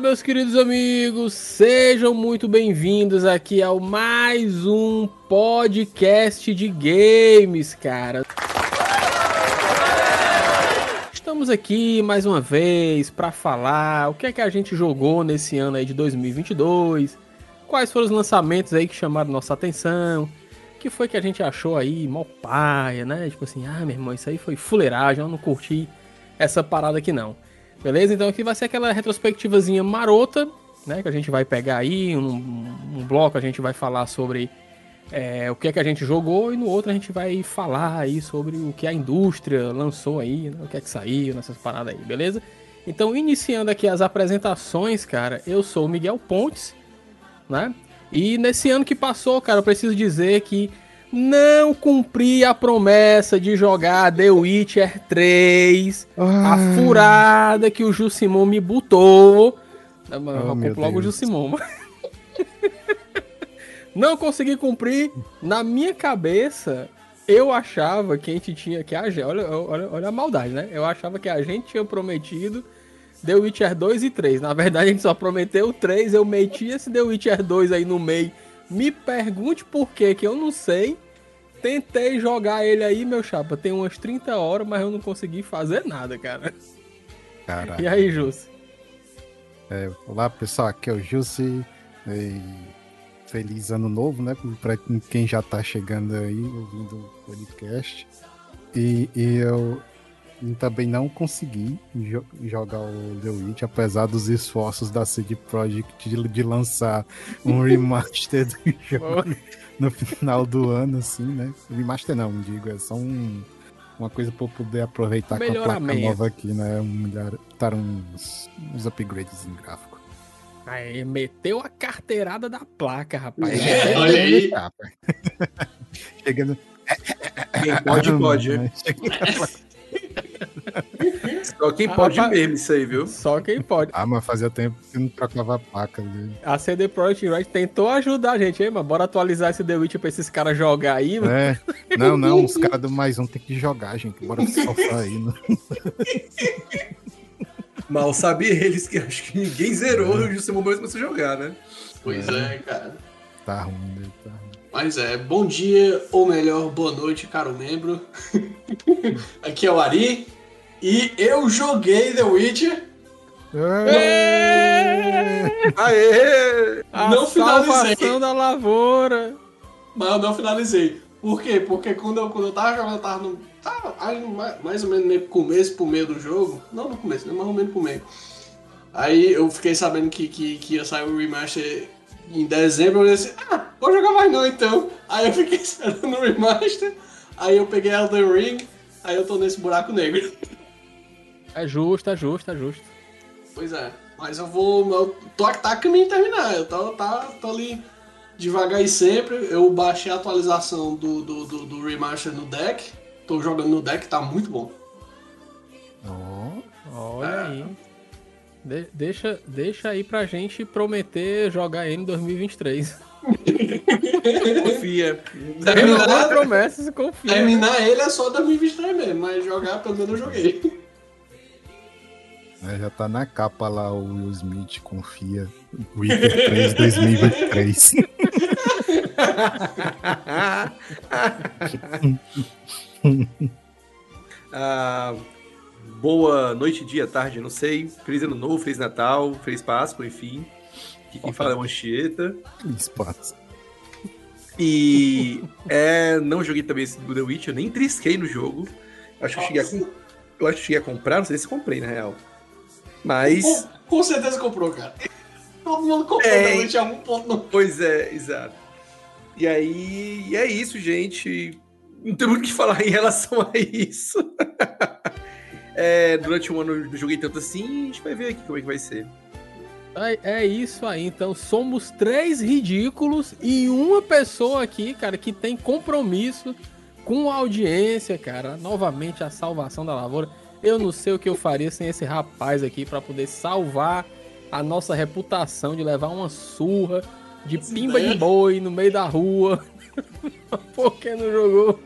Meus queridos amigos, sejam muito bem-vindos aqui ao mais um podcast de games, cara. Estamos aqui mais uma vez para falar o que é que a gente jogou nesse ano aí de 2022, quais foram os lançamentos aí que chamaram nossa atenção, que foi que a gente achou aí, mó paia, né? Tipo assim, ah, meu irmão, isso aí foi fuleiragem, eu não curti essa parada aqui não. Beleza? Então aqui vai ser aquela retrospectivazinha marota, né? Que a gente vai pegar aí, um, um bloco a gente vai falar sobre é, o que é que a gente jogou e no outro a gente vai falar aí sobre o que a indústria lançou aí, né, o que é que saiu nessas paradas aí, beleza? Então, iniciando aqui as apresentações, cara, eu sou o Miguel Pontes, né? E nesse ano que passou, cara, eu preciso dizer que não cumpri a promessa de jogar The Witcher 3, ah. a furada que o Jusimon me botou. Oh, logo o Jusimon. não consegui cumprir. Na minha cabeça, eu achava que a gente tinha. Que a, olha, olha, olha a maldade, né? Eu achava que a gente tinha prometido The Witcher 2 e 3. Na verdade, a gente só prometeu o 3. Eu meti esse The Witcher 2 aí no meio me pergunte por quê, que eu não sei. Tentei jogar ele aí, meu chapa. Tem umas 30 horas, mas eu não consegui fazer nada, cara. Caraca. E aí, Jussi? É, olá, pessoal. Aqui é o Jussi. E feliz ano novo, né? Para quem já tá chegando aí ouvindo o podcast. E, e eu também não consegui jo jogar o The Witch, apesar dos esforços da CD Projekt de, de lançar um remaster do jogo no final do ano, assim, né? Remaster não, digo, é só um, uma coisa para eu poder aproveitar com a placa nova aqui, né? Um, dar uns, uns upgrades em gráfico. Aí, meteu a carteirada da placa, rapaz. É, olha aí. Chegando. Quem pode, pode. Só quem pode ah, mesmo isso aí, viu? Só quem pode. Ah, mas fazia tempo que não trocava a placa dele. A CD Projekt Red tentou ajudar a gente, hein, mano? Bora atualizar esse The Witcher pra esses caras jogar aí, mano. É. Não, não, os caras do mais um tem que jogar, gente. Bora soltar aí, né? Mal sabe eles que acho que ninguém zerou é. no momento começou a jogar, né? Pois é, é cara. Tá ruim, né? Tá ruim. Mas é, bom dia, ou melhor, boa noite, caro membro. Aqui é o Ari. E eu joguei The Witcher. Aê! Aê! A não finalizei. da lavoura. Mas eu não finalizei. Por quê? Porque quando eu, quando eu tava jogando, eu tava no. Tava mais ou menos no começo pro meio do jogo. Não no começo, né? Mais ou menos pro meio. Aí eu fiquei sabendo que, que, que ia sair o remaster em dezembro. Eu disse, ah, vou jogar mais não então. Aí eu fiquei esperando o remaster. Aí eu peguei Elden Ring. Aí eu tô nesse buraco negro. É justo, é justo, é justo. Pois é. Mas eu vou. Eu tô tá caminho de terminar. Eu tô, tá, tô ali devagar e sempre. Eu baixei a atualização do, do, do, do remaster no deck. Tô jogando no deck, tá muito bom. Oh, olha é. aí. De deixa, deixa aí pra gente prometer jogar ele em 2023. confia. Terminar, promessas, confia. Terminar ele é só 2023 mesmo, mas jogar pelo menos eu joguei. É, já tá na capa lá o Will Smith, confia. Witcher 3 2023. ah, boa noite, dia, tarde, não sei. Feliz ano novo, feliz Natal, feliz Páscoa, enfim. Aqui quem fala é o Anchieta. Espaço. E é, não joguei também esse do The Witch, eu nem trisquei no jogo. Acho que eu cheguei a, eu acho que cheguei a comprar, não sei se comprei na real. Mas. Com, com certeza comprou, cara. Todo mundo comprou é, realmente a 1.9. Pois é, exato. E aí. E é isso, gente. Não tem muito o que falar em relação a isso. é, durante um ano eu joguei tanto assim, a gente vai ver aqui como é que vai ser. É, é, isso aí, então somos três ridículos e uma pessoa aqui, cara, que tem compromisso com a audiência, cara. Novamente a salvação da lavoura. Eu não sei o que eu faria sem esse rapaz aqui para poder salvar a nossa reputação de levar uma surra de pimba de boi no meio da rua. Porque não jogou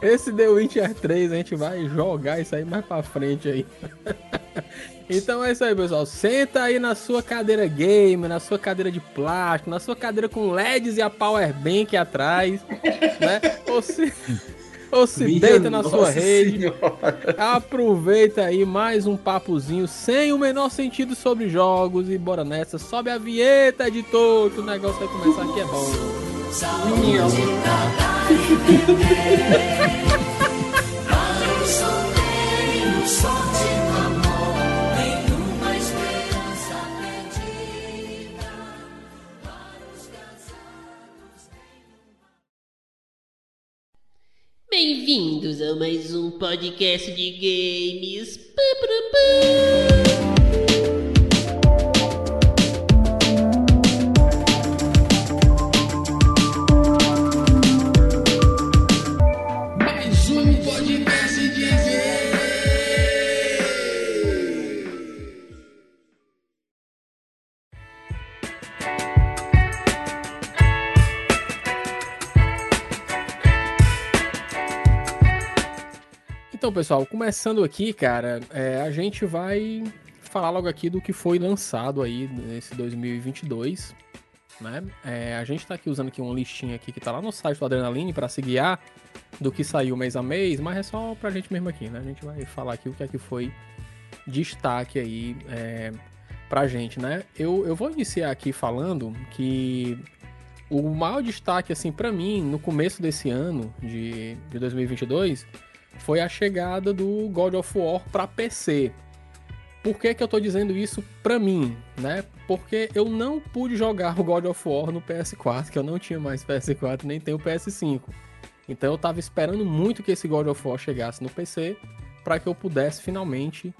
esse The Witcher 3 a gente vai jogar isso aí mais pra frente aí. Então é isso aí, pessoal. Senta aí na sua cadeira game, na sua cadeira de plástico, na sua cadeira com LEDs e a power bank atrás, né? Ou se, ou se Minha deita na sua rede. senhora. Aproveita aí mais um papozinho sem o menor sentido sobre jogos e bora nessa. Sobe a vinheta, editor, que o negócio vai começar aqui é bom. Bem-vindos a mais um podcast de games. Pá, pá, pá. Pessoal, começando aqui, cara, é, a gente vai falar logo aqui do que foi lançado aí nesse 2022, né? É, a gente tá aqui usando aqui uma listinha aqui que tá lá no site do Adrenaline para se guiar do que saiu mês a mês, mas é só pra gente mesmo aqui, né? A gente vai falar aqui o que é que foi destaque aí é, pra gente, né? Eu, eu vou iniciar aqui falando que o maior destaque, assim, pra mim, no começo desse ano de, de 2022, foi a chegada do God of War pra PC. Por que, que eu tô dizendo isso pra mim, né? Porque eu não pude jogar o God of War no PS4, que eu não tinha mais PS4, nem tenho PS5. Então eu tava esperando muito que esse God of War chegasse no PC para que eu pudesse finalmente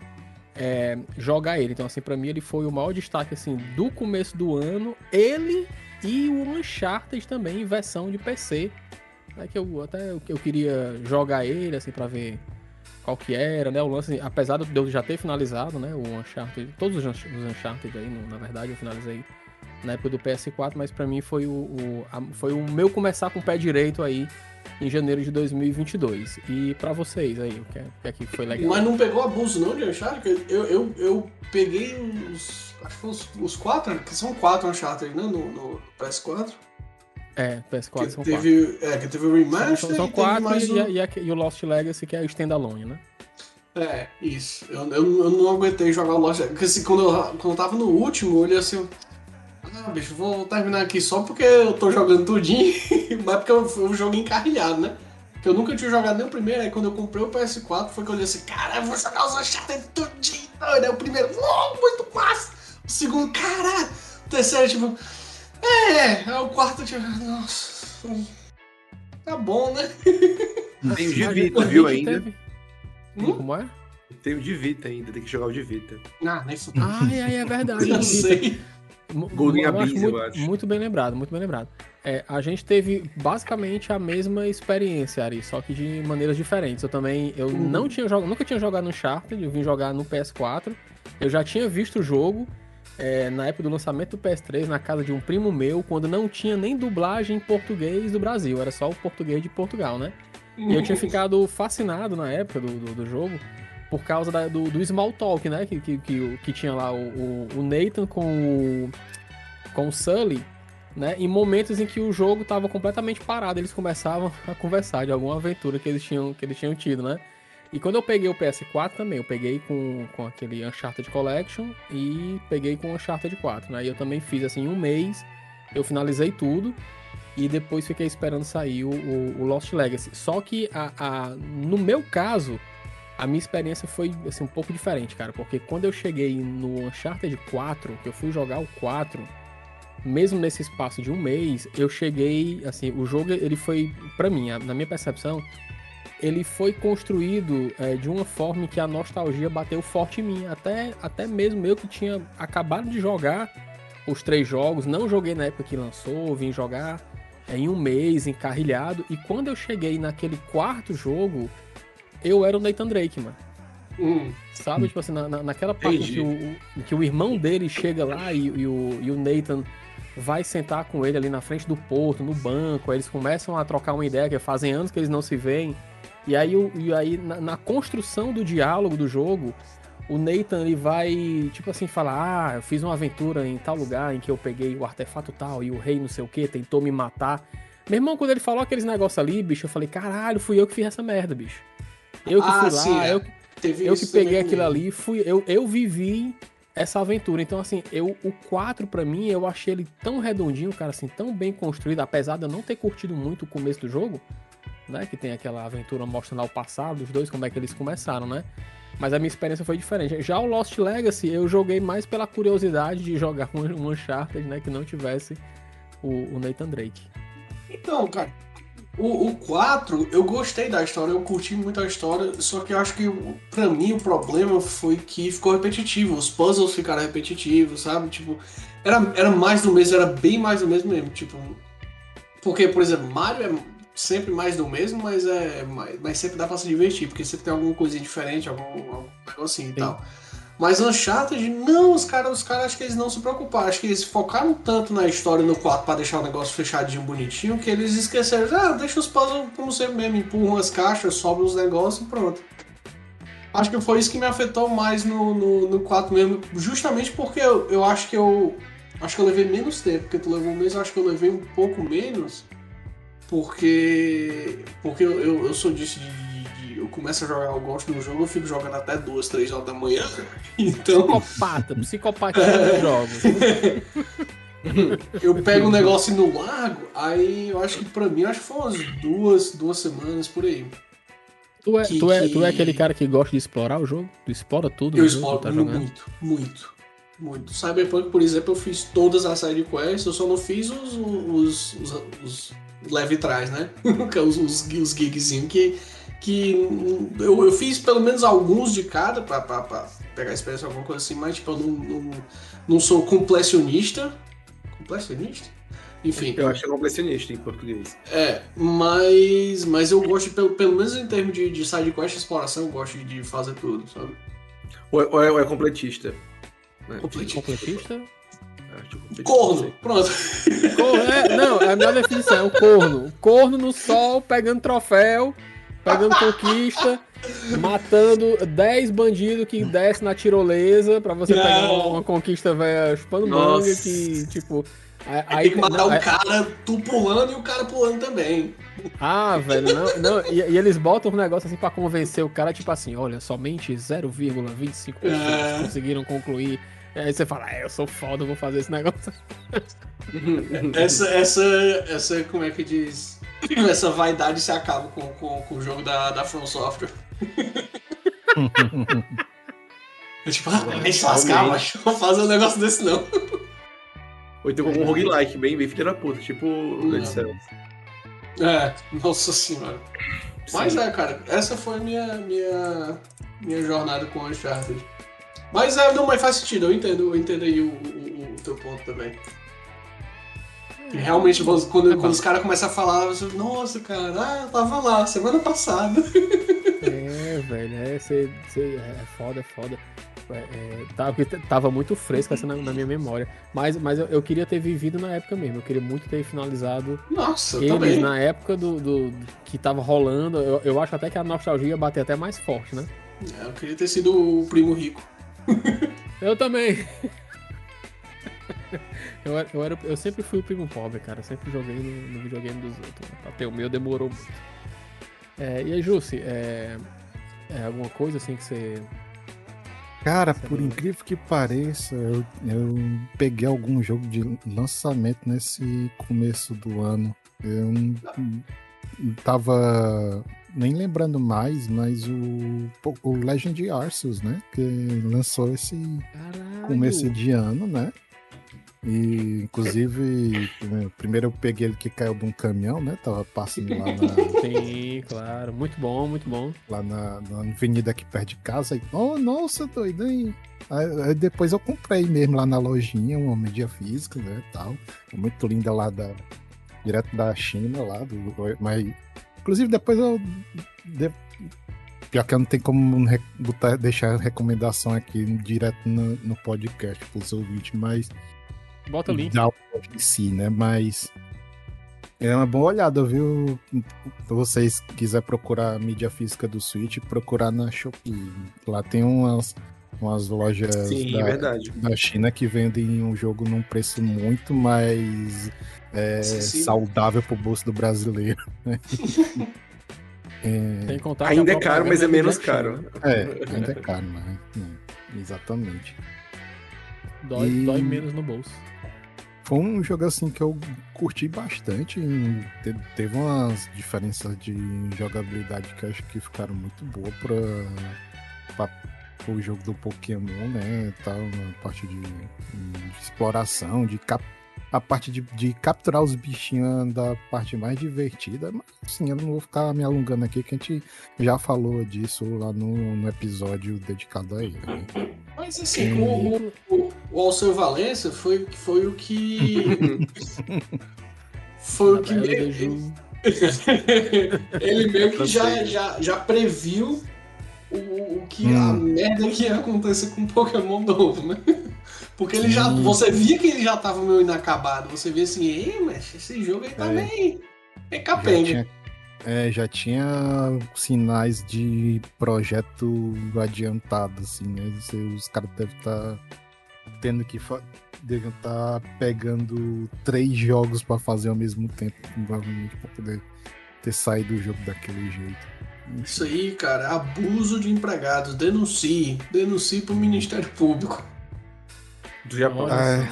é, jogar ele. Então assim, para mim ele foi o maior destaque assim do começo do ano, ele e o Uncharted também em versão de PC. É que eu até eu, eu queria jogar ele assim para ver qual que era, né? O lance, apesar de eu já ter finalizado, né, o Uncharted, todos os Unch- os Uncharted aí, na verdade eu finalizei na época do PS4, mas pra mim foi o, o- a- foi o meu começar com o pé direito aí em janeiro de 2022. E pra vocês aí, o que, é- o que é que foi legal? Mas não pegou abuso não de Uncharted? Eu, eu, eu peguei os. Acho que os, os quatro, que são quatro Uncharted, né? No, no PS4. É, PS4 Que são teve, É, que teve o quatro. Remaster São, são e teve quatro e, um... e, a- e o Lost Legacy, que é o standalone, né? É, isso. Eu, eu, eu não aguentei jogar o Lost Porque assim, quando eu, quando eu tava no último, eu olhei assim. Ah, bicho, vou terminar aqui só porque eu tô jogando tudinho, mas porque eu, eu joguei encarrilhado, né? Porque eu nunca tinha jogado nem o primeiro, aí quando eu comprei o PS4 foi que eu olhei assim, cara, eu vou jogar os Uncharted tudinho, doido. Aí o primeiro, uau, muito massa! O segundo, caralho! O terceiro, tipo, é, aí o quarto, tipo, nossa, tá bom, né? Tem o de Vita, viu ainda? teve- Hum? Como é? Tem o de Vita ainda, tem que jogar o de Vita. Ah, nem fudeu. Ah, é, é verdade. Eu sei. Golden Abyss, muito, eu acho. muito bem lembrado, muito bem lembrado. É, a gente teve basicamente a mesma experiência, Ari, só que de maneiras diferentes. Eu também, eu Uhum. não tinha jogado, nunca tinha jogado no Uncharted, eu vim jogar no PS4. Eu já tinha visto o jogo é, na época do lançamento do PS3 na casa de um primo meu, quando não tinha nem dublagem em português do Brasil, era só o português de Portugal, né? E eu tinha ficado fascinado na época do, do, do jogo por causa da- do, do Small Talk, né? Que, que, que, que tinha lá o, o, Nathan com o, com o Sully, né? Em momentos em que o jogo tava completamente parado, eles começavam a conversar de alguma aventura que eles tinham, que eles tinham tido, né? E quando eu peguei o PS4 também, eu peguei com, com aquele Uncharted Collection e peguei com o Uncharted 4, né? E eu também fiz assim, um mês, eu finalizei tudo e depois fiquei esperando sair o, o- Lost Legacy. Só que a, a- no meu caso, a minha experiência foi assim, um pouco diferente, cara, porque quando eu cheguei no Uncharted 4, que eu fui jogar o 4, mesmo nesse espaço de um mês, eu cheguei, assim, o jogo ele foi, pra mim, na minha percepção, ele foi construído é, de uma forma em que a nostalgia bateu forte em mim, até, até mesmo eu que tinha acabado de jogar os três jogos, não joguei na época que lançou, vim jogar é, em um mês, encarrilhado, e quando eu cheguei naquele quarto jogo, eu era o Nathan Drake, mano. Hum. Sabe, tipo assim, na, na- naquela parte que o, que o irmão dele chega lá e, e o, e o Nathan vai sentar com ele ali na frente do porto, no banco, aí eles começam a trocar uma ideia, que fazem anos que eles não se veem. E aí, o- e aí na, na construção do diálogo do jogo, o Nathan ele vai, tipo assim, falar: Ah, eu fiz uma aventura em tal lugar em que eu peguei o artefato tal e o rei não sei o que tentou me matar. Meu irmão, quando ele falou aqueles negócios ali, bicho, eu falei: Caralho, fui eu que fiz essa merda, bicho. Eu que Ah, fui sim, lá, é. eu que Teve eu que peguei aquilo comigo. ali, fui eu, eu vivi essa aventura. Então, assim, eu o 4 pra mim, eu achei ele tão redondinho, cara, assim, tão bem construído, apesar de eu não ter curtido muito o começo do jogo, né? Que tem aquela aventura mostrando o passado dos dois, como é que eles começaram, né? Mas a minha experiência foi diferente. Já o Lost Legacy, eu joguei mais pela curiosidade de jogar um, um Uncharted, né? Que não tivesse o, o Nathan Drake. Então, cara, o, o 4, eu gostei da história, eu curti muito a história, só que eu acho que pra mim o problema foi que ficou repetitivo, os puzzles ficaram repetitivos, sabe? Tipo, era, era mais do mesmo, era bem mais do mesmo mesmo, tipo. Porque, por exemplo, Mario é sempre mais do mesmo, mas é. Mas, sempre dá pra se divertir, porque sempre tem alguma coisinha diferente, algum, algum negocinho e tal. Mas Uncharted, não, os caras, os caras acho que eles não se preocuparam. Acho que eles focaram tanto na história no 4 pra deixar o negócio fechadinho, bonitinho, que eles esqueceram. Ah, deixa os puzzles como sempre mesmo, empurram as caixas, sobem os negócios e pronto. Acho que foi isso que me afetou mais no, no, no 4 mesmo. Justamente porque eu, eu acho que eu. Acho que eu levei menos tempo, porque tu levou um mês, eu acho que eu levei um pouco menos. Porque. Porque eu, eu, eu sou disso de, de- de- Eu começo a jogar, eu gosto do jogo, eu fico jogando até duas, três horas da manhã. Então. Psicopata, psicopatia dos jogos. Eu pego o negócio no largo, aí eu acho que pra mim, acho que foi umas duas, duas semanas por aí. Tu é, Que- tu, é, tu é que- aquele cara que gosta de explorar o jogo? Tu explora tudo Eu que exploro tá muito, muito, muito. Cyberpunk, por exemplo, eu fiz todas as side quests, eu só não fiz os, os, os, os leve trás, né? Que é os, os, os gigzinhos que, que eu, eu fiz pelo menos alguns de cada pra, pra, pra pegar experiência, alguma coisa assim, mas tipo, eu não, não, não sou completionista. Completionista? Enfim. Eu acho que é completionista em português. É, mas, mas eu gosto, pelo, pelo menos em termos de, de side quest e exploração, eu gosto de fazer tudo, sabe? Ou é, ou é- ou é completista? Né? Completista. Completista? É, tipo, Corno, não sei. pronto. Corno, é, não, é a melhor definição, é o corno. O corno no sol, pegando troféu, pegando conquista, matando 10 bandidos que desce na tirolesa pra você pegar Não. uma, uma conquista velha chupando manga que, tipo. Aí, Aí tem que matar não, um aí- cara, tu pulando e o cara pulando também. Ah, velho, não, não e, e eles botam um negócio assim pra convencer o cara, tipo assim, olha, somente 0,25% É. conseguiram concluir. Aí você fala, é, eu sou foda, eu vou fazer esse negócio. Essa, essa, essa, como é que diz? Essa vaidade se acaba com, com, com o jogo da, da From Software. É tipo, ah, vai se lascar, mas não vou fazer um negócio desse não. Ou então como um roguelike, bem, bem filho da puta, tipo Dead Cells. É, nossa senhora. Mas é, cara, essa foi minha, minha, minha jornada com o Uncharted. Mas é, não, mas faz sentido, eu entendo, eu entendo aí o, o, o teu ponto também. E realmente, quando, quando, quando os caras começam a falar, você, nossa, cara, ah, eu tava lá semana passada. É, velho, é, cê, cê- é foda, é foda. É, é, tava, tava muito fresco essa na, na minha memória. Mas, mas eu, eu queria ter vivido na época mesmo. Eu queria muito ter finalizado Nossa, eles também. na época do, do- que tava rolando. Eu, eu acho até que a nostalgia ia bater até mais forte, né? É, eu queria ter sido o primo rico. Eu também. eu, eu, era, eu sempre fui o primo pobre, cara. Eu sempre joguei no, no videogame dos outros. Ter o meu demorou muito. É, e aí, Jussi, é, é alguma coisa assim que você. Cara, Essa por incrível que pareça, eu, eu peguei algum jogo de lançamento nesse começo do ano. Eu tava nem lembrando mais, mas o, o Legend Arceus, né? Que lançou esse Caralho! começo de ano, né? E inclusive, né, primeiro eu peguei ele que caiu de um caminhão, né? Tava passando lá na, Sim, claro. Muito bom, muito bom. lá na, na avenida aqui perto de casa. E, oh, nossa, doido, hein? Aí, aí depois eu comprei mesmo lá na lojinha, uma mídia física, né, tal. Muito linda lá da... Direto da China lá, do, mas... Inclusive depois eu... de- pior que eu não tenho como botar, deixar a recomendação aqui direto no, no podcast pros ouvintes, mas Bota o link. em si, né? Mas é uma boa olhada, viu? Se vocês quiserem procurar a mídia física do Switch, procurar na Shopee. Lá tem umas, umas lojas Sim, da, verdade. da China que vendem um jogo num preço muito mais é, saudável pro bolso do brasileiro. né? é, Tem que contar que Ainda a é caro, mas é do menos caro. né? é, ainda é caro, mas né? exatamente. Dói, E- dói menos no bolso. Foi um jogo assim que eu curti bastante. Te- Teve umas diferenças de jogabilidade que eu acho que ficaram muito boas para o jogo do Pokémon, né? Tal, na parte de, de exploração, de cap- a parte de, de capturar os bichinhos da parte mais divertida. Mas assim, eu não vou ficar me alongando aqui, que a gente já falou disso lá no, no episódio dedicado a ele. né? Mas assim, o, o, o, o Alceu Valença foi, foi o que. foi o que Deju. ele meio que já, já, já previu o, o que Hum. a merda que ia acontecer com o Pokémon novo, né? Porque ele já. Sim. Você via que ele já tava meio inacabado. Você via assim, ei, mas esse jogo aí tá É. meio. É capenga. é, já tinha sinais de projeto adiantado, assim, né? Os caras devem estar tendo que fa- devem estar pegando três jogos pra fazer ao mesmo tempo, provavelmente, pra poder ter saído do jogo daquele jeito. Isso aí, cara, abuso de empregados. Denuncie. Denuncie pro Ministério Público. Do Japão. Olha É.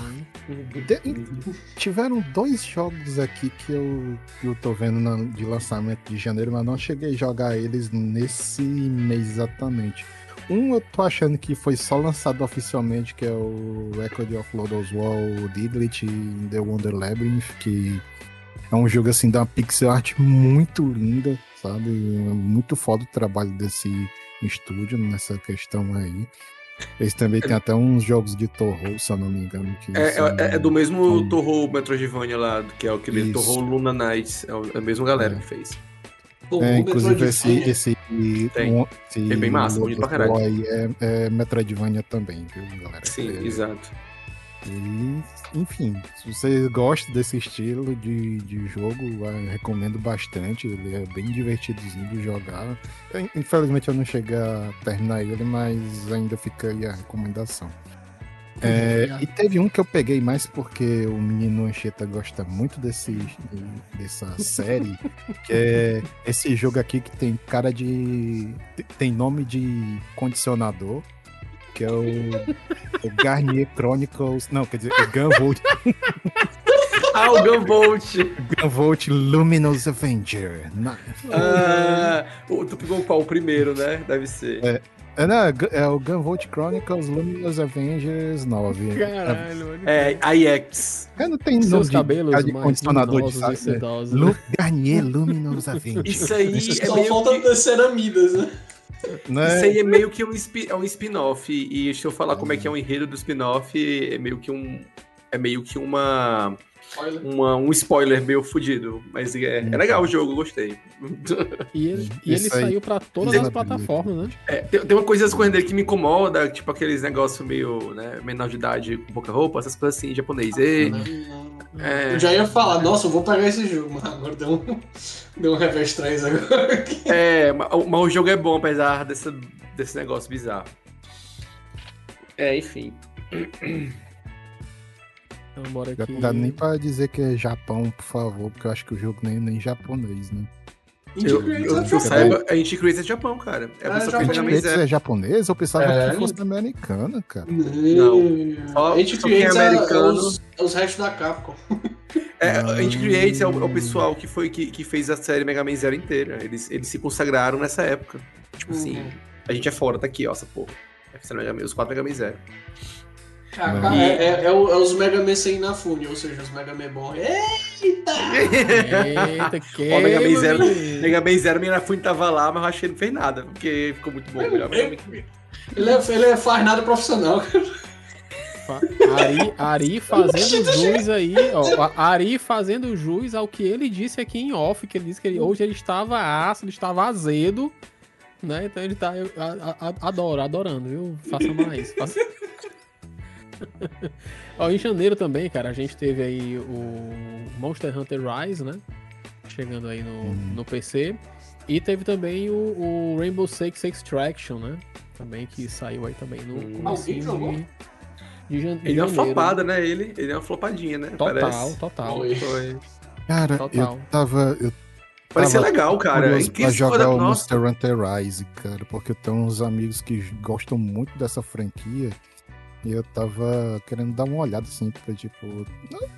tiveram dois jogos aqui que eu, que eu tô vendo na- de lançamento de janeiro, mas não cheguei a jogar eles nesse mês exatamente. Um eu tô achando que foi só lançado oficialmente, que é o Record of Lodoss Wall Diglett in The Wonder Labyrinth, que é um jogo assim, da uma pixel art muito linda, sabe? Muito foda o trabalho desse estúdio nessa questão aí. Eles também têm até uns jogos de Torro, se eu não me engano. Que É, são- é, é do mesmo Hum. Torro Metroidvania lá, que é aquele Isso. Torro Luna Knights. É o- é a mesma galera É. que fez. É, o inclusive esse, esse, Tem. um- esse É bem massa, bonito pra caralho. Aí é, é Metroidvania também, viu, galera? Sim, É, exato. E, enfim, se você gosta desse estilo de, de jogo, recomendo bastante. Ele é bem divertidozinho de jogar. Eu, Infelizmente eu não cheguei a terminar ele, mas ainda fica aí a recomendação. É, e teve um que eu peguei mais porque o menino Ancheta gosta muito desse, dessa série, que é esse jogo aqui que tem cara de. tem nome de condicionador, que é o, o Garnier Chronicles. Não, quer dizer, o Gunvolt, Ah, o Gunvolt! Gunvolt Luminous Avenger. Ah, o- tu pegou qual? O primeiro, né? Deve ser. É, É, não, é é o Gunvolt Chronicles Luminous Avengers 9. Caralho, olha. É, IX. É, não tem nome Seus de, cabelos de mais condicionador de saco, né? Lu Garnier Luminous Avengers. Isso aí é Só meio falta que... descer amidas, né? Né? Isso aí é meio que um, spi- é um spin-off. E se eu falar como é que é o enredo do spin-off, é meio que um. É meio que uma. Uma- um spoiler meio fudido. Mas é, é legal o jogo, eu gostei. E ele, e ele saiu pra todas as plataformas, né? É, tem, tem uma coisa correndo dele que me incomoda, tipo aqueles negócios meio, né, menor de idade com pouca roupa, essas coisas assim, japonês. E, é, Eu já ia falar, nossa, eu vou pegar esse jogo, mas agora deu um, deu um revés 3 agora. é, mas, mas o jogo é bom, apesar desse, desse negócio bizarro. É, enfim. Bora Já aqui. não dá nem pra dizer que é Japão, por favor, porque eu acho que o jogo nem, nem japonês, né? Eu, Indie eu, eu é saiba, a gente Creates é Japão, cara. É, É, Creates Zero. é japonês? Eu pensava É. que fosse americana, cara. Não. Gente só quem é Creates é, é americano. os, é os restos da Capcom. É, a gente Hum. Creates é o, é o pessoal que, foi, que, que fez a série Mega Man Zero inteira. Eles, eles se consagraram nessa época. Tipo assim, Uhum. a gente é fora, tá aqui, ó, essa porra. É os quatro Mega Man Zero. Ah, cara, é, é- é é os Mega Man sem Inafune, ou seja, os Mega Man bons. Eita! Eita, que. Ó, Mega Man Zero, Mega Man Zero, minha Fune tava lá, mas eu achei que não fez nada, porque ficou muito bom. Melhor Mega Man. Ele, é, ele é faz nada profissional. Ari, Ari fazendo jus aí, ó. Ari fazendo jus ao que ele disse aqui em off, que ele disse que ele- hoje ele estava ácido, estava azedo né? Então ele tá. Eu, a, a, adoro, adorando, viu? Faça mais. Faça... Ó, em janeiro também, cara, a gente teve aí o Monster Hunter Rise, né? Chegando aí no, uhum. no PC. E teve também o, o, Rainbow Six Extraction, né? Também que saiu aí também no hum. Jogou? De, de, jan ele é uma flopada, né? Ele, ele é uma flopadinha, né? Total, Parece. total. Foi. Cara, total. eu tava. Eu Parecia legal, cara. É pra jogar o Monster Hunter Rise, cara, porque eu tenho uns amigos que gostam muito dessa franquia. E eu tava querendo dar uma olhada assim, pra tipo.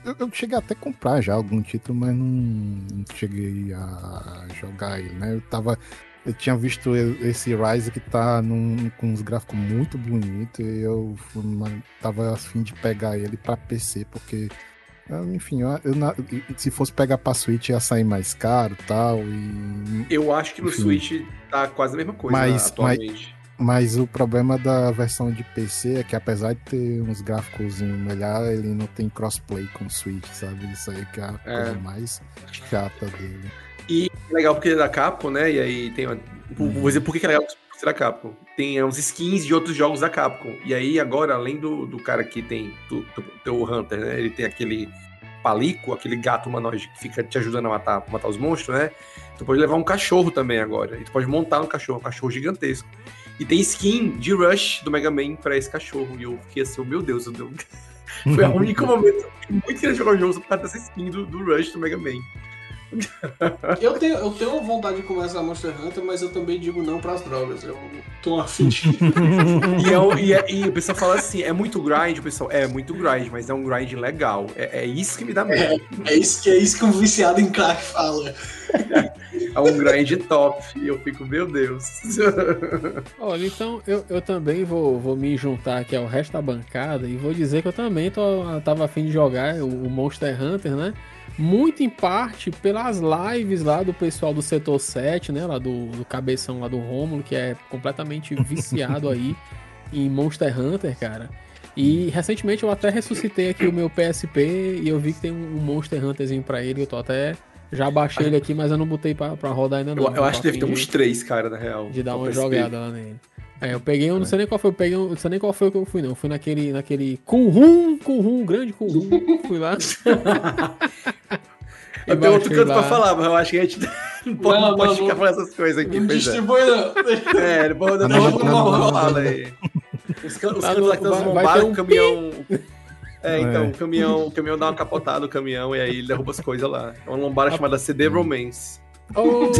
Eu, eu cheguei até a comprar já algum título, mas não, não cheguei a jogar ele, né? Eu tava. Eu tinha visto esse Rise que tá num, com uns gráficos muito bonitos e eu tava afim de pegar ele pra PC, porque enfim, eu, eu, se fosse pegar pra Switch ia sair mais caro tal, e Eu acho que no enfim. Switch tá quase a mesma coisa mas, atualmente. Mas, mas, o problema da versão de PC é que apesar de ter uns gráficos melhor, ele não tem crossplay com o Switch, sabe? Isso aí que é a é. coisa mais chata dele. E legal porque ele é da Capcom, né? E aí tem uma... Uhum. Vou dizer por que é legal ser da Capcom. Tem uns skins de outros jogos da Capcom. E aí, agora, além do, do cara que tem o Hunter, né? Ele tem aquele palico, aquele gato humanoide que fica te ajudando a matar, matar os monstros, né? Tu pode levar um cachorro também agora. E tu pode montar no cachorro, um cachorro gigantesco. E tem skin de Rush do Mega Man pra esse cachorro. E eu fiquei assim, oh, meu Deus, eu deu... foi o único momento muito queria jogar o jogo por causa dessa skin do, do Rush do Mega Man. Eu, tenho, eu tenho vontade de começar Monster Hunter, mas eu também digo não pras drogas. Eu tô afim de. e, é, e, é, e o pessoal fala assim: é muito grind, o pessoal. É muito grind, mas é um grind legal. É, é isso que me dá medo. É, é, isso, que, é isso que um viciado em crack fala. é um grind top. E eu fico, meu Deus. Olha, então eu, eu também vou, vou me juntar aqui ao resto da bancada e vou dizer que eu também tô, tava afim de jogar o, o Monster Hunter, né? Muito em parte pelas lives lá do pessoal do setor 7, né? Lá do, do cabeção lá do Rômulo, que é completamente viciado aí em Monster Hunter, cara. E recentemente eu até ressuscitei aqui o meu PSP e eu vi que tem um Monster Hunterzinho pra ele. Eu tô até. Já baixei ele aqui, mas eu não botei pra, pra rodar ainda não. Eu, eu acho que deve ter uns três, cara, na real. De dar uma PSP. jogada lá nele. É, eu peguei, eu não sei nem qual foi, eu peguei, não sei nem qual foi que eu fui, não. Eu fui naquele, naquele Kunhum, Kunhum, grande Kunhum. fui lá. eu tenho outro canto lá. pra falar, mas eu acho que a gente não pode, não, não pode ficar falando essas coisas aqui. Não é. distribui, não. É, depois não, não, não, não, aí. Os, os cantos lá que estão bombados, um o caminhão. É, então, é. o caminhão, o caminhão dá uma capotada no caminhão e aí ele derruba as coisas lá. É uma lombada chamada CD Romance. Oh,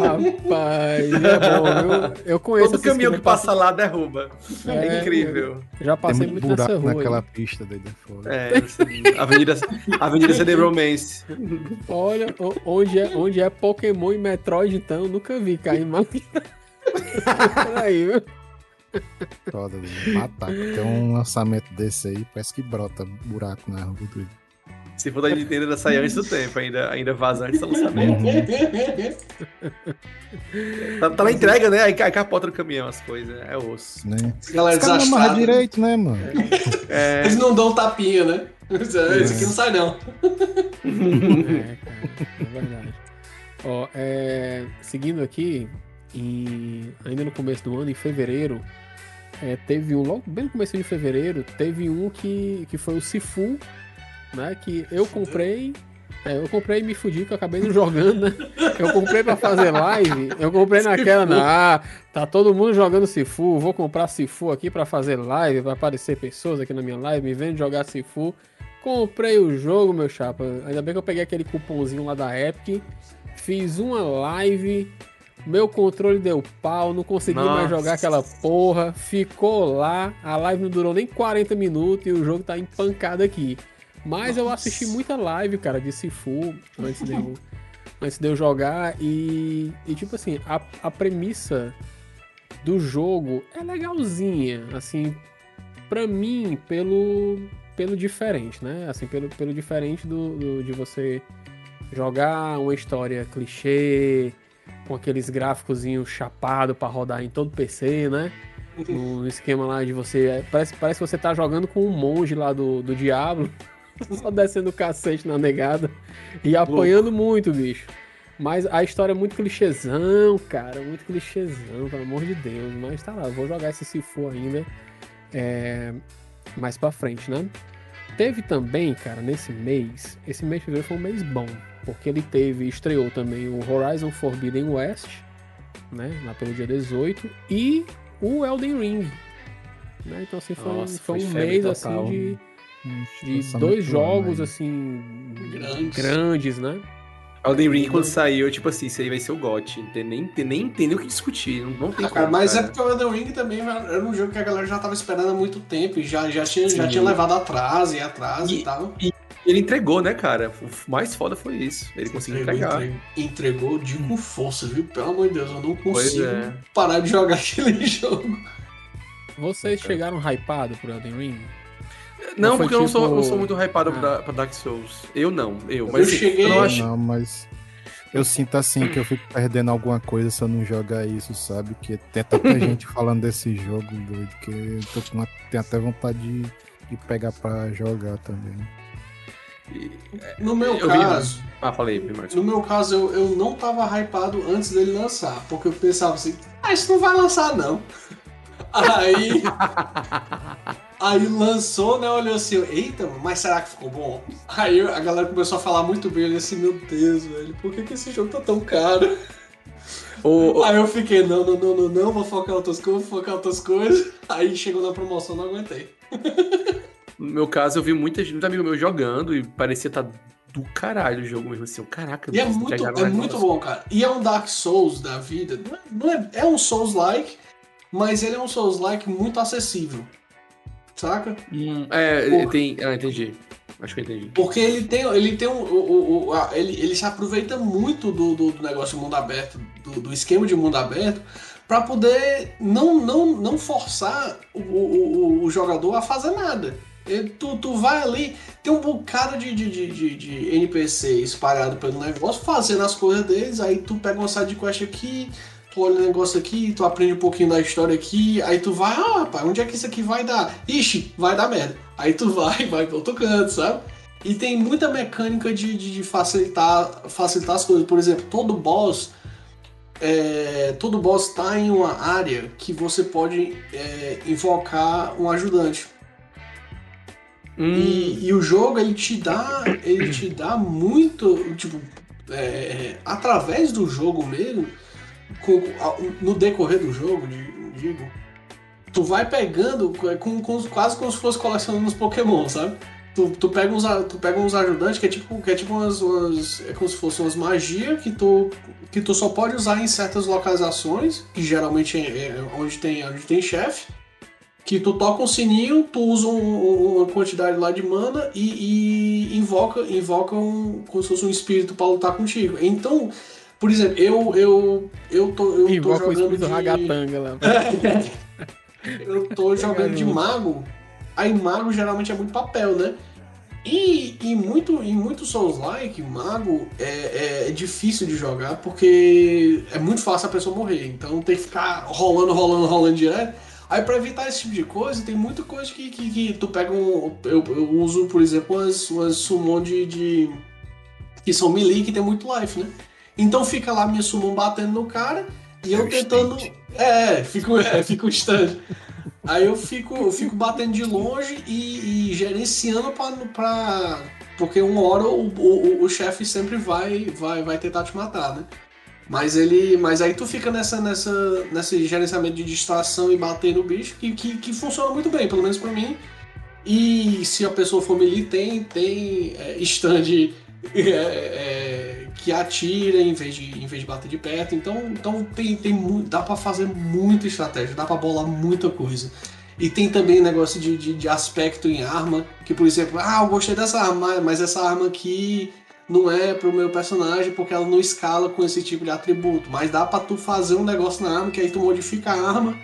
rapaz, é bom, eu, eu conheço Todo caminhão que passa lá derruba. É, é incrível. Já passei muito, muito nessa rua. naquela aí. pista daí de fora. É, Avenida, Avenida CD Romance. Olha, onde é, onde é Pokémon e Metroid, então, nunca vi cair máquina. aí, viu? Foda, matar. Tem um lançamento desse aí, parece que brota buraco na rua do se for da Nintendo, ainda sai antes do tempo, ainda, ainda vaza antes do lançamento. tá, tá na entrega, né? Aí cai capota no caminhão as coisas, é osso. Né? Galera, Os caras não amarram direito, né, mano? É. Eles não dão tapinha, né? Esse aqui não sai, não. É, cara, é verdade. Ó, é, seguindo aqui, em, ainda no começo do ano, em fevereiro, é, teve um, logo bem no começo de fevereiro, teve um que, que foi o Sifu né? Que eu comprei. É, eu comprei e me fudi, que eu acabei não jogando, né? Eu comprei para fazer live, eu comprei naquela, né? ah, tá todo mundo jogando Sifu, vou comprar Sifu aqui para fazer live, vai aparecer pessoas aqui na minha live, me vendo jogar Sifu. Comprei o jogo, meu chapa. Ainda bem que eu peguei aquele cupomzinho lá da Epic, fiz uma live, meu controle deu pau, não consegui Nossa. mais jogar aquela porra, ficou lá, a live não durou nem 40 minutos e o jogo tá empancado aqui. Mas Nossa. eu assisti muita live, cara, de Sifu antes de eu, antes de eu jogar. E, e tipo assim, a, a premissa do jogo é legalzinha. Assim, pra mim, pelo, pelo diferente, né? Assim, pelo, pelo diferente do, do de você jogar uma história clichê, com aqueles gráficos chapado para rodar em todo PC, né? No esquema lá de você. Parece, parece que você tá jogando com um monge lá do, do Diablo. Só descendo o cacete na negada e apanhando muito, bicho. Mas a história é muito clichêzão, cara. Muito clichêzão, pelo amor de Deus. Mas tá lá, vou jogar esse se for ainda é, mais pra frente, né? Teve também, cara, nesse mês. Esse mês de fevereiro foi um mês bom. Porque ele teve, estreou também o Horizon Forbidden West, né? Lá pelo dia 18. E o Elden Ring. Né? Então, assim, foi, Nossa, foi um mês total. assim de de Lançamento dois do jogos assim Grandes. grandes, né? Elden Ring, quando saiu, tipo assim, isso aí vai ser o GOT. Nem, tem, nem tem nem o que discutir. Não, não tem Ah, como, mas é cara. porque o Elden Ring também era um jogo que a galera já tava esperando há muito tempo e já, já, tinha, já tinha levado atraso e atraso e, E- tal. Ele entregou, né, cara? O mais foda foi isso. Ele conseguiu entregar. Entregou, entregou de com força, viu? Pelo amor de Deus, eu não consigo é. parar de jogar aquele jogo. Vocês chegaram hypado pro Elden Ring? Não, porque eu não sou, tipo- eu sou muito hypado Ah. pra, pra Dark Souls. Eu não, eu. Eu Mas assim, cheguei- eu não acho. Não, mas eu sinto assim que eu fico perdendo alguma coisa se eu não jogar isso, sabe? Que tem tanta gente falando desse jogo doido que eu tô com uma- tenho até vontade de, de pegar pra jogar também. No meu Eu vi- caso, Ah, falei, Marcos. no meu caso, eu, eu não tava hypado antes dele lançar, porque eu pensava assim, ah, isso não vai lançar não. Aí. Aí lançou, né? Olhou assim, eita, mas será que ficou bom? Aí a galera começou a falar muito bem, olhei assim, meu Deus, velho, por que, que esse jogo tá tão caro? O, o- Aí eu fiquei, não, não, não, não, não, vou focar em outras coisas, vou focar em outras coisas. Aí chegou na promoção, não aguentei. no meu caso, eu vi muita gente, muito amigo meu jogando e parecia estar do caralho o jogo mesmo assim. Caraca, E é muito, é muito bom, cara. E é um Dark Souls da vida. Não é, não é, é um Souls-like, mas ele é um Souls-like muito acessível. Saca? Hum, é, Porra. tem. Ah, entendi. Acho que eu entendi. Porque ele tem, ele tem um. o- o- o- a- ele, ele se aproveita muito do, do, do negócio de mundo aberto, do, do esquema de mundo aberto, pra poder não, não, não forçar o, o, o- o jogador a fazer nada. Ele- tu, tu vai ali, tem um bocado de, de, de, de, de NPC espalhado pelo negócio, fazendo as coisas deles, aí tu pega uma side quest aqui, tu olha o negócio aqui, tu aprende um pouquinho da história aqui, aí tu vai, ah, rapaz, onde é que isso aqui vai dar? Ixi, vai dar merda. Aí tu vai, vai pro outro canto, sabe? E tem muita mecânica de, de, de facilitar, facilitar as coisas. Por exemplo, todo boss. é, todo boss tá em uma área que você pode é, invocar um ajudante. Hum, E, e o jogo ele te dá, ele te dá muito, tipo, é, através do jogo mesmo, no decorrer do jogo, di- digo, tu vai pegando com, com- quase como se fosse colecionando os Pokémon, sabe? Tu, tu pega uns, tu pega uns ajudantes que é tipo, que é tipo umas, umas- é como se fossem umas magias que tu, que tu só pode usar em certas localizações, que geralmente é, é onde tem, onde tem chefe que tu toca um sininho, tu usa um- um- uma quantidade lá de mana e, e invoca, invoca um, como se fosse um espírito pra lutar contigo. Então, por exemplo, eu eu eu tô, eu tô jogando de, ragatanga lá. eu tô jogando de mago. Aí mago geralmente é muito papel, né? E, e muito em muito Souls-like, mago é, é difícil de jogar porque é muito fácil a pessoa morrer. Então tem que ficar rolando, rolando, rolando direto. Aí pra evitar esse tipo de coisa, tem muita coisa que, que, que tu pega um. Eu, eu uso, por exemplo, umas, umas summon de, de. que são melee que tem muito life, né? Então fica lá minha summon batendo no cara e eu o tentando. stand. É, fico, é, fica o stand. Aí eu fico, eu fico batendo de longe e, e gerenciando pra, pra. Porque uma hora o, o, o chefe sempre vai, vai, vai tentar te matar, né? Mas ele. Mas aí tu fica nessa, nessa, nesse gerenciamento de distração e bater no bicho que, que, que funciona muito bem, pelo menos pra mim. E se a pessoa for melee, tem, tem é, stand é, é, que atira em vez, de, em vez de bater de perto. Então, então tem, tem dá pra fazer muita estratégia, dá pra bolar muita coisa. E tem também negócio de, de, de aspecto em arma, que por exemplo, ah, eu gostei dessa arma, mas essa arma aqui não é pro meu personagem porque ela não escala com esse tipo de atributo. Mas dá pra tu fazer um negócio na arma que aí tu modifica a arma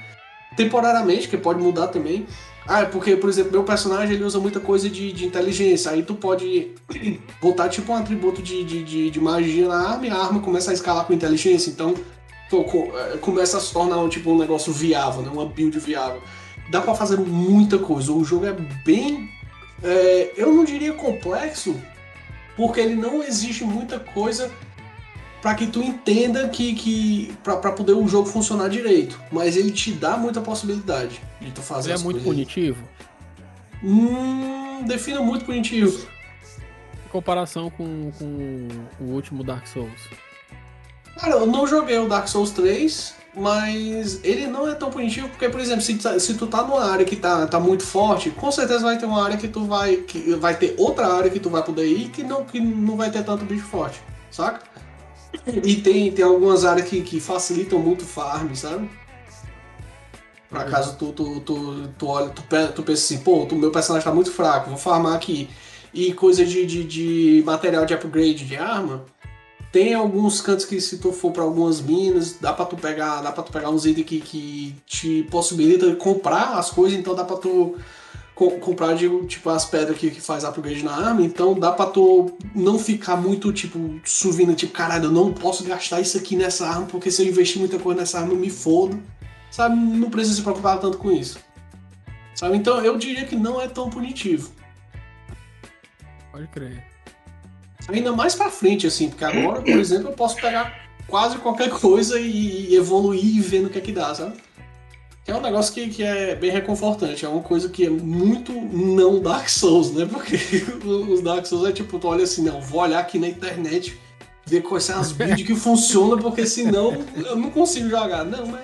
temporariamente, que pode mudar também. Ah, é porque, por exemplo, meu personagem ele usa muita coisa de, de inteligência. Aí tu pode botar tipo um atributo de, de, de, magia na arma e a arma começa a escalar com inteligência. Então tu eh, começa a se tornar um, tipo, um negócio viável, né? uma build viável. Dá pra fazer muita coisa. O jogo é bem. é, eu não diria complexo, porque ele não exige muita coisa para que tu entenda que, que para poder o jogo funcionar direito. Mas ele te dá muita possibilidade de tu fazer Ele é muito punitivo Hum, defina muito punitivo. em comparação com, com o último Dark Souls. Cara, eu não joguei o Dark Souls 3, mas ele não é tão punitivo, porque, por exemplo, se, tu tá- se tu tá numa área que tá, tá muito forte, com certeza vai ter uma área que tu vai. Que vai ter outra área que tu vai poder ir que não, que não vai ter tanto bicho forte, saca? E tem, tem algumas áreas que, que facilitam muito o farm, sabe? Por acaso tu, tu, tu, tu olha, tu, tu pensa assim, pô, o meu personagem tá muito fraco, vou farmar aqui. E coisa de, de, de material de upgrade de arma, tem alguns cantos que se tu for pra algumas minas, dá pra tu pegar, dá para tu pegar uns itens que, que te possibilita comprar as coisas, então dá pra tu co- comprar digo, tipo as pedras que, que faz upgrade na arma, então dá pra tu não ficar muito tipo subindo, tipo, caralho, eu não posso gastar isso aqui nessa arma, porque se eu investir muita coisa nessa arma eu me fodo. Sabe, não precisa se preocupar tanto com isso. Sabe, então eu diria que não é tão punitivo. Pode crer. Ainda mais pra frente, assim, porque agora, por exemplo, eu posso pegar quase qualquer coisa e, e evoluir e ver no que é que dá, sabe? É um negócio que, que é bem reconfortante, é uma coisa que é muito não Dark Souls, né? Porque os Dark Souls é tipo, tu olha assim, não, vou olhar aqui na internet, ver quais são as builds que funcionam, porque senão eu não consigo jogar. Não, mas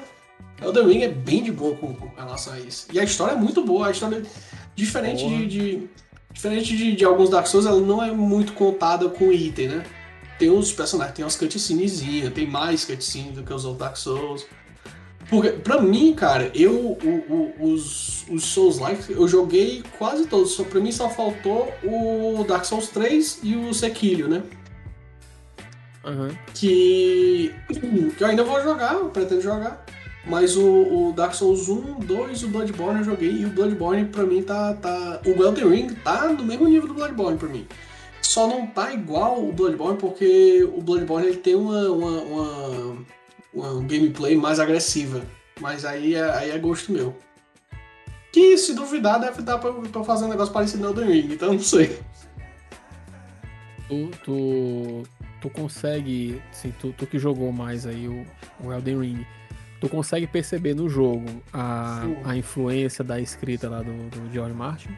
Elden Ring é bem de boa com, com relação a isso. E a história é muito boa, a história é diferente de, de- Diferente de, de alguns Dark Souls, ela não é muito contada com item, né? Tem os personagens, tem umas cutscenezinhas, tem mais cutscenes do que os outros Dark Souls. Porque, pra mim, cara, eu, o- o- os, os Souls-like, eu joguei quase todos. Só, pra mim só faltou o Dark Souls 3 e o Sekiro, né? Aham. que, que eu ainda vou jogar, eu pretendo jogar. Mas o, o Dark Souls 1, 2, o Bloodborne eu joguei e o Bloodborne pra mim tá, tá. O Elden Ring tá no mesmo nível do Bloodborne pra mim. Só não tá igual o Bloodborne porque o Bloodborne ele tem uma, uma, uma, uma gameplay mais agressiva. Mas aí é, aí é gosto meu. Que se duvidar deve dar pra, pra fazer um negócio parecido no Elden Ring, então não sei. Tu, tu, tu consegue, assim, tu, tu que jogou mais aí o, o Elden Ring, tu consegue perceber no jogo a, Sim. a influência da escrita lá do, do George Martin?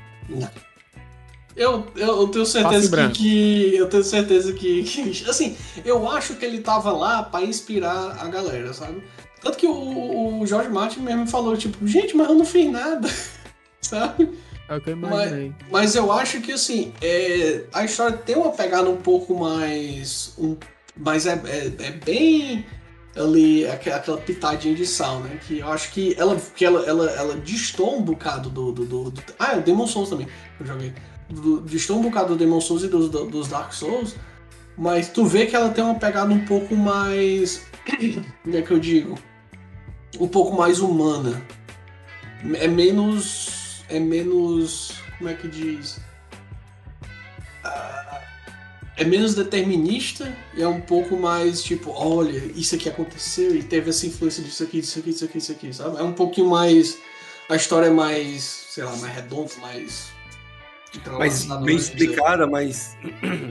Eu, eu, eu tenho certeza que, que- Eu tenho certeza que, que- Assim, eu acho que ele tava lá pra inspirar a galera, sabe? Tanto que o, o George Martin mesmo falou, tipo, gente, mas eu não fiz nada. sabe? É o que eu imaginei. Mas eu acho que assim, é, a história tem uma pegada um pouco mais. Um, mas é, é, é bem ali aquela, aquela pitadinha de sal, né? Que eu acho que ela, que ela, ela, ela distou um bocado do, do, do- do- Ah, é o Demon Souls também, que eu joguei. Do, distou um bocado do Demon Souls e dos, do- dos Dark Souls. Mas tu vê que ela tem uma pegada um pouco mais. Como é que eu digo? Um pouco mais humana. É menos. É menos. Como é que diz? Ah, É menos determinista e é um pouco mais tipo, olha, isso aqui aconteceu e teve essa influência disso aqui, disso aqui, disso aqui, disso aqui, sabe? É um pouquinho mais. A história é mais, sei lá, mais redonda, mais. Mas entrelaçada, bem explicada, mas.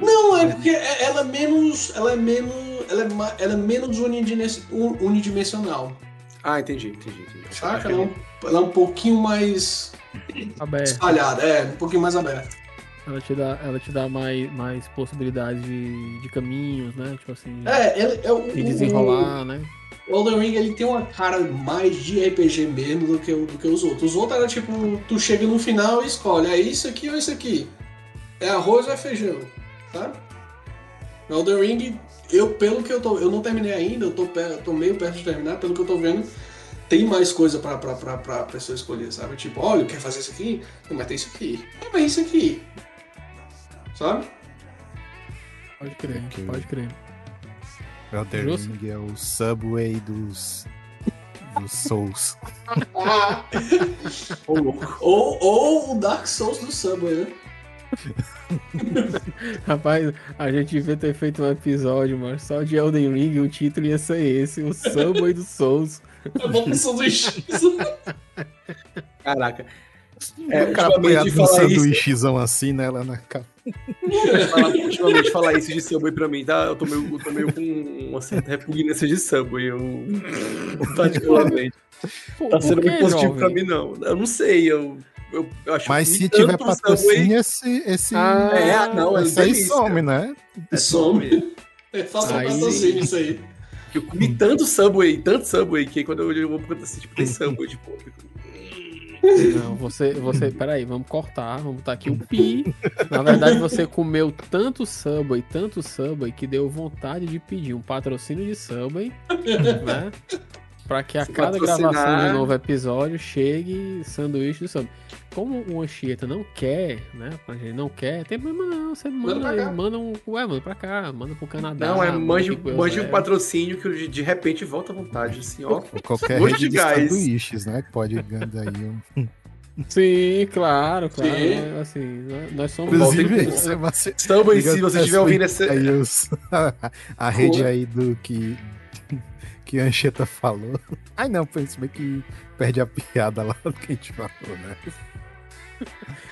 Não, é porque ela é menos. Ela é menos. Ela é, ela é menos unidimensional. Ah, entendi, entendi, entendi. Saca? Ela é, um, ela é um pouquinho mais Aberto. espalhada, é, um pouquinho mais aberta. Ela te dá, ela te dá mais, mais possibilidades de, de caminhos, né? Tipo assim, É, ele, é o, de desenrolar, né? O Elden Ring ele tem uma cara mais de RPG mesmo do que, o- do que os outros. Os outros era tipo, tu chega no final e escolhe, é isso aqui ou isso aqui. É arroz ou é feijão, sabe? No Elden Ring, eu, pelo que eu tô. Eu não terminei ainda, eu tô, eu tô meio perto de terminar, pelo que eu tô vendo, tem mais coisa pra, pra, pra, pra pessoa escolher, sabe? Tipo, olha, quer fazer isso aqui? Mas tem isso aqui. É, mas isso aqui. Sabe? Pode crer, Ok. pode crer. Elden Justo. Ring é o Subway dos, dos Souls. Ou, ou o Dark Souls do Subway, né? Rapaz, a gente devia ter feito um episódio, mano, só de Elden Ring o título ia ser esse, o Subway dos Souls. A evolução do X. Caraca. É, o cara falar isso- sanduíchezão assim, né? Lá na capa. Falar- ultimamente falar isso de Subway pra mim, tá? Eu tô meio, eu tô meio com uma certa repugnância de Subway, eu, particularmente. Por, Tá sendo muito positivo jovem? pra mim, não. Eu não sei, eu, eu, eu acho Mas que se tiver o Subway patrocínio, esse, esse, Ah, É, não, é esse aí some, né? é Some. É, Faça um Aí- patrocínio isso aí. que eu comi tanto Subway, tanto Subway, que aí quando eu, eu vou assim, tipo, tem Subway, tipo, Não, você, você, peraí, vamos cortar, vamos botar aqui o pi. Na verdade, você comeu tanto Subway, tanto Subway, que deu vontade de pedir um patrocínio de Subway, né? Pra que a Se cada patrocinar- gravação de um novo episódio chegue sanduíche do Subway. Como o Anchieta não quer, né? A gente não quer, tem problema não. Você manda, cá. manda um. Ué, manda pra cá, manda pro Canadá. Não, é manda mande, mande um Eusébio. patrocínio que de, de repente volta à vontade, assim, ó. Qualquer rede de de gás. sanduíches, né? Que pode ganhar aí um. Sim, claro, claro. Sim. é, Assim, nós- nós somos. Inclusive, você, Diga se você estiver ouvindo essa... Aí os- a rede aí do que, que a Ancheta falou. Ai não, foi isso bem que perde a piada lá do que a gente falou, né?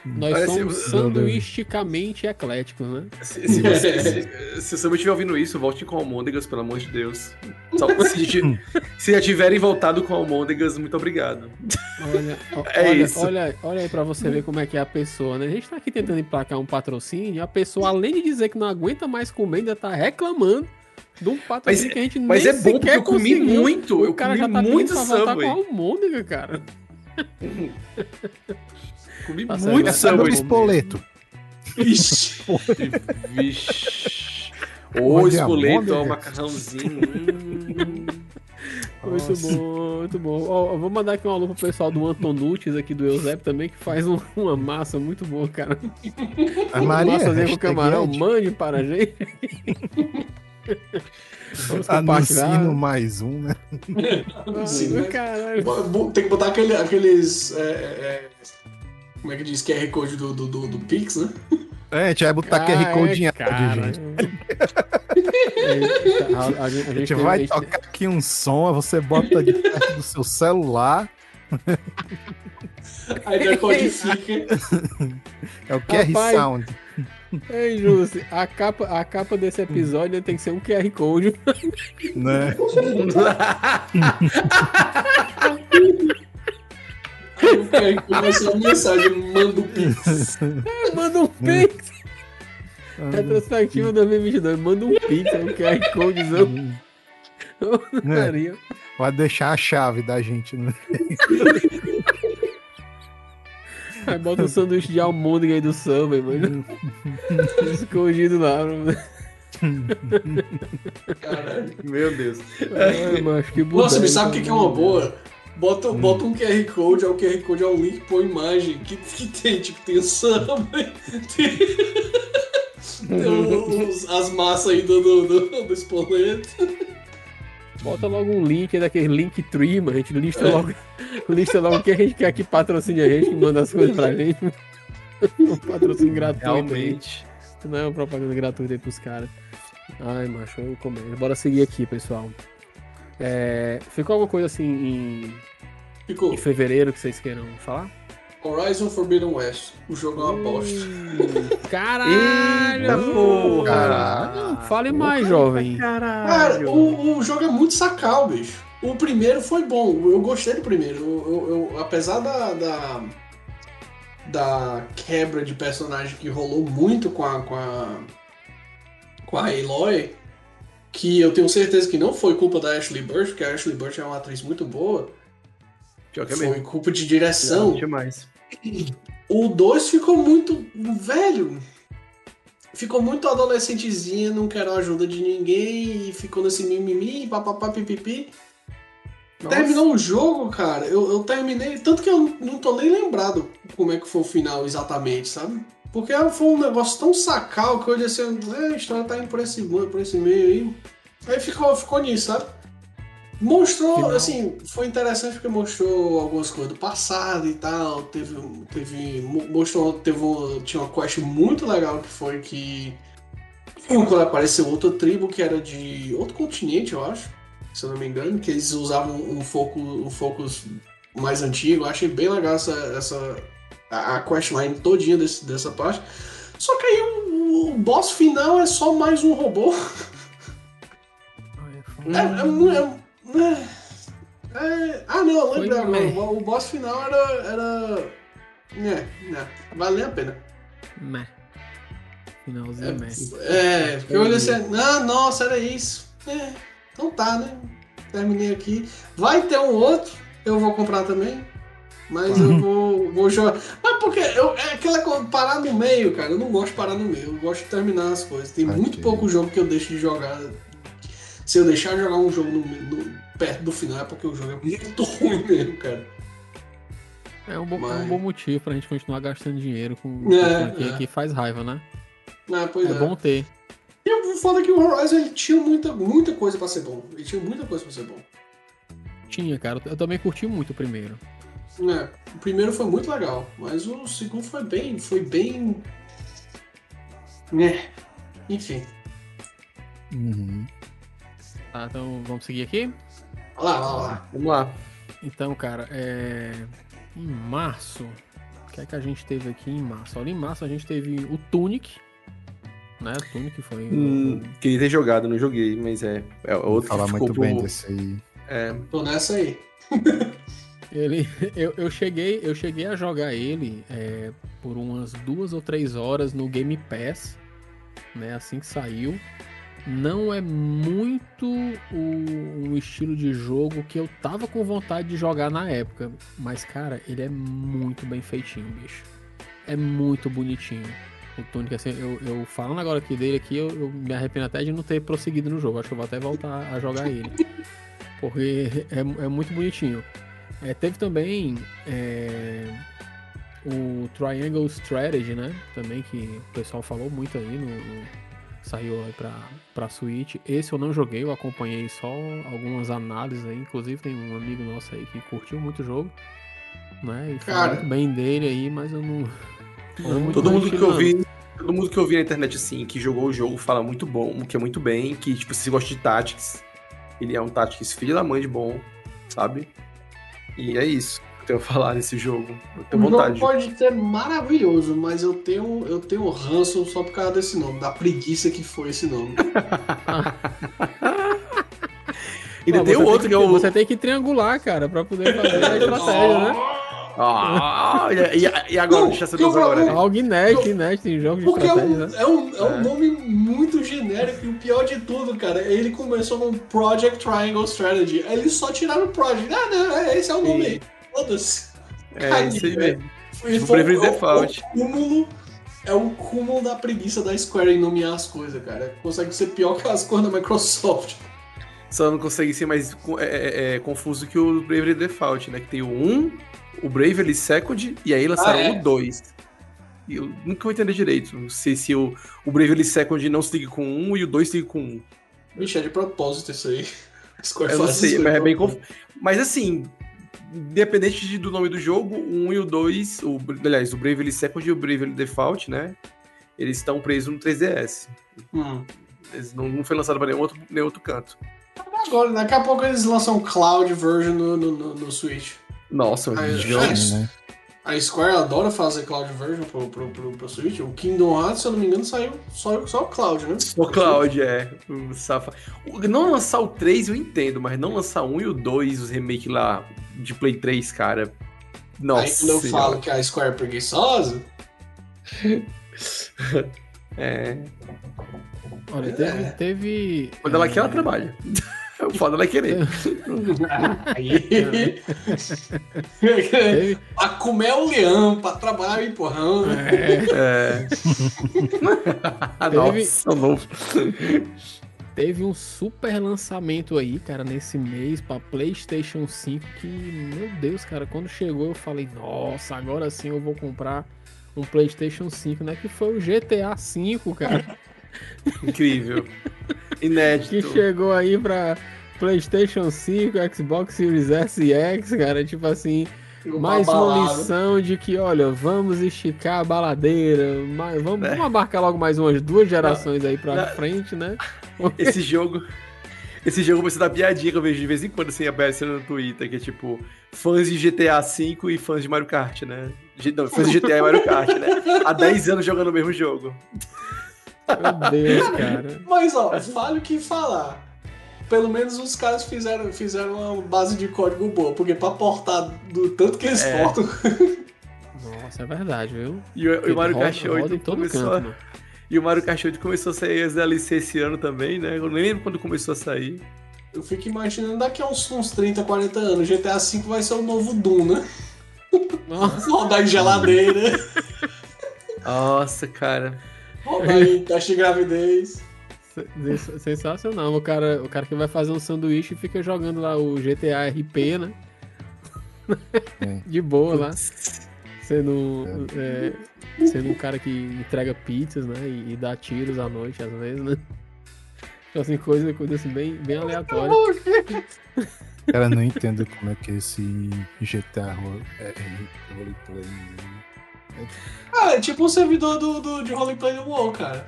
Nós Parece- somos sanduisticamente ecléticos, né? Se, se, você, se, se Subway estiver ouvindo isso, volte com almôndegas, pelo amor de Deus. Só, se, se já tiverem voltado com almôndegas, muito obrigado. Olha, É olha, isso. olha, olha aí pra você ver como é que é a pessoa, né? A gente tá aqui tentando emplacar um patrocínio, e a pessoa, além de dizer que não aguenta mais comer, ainda tá reclamando de um patrocínio Mas- que a gente Mas nem é bom porque eu comi conseguiu. muito, O eu cara comi já tá muito com Subway. a almôndega, cara. Comi Tá muito Subway. espoleto. Ixi. Vixe. Ô, espoleto, ó, macarrãozinho. hum. Muito Nossa. bom, muito bom. Ó, vou mandar aqui um alô pro pessoal do Antonucci aqui do Eusébio também, que faz um- uma massa muito boa, cara. A Maria, Massazinha com camarão, mande para a gente. Vamos Anuncio mais um, né? Sim, né? Caralho. Tem que botar aquele- aqueles. é, é, como é que diz? QR Code do, do, do, do Pix, né? É, a gente vai botar Ah, QR Code em é, áudio, gente. É, a, a gente, A gente vai tocar aqui um som, aí você bota de perto do seu celular. Aí decodifica. É o QR Rapaz. Sound. Ei, Júcio, a capa, a capa desse episódio tem que ser um QR Code. Né? O QR Code vai ser uma mensagem, manda o Pix. Manda um Pix. Retrospectiva 2022. Manda um Pix, é um QR Codezão. Maria. Pode deixar a chave da gente, né? Aí bota um sanduíche de almôndega aí do Subway, mano. Escondido lá. mano. Caralho. Meu Deus. Macho, que Nossa, me sabe o que, que é uma boa? Bota, Hum. bota um QR Code, aí o QR Code é um link por imagem que, que tem, tipo, tem o samba, tem, tem os- as massas aí do, do, do, do espoleto. Bota logo um link daquele link tree, mano. A gente lista logo, lista logo o que a gente quer que patrocine a gente, que manda as coisas pra gente. Um patrocínio gratuito. aí. Realmente. Não é uma propaganda gratuita aí pros caras. Ai, macho, eu comendo. Bora seguir aqui, pessoal. É, ficou alguma coisa assim em, Ficou. em fevereiro que vocês queiram falar? Horizon Forbidden West. O jogo é uma bosta. Hum, Caralho! Eita porra! Caralho. Fale mais, jovem. Cara, Caralho. o, o jogo é muito sacal, bicho. O primeiro foi bom, eu gostei do primeiro. Eu, eu- eu- apesar da, da, da quebra de personagem que rolou muito com a, com a, com a Aloy, que eu tenho certeza que não foi culpa da Ashley Burch, porque a Ashley Burch é uma atriz muito boa, é foi mesmo. culpa de direção. Não, demais. O 2 ficou muito velho. Ficou muito adolescentezinha, não quero a ajuda de ninguém, e ficou nesse mimimi, papapá, pipipi. Terminou o jogo, cara, eu, eu terminei, tanto que eu não tô nem lembrado como é que foi o final exatamente, sabe? Porque foi um negócio tão sacal que eu olhei assim, "É, a história tá indo por esse, por esse meio aí. Aí ficou, ficou nisso, sabe? Mostrou, Final. assim, foi interessante porque mostrou algumas coisas do passado e tal. Teve. teve mo- mostrou. Teve tinha uma quest muito legal que foi que. Quando apareceu outra tribo que era de outro continente, eu acho. Se eu não me engano, que eles usavam um foco, um focus mais antigo. Eu achei bem legal essa, essa, a, a questline todinha desse, dessa parte. Só que aí o, o boss final é só mais um robô. É, é, é- é- é- ah, não, meh. O, o boss final era. era é, né, vale nem a pena. Meh. Finalzinho, meh. É, porque eu olhei assim, ah, nossa, era isso. É, então tá, né? Terminei aqui. Vai ter um outro, eu vou comprar também. Mas eu vou, vou jogar. Mas porque eu, é aquela coisa, parar no meio, cara. Eu não gosto de parar no meio. Eu gosto de terminar as coisas. Tem muito Ok. pouco jogo que eu deixo de jogar. Se eu deixar de jogar um jogo no- no- perto do final, é porque o jogo é muito ruim mesmo, cara. É um, bom, é Mas- um bom motivo pra gente continuar gastando dinheiro com, É, franquia é. que faz raiva, né? Ah, pois É, é. bom ter. E o foda é que o Horizon ele tinha muita, muita coisa pra ser bom. Ele tinha muita coisa pra ser bom. Tinha, cara. Eu também curti muito o primeiro. É, o primeiro foi muito legal, mas o segundo foi bem, foi bem. É. Enfim. Uhum. Tá, então vamos seguir aqui? Olha lá, olha lá. Vamos lá. Então, cara, é... em março, o que é que a gente teve aqui em março? Olha, em março a gente teve o Tunic, né? O Tunic foi. Hum, queria ter jogado, não joguei, mas é, é outro que Falar muito pro- bem desse aí. É, Tô nessa aí. Ele, eu, eu cheguei, eu cheguei a jogar ele é, por umas duas ou três horas no Game Pass, né? Assim que saiu. Não é muito o, o estilo de jogo que eu tava com vontade de jogar na época, mas cara, ele é muito bem feitinho, bicho. É muito bonitinho. O Tunic, assim, eu, eu falando agora aqui dele aqui, eu, eu me arrependo até de não ter prosseguido no jogo. Acho que eu vou até voltar a jogar ele. Porque é, é muito bonitinho. É, teve também é, o Triangle Strategy, né? Também que o pessoal falou muito aí, no, no- saiu aí pra, pra Switch. Esse eu não joguei, eu acompanhei só algumas análises aí. Inclusive tem um amigo nosso aí que curtiu muito o jogo, né? E falou Cara. muito bem dele aí, mas eu não. não muito todo mundo que eu vi, todo mundo que eu vi na internet assim, que jogou o jogo, fala muito bom, que é muito bem, que tipo, se gosta de Tactics, ele é um Tactics filho da mãe de bom, sabe? E é isso tenho a falar nesse jogo. Eu O tenho jogo vontade. pode ser maravilhoso, mas eu tenho, eu tenho ranço só por causa desse nome, da preguiça que foi esse nome. Ainda Não, tem o outro que, que é o. Você tem que triangular, cara, pra poder fazer a estratégia, né? Ah, e, e- e agora, Não, deixa duas agora. problema- Algo inédito, inédito em jogos de Porque é estratégia, um, né? é um, é um É. nome muito genérico e o pior de tudo, cara, ele começou com Project Triangle Strategy. Aí eles só tiraram o Project. Ah, não, é, esse é o nome aí. Foda-se. É isso aí mesmo. O foi o- Default. O cúmulo, é o cúmulo da preguiça da Square em nomear as coisas, cara. Consegue ser pior que as coisas da Microsoft. Só não consegue ser mais é, é, é, confuso que o Bravely Default, né? Que tem o 1, o Bravely Second, e aí lançaram Ah, é? o 2. E eu nunca vou entender direito. Não sei se o, o Bravely Second não se liga com o 1 e o 2 se liga com o 1. Vixe, é de propósito isso aí. Square Eu não faz sei, isso mas é bem propósito. confuso. Mas assim, independente de- do nome do jogo, o 1 e o 2, o, aliás, o Bravely Second e o Bravely Default, né? Eles estão presos no 3DS. Hum. Eles não, não foi lançado para nenhum outro, nenhum outro canto. Agora, daqui a pouco eles lançam Cloud version no, no, no, no Switch. Nossa, Ah, é. jogo. A Square adora fazer Cloud version pro, pro, pro, pro Switch. O Kingdom Hearts, se eu não me engano, saiu só, só o Cloud, né? O Cloud, é. O safa... Não lançar o 3 eu entendo, mas não lançar o 1 e o 2, os remake lá de Play 3, cara. Nossa. Aí quando eu Senhora. falo que a Square é preguiçosa, É. Olha, teve. teve Quando ela é, quer, ela trabalha. O foda ela é querer. aí. Teve, pra comer o leão, pra trabalhar o empurrão. é, É. Nossa, novo. teve um super lançamento aí, cara, nesse mês pra PlayStation 5. Que, meu Deus, cara, quando chegou eu falei, nossa, agora sim eu vou comprar um PlayStation 5, né? Que foi o GTA V, cara. Incrível. que Inédito. chegou aí pra PlayStation 5, Xbox Series S e X, cara. Tipo assim, mais uma balada. lição de que, olha, vamos esticar a baladeira, mas vamos, É. vamos abarcar logo mais umas duas gerações aí pra Na- frente, né? Esse jogo. Esse jogo começou a dar piadinha que eu vejo de vez em quando assim aparecendo no Twitter, que é tipo fãs de GTA V e fãs de Mario Kart, né? G- Não, fãs de GTA e Mario Kart, né? Há 10 anos jogando o mesmo jogo. Meu Deus, cara. Mas, ó, vale o que falar. Pelo menos os caras fizeram, fizeram uma base de código boa, porque pra portar do tanto que eles É. portam. Nossa, é verdade, viu? E o, e o Mario Kart roda 8 em todo começou. canto, mano. e o Mario Kart 8 começou a sair as DLC esse ano também, né? Eu nem lembro quando começou a sair. Eu fico imaginando daqui a uns, uns 30, 40 anos, GTA V vai ser o novo Doom, né? Nossa, Rodar em geladeira, Nossa, cara. Rodar em teste de gravidez. sen- sensacional. O cara, o cara que vai fazer um sanduíche e fica jogando lá o GTA RP, né? É. De boa lá. Sendo, é, sendo um cara que entrega pizzas, né? E, e dá tiros à noite, às vezes, né? Então, assim, coisa, coisa assim, bem, bem aleatória. Cara, não entendo como é que esse GTA é, é roleplay. né? Ah, é tipo um servidor do, do, de roleplay do WoW, cara.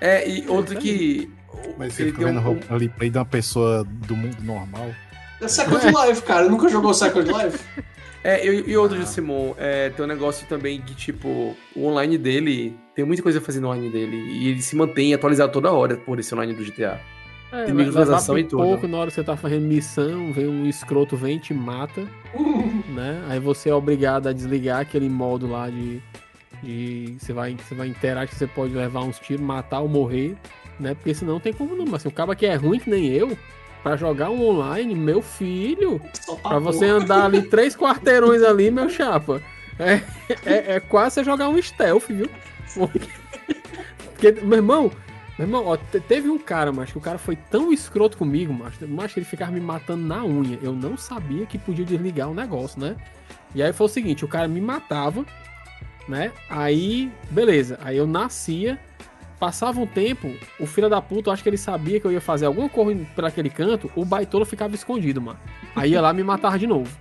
É, e outro que. Mas você ele fica vendo um, ro- roleplay de uma pessoa do mundo normal. É Second Life, cara. Nunca jogou Second Life? É, e, e outro de Simon, é, tem um negócio também que, tipo, o online dele, tem muita coisa fazendo online dele, e ele se mantém atualizado toda hora por esse online do GTA. É, Tem microtransação e tudo. pouco na hora que você tá fazendo missão, vem um escroto, vem e te mata, né? Aí você é obrigado a desligar aquele modo lá de. de você, vai, você vai interagir, você pode levar uns tiros, matar ou morrer, né? Porque senão não tem como não. Mas assim, o cara que é ruim que nem eu, pra jogar um online, meu filho, pra pra você andar ali três quarteirões ali, meu chapa, é, é, é quase você jogar um stealth, viu? Porque, porque, meu irmão, meu irmão, ó, te- teve um cara, mas que o cara foi tão escroto comigo, mas que ele ficava me matando na unha. Eu não sabia que podia desligar o negócio, né? E aí foi o seguinte, o cara me matava, né? Aí, beleza. Aí eu nascia, passava um tempo, o filho da puta, eu acho que ele sabia que eu ia fazer alguma coisa por aquele canto, o baitola ficava escondido, mano. Aí ia lá me matava de novo.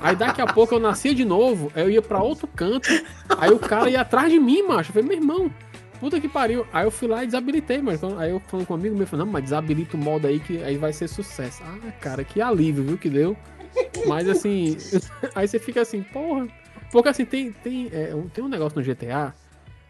Aí daqui a pouco eu nascia de novo, aí eu ia pra outro canto, aí o cara ia atrás de mim, macho. Eu falei, meu irmão, puta que pariu. Aí eu fui lá e desabilitei, mas então, aí eu falando com um amigo meu, falei, não, mas desabilita o modo aí que aí vai ser sucesso. Ah, cara, que alívio, viu, que deu. Mas assim, aí você fica assim, porra. Porque assim, tem, tem, é, um- tem um negócio no GTA,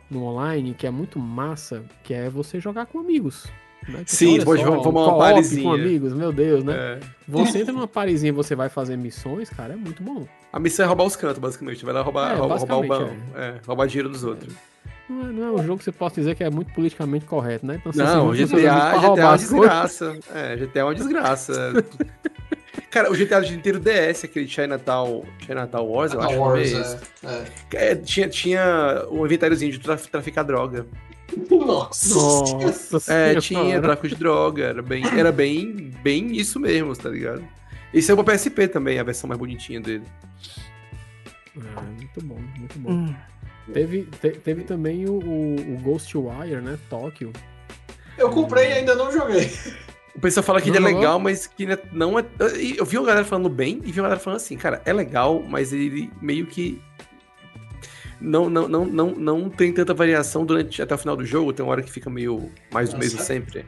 no online, que é muito massa, que é você jogar com amigos. Né? Tipo, Sim, pode só, formar uma parezinha. com amigos, meu Deus, né? É. Você entra numa parezinha e você vai fazer missões, cara, é muito bom. A missão é roubar os cantos, basicamente. Vai lá roubar, É, roubar, roubar o banco. É, roubar dinheiro dos outros. Não é, não é um jogo que você possa dizer que é muito politicamente correto, né? Então, você Não, amigos GTA, GTA é uma desgraça. É, GTA é uma desgraça. Cara, o GTA de inteiro DS, aquele Chinatown, Chinatown Wars, eu acho que Wars, é é, é. É, tinha, tinha um inventáriozinho de traf- traficar droga. Nossa. Nossa É, senhora. tinha tráfico de droga. Era bem, era bem, bem isso mesmo, tá ligado? Esse é o PSP também, a versão mais bonitinha dele. Ah, muito bom, muito bom. Teve, te- teve também o, o, o Ghostwire, né? Tóquio. Eu comprei e ainda não joguei. O pessoal fala que Não ele é jogou? legal, mas que ele não é. Eu vi uma galera falando bem e vi uma galera falando assim, cara, é legal, mas ele meio que. Não, não, não, não, não tem tanta variação durante até o final do jogo. Tem uma hora que fica meio mais do mesmo sempre.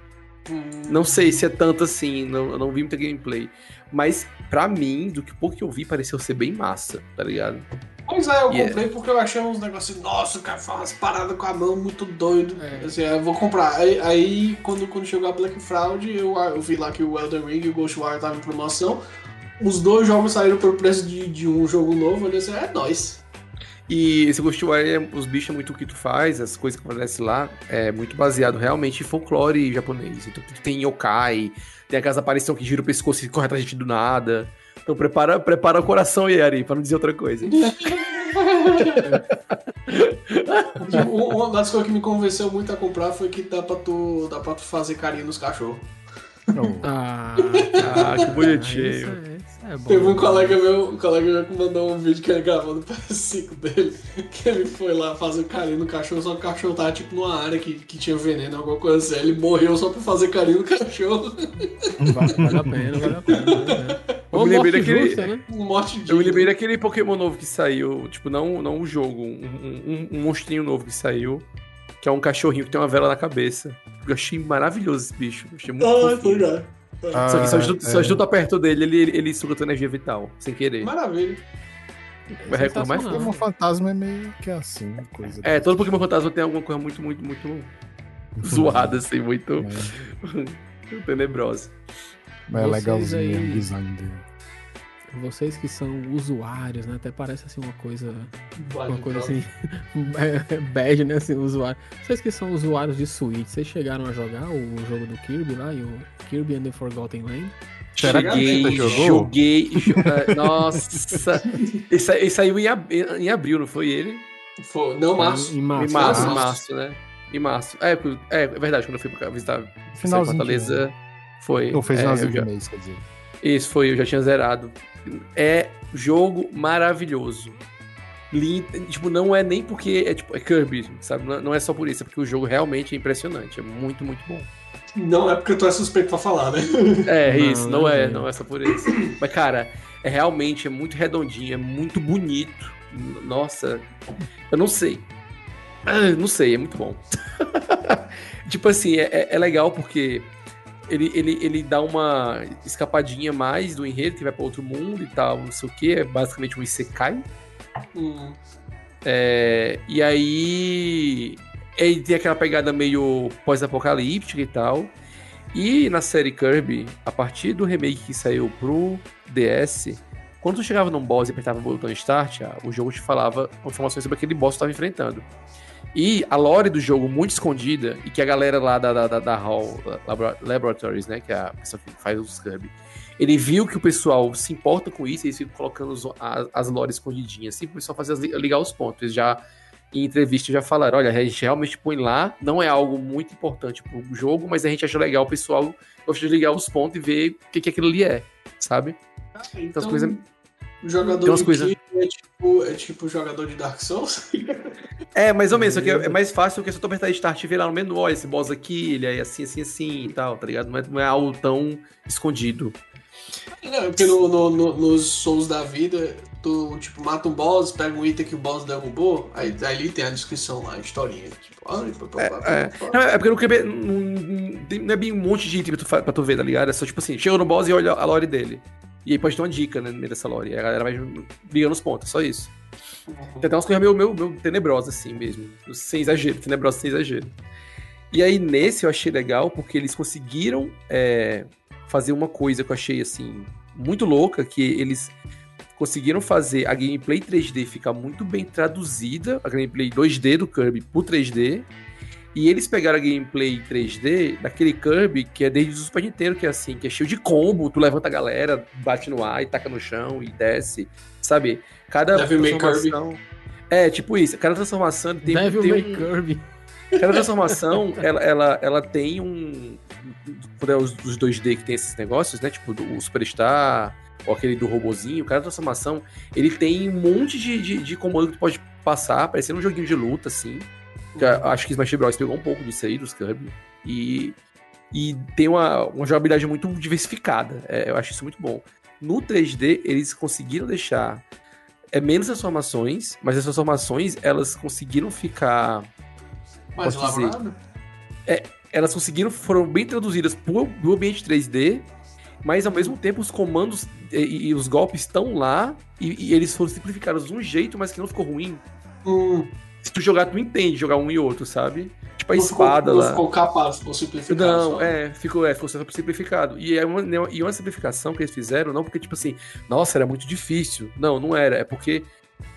Não sei se é tanto assim, não, eu não vi muita gameplay. Mas, pra mim, do que pouco que eu vi, pareceu ser bem massa, tá ligado? Pois é, eu Yeah. comprei porque eu achei uns negócios, nossa, o cara faz umas paradas com a mão muito doido. É. Assim, eu vou comprar. Aí, aí, quando, quando chegou a Black Fraud, eu, eu vi lá que o Elden Ring e o Ghostwire estavam em promoção. Os dois jogos saíram por preço de, de um jogo novo. Eu disse, é nóis. E esse Ghostwire, é- os bichos é muito o que tu faz, as coisas que acontecem lá, é muito baseado realmente em folclore japonês. Então tem yokai, tem aquelas aparições que gira o pescoço e corre atrás de do nada. Então prepara, prepara o coração, Yari, pra não dizer outra coisa. Uma das coisas que me convenceu muito a comprar foi que dá pra tu, dá pra tu fazer carinho nos cachorros. Não, Ah, Ah, que isso bonitinho. É, bom. Teve um colega meu, um colega meu que mandou um vídeo que ele gravou no PS5 dele, que ele foi lá fazer carinho no cachorro, só que o cachorro tava tipo numa área que, que tinha veneno, alguma coisa assim. Ele morreu só pra fazer carinho no cachorro. Vale, vale a pena, vale a pena. Vale a pena. Eu Uma me lembrei morte daquele- justa, né? Morte de. Eu me lembrei daquele Pokémon novo que saiu, tipo, não, não um jogo, um, um, um monstrinho novo que saiu, que é um cachorrinho que tem uma vela na cabeça. Eu achei maravilhoso esse bicho. Eu achei muito Ah, fofinho. Ligado. Só que só Ah, de é. tá perto dele, ele, ele suga tua energia vital, sem querer. Maravilha. Vai reclamar mais Pokémon fantasma é meio que assim, coisa. É, todo Pokémon Fantasma tem alguma coisa muito, muito, muito zoada, assim, muito É, tenebrosa. mas é legalzinho aí- o design dele. Vocês que são usuários, né? Até parece assim uma coisa. Vai, Uma coisa assim. bad, né? Assim, usuário. Vocês que são usuários de Switch, vocês chegaram a jogar o jogo do Kirby lá e o Kirby and the Forgotten Land? Será que joguei. jo- ah, Nossa! Esse saiu em, ab- em abril, não foi ele? Foi- Não, março. Em março. Em março, março. em março, né? Em março. É, é, é verdade, quando eu fui visitar Finalzinho. Fortaleza, foi. Ou fez é, finalzinho de já- mês, quer dizer. Isso, foi, eu já tinha zerado. É jogo maravilhoso. Lindo, tipo, não é nem porque é tipo é Kirby, sabe? Não não é só por isso, é porque o jogo realmente é impressionante, é muito, muito bom. Não é porque tu é suspeito pra falar, né? É, Não, isso, não não é, é. não é só por isso. Mas, cara, é realmente é muito redondinho, é muito bonito. Nossa, eu não sei. Ah, Não sei, é muito bom. tipo assim, é, é- é legal porque ele, ele, ele dá uma escapadinha mais do enredo, que vai pra outro mundo e tal, não sei o que. É basicamente um Isekai. Hum. É, e aí ele tem aquela pegada meio pós-apocalíptica e tal. E na série Kirby, a partir do remake que saiu pro DS, quando tu chegava num boss e apertava o botão Start, ah, o jogo te falava informações sobre aquele boss que tu estava enfrentando. E a lore do jogo muito escondida, e que a galera lá da, da, da, da Hall Labora- Laboratories, né, que é a pessoa que faz os Kirby, ele viu que o pessoal se importa com isso e eles ficam colocando os- as, as lores escondidinhas, assim, pro pessoal fazer ligar os pontos. Eles já, em entrevista, já falaram: olha, a gente realmente põe lá, não é algo muito importante pro jogo, mas a gente acha legal o pessoal gosta de ligar os pontos e ver o que, que aquilo ali é, sabe? Então, as coisas- o jogador de é tipo, é tipo jogador de Dark Souls? É, mais ou menos, só que é, é mais fácil porque se tu apertar Start e ver lá no menu, olha, esse boss aqui, ele é assim, assim, assim e tal, tá ligado? Não é, não é algo tão escondido. Não, é porque no, no- no- nos Souls da vida, tu tipo, mata um boss, pega um item que o boss derrubou, aí ali tem a descrição lá, a historinha. Tipo, É, pá. Não, é porque no QB não, não- é bem um monte de item pra tu, ver, tá ligado? É só tipo assim, chega no boss e olha a lore dele. E aí pode ter uma dica né, no meio dessa lore. E a galera vai ligando os pontos, é só isso. Tem até umas coisas meio, meio, meio tenebrosas assim mesmo. Sem exagero, tenebrosas sem exagero. E aí nesse eu achei legal porque eles conseguiram é, fazer uma coisa que eu achei assim muito louca, que eles conseguiram fazer a gameplay 3D ficar muito bem traduzida, a gameplay 2D do Kirby pro 3D. E eles pegaram a gameplay 3D daquele Kirby que é desde o Super Nintendo, que é assim, que é cheio de combo, tu levanta a galera, bate no ar e taca no chão e desce, sabe? Cada Devil transformação... É, tipo isso, cada transformação tem, Devil tem May um... Kirby. Cada transformação, ela, ela, ela tem um. Quando é os, os 2D que tem esses negócios, né? Tipo do- o Superstar, ou aquele do robozinho, cada transformação, ele tem um monte de, de, de comando que tu pode passar, parecendo um joguinho de luta, assim. Que acho que Smash Bros. pegou um pouco disso aí, dos Kirby. E, e tem uma, uma jogabilidade muito diversificada. É, eu acho isso muito bom. No 3D, eles conseguiram deixar é menos transformações, mas as transformações elas conseguiram ficar Mais posso dizer. elaborado? elas conseguiram, foram bem traduzidas pro, pro ambiente 3D, mas ao mesmo tempo os comandos e, e os golpes estão lá e, e eles foram simplificados de um jeito, mas que não ficou ruim. Hum, Se tu jogar, tu entende jogar um e outro, sabe? Tipo a não espada ficou, não lá. ficou capaz, ficou simplificado. Não, só. é, ficou, é, ficou simplificado. E é uma, e uma simplificação que eles fizeram, não porque, tipo assim, nossa, era muito difícil. Não, não era. É porque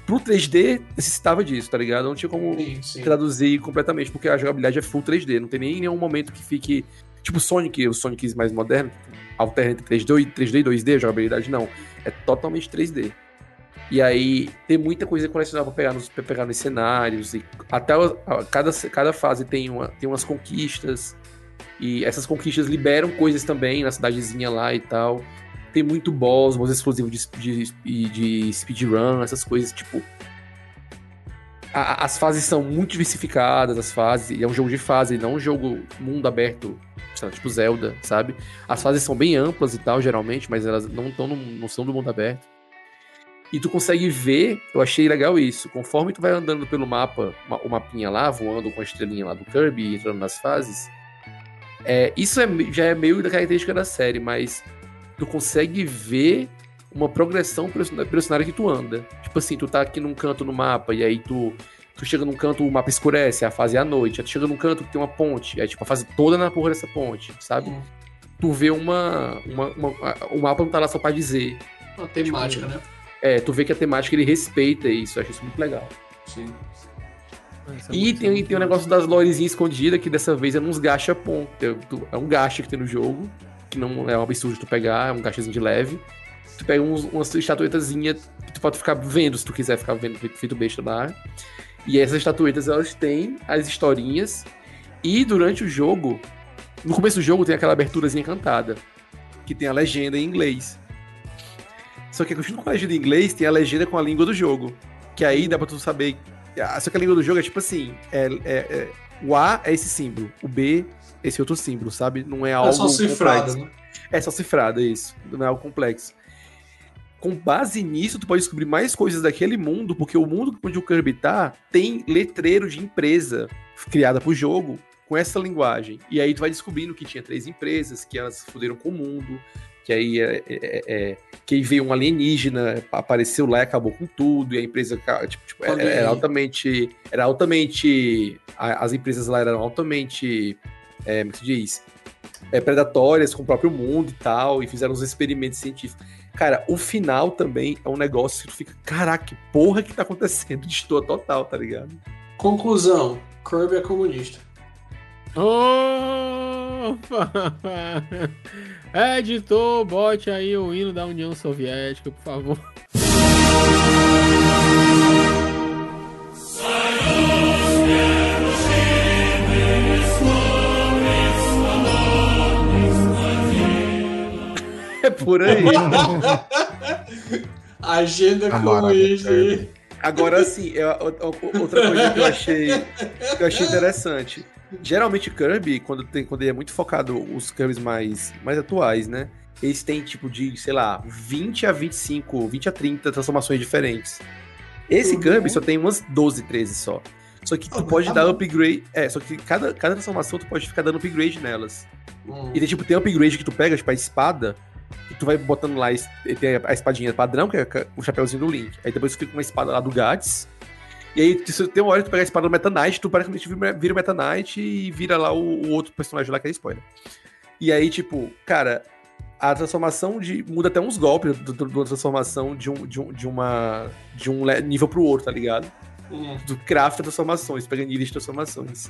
pro 3D necessitava disso, tá ligado? Não tinha como Sim, sim. traduzir completamente, porque a jogabilidade é full 3D, não tem nem nenhum momento que fique. Tipo Sonic, os Sonics mais modernos, alterna entre 3D e 3D e 2D, a jogabilidade não. É totalmente 3D. E aí tem muita coisa colecionável pra pegar nos, pra pegar nos cenários. E até cada, cada fase tem, uma, tem umas conquistas. E essas conquistas liberam coisas também na cidadezinha lá e tal. Tem muito boss, boss exclusivo de, de, de speedrun, essas coisas, tipo. a- as fases são muito diversificadas, as fases. É um jogo de fase, não um jogo mundo aberto, lá, tipo Zelda, sabe? As fases são bem amplas e tal, geralmente, mas elas não, tão no- não são do mundo aberto. E tu consegue ver, eu achei legal isso, conforme tu vai andando pelo mapa, ma- o mapinha lá, voando com a estrelinha lá do Kirby, entrando nas fases, é, isso é já é meio da característica da série, mas tu consegue ver uma progressão pelo cenário que tu anda. Tipo assim, tu tá aqui num canto no mapa, e aí tu, tu chega num canto, o mapa escurece, a fase é à noite, aí tu chega num canto que tem uma ponte, aí tipo, a fase toda na porra dessa ponte, sabe? Hum. Tu vê uma, uma, uma- a- O mapa não tá lá só pra dizer. Uma temática, né? É, tu vê que a temática ele respeita isso, eu acho isso muito legal. Sim. Isso é E tem, tem o negócio das lorezinhas escondidas, que dessa vez é uns gacha pom. É um gacha que tem no jogo, que não é um absurdo de tu pegar, é um gachazinho de leve. Tu pega uns, umas estatuetazinhas que tu pode ficar vendo, se tu quiser ficar vendo feito feito besta lá. E essas estatuetas, elas têm as historinhas. E durante o jogo, no começo do jogo tem aquela aberturazinha cantada, que tem a legenda em inglês. Só que junto com a legenda em inglês, tem a legenda com a língua do jogo. Que aí dá pra tu saber. Ah, Só que a língua do jogo é tipo assim: é, é- é- o A é esse símbolo, o B é esse outro símbolo, sabe? Não é algo É só né? É só cifrado, é isso. Não é algo complexo. Com base nisso, tu pode descobrir mais coisas daquele mundo, porque o mundo onde o Kirby tá tem letreiro de empresa criada pro jogo com essa linguagem. E aí tu vai descobrindo que tinha três empresas, que elas fuderam com o mundo, que aí é, é- é- que aí veio um alienígena, apareceu lá e acabou com tudo, e a empresa tipo, tipo, era, aí. era altamente. Era altamente. As empresas lá eram altamente. É, como é que se diz? é, predatórias com o próprio mundo e tal, e fizeram uns experimentos científicos. Cara, o final também é um negócio que tu fica, caraca, que porra que tá acontecendo? Destoa total, tá ligado? Conclusão: Kirby é comunista. Opa! Editor, bote aí o hino da União Soviética, por favor. É por aí. Agenda comunista aí. Kirby. Agora, assim, o- o- outra coisa que eu achei, que eu achei interessante. Geralmente, Kirby, quando, tem, quando ele é muito focado, os Kirbys mais, mais atuais, né? Eles têm, tipo, de, sei lá, 20 a 25, 20 a 30 transformações diferentes. Esse Uhum. Kirby só tem umas 12, 13 só. Só que tu Ah, pode tá dar bom. upgrade. É, só que cada, cada transformação tu pode ficar dando upgrade nelas. Hum. E tem, tipo, tem upgrade que tu pega, tipo, a espada, e tu vai botando lá, tem a espadinha padrão, que é o chapéuzinho do Link. Aí depois tu fica com uma espada lá do Gats. E aí, tem uma hora que tu pega a espada do Meta Knight, tu praticamente vira o Meta Knight e vira lá o, o outro personagem lá que é spoiler. E aí, tipo, cara, a transformação de. muda até uns golpes da transformação de um, de um, de uma. de um nível pro outro, tá ligado? Hum. do craft transformações, pega níveis de transformações.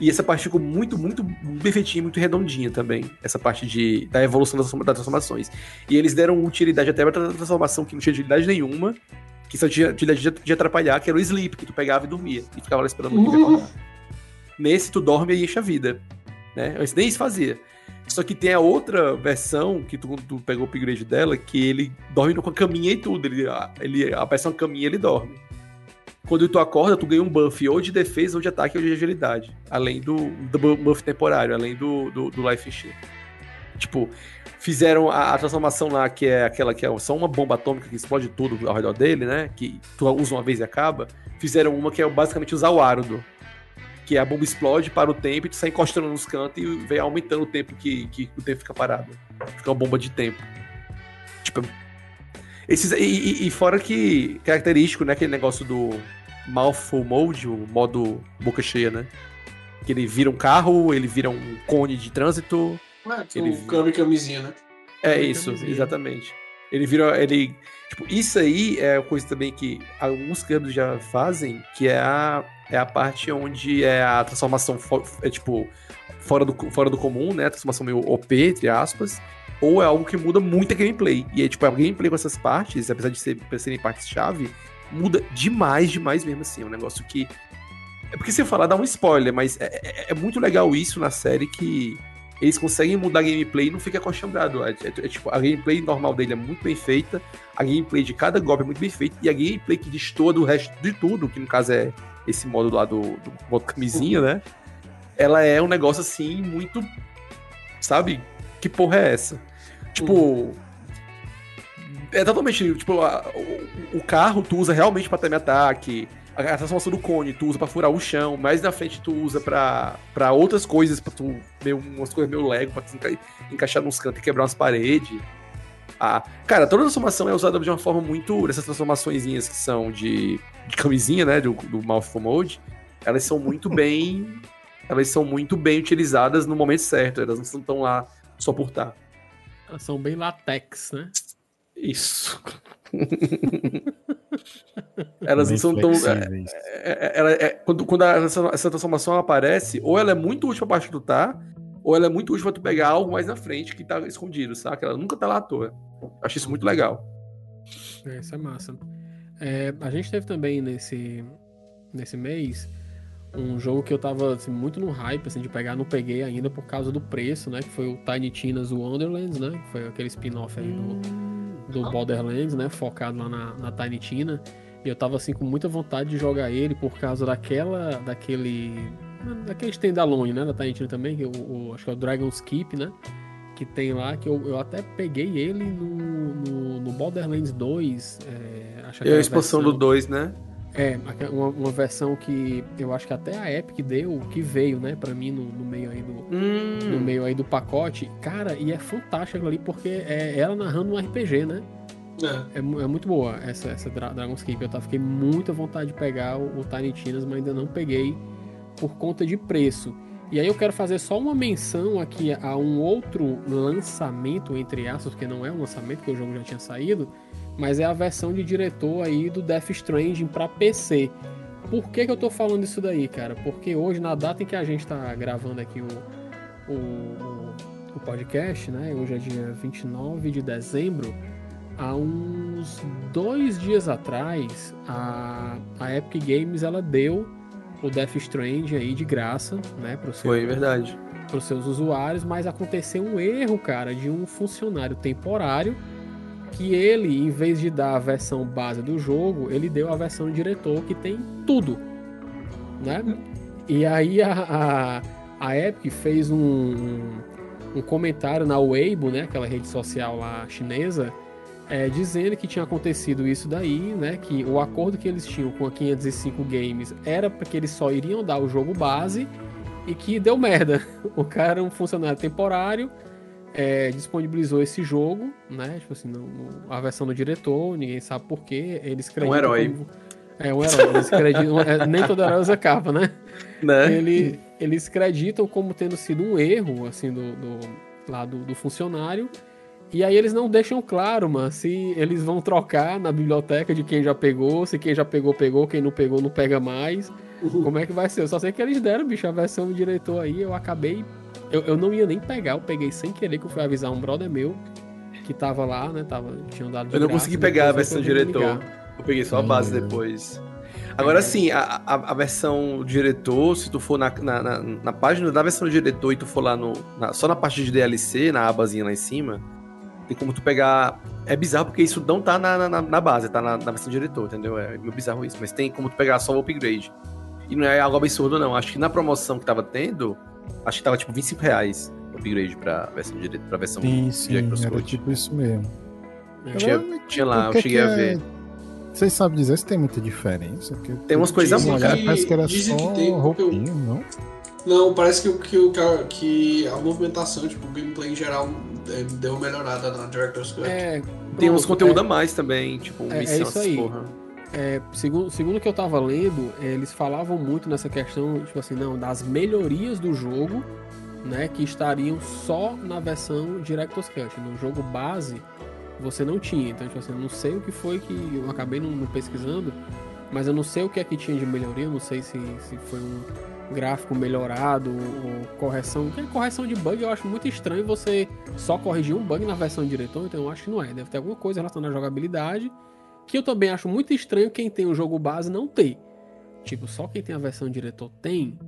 E essa parte ficou muito, muito bem feitinha, muito redondinha também. Essa parte de, da evolução das, das transformações. E eles deram utilidade até pra transformação que não tinha utilidade nenhuma, que só tinha utilidade de, de atrapalhar, que era o sleep, que tu pegava e dormia. E ficava lá esperando o Uhum. acordar. Nesse, tu dorme e enche a vida. Né? Esse nem isso fazia. Só que tem a outra versão, que tu, tu pegou o upgrade dela, que ele dorme com a caminha e tudo. Ele, ele aparece uma caminha e ele dorme. Quando tu acorda, tu ganha um buff ou de defesa, ou de ataque, ou de agilidade. Além do, do bu- buff temporário, além do, do, do life steal. Tipo, fizeram a, a transformação lá, que é aquela que é só uma bomba atômica que explode tudo ao redor dele, né? Que tu usa uma vez e acaba. Fizeram uma que é basicamente usar o árido. Que a bomba explode, para o tempo, e tu sai encostando nos cantos e vem aumentando o tempo que, que o tempo fica parado. Fica uma bomba de tempo. Tipo, esses, e, e- e fora que característico, né? Aquele negócio do Mouthful Mode, o modo boca cheia, né? Que ele vira um carro, ele vira um cone de trânsito. Ué, que Ele- o Kirby camisinha, né? É isso, camisinha. exatamente. Ele vira. Ele. Tipo, isso aí é uma coisa também que alguns câmbios já fazem, que é a, é a parte onde é a transformação fo- é tipo fora do, fora do comum, né? A transformação meio OP, entre aspas. Ou é algo que muda muito a gameplay. E aí, tipo, a gameplay com essas partes, apesar de ser, serem partes-chave, muda demais, demais mesmo, assim. É um negócio que. É porque se eu falar, dá um spoiler, mas é, é- é muito legal isso na série que eles conseguem mudar a gameplay e não fica acostumado. É, é- é tipo, a gameplay normal dele é muito bem feita, a gameplay de cada golpe é muito bem feita, e a gameplay que destoa do resto de tudo, que no caso é esse modo lá do, do modo camisinha, né? Ela é um negócio assim, muito. Sabe? Que porra é essa? Tipo. É totalmente, tipo, a- o, o carro tu usa realmente pra time ataque, a, a transformação do cone tu usa pra furar o chão, mais na frente tu usa pra, pra outras coisas, pra tu, meio, umas coisas meio lego, pra tu enca- encaixar nos cantos e quebrar umas paredes. Ah, cara, toda transformação é usada de uma forma muito. Essas transformaçõezinhas que são de, de camisinha, né? Do, do Mouthful Mode, elas são muito bem. elas são muito bem utilizadas no momento certo. Elas não estão lá só por estar. Elas são bem latex, né? Isso. elas não são tão. é, flexíveis. é- ela é- quando quando a- essa, essa transformação aparece, ou ela é muito útil pra tá, ou ela é muito útil pra tu pegar algo mais na frente que tá escondido, saca? Ela nunca tá lá à toa. Acho isso muito legal. É, isso é massa. É, a gente teve também nesse, nesse mês um jogo que eu tava assim, muito no hype assim, de pegar, não peguei ainda por causa do preço, né? Que foi o Tiny Tina's Wonderlands, né? Que foi aquele spin-off aí do, do Borderlands, né? Focado lá na, na Tiny Tina. E eu tava assim com muita vontade de jogar ele por causa daquela. daquele. daquele standalone, né? Da Tiny Tina também, que é o, o- acho que é o Dragon's Keep, né? Que tem lá, que eu, eu até peguei ele no, no, no Borderlands 2. É, acho E a expansão do versão- 2, né? É, uma, uma versão que eu acho que até a Epic deu, que veio, né, pra mim no, no meio aí do, no Hum, meio aí do pacote. Cara, e é fantástico ali, porque é ela narrando um RPG, né? É. É, é muito boa essa, essa Dra Dragon's Keep. Eu tava, fiquei muito à vontade de pegar o, o Tiny Tinas, mas ainda não peguei por conta de preço. E aí eu quero fazer só uma menção aqui a um outro lançamento, entre aspas, porque não é um lançamento, porque o jogo já tinha saído, mas é a versão de diretor aí do Death Stranding para PC. Por que, que eu tô falando isso daí, cara? Porque hoje, na data em que a gente tá gravando aqui o, o, o, podcast, né? Hoje é dia 29 de dezembro. Há uns dois dias atrás, a, a Epic Games ela deu o Death Stranding aí de graça, né? Pro seu, foi verdade. para os seus usuários, mas aconteceu um erro, cara, de um funcionário temporário que ele, em vez de dar a versão base do jogo, ele deu a versão diretor que tem tudo, né? E aí a, a, a Epic fez um, um, comentário na Weibo, né, aquela rede social lá chinesa, é, dizendo que tinha acontecido isso daí, né, que o acordo que eles tinham com a 505 Games era porque eles só iriam dar o jogo base e que deu merda. O cara era um funcionário temporário, é, disponibilizou esse jogo, né? Tipo assim, no- a versão do diretor, ninguém sabe porquê. Eles acreditam herói. como- É um herói. Eles acreditam, é, nem todo herói usa capa, né? Né? Ele, eles acreditam como tendo sido um erro, assim, do, do- lá do, do funcionário. E aí eles não deixam claro, mano, se eles vão trocar na biblioteca de quem já pegou, se quem já pegou, pegou, quem não pegou, não pega mais. Como é que vai ser? Eu só sei que eles deram, bicho, a versão do diretor aí, eu acabei. Eu, eu não ia nem pegar, eu peguei sem querer, que eu fui avisar um brother meu que tava lá, né? Tava, tinham dado Eu não graça, consegui pegar a versão diretor. Eu peguei só a base depois. Agora sim, a, a, a versão diretor, se tu for na, na, na, na página da versão diretor e tu for lá no. na- só na parte de DLC, na abazinha lá em cima, tem como tu pegar. É bizarro porque isso não tá na, na, na base, tá na, na versão diretor, entendeu? É meio bizarro isso. Mas tem como tu pegar só o upgrade. E não é algo absurdo, não. Acho que na promoção que tava tendo, acho que tava tipo 25 reais o upgrade pra versão diretor, pra versão Sim, sim, Director's era Cut. tipo isso mesmo. Tinha, Agora, tinha lá, o eu cheguei que a é- ver. Vocês sabem dizer se tem muita diferença? Porque Tem umas coisas tinha que- Parece que era dizem só que tem, porque eu- roupinha, não? Não, parece que, que, que, a, movimentação, tipo, o gameplay em geral é, deu uma melhorada na Director's Cut. É, Tem uns pronto, conteúdo é- a mais também, tipo, É- é missão, isso essas aí. porra. É, segundo, segundo que eu tava lendo, é, eles falavam muito nessa questão, tipo assim, não, das melhorias do jogo, né, que estariam só na versão Director's Cut. No jogo base, você não tinha. Então, tipo assim, eu não sei o que foi que eu acabei não, não pesquisando, mas eu não sei o que é que tinha de melhoria, não sei se, se foi um gráfico melhorado ou correção. Porque correção de bug eu acho muito estranho você só corrigir um bug na versão diretor, então eu acho que não é. Deve ter alguma coisa relacionada à jogabilidade que eu também acho muito estranho quem tem o jogo base não ter. Tipo, só quem tem a versão diretor tem.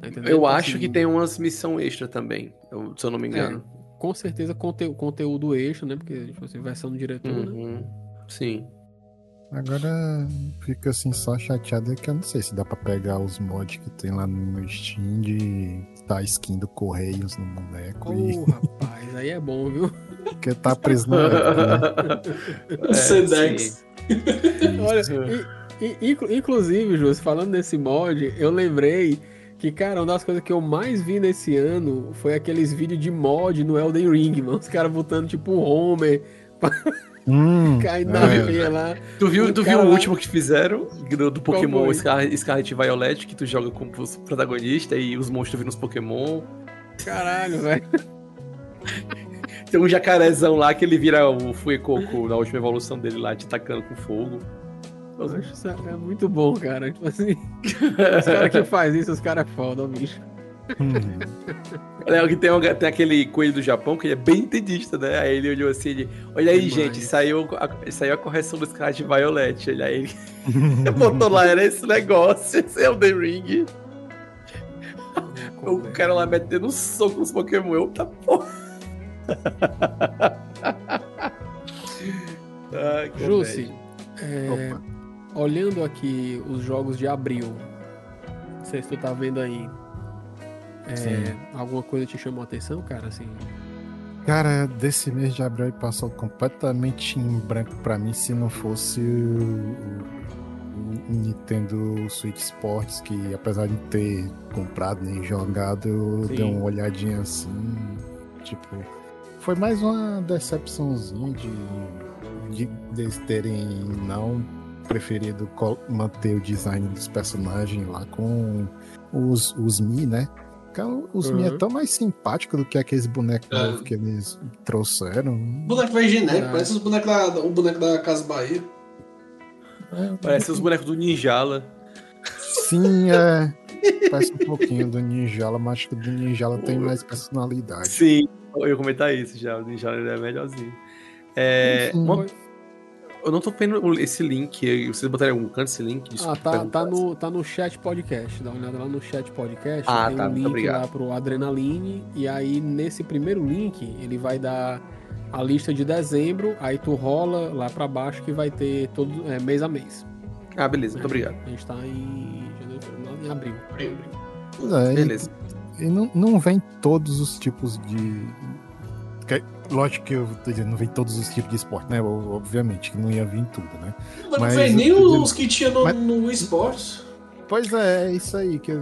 Tá? Eu Então, acho assim, que tem umas missão extra também, se eu não me engano. Com certeza conte conteúdo extra, né? Porque, tipo assim, versão do diretor, né? Uhum. Sim. Agora fica assim só chateado é que eu não sei se dá pra pegar os mods que tem lá no Steam de tá skin do Correios no boneco Ô, e rapaz, aí é bom, viu? porque tá preso época, né? É, Sedex. Olha, e- e- inclu- inclusive, Jus, falando desse mod, eu lembrei que, cara, uma das coisas que eu mais vi nesse ano foi aqueles vídeos de mod no Elden Ring, mano. Os caras botando tipo o Homer Hum, caindo na é. lá. Tu viu, O tu cara viu o lá- último que fizeram do, do Pokémon? Scar- Scarlet e Violet, que tu joga como os protagonista e os monstros viram os Pokémon. Caralho, velho. Tem um jacarezão lá que ele vira o Fuecoco na última evolução dele lá, te tacando com fogo. Eu acho isso é muito bom, cara. Tipo assim, os caras que faz isso, os caras é foda, ó, bicho. Hum. Olha, que tem, tem aquele coelho do Japão que ele é bem entendista, né? Aí ele olhou assim, ele, olha aí, Demais. gente, saiu a, saiu a correção do Scarlet Violet. Ele, aí ele botou lá, era esse negócio, esse é o The Ring. O cara lá metendo um soco nos Pokémon, eu tá porra. Ai, Jussi, é, olhando aqui os jogos de abril, não sei se tu tá vendo aí. é, alguma coisa te chamou a atenção, cara? Assim, Cara, desse mês de abril passou completamente em branco pra mim se não fosse o, o- o Nintendo Switch Sports, que apesar de ter comprado nem jogado, eu Sim. dei uma olhadinha assim, tipo, foi mais uma decepçãozinha de, de deles terem não preferido manter o design dos personagens lá com os, os Mi, né? Os Mi é Uhum. tão mais simpático do que aqueles bonecos É. novos que eles trouxeram. Boneco velho genérico, Ah. parece os bonecos da, o boneco da Casa Bahia. Parece os bonecos do Ninjala. Sim, é. Parece um pouquinho do Ninjala, mas acho que o do Ninjala tem mais personalidade. Sim, eu ia comentar isso já. O Ninjala é melhorzinho. É, uma- eu não tô vendo esse link. Vocês botaram algum canto esse link? ah, Desculpa tá, perguntar. tá, no, tá no chat podcast. Dá uma olhada lá no chat podcast. Ah, tem tá, um link obrigado. lá pro Adrenaline. E aí, nesse primeiro link, ele vai dar a lista de dezembro. Aí tu rola lá pra baixo que vai ter todo é, mês a mês. Ah, beleza, muito obrigado. A gente tá em janeiro, fevereiro, em abril. Abril. Pois é, e- Beleza. E não, não vem todos os tipos de. que- Lógico que eu tô dizendo, não vem todos os tipos de esporte, né? Obviamente que não ia vir tudo, né? Mas, Mas não vem nem os que tinha no, Mas- no Wii Sports. Pois é, é isso aí, que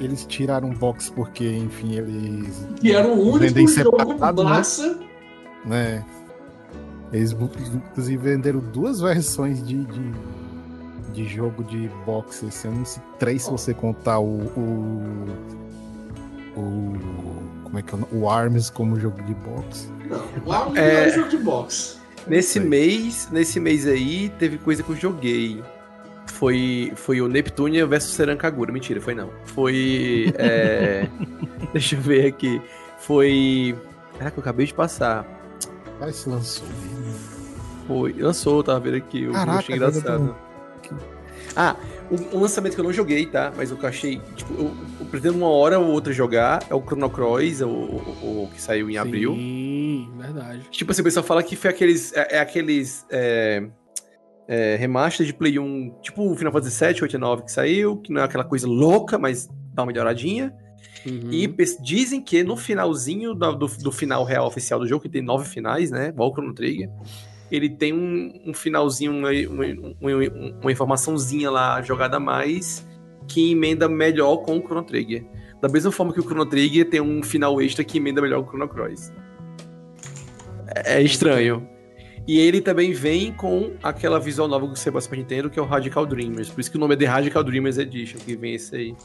eles tiraram box porque, enfim, eles. Que era o único Vendem jogo separado, né? massa. né? Eles inclusive venderam duas versões de, de, de jogo de boxe esse ano, se três se você contar o. o, o como é que é o nome? O Arms como jogo de boxe. Não, lá não É. é jogo de boxe. Nesse mês, nesse mês aí, teve coisa que eu joguei. Foi, foi o Neptunia versus Serancagura. Mentira, foi não. Foi. é, deixa eu ver aqui. Foi. Caraca, eu acabei de passar. Parece que lançou. Foi. Lançou, tava vendo aqui. Eu Caraca, achei engraçado. Ah, um, um lançamento que eu não joguei, tá? Mas o que eu achei. Tipo, eu, eu pretendo uma hora ou outra jogar. É o Chrono Cross, o, o, o que saiu em abril. Sim, verdade. Tipo assim, o pessoal fala que foi aqueles. É, é aqueles. É, é, remaster de Play 1, tipo o Final Fantasy VII, 8 e 9 que saiu, que não é aquela coisa louca, mas dá uma melhoradinha. Uhum. E dizem que no finalzinho do, do, do final real oficial do jogo, que tem nove finais, né? Igual o Chrono Trigger, ele tem um, um finalzinho, uma, uma, uma- informaçãozinha lá jogada a mais que emenda melhor com o Chrono Trigger. Da mesma forma que o Chrono Trigger tem um final extra que emenda melhor com o Chrono Cross. É, é estranho. E ele também vem com aquela visual nova que você passa pra Nintendo, que é o Radical Dreamers. Por isso que o nome é The Radical Dreamers Edition, que vem esse aí.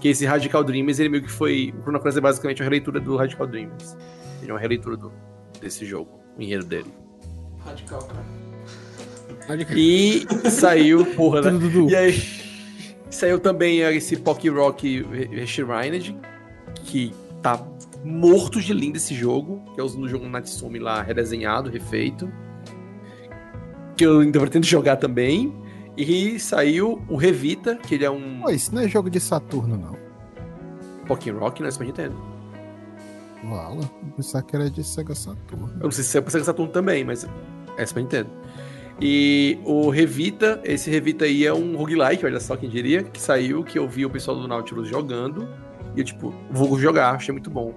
Que esse Radical Dreamers, ele meio que foi. O Chrono Cross é basicamente uma releitura do Radical Dreamers. Ele é uma releitura do, desse jogo, o enredo dele. Radical, cara. Radical. E saiu, porra, né? E aí, saiu também esse Pock Rock Reshrined, que tá morto de lindo esse jogo, que é o jogo Natsumi lá, redesenhado, refeito. Que eu ainda pretendo jogar também. E saiu o Revita, que ele é um Pô, isso não é jogo de Saturno, não. Pock Rock, não é Super Nintendo. Vala, eu pensava que era de Sega Saturno. Eu não sei se é pra Sega Saturn também, mas é Super Nintendo. E o Revita, esse Revita aí é um roguelike, olha só quem diria, que saiu, que eu vi o pessoal do Nautilus jogando. E eu, tipo, vou jogar, achei muito bom.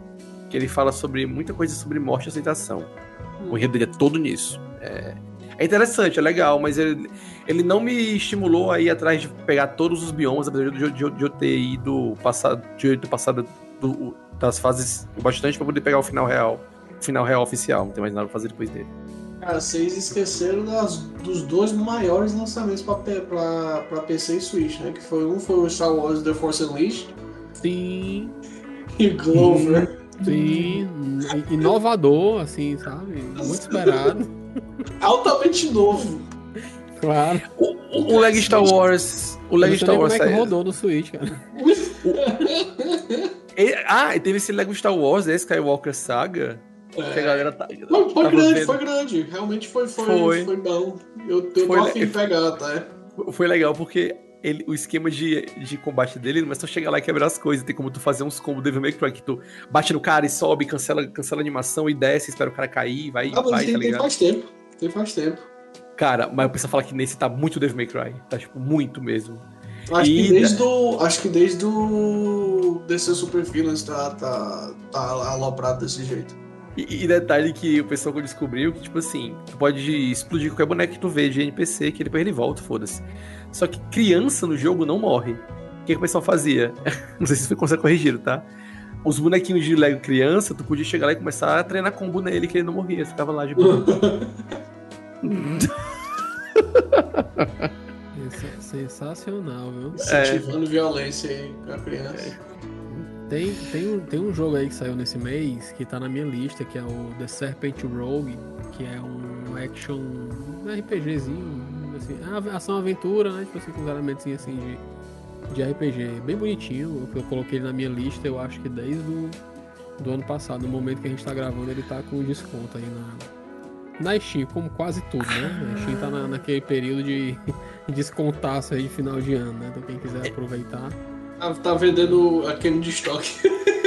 Que ele fala sobre muita coisa sobre morte e aceitação. O enredo dele é todo nisso. É, é interessante, é legal, mas ele, ele não me estimulou a ir atrás de pegar todos os biomas, apesar de, de, de eu ter ido passado, de eu passado do- das fases o bastante pra poder pegar o final real. O final real oficial, não tem mais nada pra fazer depois dele. Cara, vocês esqueceram das- dos dois maiores lançamentos pra, pra, pra PC e Switch, né? Que foi um foi o Star Wars The Force Unleashed Sim, e Glover. sim. Inovador, assim, sabe? Muito esperado. Altamente novo. Claro. O, o, o Lego Star Wars. O sei Star Wars. como é que saiu- rodou no Switch, cara. E- ah, e teve esse Lego Star Wars, né, Skywalker Saga. Que a galera tá. Foi, foi grande, vendo. foi grande. Realmente foi, foi, Foi. foi. bom. Eu, eu tô Foi afim le- de pegar, tá? Foi legal porque ele, o esquema de, de combate dele não é só chegar lá e quebrar as coisas. Tem como tu fazer uns combos Devil May Cry que tu bate no cara e sobe, cancela, cancela a animação e desce, espera o cara cair, vai, Ah, mas vai, tem, tá tem ligado? faz tempo. Tem faz tempo. Cara, mas o pessoal fala que nesse tá muito Devil May Cry. Tá, tipo, muito mesmo. Acho E que desde o. Acho que desde o. DC Super Villains tá, tá, tá aloprado desse jeito. E, e detalhe que o pessoal descobriu que, tipo assim, tu pode explodir qualquer boneco que tu vê de NPC, que depois ele volta, foda-se. Só que criança no jogo não morre. O que, que o pessoal fazia? não sei se foi consegue corrigir, tá? Os bonequinhos de Lego criança, tu podia chegar lá e começar a treinar combo nele que ele não morria, ficava lá de boa. Sensa- Sensacional, viu? Incentivando violência aí pra criança. Tem, tem, um, tem um jogo aí que saiu nesse mês que tá na minha lista, que é o The Serpent Rogue, que é um action um RPGzinho, assim, é uma ação aventura, né? Tipo assim, com uns elementos assim de, de RPG. Bem bonitinho, eu, eu coloquei ele na minha lista, eu acho que desde o do ano passado, no momento que a gente tá gravando, ele tá com desconto aí na, na Steam, como quase tudo, né? A Steam tá na, naquele período de descontaço aí de final de ano, né? Então quem quiser aproveitar. Tá, tá vendendo aquele de estoque.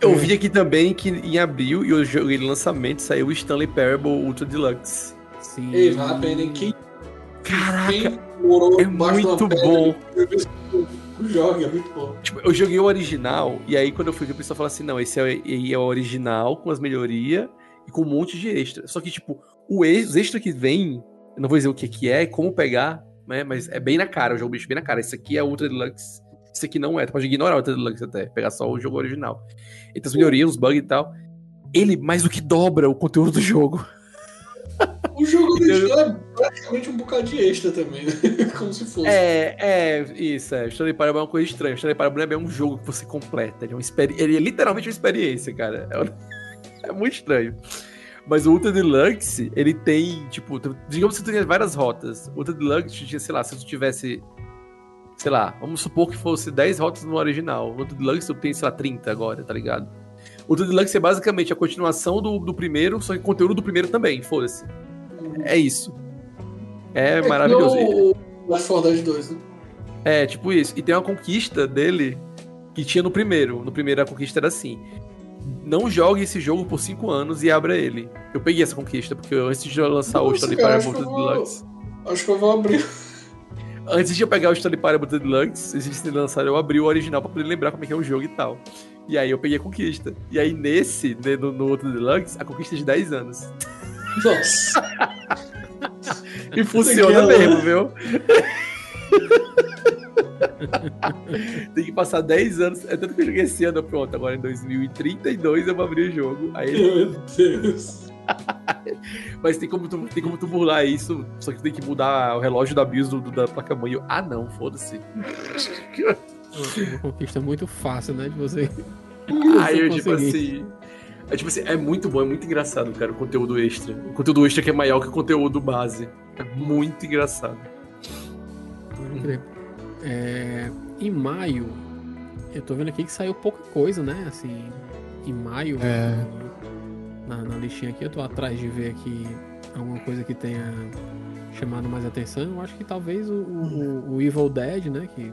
Eu, eu vi aqui também que em abril, e eu joguei no lançamento, saiu o Stanley Parable Ultra Deluxe. Sim. Ei, vale a pena, hein? Quem, Caraca, quem morou é de muito pedra, bom. Joga, é muito bom. Tipo, eu joguei o original, e aí quando eu fui ver, o pessoal falou assim: não, esse é, e é o original, com as melhorias e com um monte de extra. Só que, tipo, o ex, os extras que vem, eu não vou dizer o que, que é, como pegar, né? Mas é bem na cara, o jogo bicho bem na cara. Esse aqui é o Ultra Deluxe. Esse aqui não é, tu pode ignorar o Ultra Deluxe até, pegar só o jogo original. E tem as melhorias, os bugs e tal. Ele mais do que dobra o conteúdo do jogo. O jogo Então- original é praticamente um bocado de extra também, né? Como se fosse. É, é, isso, é. Stanley Parable é uma coisa estranha. Stanley Parable é um jogo que você completa. Ele é, uma experi... ele é literalmente uma experiência, cara. É, um- é muito estranho. Mas o Ultra Deluxe, ele tem, tipo, digamos que tu tenha várias rotas. O Ultra Deluxe, tinha, sei lá, se tu tivesse, sei lá, vamos supor que fosse 10 rotas no original. O Ultra Deluxe tu tem, sei lá, 30 agora, tá ligado? O Ultra Deluxe é basicamente a continuação do, do primeiro, só que conteúdo do primeiro também, foda-se. É isso. É, maravilhoso. O Left 4 Dead 2, né? É, tipo isso. E tem uma conquista dele que tinha no primeiro. No primeiro a conquista era assim. Não jogue esse jogo por 5 anos e abra ele. Eu peguei essa conquista, porque eu- antes de eu lançar o Nossa, Stanley cara, Parable vou- Deluxe. Acho que eu vou abrir. Antes de eu pegar o Stanley Parable Deluxe, antes de lançar, eu abri o original pra poder lembrar como é que é o jogo e tal. E aí eu peguei a conquista. E aí nesse, né, no, no Ultra Deluxe, a conquista é de 10 anos. Nossa. E funciona mesmo, viu? Tem que passar 10 anos. É tanto que eu joguei esse ano, pronto. Agora em 2032 eu vou abrir o jogo. Aí, Meu Deus. mas tem como, tu, tem como tu burlar isso, só que tu tem que mudar o relógio da BIOS do, do- da placa-mãe. Ah, não, foda-se. Uma, conquista muito fácil, né? De você. Aí eu, tipo assim. É, tipo assim, é muito bom, é muito engraçado, cara, o conteúdo extra. O conteúdo extra que é maior que o conteúdo base. É muito engraçado. Crer. É, em maio, eu tô vendo aqui que saiu pouca coisa, né? Assim, em maio, É. na, na listinha aqui, eu tô atrás de ver aqui alguma coisa que tenha chamado mais atenção. Eu acho que talvez o, o- o Evil Dead, né? Que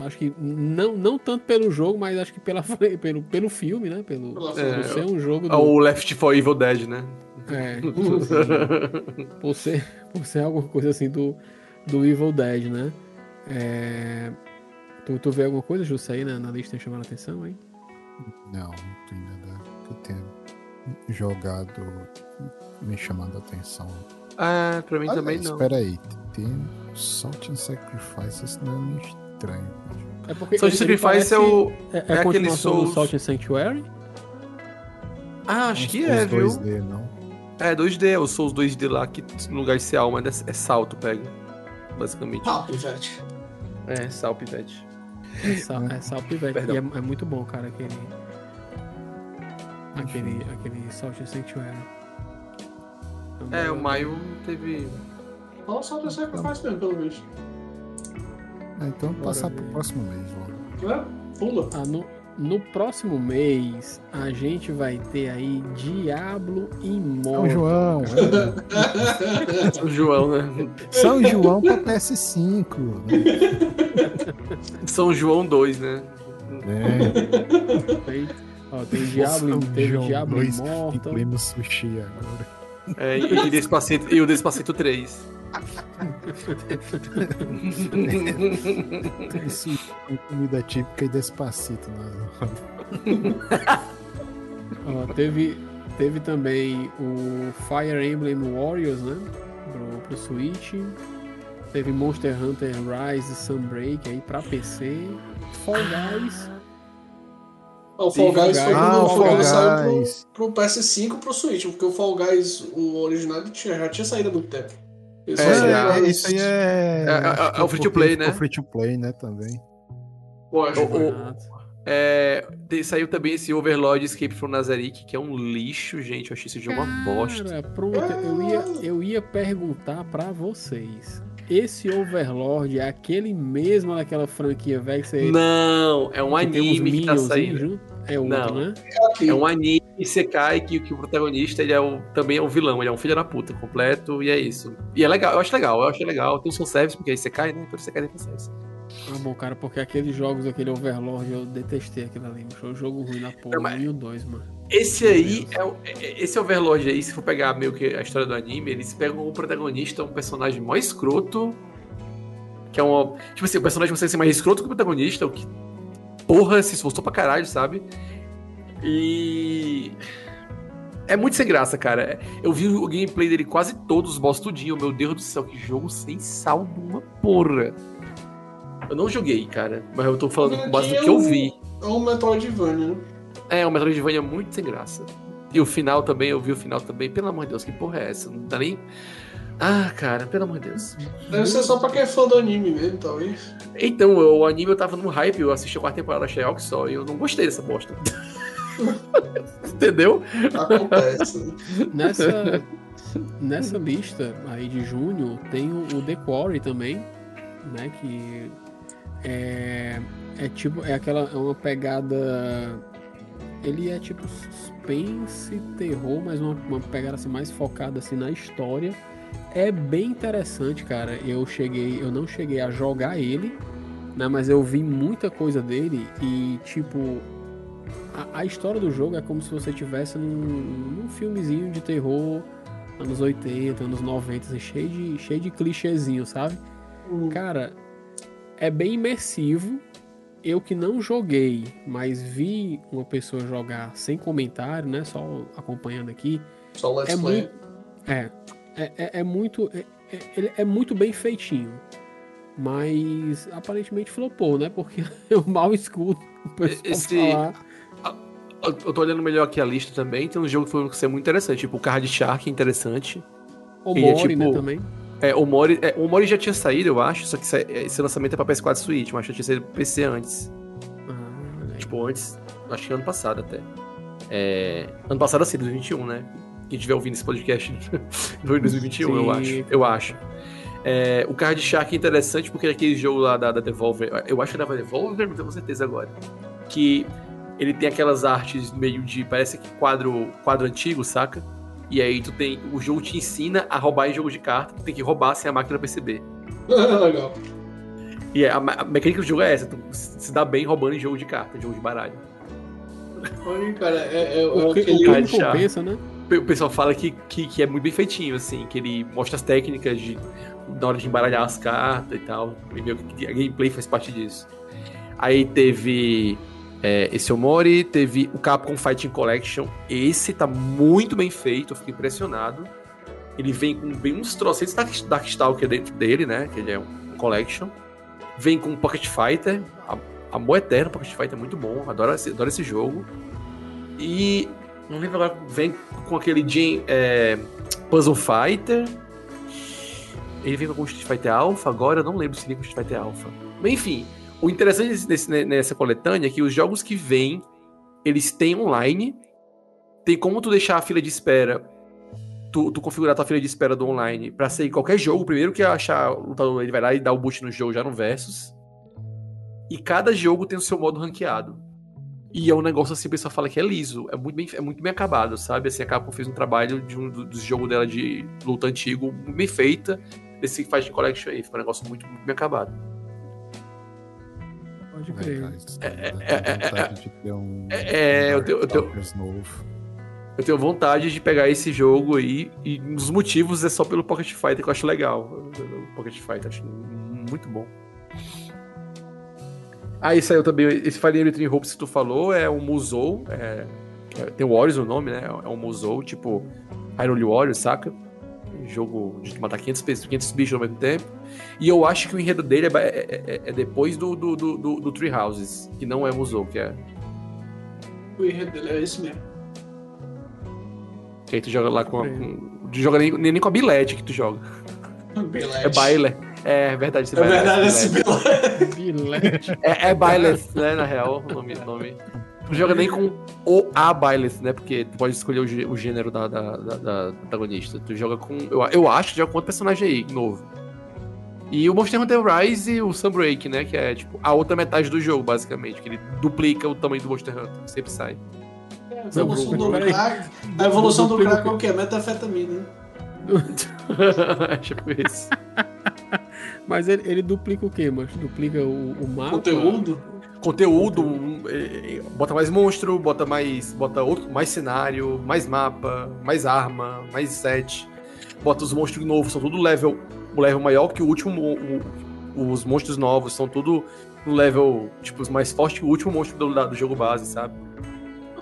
acho que não, não tanto pelo jogo, mas acho que pela, pelo, pelo filme, né? Pelo, É, ser um jogo É do, o Left 4 Evil Dead, né? é, por ser, por ser alguma coisa assim do, do Evil Dead, né? É, tu, tu vê alguma coisa, Jussa, aí na, na lista tem chamado a atenção, hein? Não, não tem nada que eu tenha jogado me chamando a atenção. Ah, pra mim Ah, também não. Espera aí, tem Salt and Sacrifice, isso não é meio estranho. É porque Salt ele- Sacrifice ele parece- é o. É, é é aquele continuação do Souls. Salt and Sanctuary? Ah, acho Uns- que é, viu? 2D, não. É, 2D, é o Souls 2D lá, que no lugar de ser alma é é salto, pega. Basicamente. Ah, pivete. É, sal pivete. É, Sal, é Sal Pivete. E é, é muito bom, cara, aquele. Aquele, aquele Salt and Sanctuary. É, o Maio teve. Não, só de sacrifício mesmo, pelo visto. Ah, então Bora passar ver. pro próximo mês logo. É, pula. Ah, no, no próximo mês, a gente vai ter aí Diablo São Immortal. João, é. O João, né? São João pra PS5. Né? São João 2, né? É, Tem, ó, tem Diablo, São teve João Diablo 2 Immortal. Incluindo sushi agora. É, e, e, Despacito, e o Despacito 3. Tem comida típica e despacito. Né? Ó, teve, teve também o Fire Emblem Warriors, né? Pro, pro Switch. Teve Monster Hunter Rise Sunbreak aí pra PC. Fall Guys. Não, o Fall Guys foi Guys. quando Ah, o Fall Guys saiu pro, pro PS5 e pro Switch, porque o Fall Guys, o original, ele tinha, já tinha saído há muito tempo. É, no- isso aí é. É, é, é o free to play, né? ficou free to play, né? Também. Lógico. O- Exato. É, saiu também esse Overlord Escape from Nazarick, que é um lixo, gente. Eu achei esse jogo uma bosta. Cara, pronto, eu ia, eu ia perguntar pra vocês. Esse Overlord é aquele mesmo daquela franquia velha que você Não, é um anime que tá saindo. junto? É outro, Não. né? É um anime Isekai que, que o protagonista ele é o, também é um vilão, ele é um filho da puta completo, e é isso. E é legal, eu acho legal, eu acho legal. Tem um fanservice, porque é Isekai, né? Então Isekai tem fanservice. Ah, bom, cara, porque aqueles jogos, aquele Overlord, eu detestei aquilo ali. Foi um jogo ruim na porra. Não, e o dois, mano. Esse aí, é, o- é- esse Overlord aí, se for pegar meio que a história do anime, eles pegam o protagonista, um personagem mó escroto, que é um... Tipo assim, o personagem consegue ser mais escroto que o protagonista, o que... Porra, se esforçou pra caralho, sabe? E... É muito sem graça, cara. Eu vi o gameplay dele quase todos, os boss tudinho. Meu Deus do céu, que jogo sem sal de uma porra. Eu não joguei, cara, mas eu tô falando com base no que eu vi. É um Metroidvania, né? É, o Metroidvania é muito sem graça. E o final também, eu vi o final também. Pelo amor de Deus, que porra é essa? Não dá nem. Ah, cara, pelo amor de Deus. Deve ser só pra quem é fã do anime mesmo, talvez. Então, eu- o anime eu tava no hype, eu assisti a quarta temporada, achei algo só, e eu não gostei dessa bosta. Entendeu? Acontece. Nessa, nessa lista aí de junho, tem o, o The Quarry também, né? Que é, é tipo, é aquela, é uma pegada. Ele é tipo suspense, terror, mas uma, uma pegada assim, mais focada assim na história. É bem interessante, cara. Eu cheguei, eu não cheguei a jogar ele, né? Mas eu vi muita coisa dele e tipo a, a história do jogo é como se você tivesse num, num filmezinho de terror anos 80, anos 90, assim, cheio de cheio de clichêzinho, sabe? Hum. Cara, é bem imersivo. Eu que não joguei, mas vi uma pessoa jogar sem comentário, né? Só acompanhando aqui. Só Let's É Play. muito. É. É, é, é muito. É, é- é muito bem feitinho. Mas aparentemente flopou, né? Porque eu mal escuto o pessoal Esse- falar. Eu eu tô olhando melhor aqui a lista também, tem um jogo que foi ser muito interessante, tipo o Card Shark, interessante. O é Mori, né? tipo- Também. É, o Mori, é, o Mori já tinha saído, eu acho, só que sa- esse lançamento é pra PS4 e Switch, mas já tinha saído pro PC antes. Ah. Tipo, antes, acho que ano passado até. É, ano passado assim, 2021, né? Quem estiver ouvindo esse podcast foi em 2021, eu Sim. acho. Eu acho. É, o Card Shark é interessante porque é aquele jogo lá da, da Devolver, eu acho que é da Devolver, não tenho certeza agora. Que ele tem aquelas artes meio de, parece que quadro, quadro antigo, saca? E aí tu tem, o jogo te ensina a roubar em jogo de carta, tu tem que roubar sem a máquina perceber. Legal. E a, ma- a mecânica do jogo é essa, tu se dá bem roubando em jogo de carta, jogo de baralho. Olha, cara, é, é, é O que, o aquele. que Card me Shark. compensa, né? O pessoal fala que, que, que é muito bem feitinho, assim, que ele mostra as técnicas de, na hora de embaralhar as cartas e tal. E meio que a gameplay faz parte disso. Aí teve É, esse Omori teve o Capcom Fighting Collection. Esse tá muito bem feito, eu fiquei impressionado. Ele vem com bem uns trocentos Dark, Darkstalker dentro dele, né? Que ele é um collection. Vem com Pocket Fighter. Amor Eterno, Pocket Fighter é muito bom. Adoro esse, adoro esse jogo. E. Não lembro agora. Vem com aquele Jim, é, Puzzle Fighter. Ele vem com o Street Fighter Alpha agora. Eu não lembro se vem com o Street Fighter Alpha. Mas enfim. O interessante desse, nessa coletânea é que os jogos que vêm, eles têm online. Tem como tu deixar a fila de espera tu, tu configurar tua fila de espera do online para sair qualquer jogo, primeiro que achar o lutador, ele vai lá e dá o boot no jogo já no Versus. E cada jogo tem o seu modo ranqueado. E é um negócio assim, o pessoal fala que é liso, é muito bem, é muito bem acabado, sabe? Assim, a Capcom fez um trabalho de um dos jogos dela de luta antigo, bem feita, desse Fight Collection aí, ficou um negócio muito, muito bem acabado. Pode crer. É, é, é, é, eu tenho, eu tenho, eu tenho vontade de pegar esse jogo aí, e um dos motivos é só pelo Pocket Fighter que eu acho legal. O Pocket Fighter, acho muito bom. Aí ah, saiu também, esse Fire Emblem Hopes que tu falou, é um Musou, é, é, tem o Warriors no nome, né? É um Musou, tipo Hyrule Warriors, saca? Jogo de matar 500, 500 bichos ao mesmo tempo. E eu acho que o enredo dele é, é, é, é depois do, do, do, do, do Tree Houses, que não é Musou, que é... O enredo dele é esse mesmo. Que aí tu joga lá com. com tu joga nem, nem com a bilete que tu joga. Bilete. É baile. É verdade, esse É verdade, esse bilete. É, é baile, né, na real, o nome. nome. Tu joga nem com o A baile, né? Porque tu pode escolher o, o gênero da, da, da, da, protagonista. Tu joga com. Eu, eu acho que joga com outro personagem aí, novo. E o Monster Hunter Rise e o Sunbreak, né? Que é tipo a outra metade do jogo, basicamente. Que ele duplica o tamanho do Monster Hunter. Sempre sai. A evolução do crack, a evolução do crack é o quê? Metafetamina. é tipo isso. Mas ele, ele, duplica o quê, mas Duplica o, o mapa? Conteúdo? Conteúdo, bota mais monstro, bota mais. Bota outro, mais cenário, mais mapa, mais arma, mais set. Bota os monstros novos, são tudo level. O level maior que o último. O, os monstros novos são tudo no level, tipo, mais fortes que o último monstro do, do jogo base, sabe?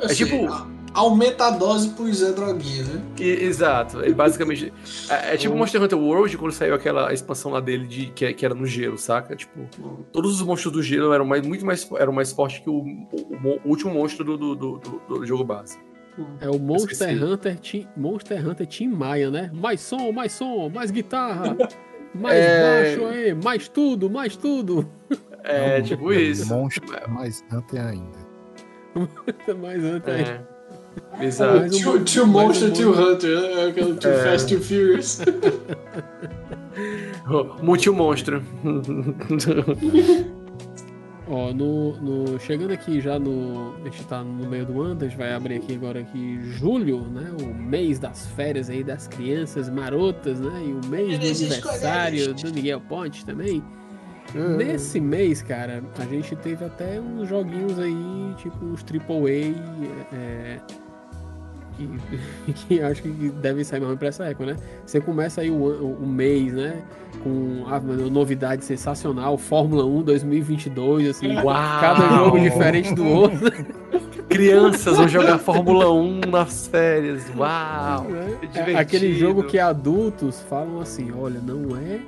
É assim, tipo. Aumenta a dose pro Zé Droguinha, né? exato. Ele basicamente. é, é, tipo o Monster Hunter World quando saiu aquela expansão lá dele de, que, que era no gelo, saca? Tipo, todos os monstros do gelo eram mais, muito mais, eram mais fortes que o, o, o último monstro do, do, do, do, jogo base. É o Monster Hunter, Team, Monster Hunter Team Maia, né? Mais som, mais som, mais guitarra, mais é... baixo aí, mais tudo, mais tudo. É, tipo isso. Monstro mais Hunter ainda. mais Hunter. É. Exato. Too, too Monster, Too Hunter, né? É aquele Too é. Fast, Too Furious. Multi-monstro. Ó, no, no, chegando aqui já no. A gente tá no meio do ano, a gente vai abrir aqui agora aqui julho, né? O mês das férias aí das crianças marotas, né? E o mês do aniversário do Miguel Ponte também. Uhum. Nesse mês, cara, a gente teve até uns joguinhos aí, tipo uns AAA, é, que, que acho que devem sair mais pra essa época, né? Você começa aí o, o, o mês, né? Com a, uma novidade sensacional, Fórmula 1 2022, assim, Uau! cada jogo diferente do outro. Crianças vão jogar Fórmula 1 nas férias, uau! É, é aquele jogo que adultos falam assim, olha, não é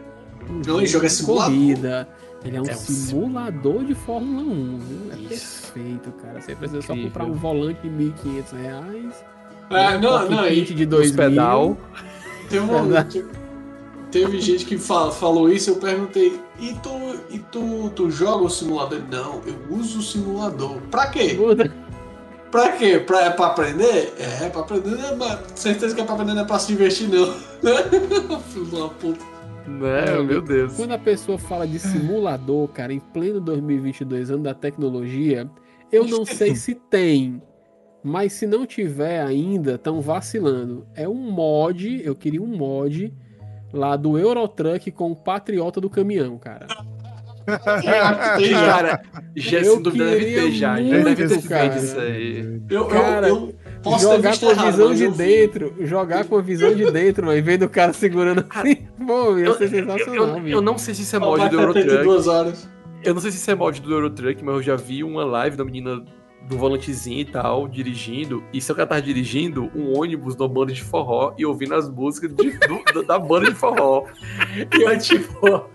um jogo, jogo é corrida. Ele é um, é um simulador de Fórmula 1, viu? É Isso. perfeito, cara. Você precisa Incrível. só comprar um volante de 1.500 reais. Ah, não, não. E, de dois pedal. Teve, uma, teve gente que fala, falou isso, eu perguntei, e tu, e tu, tu joga o simulador? Não, eu uso o simulador. Pra quê? Pra quê? Pra, é pra aprender? É, pra aprender, né? Mas certeza que é pra aprender, não é pra se investir, não. Filho uma puta. Né, meu Deus. Quando a pessoa fala de simulador, cara, em pleno 2022, ano da tecnologia, eu não sei se tem, mas se não tiver ainda, estão vacilando. É um mod, eu queria um mod lá do Eurotruck com o Patriota do caminhão, cara. cara, já se dúvida deve ter já. Muito, já deve ter cara. isso aí. Eu, cara, eu, eu, Posso jogar com a visão de dentro, jogar com a visão de dentro, mas vendo o cara segurando assim, pô, ia ser sensacional. Eu, eu, eu, não sei se isso é mod do Eurotruck. Eu não sei se isso é mod do Eurotruck, mas eu já vi uma live da menina do volantezinho e tal, dirigindo. E se o cara tava dirigindo um ônibus da banda de forró e ouvindo as músicas de- do- da banda de forró. E eu, tipo.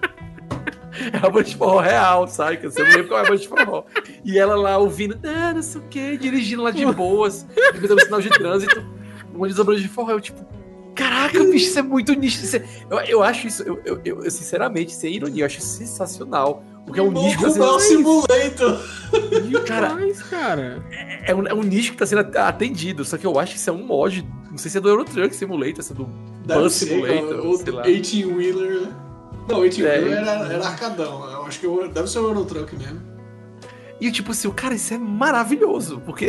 É uma banda de forró real, sabe? Que Você não lembra qual é a banda de forró. E ela lá ouvindo, ah, não sei o que, dirigindo lá de boas, dando sinal de trânsito. Uma de banda de forró. Eu, tipo, caraca, bicho, isso é muito nicho. é- Eu, eu acho isso, eu, eu- eu- sinceramente, sem ironia, eu acho sensacional. Porque é um nicho que tá sendo- Simulator. Cara, Demais, cara. é um, é um nicho que tá sendo at- atendido, só que eu acho que isso é um mod. Não sei se é do Euro Truck Simulator, se é do Deve Bus ser, Simulator, cara, ou sei lá. 18-wheeler, né? Não, 18-wheeler É, era, era arcadão. Eu acho que eu- deve ser o Eurotruck mesmo. E tipo assim, o cara, isso é maravilhoso, porque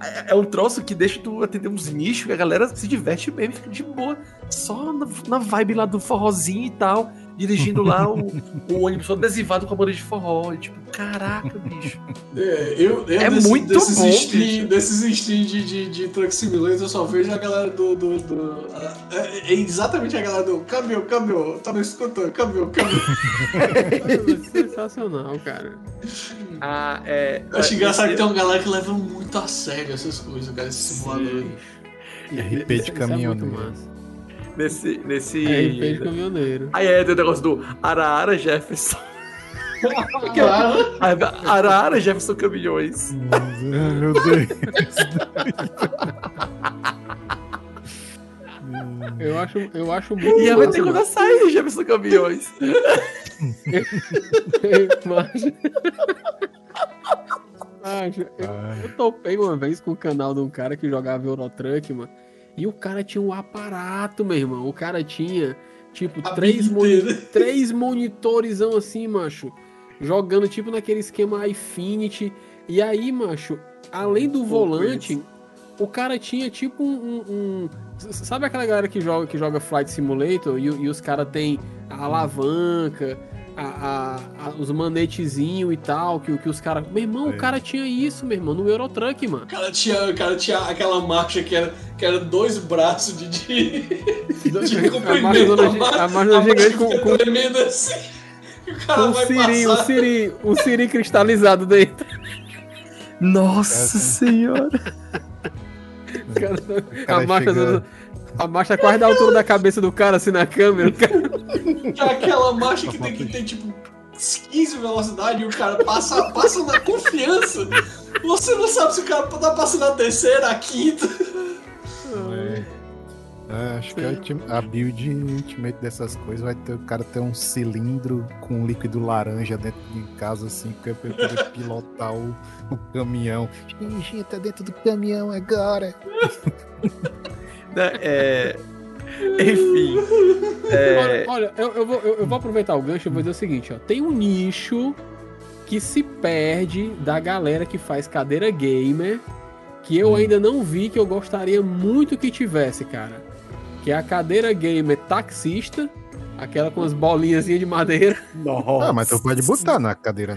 é, é um troço que deixa tu atender uns nichos que a galera se diverte mesmo, fica de boa, só na, na vibe lá do forrozinho e tal, dirigindo lá o, o ônibus todo adesivado com a banda de forró. E, tipo, caraca, bicho. É, eu, eu É desse- muito desses bom, bicho. desses Steam de, de, de Truck Simulator, eu só vejo a galera do. do, do- é, é exatamente a galera do câmbio, câmbio, tá me escutando, câmbio, câmbio. Sensacional, cara. Ah, é. Eu acho engraçado que tem uma galera que leva muito a sério essas coisas, cara, esse simulador. Sim. RP de Isso é muito caminhoneiro. massa. Nesse. nesse... É de caminhoneiro. Aí é, tem o negócio do Arara Jefferson. Arara Jefferson Caminhões. Meu Deus. Eu acho, eu acho muito E ela vai ter quando sair Jefferson Caminhões. Mas- Macho, eu, eu topei uma vez com o canal de um cara que jogava Eurotruck, mano. E o cara tinha um aparato, meu irmão. O cara tinha, tipo, A três, moni três monitorzão assim, macho. Jogando, tipo, naquele esquema Infinity. E aí, macho, além do volante, o cara tinha, tipo, um... um- Sabe aquela galera que joga, que joga Flight Simulator e, e os caras tem a alavanca, a, a- a- os manetezinhos e tal, que, o- que os caras... Meu irmão, o É. cara tinha isso, meu irmão, no Eurotruck, mano. O cara tinha, o cara tinha aquela marcha que era, que era dois braços de. de... de a comprimento, marcha a mar- a marcha gigante com, com, assim. E o cara com um vai siri, um passar. siri, um siri cristalizado dentro. Nossa senhora. Cara, cara a marcha chega- do- a marcha quase da altura da cabeça do cara, assim, na câmera. o cara- Que aquela marcha que tem que ter, tipo, 15 velocidade e o cara passa, passa na confiança. Você não sabe se o cara tá passando a terceira, a quinta. É. É, acho que a, a build ultimate dessas coisas vai ter o cara ter um cilindro com líquido laranja dentro de casa, assim, que é pra ele poder pilotar o, o caminhão. Gente, tá dentro do caminhão agora. Né, é... Enfim. É... Olha, olha, eu, eu vou, eu, eu vou aproveitar o gancho e vou dizer o seguinte, ó. Tem um nicho que se perde da galera que faz cadeira gamer, que eu ainda não vi, que eu gostaria muito que tivesse, cara. Que é a cadeira gamer taxista, aquela com as bolinhas de madeira. Nossa. Ah, mas tu pode botar na cadeira.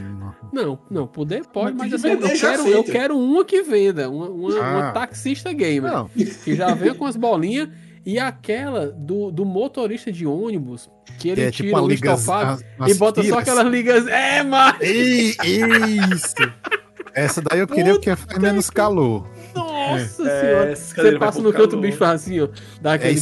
Não, não, poder pode, mas Mas assim, eu, quero, eu quero uma que venda, uma, uma, uma Ah. taxista gamer. Não, que já vem com as bolinhas e aquela do, do motorista de ônibus que ele é tira tipo uma o liga. estofado as- e bota só tiras. aquelas ligas. É, mas Ei, isso! Essa daí eu queria que faz menos calor. Nossa É, senhora. Você passa no canto, o calor. bicho faz assim, ó. Dá aquele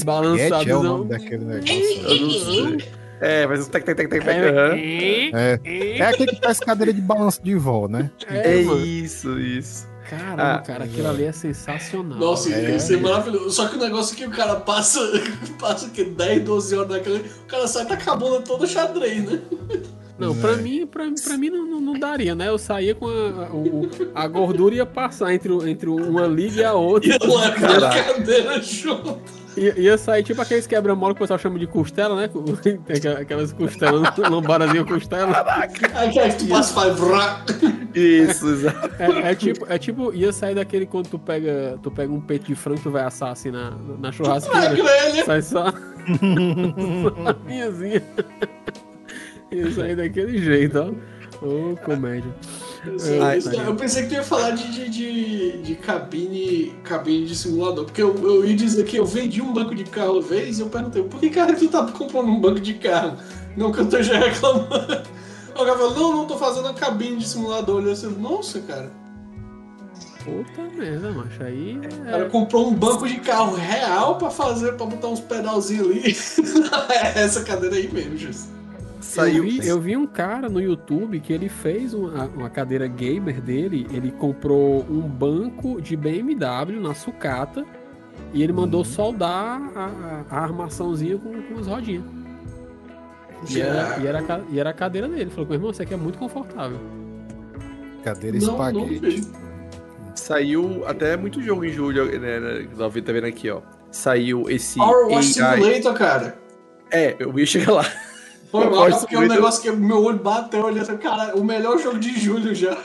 é o nome daquele negócio. Não sei. É, mas o tec, tec, tec, tec, tec. É, é, É, é aquele que faz cadeira de balanço de vó, né? é, É isso, isso. Caramba, Ah, cara, aquilo ali é sensacional. Nossa, É. isso é maravilhoso. Só que o negócio é que o cara passa, passa que 10, 12 horas naquele. O cara sai tá com a bunda toda xadrez, né? Não, pra mim, pra, pra mim não, não, não daria, né? Eu saía com a, o- a gordura ia passar entre, entre uma liga e a outra. E eu levo a Caraca. cadeira junto. Ia, ia sair tipo aqueles quebra-mola que o pessoal chama de costela, né? Aquelas costelas, lombarazinha costela. Que aí tu passa e. Isso, exato. É, é tipo, é tipo, ia sair daquele quando tu pega, tu pega um peito de frango, tu vai assar assim na, na churrasqueira. Sai só. só a minhazinha. Ia sair daquele jeito, ó. Ô, comédia. Ai, Isso, eu pensei que tu ia falar de, de, de, de cabine, cabine de simulador, porque eu, eu ia dizer que eu vendi um banco de carro uma vez e eu perguntei, por que cara tu tá comprando um banco de carro? Não que eu esteja reclamando. O cara falou, não, não, tô fazendo a cabine de simulador. Eu disse, nossa, cara. Puta merda, macho. Aí. O É... cara comprou um banco de carro real pra fazer, pra botar uns pedalzinhos ali. é essa cadeira aí mesmo, Jesus. Saiu. Eu vi, eu vi um cara no YouTube que ele fez uma, uma cadeira gamer dele. Ele comprou um banco de BMW na sucata e ele mandou soldar a, a- armaçãozinha com, com as rodinhas. E era, e, era, e era a cadeira dele. Ele falou: meu irmão, isso aqui é muito confortável. Cadeira Não, não espaguete. duvido. Saiu até muito jogo em julho, né? né, tá vendo aqui, ó. Saiu esse. Power Wash AI. Simulator, cara. É, eu ia chegar lá. Foi Power mal, porque é um negócio que meu olho bateu olhando, cara, o melhor jogo de julho já.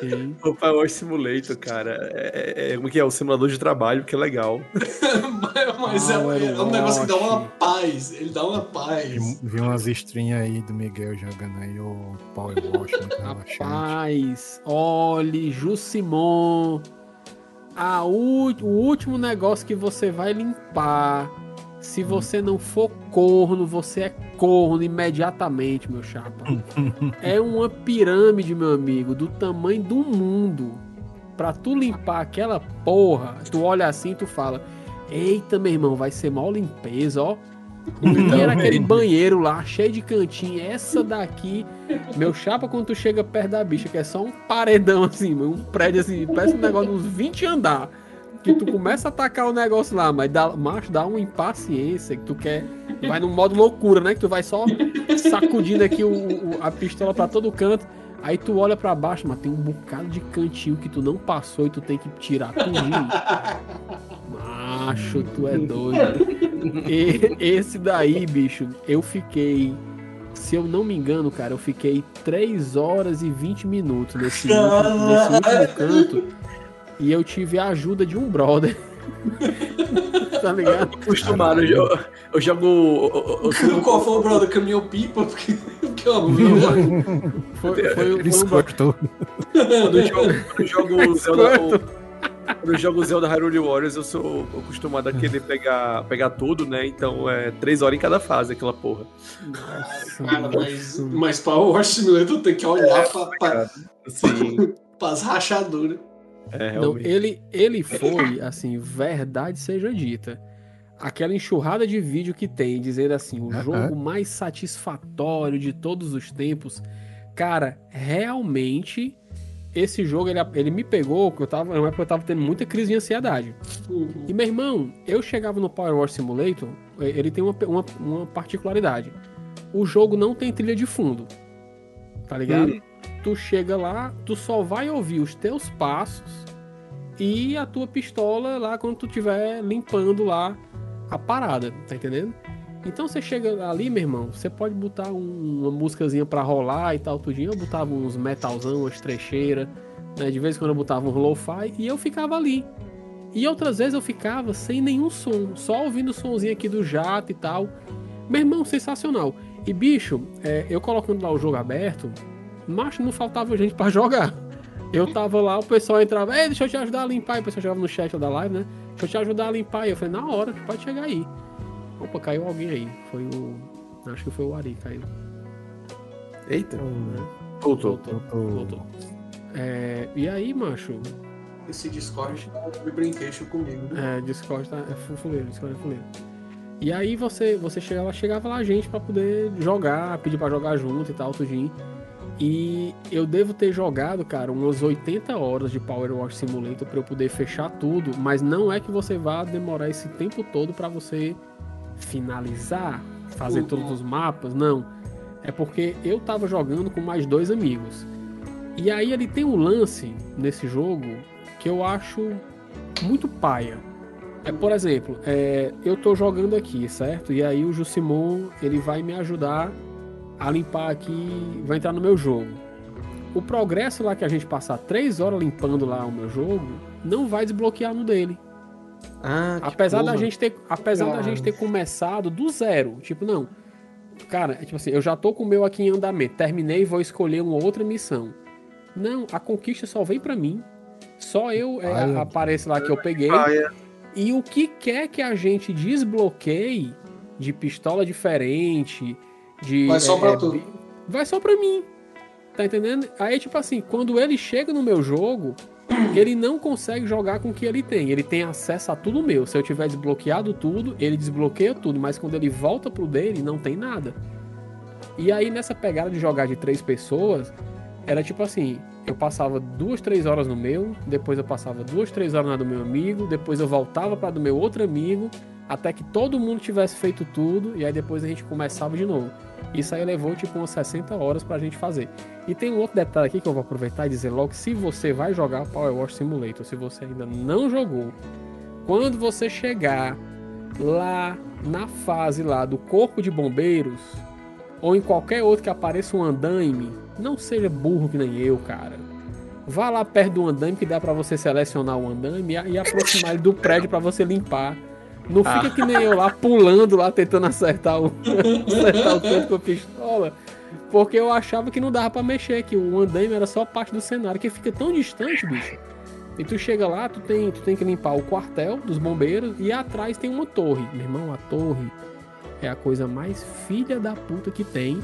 E- O Power Simulator, cara. É, é, é, como que é? O simulador de trabalho, que é legal. Mas é, Power é um negócio que dá uma paz. Ele dá uma paz. Vi, umas streams aí do Miguel jogando aí o Power Wash. Rapaz, olhe, Jussimon. A u- o último negócio que você vai limpar. Se você não for corno, você é corno imediatamente, meu chapa. é uma pirâmide, meu amigo, do tamanho do mundo. Pra tu limpar aquela porra, tu olha assim e tu fala: Eita, meu irmão, vai ser mal limpeza, ó. E era aquele banheiro lá, cheio de cantinho. Essa daqui, meu chapa, quando tu chega perto da bicha, que é só um paredão assim, um prédio assim, parece um negócio de uns 20 andar. Que tu começa a atacar o negócio lá, mas dá, macho, dá uma impaciência que tu quer. Vai no modo loucura, né? Que tu vai só sacudindo aqui o, o- a pistola pra todo canto. Aí tu olha pra baixo, mas tem um bocado de cantinho que tu não passou e tu tem que tirar. Macho, tu é doido. E esse daí, bicho, eu fiquei. Se eu não me engano, cara, eu fiquei 3 horas e 20 minutos nesse, nesse último canto. E eu tive a ajuda de um brother. tá ligado? Acostumado, eu, jo- eu jogo. Eu, eu, eu, Qual foi o brother? Caminhão pipa? Porque, porque ó, meu, Foi, foi, foi Ele um brother. cortou. quando eu jogo, quando eu jogo Zelda. o- Quando eu jogo Zelda Hyrule Warriors, eu sou acostumado a querer pegar, pegar tudo, né? Então é três horas em cada fase, aquela porra. cara, mas, mas Power Wash Simulator tem que olhar pra, pra, Sim, pras rachaduras. É Não, ele, ele foi, assim, verdade seja dita. Aquela enxurrada de vídeo que tem, dizendo assim, o jogo mais satisfatório de todos os tempos. Cara, realmente, esse jogo, ele, ele me pegou, porque eu tava, época eu tava tendo muita crise de ansiedade. Uhum. E meu irmão, eu chegava no Power Wash Simulator, eh, ele tem uma, uma, uma particularidade. O jogo não tem trilha de fundo. Tá ligado? Tu chega lá, tu só vai ouvir os teus passos e a tua pistola lá quando tu estiver limpando lá a parada, tá entendendo? Então você chega ali, meu irmão, você pode botar um- uma músicazinha pra rolar e tal, tudinho. Eu botava uns metalzão, umas trecheiras, né? De vez em quando eu botava um lo-fi e eu ficava ali. E outras vezes eu ficava sem nenhum som, só ouvindo o somzinho aqui do jato e tal. Meu irmão, sensacional. E bicho, é, eu colocando lá o jogo aberto, macho, não faltava gente pra jogar. Eu tava lá, o pessoal entrava, ei, deixa eu te ajudar a limpar. E o pessoal chegava no chat da live, né? Deixa eu te ajudar a limpar. E eu falei, na hora, pode chegar aí. Opa, caiu alguém aí. Foi o. Acho que foi o Ari, caiu. Eita, voltou. Voltou. Voltou. Voltou. É, e aí, macho, Esse Discord me brinquedo comigo. né? É, Discord tá, é fu- fuleiro, Discord é fuleiro. E aí você, você chegava, chegava lá gente pra poder jogar, pedir pra jogar junto e tal, tudinho. E eu devo ter jogado, cara, umas 80 horas de Power Wash Simulator pra eu poder fechar tudo, mas não é que você vá demorar esse tempo todo pra você finalizar, fazer Uhum. todos os mapas, não. É porque eu tava jogando com mais dois amigos. E aí ele tem um lance nesse jogo que eu acho muito paia. É, por exemplo, é, eu tô jogando aqui, certo? E aí o Jusimon, ele vai me ajudar a limpar aqui, vai entrar no meu jogo. O progresso lá que a gente passar três horas limpando lá o meu jogo, não vai desbloquear no dele. Ah, Apesar da gente ter, apesar da gente ter começado do zero, tipo, não. Cara, é tipo assim, eu já tô com o meu aqui em andamento, terminei e vou escolher uma outra missão. Não, a conquista só vem pra mim. Só eu é, Olha. aparece lá que eu peguei. Paia. E o que quer que a gente desbloqueie de pistola diferente, de. Vai só pra tu. bi- vai só pra mim. Tá entendendo? Aí, tipo assim, quando ele chega no meu jogo, ele não consegue jogar com o que ele tem. Ele tem acesso a tudo meu. Se eu tiver desbloqueado tudo, ele desbloqueia tudo. Mas quando ele volta pro dele, não tem nada. E aí, nessa pegada de jogar de três pessoas, era tipo assim: eu passava duas, três horas no meu, depois eu passava duas, três horas na do meu amigo, depois eu voltava para do meu outro amigo, até que todo mundo tivesse feito tudo, e aí depois a gente começava de novo. Isso aí levou tipo umas 60 horas pra gente fazer. E tem um outro detalhe aqui que eu vou aproveitar e dizer logo: se você vai jogar Power Wash Simulator, se você ainda não jogou, quando você chegar lá na fase lá do corpo de bombeiros, ou em qualquer outro que apareça um andaime, não seja burro que nem eu, cara. Vá lá perto do andaime que dá pra você selecionar o andaime e, aproximar ele do prédio pra você limpar. Não fica Ah. que nem eu lá pulando lá tentando acertar o, acertar o canto com a pistola. Porque eu achava que não dava pra mexer, que o andaime era só parte do cenário, que fica tão distante, bicho. E tu chega lá, tu tem, tu tem que limpar o quartel dos bombeiros e atrás tem uma torre. Meu irmão, a torre é a coisa mais filha da puta que tem.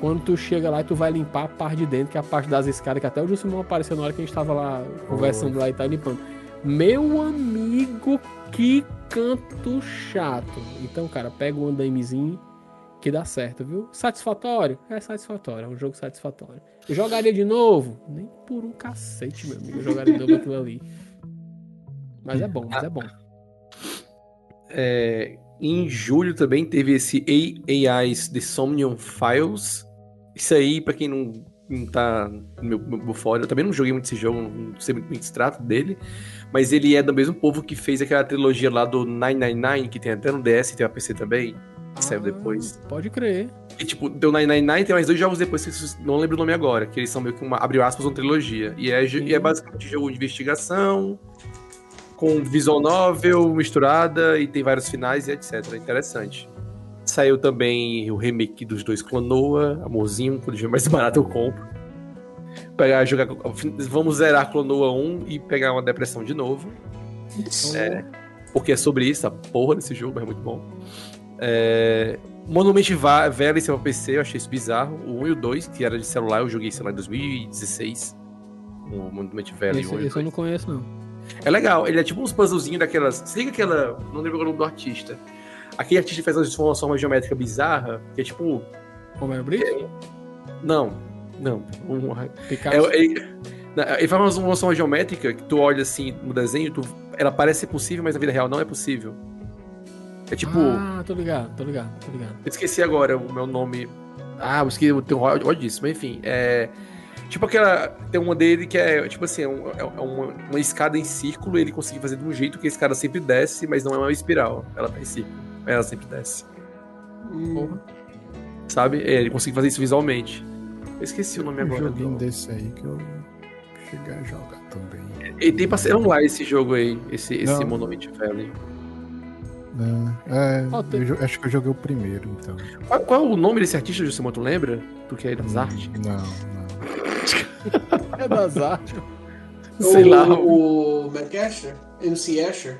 Quando tu chega lá e tu vai limpar a parte de dentro, que é a parte das escadas, que até o Jussimão apareceu na hora que a gente tava lá conversando lá e tá limpando. Meu amigo, que canto chato. Então, cara, pega um andaimezinho que dá certo, viu? Satisfatório? É satisfatório, é um jogo satisfatório. Eu jogaria de novo? Nem por um cacete, meu amigo. Eu jogaria de novo aquilo ali. Mas é bom, mas é bom. É, em julho também teve esse AI's The Somnium Files. Isso aí, pra quem não, não tá no meu, meu fora, eu também não joguei muito esse jogo, não sei muito bem se trata dele. Mas ele é do mesmo povo que fez aquela trilogia lá do 999, que tem até no DS e tem a PC também, que saiu Ah, depois. Pode crer. E tipo, deu 999 tem mais dois jogos depois, que não lembro o nome agora, que eles são meio que uma, abriu aspas, uma trilogia. E é, e é basicamente jogo de investigação, com visual novel misturada, e tem vários finais e etc. Interessante. Saiu também o remake dos dois Clonoa, Amorzinho, quando tiver mais barato eu compro. Pegar, jogar, vamos zerar Clonoa 1 e pegar uma depressão de novo. É, porque é sobre isso, a porra desse jogo, mas é muito bom. É, Monument Va- Valley saiu pra PC, eu achei isso bizarro. O 1 e o 2, que era de celular, eu joguei, sei lá, em 2016. O Monument Valley Esse, 1 e o esse eu 2. não conheço, não. É legal, ele é tipo uns puzzlezinhos daquelas. Se liga aquela. Não lembro o nome do artista. Aquele artista faz umas transformações geométricas bizarras, que é tipo. Romero Brito? Não, não. Um, Picasso? é, na- ele faz uma transformação geométrica que tu olha assim no desenho, tu, ela parece ser possível, mas na vida real não é possível. É tipo. Ah, tô ligado, tô ligado, tô ligado. Eu esqueci agora o meu nome. Ah, eu esqueci, tem um ódio disso, mas enfim. É. Tipo aquela. Tem uma dele que é, tipo assim, é, um- é uma, uma escada em círculo e ele consegue fazer de um jeito que a escada sempre desce, mas não é uma espiral. Ela tá em círculo. Ela sempre desce. Hum, Porra. Sabe? É, ele consegue fazer isso visualmente. Eu esqueci o nome Um agora. joguinho do- desse aí que eu cheguei a jogar também. E tem pra ser online esse jogo aí, esse, esse. Monument Valley. É, é, Ó, tem- eu acho que eu joguei o primeiro, então. Qual, qual é o nome desse artista, Juscelino? Tu lembra? Tu que é das artes? Não, não. É das artes. Sei o, lá. O Matt Asher? MC Asher?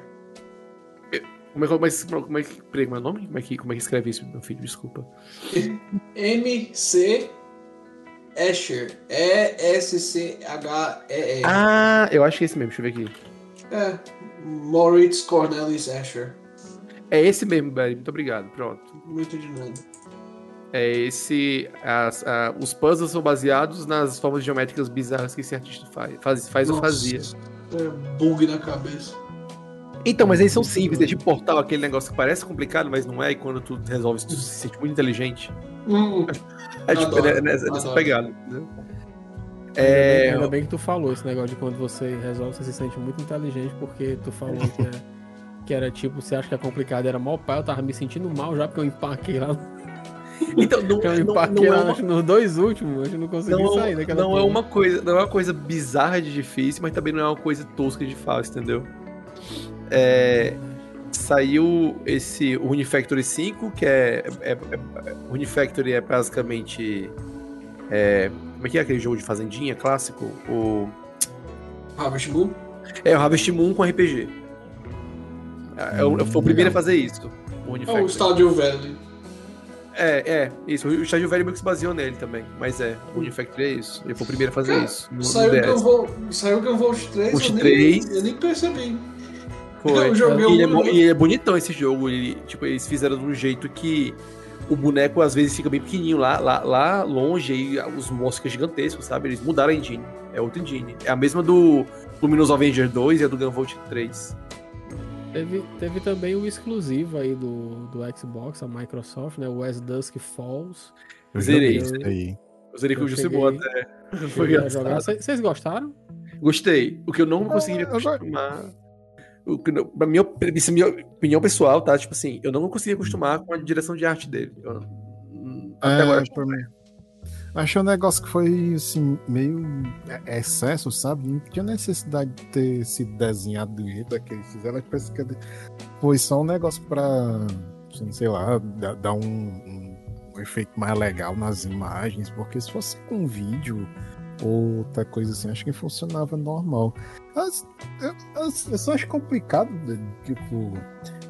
Como é, mas, como é que. Peraí, como é o nome? Como é que, como é que escreve isso, meu filho? Desculpa. MC Asher. E-S-C-H-E-E. Ah, eu acho que é esse mesmo, deixa eu ver aqui. É. Moritz Cornelis Asher. É esse mesmo, Barry. Muito obrigado. Pronto. Muito de nada. É esse. as- a- os puzzles são baseados nas formas geométricas bizarras que esse artista faz, faz, faz ou fazia. É bug na cabeça. Então, mas eles são simples, é tipo portal, aquele negócio que parece complicado, mas não é, e quando tu resolve, tu se sente muito inteligente. Hum, É tipo Adoro, é nessa, nessa pegada. entendeu? É... É, Ainda bem que tu falou esse negócio de quando você resolve, você se sente muito inteligente, porque tu falou que, é- que era tipo, você acha que é complicado, era mal pai, eu tava me sentindo mal já, porque eu empaquei lá. então, não, Eu não, não empaquei é lá uma, acho, nos dois últimos, eu não consegui não, sair daquela não é uma coisa, não é uma coisa bizarra de difícil, mas também não é uma coisa tosca de fácil, entendeu? É, saiu esse Unifactory 5, que é, é, é Unifactory é basicamente é, como é que é aquele jogo de fazendinha clássico? O Harvest Moon? é o Harvest Moon com RPG. É, é o- foi o primeiro a fazer isso. O É o Unifactory. Stardew Valley. É, é, isso. O Stardew Valley meio que se baseou nele também. Mas é, o New Factory é isso. Ele foi o primeiro a fazer Cara, isso. no- Saiu eu vou, saiu eu vou 3, Ghost eu, nem, 3. eu nem percebi. Foi. Eu joguei E ele, é, e ele é bonitão esse jogo. Ele, tipo, eles fizeram de um jeito que o boneco às vezes fica bem pequenininho lá, lá, lá longe, aí os monstros gigantescos, sabe? Eles mudaram a engine. É outra engine. É a mesma do Luminous Avenger 2 e a do Gunvolt 3. Teve, teve também o exclusivo aí do, do Xbox, a Microsoft, né? O As Dusk Falls. Eu Zerei. isso aí. Eu seria com o Eu Jussi Boa até. Vocês gostaram? Gostei. O que eu não consegui me eu acostumar. Não- pra minha, isso é minha opinião pessoal, tá? Tipo assim, eu não consegui acostumar com a direção de arte dele. Eu- hum, até É, agora. pra mim. Achei um negócio que foi, assim, meio excesso, sabe? Não tinha necessidade de ter sido desenhado do jeito daquele fizeram. Parece que foi só um negócio pra, assim, sei lá, dar, um, um- efeito mais legal nas imagens, porque se fosse com vídeo outra coisa assim, acho que funcionava normal. Mas eu, eu- eu só acho complicado, né, tipo...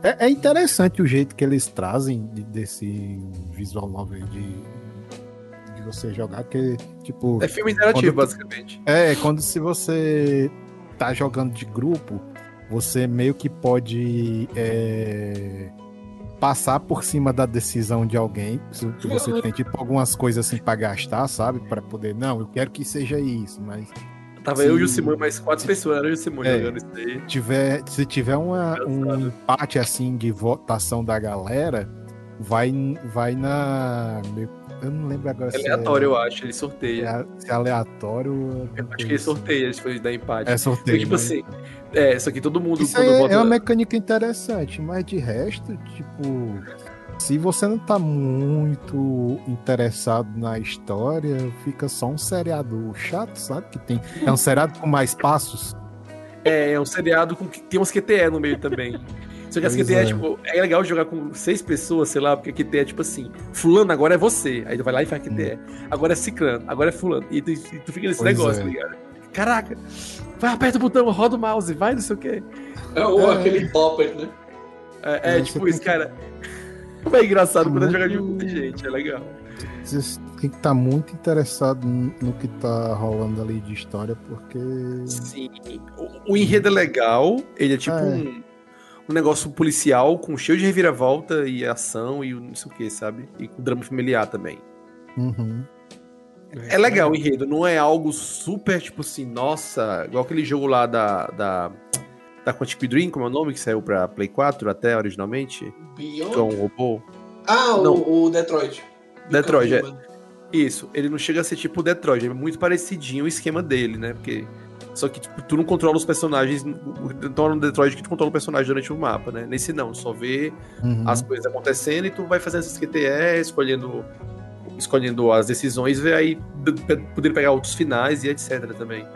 É, é interessante o jeito que eles trazem de- desse visual novel de, de você jogar, que tipo. É filme interativo, Quando- basicamente. É, quando se você tá jogando de grupo, você meio que pode é, passar por cima da decisão de alguém. Se você tem tipo algumas coisas assim pra gastar, sabe? Pra poder, não, eu quero que seja isso, mas Tava eu e o Sim. Simão, mais quatro pessoas, era eu e o Simão É. jogando isso aí. tiver, se tiver uma, um empate assim de votação da galera, vai, vai na. Eu não lembro agora É aleatório, eu acho, ele se sorteia. é, se é aleatório. Eu acho que ele sorteia, se foi dar empate. É sorteio. Tipo né? assim, é, só que todo mundo Isso é, bota- é uma mecânica interessante, mas de resto, tipo, se você não tá muito interessado na história, fica só um seriado chato, sabe? Que tem, é um seriado com mais passos. É, é um seriado com que tem umas QTE no meio também. Só que as QTE, é. tipo, é legal jogar com seis pessoas, sei lá, porque a QTE é tipo assim, fulano, agora é você. Aí tu vai lá e faz QTE. Agora é ciclano, agora é fulano. E tu, e tu fica nesse. Pois negócio, é. tá ligado? Caraca, vai, aperta o botão, roda o mouse, vai, não sei o quê. É, ou É. aquele popper, né? É, é, É, tipo isso, tem que- cara. É engraçado Tá quando é jogar de muita gente, é legal. Você tem que estar muito interessado no que tá rolando ali de história, porque. Sim. O, o enredo é legal, ele é tipo É. Um, um negócio policial com cheio de reviravolta e ação e o não sei o que, sabe? E com drama familiar também. Uhum. É legal o enredo, não é algo super, tipo assim, nossa, igual aquele jogo lá da. da da Quantic Dream, como é o nome, que saiu pra Play 4 até originalmente, que é Beyond? um robô. Ah, Não. o, o Detroit. Detroit, é. Isso, ele não chega a ser tipo o Detroit, é muito parecidinho o esquema dele, né? Porque. Só que tipo, tu não controla os personagens. Então no Detroit que tu controla o personagem durante o mapa, né? Nesse não, só vê Uhum. as coisas acontecendo e tu vai fazendo essas QTE, escolhendo, escolhendo as decisões, ver aí poder pegar outros finais e etc também.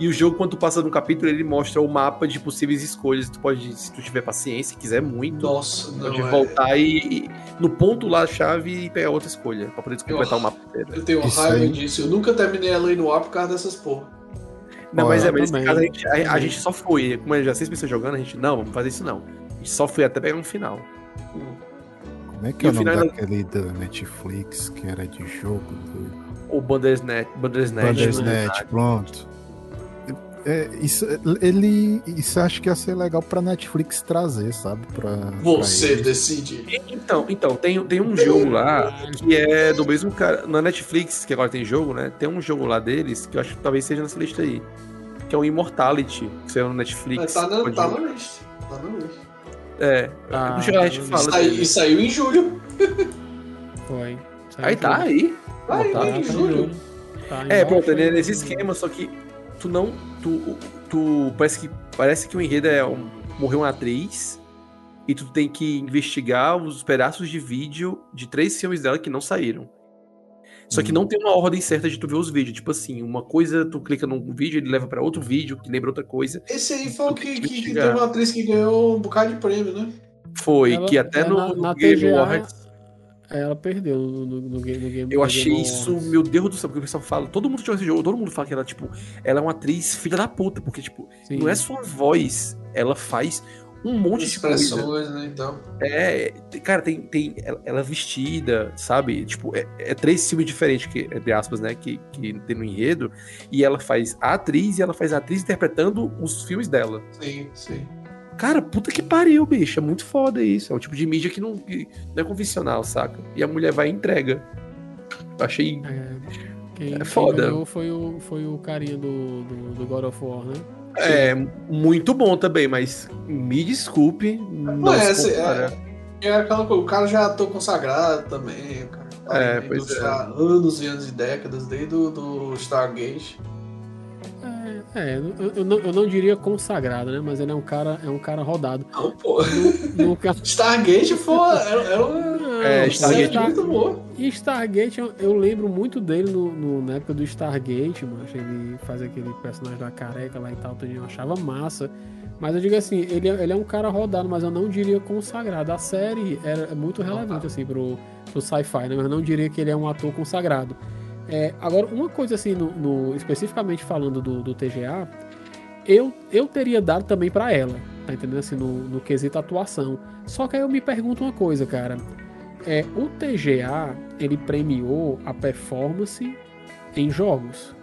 E o jogo, quando tu passa num capítulo, ele mostra o mapa de possíveis escolhas. Tu pode, se tu tiver paciência, quiser muito, Nossa, não. pode é- voltar e, e- no ponto lá a chave e pegar outra escolha, pra poder completar o mapa inteiro. Eu tenho Isso raiva aí. disso. Eu nunca terminei a lei no ar por causa dessas porra. Não, Olha, mas é, mas nesse caso a gente, a, a gente só foi. Como já seis pessoas jogando, a gente, não, vamos fazer isso não. A gente só foi até pegar um final. Como é que E é o o nome daquele da Netflix que era de jogo? Do... O Bandersnatch. Bandersnatch. Bandersnatch, pronto. É, isso, ele, isso acho que ia ser legal pra Netflix trazer, sabe? Pra, Você pra decide. Então, então tem, tem um jogo lá que é do mesmo cara. Na Netflix, que agora tem jogo, né? Tem um jogo lá deles que eu acho que talvez seja nessa lista aí. Que é o Immortality, que saiu no Netflix. Tá na, tá na lista. Tá na lista. É. Ah, lá a gente fala. Saiu- dele. e saiu em julho. Foi. Saiu Aí tá, junto. aí. Aí, Tá, em tá julho. Tá É, embaixo pronto, ele é aí. nesse esquema, só que tu não. Tu, tu parece que parece que o enredo é um, morreu uma atriz e tu tem que investigar os pedaços de vídeo de três filmes dela que não saíram. Só que Hum. não tem uma ordem certa de tu ver os vídeos. Tipo assim, uma coisa tu clica num vídeo, ele leva pra outro vídeo que lembra outra coisa. Esse aí foi o que, que, que teve uma atriz que ganhou um bocado de prêmio, né? Foi Ela- que até é, no, na- no na Game TGA, Awards Ela perdeu no, no, no game, no game eu achei Game isso, Awards. meu Deus do céu, porque o pessoal fala, todo mundo que joga esse jogo, todo mundo fala que ela, tipo, ela é uma atriz filha da puta, porque, tipo, Sim. Não é só a voz, ela faz um monte de coisa. Expressões, né? Então. É, cara, tem, tem ela, ela vestida, sabe? Tipo, é, é três filmes diferentes, que, entre aspas, né? Que, que tem no enredo. E ela faz a atriz e ela faz a atriz interpretando os filmes dela. Sim, sim. Cara, puta que pariu, bicho. É muito foda isso. É um tipo de mídia que não, que não é convencional, saca? E a mulher vai e entrega. Eu achei. É, quem, É quem foda. ganhou foi o, foi o carinha do, do, do God of War, né? É, muito bom também, mas me desculpe. Não, Não, é, se assim, compara. É aquela coisa, o cara já ator consagrado também, o cara tá É, pois é. há anos e anos e décadas, desde o do Stargate. É, é, eu, eu não, eu não diria consagrado, né? Mas ele é um cara, é um cara rodado. Não, pô. No caso, Stargate foi. Era, era uma. É, Não, Stargate Star- muito boa. E Stargate, eu, eu lembro muito dele no, no- na época do Stargate, mano. Ele faz aquele personagem da careca lá e tal, eu achava massa. Mas eu digo assim, ele, é- ele é um cara rodado, mas eu não diria consagrado. A série era é muito relevante, assim, pro, pro sci-fi, né? Mas eu não diria que ele é um ator consagrado. É, agora, uma coisa assim, no, no- especificamente falando do, do TGA, eu, eu teria dado também pra ela, tá entendendo? Assim, no, no quesito atuação. Só que aí eu me pergunto uma coisa, cara. É, o TGA, ele premiou a performance em jogos.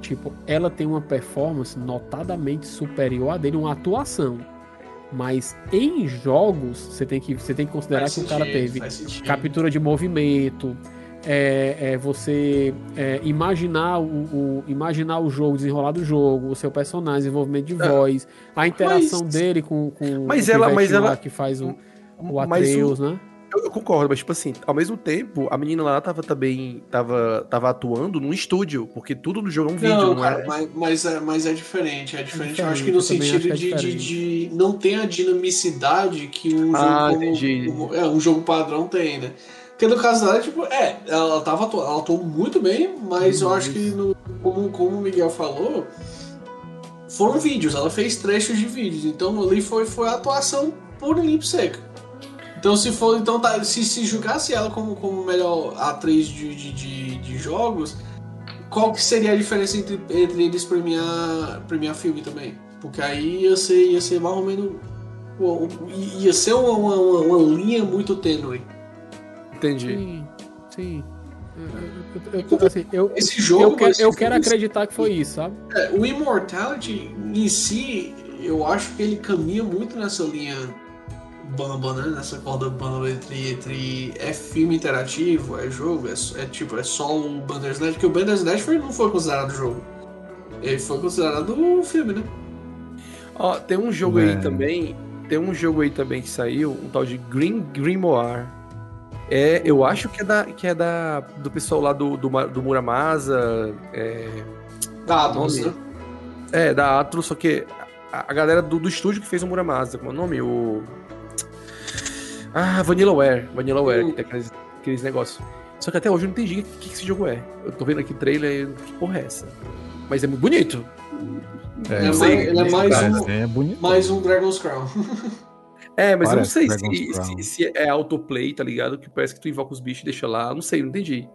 Tipo, ela tem uma performance notadamente superior a dele, uma atuação. Mas em jogos, você tem que, você tem que considerar Faz que o cara sentido, teve sentido. captura de movimento, é, é você é, imaginar, o, o- imaginar o jogo, desenrolar do jogo, o seu personagem, desenvolvimento de É. voz, a interação Mas- dele com, com Mas o ela- mas ela- lá que faz o, o Mas o- Atreus, né? Eu, eu concordo, mas tipo assim, ao mesmo tempo, a menina lá tava também tava, tava atuando num estúdio, porque tudo no jogo é um vídeo, Não, não, cara, é? mas, mas, é, mas é diferente. É diferente, eu acho que no também acho sentido que é de, de, de não ter a dinamicidade que um Ah, jogo como- entendi. como- é, um jogo padrão tem, né? Porque no caso dela, tipo, é, ela tava ela atuou muito bem, mas eu acho que no- como, como o Miguel falou, foram vídeos, ela fez trechos de vídeos, então ali foi, foi a atuação pura e limpa e seca. Então se for, então tá, se, se julgasse ela como, como melhor atriz de, de, de, de jogos, qual que seria a diferença entre, entre eles premiar, premiar filme também? Porque aí ia ser, ia ser mais ou menos. Ia ser uma, uma- uma linha muito tênue. Entendi. Sim, sim. Eu, eu- eu- eu- assim, eu, Esse jogo. eu, eu quero acreditar que foi isso, sabe? é, o Immortality em si, eu acho que ele caminha muito nessa linha bamba, né? Nessa corda bamba entre, entre é filme interativo, é jogo, é, é tipo, é só o Bandersnatch, porque o Bandersnatch foi, não foi considerado jogo. Ele foi considerado um filme, né? Ó, tem um jogo É. aí também, tem um jogo aí também que saiu, um tal de Green Grimoire. É, eu acho que é da, que é da do pessoal lá do, do, do Muramasa, é, Da Atlas, Nome? né? é, da Atlas, só que a, a galera do, do estúdio que fez o Muramasa, como é o nome? O... Ah, Vanillaware, Vanillaware, Hum. que tem aqueles, aqueles negócios. Só que até hoje eu não entendi o que, que esse jogo é. Eu tô vendo aqui trailer e que porra é essa? Mas é muito bonito. É, não mais- é mais um, é bonito. mais um Dragon's Crown. É, mas Parece eu não sei se, se, se é autoplay, tá ligado? Que parece que tu invoca os bichos e deixa lá. Não sei, não entendi.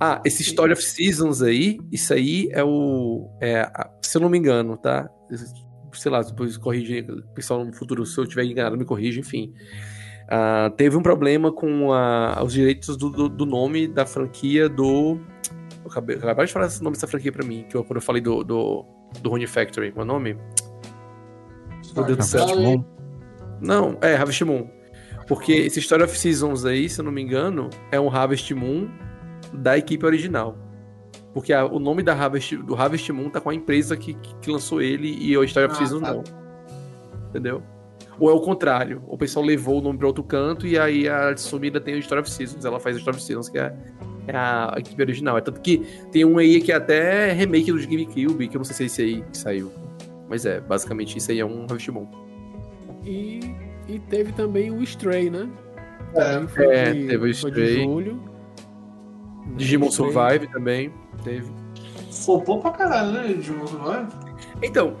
Ah, esse Story of Seasons aí, isso aí é o. É, se eu não me engano, tá? Sei lá, depois corrige, pessoal no futuro, se eu tiver enganado, me corrige, enfim. Ah, teve um problema com a- os direitos do, do, do nome da franquia do. Eu acabei, acabaram de falar esse nome dessa franquia pra mim, que eu, quando eu falei do, do, do Rune Factory. Qual é o nome? Meu Deus do céu. Não, é Harvest Moon. Porque esse Story of Seasons aí, se eu não me engano, é um Harvest Moon da equipe original. Porque a- o nome da Harvest, do Harvest Moon tá com a empresa que, que, lançou ele e o Story of Ah, Seasons tá. não. Entendeu? Ou é o contrário. O pessoal levou o nome pra outro canto e aí a Sumida tem o Story of Seasons. Ela faz o Story of Seasons, que é, é a equipe original. É tanto que tem um aí que é até remake do GameCube, que eu não sei se é esse aí que saiu. Mas é, basicamente isso aí é um Harvest Moon. E, e teve também o Stray, né? É, foi é, de- teve o foi de Stray. julho. Digimon Stray. Survive também teve. Flopou pra caralho, né? Digimon Survive? Então,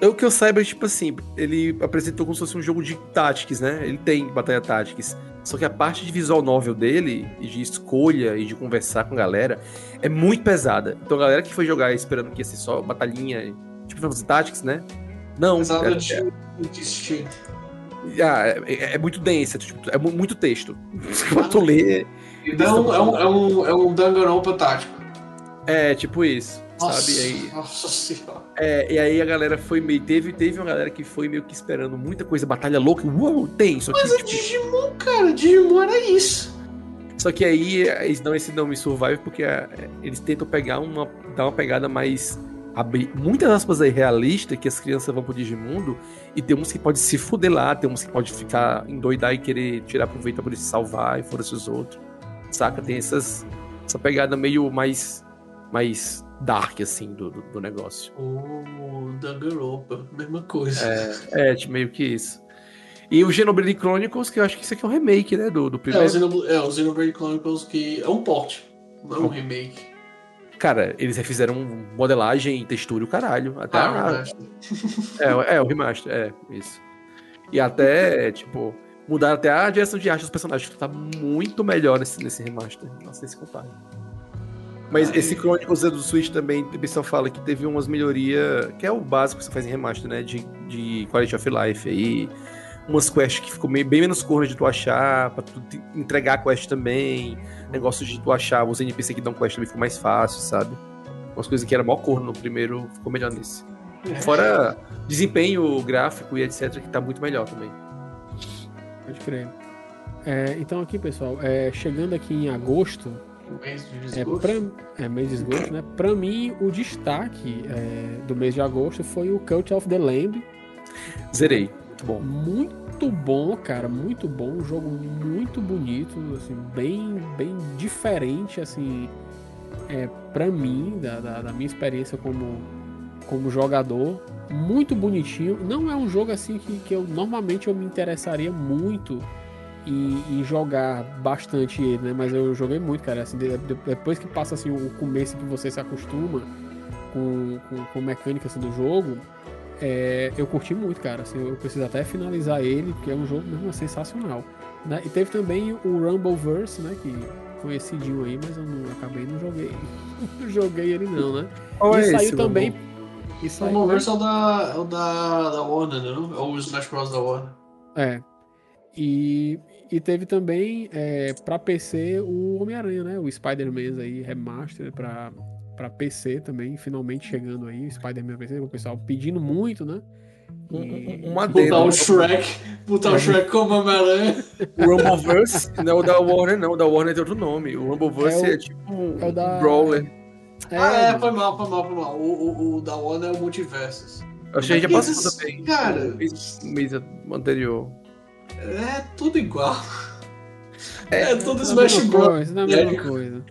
eu que eu saiba, tipo assim, ele apresentou como se fosse um jogo de Tactics, né? Ele tem Batalha Tactics. Só que a parte de visual novel dele, e de escolha e de conversar com a galera, é muito pesada. Então a galera que foi jogar esperando que ia ser só batalhinha, tipo Final Fantasy Tactics, né? Não, Apesar cara, do de insistir. ah, é, é- é muito densa, tipo, é mu- muito texto. Pra tu ler, Então é um, é um, é um Danganronpa tático. é tipo isso, Nossa, sabe? E aí, nossa senhora. é, e aí a galera foi meio. Teve, teve uma galera que foi meio que esperando muita coisa, batalha louca. Uou, tem, só que, Mas é tipo, Digimon, cara. Digimon era isso. Só que aí eles dão esse nome Survive porque é, eles tentam pegar uma. dar uma pegada mais. Abrir, muitas aspas aí realista que as crianças vão pro Digimundo e tem uns que pode se fuder lá, tem uns que pode ficar endoidar e querer tirar proveito pra poder se salvar e fora os outros. Saca? Tem essas, essa pegada meio mais. mais dark, assim, do, do, do negócio. Oh, Danganronpa. Mesma coisa. É, tipo, meio que isso. E o Xenoblade Chronicles, que eu acho que isso aqui é um remake, né? Do, do É, o primeiro. Xenoblade, é, o Xenoblade Chronicles que é um port, não é um remake. Cara, eles refizeram modelagem, textura e o caralho. Até Ah, a-. É, é, o remaster, é, isso. E até, tipo, mudaram até a direção de arte dos personagens, que tá muito melhor nesse, nesse remaster. Nossa, nem se compara. Mas Ai. esse Chronicles do Switch também, o pessoal fala que teve umas melhorias, que é o básico que você faz em remaster, né? De, de quality of life aí. Umas quests que ficou meio- bem menos corno de tu achar, pra tu entregar a quest também. Negócio de tu achar os NPC que dão quest também ficou mais fácil, sabe? Umas coisas que era mó corno no primeiro, ficou melhor nesse. É. Fora desempenho gráfico e etc, que tá muito melhor também. Pode crer. É, então aqui, pessoal, é, chegando aqui em agosto, mês de é, desgosto. pra, é mês de esgoto, né? Pra mim, o destaque é, do mês de agosto foi o Cult of the Lamb. Zerei. Muito bom. Muito bom, cara, muito bom. Um jogo muito bonito, assim, bem, bem diferente, assim, é, pra mim, da, da, da minha experiência como, como jogador. Muito bonitinho. Não é um jogo assim que, que eu normalmente eu me interessaria muito em, em jogar bastante ele, né? Mas eu joguei muito, cara. Assim, de- de- depois que passa assim, o começo que você se acostuma com, com, com assim, do jogo, é, eu curti muito, cara. Assim, eu preciso até finalizar ele, porque é um jogo mesmo sensacional. né? E teve também o Rumbleverse, né? Que conhecidinho aí, mas eu não acabei não joguei. não joguei ele não, né? Qual e é saiu esse, também. E O saiu, Moverse é o da, é o da, da Warner, né? não? É o Smash Bros. da Warner. É. E, e teve também é, para PC o Homem-Aranha, né? O Spider-Man aí, remaster pra, pra PC também, finalmente chegando aí, o Spider-Man PC, o pessoal pedindo muito, né? Um, E- um, um adendo. Botar o Shrek, botar o Shrek como Homem-Aranha. O Rumbleverse não é o da Warner, não. O da Warner tem outro nome. O Rumbleverse É é, o- tipo um, é o da- um brawler. ah, é, foi mal, foi mal, foi mal. O, o, o da Warner é o Multiversus. Eu achei que já passou também. cara- No mês, no mês anterior. É tudo igual. É, É, tudo é Smash Bros. é a mesma genérico. coisa.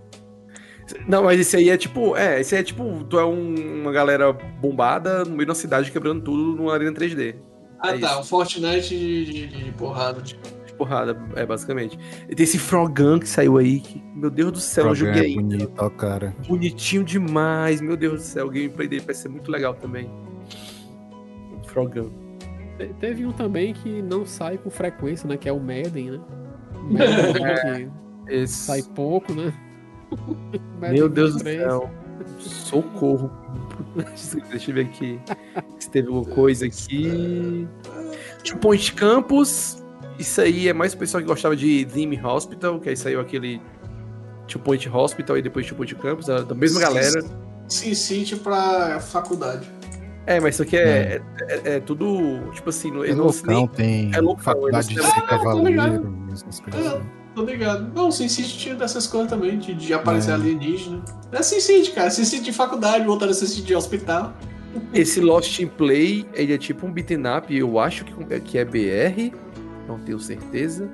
Não, mas esse aí é tipo. É, esse aí é tipo. Tu é um- uma galera bombada no meio da cidade quebrando tudo numa arena 3D. Ah É tá, isso. o Fortnite de, de, de porrada. De porrada, é basicamente. E tem esse Frogan que saiu aí. Que, meu Deus do céu, eu Programa joguei. é bonito, ó, cara. Bonitinho demais, meu Deus do céu. O gameplay dele vai ser muito legal também. Frogan. Te- Teve um também que não sai com frequência, né? Que é o Madden, né? Madden que Esse... sai pouco, né? Meu Deus do 23. céu. Socorro. Deixa eu ver aqui. Se teve alguma coisa aqui. Two Point Campus. Isso aí é mais o pessoal que gostava de Theme Hospital, que aí saiu aquele Two Point Hospital e depois Two Point Campus, da mesma galera. Sim City pra faculdade. É, mas isso aqui é, é, é tudo, tipo assim, É ele não loucão, tem é loucão, faculdade de ser Ah, tô ligado. cavaleiro, essas coisas. Tô ligado. Não, Sin City tinha dessas coisas também, de, de aparecer É. alienígena. É Sin City, cara. Sin City de faculdade, voltar a Sin City de hospital. Esse Lost in Play, ele é tipo um beat'em up, eu acho que, que é BR, não tenho certeza.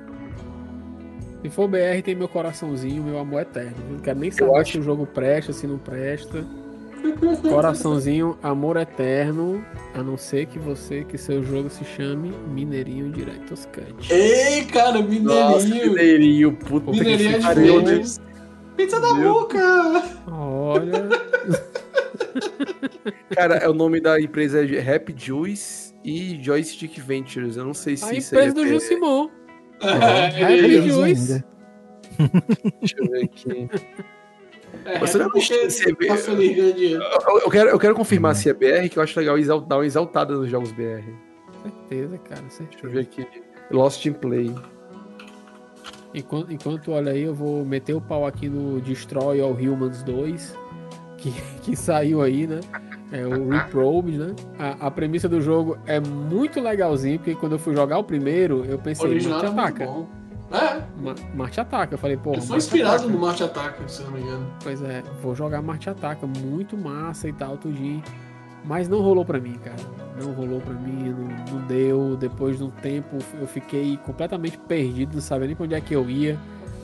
Se for BR, tem meu coraçãozinho, meu amor eterno. Não quero nem saber acho- se o jogo presta, se não presta. Coraçãozinho, amor eterno. A não ser que você, que seu jogo se chame Mineirinho Directos Cut. Ei, cara, Nossa, mineirinho. Mineirinho, puta Mineirinho é que de pariu. Deus. Pizza da Meu. boca! Olha. Cara, é o nome da empresa é Rap Juice e Joystick Ventures. Eu não sei se A isso aí empresa do é- Gil Simon. É, Ele Eles Juice. ainda. Deixa eu ver aqui. É, Você não porque você vê- tá feliz ganhando dinheiro. Eu, eu quero, eu quero confirmar se é BR, que eu acho legal exal- dar uma exaltada nos jogos BR. Certeza, cara, Deixa eu certeza. ver aqui. Lost in Play. Enquanto, enquanto olha aí, eu vou meter o pau aqui no Destroy All Humans 2, que, que saiu aí, né? É o Reprobed, né? A, a premissa do jogo é muito legalzinho, porque quando eu fui jogar o primeiro, eu O pensei, original Marte é muito Ataca. bom. É, Ma- Marte Ataca. Eu falei, pô, ele foi inspirado Ataca. no Marte Ataca, se não me engano. Pois é, vou jogar Marte Ataca, muito massa e tal, tudinho. Mas não rolou pra mim, cara. Não rolou pra mim, não, não deu. Depois de um tempo eu fiquei completamente perdido, não sabia nem pra onde é que eu ia.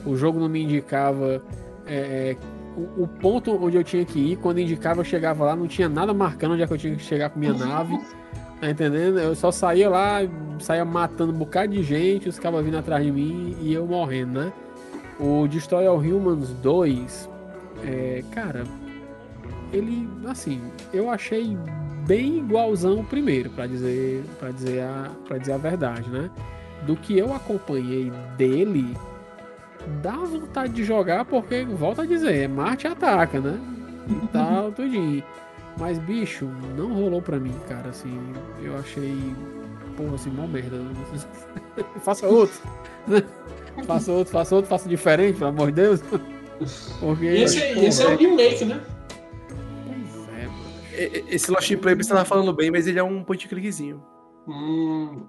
O jogo não me indicava é, é, o, o ponto onde eu tinha que ir. Quando indicava, eu chegava lá, não tinha nada marcando onde é que eu tinha que chegar com minha nave. Tá entendendo? Eu só saía lá, saía matando um bocado de gente, os cabas vindo atrás de mim e eu morrendo, né? O Destroy All Humans 2, é, cara, ele, assim, eu achei bem igualzão o primeiro, pra dizer, para dizer a, para dizer a verdade, né? Do que eu acompanhei dele, dá vontade de jogar porque volta a dizer, Marte ataca, né? E tal, tudinho. Mas bicho, não rolou pra mim, cara, assim, eu achei porra assim, mó merda. faça outro. faça outro, faça outro, faça diferente, pelo amor de Deus. Porque esse, porra, esse é o remake, né? Pois é, mano. Esse Lost Play você tava falando bem, mas ele é um point clickzinho. Hum.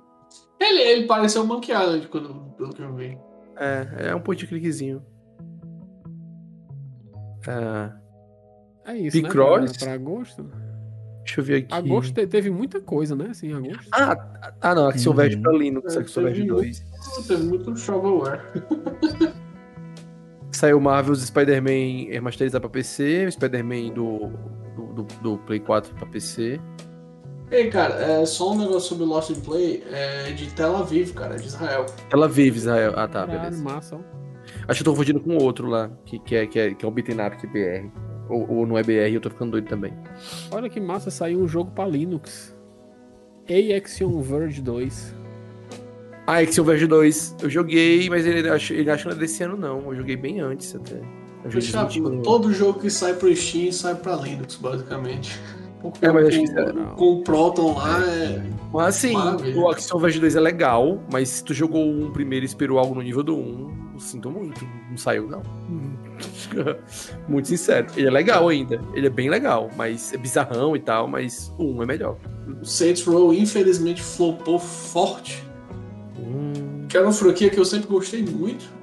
Ele, ele pareceu manqueado quando, pelo que eu vi. É, é um point clickzinho. Ah, É isso, né? Picross? Pra, pra agosto. deixa eu ver aqui. Agosto te- teve muita coisa, né? Assim, agosto. Ah, ah não, Action Verge Uhum. pra Linux, É, Action Verge teve 2. Teve muito shovelware. Saiu Marvel's Spider-Man remasterizado pra PC, o Spider-Man do, do, do, do Play 4 pra PC. Ei, cara, é só um negócio sobre Lost in Play. É de Tel Aviv, cara, é de Israel. Ela vive, Israel. Ah, tá, Caralho, beleza. massa, ó. Acho que eu tô confundindo com outro lá, que, que, é, que, é, que é um beat'em up BR. Ou, ou não é BR, eu tô ficando doido também. Olha que massa, saiu um jogo pra Linux. Action Verge 2. Ah, Action Verge 2, eu joguei, mas ele acho, ele acho que não é desse ano não. Eu joguei bem antes até. 21. todo jogo que sai pro Steam sai pra Linux, basicamente. Porque É, mas acho que isso é- com o Proton lá é. Mas assim, Maravilha. o Action Verge 2 é legal, mas se tu jogou um primeiro e esperou algo no nível do 1, eu sinto muito. Não saiu, não. muito sincero. Ele é legal ainda. Ele é bem legal, mas é bizarrão e tal, mas o 1 é melhor. O Saints Row, infelizmente, flopou forte. Hum, Que era uma franquia que eu sempre gostei muito.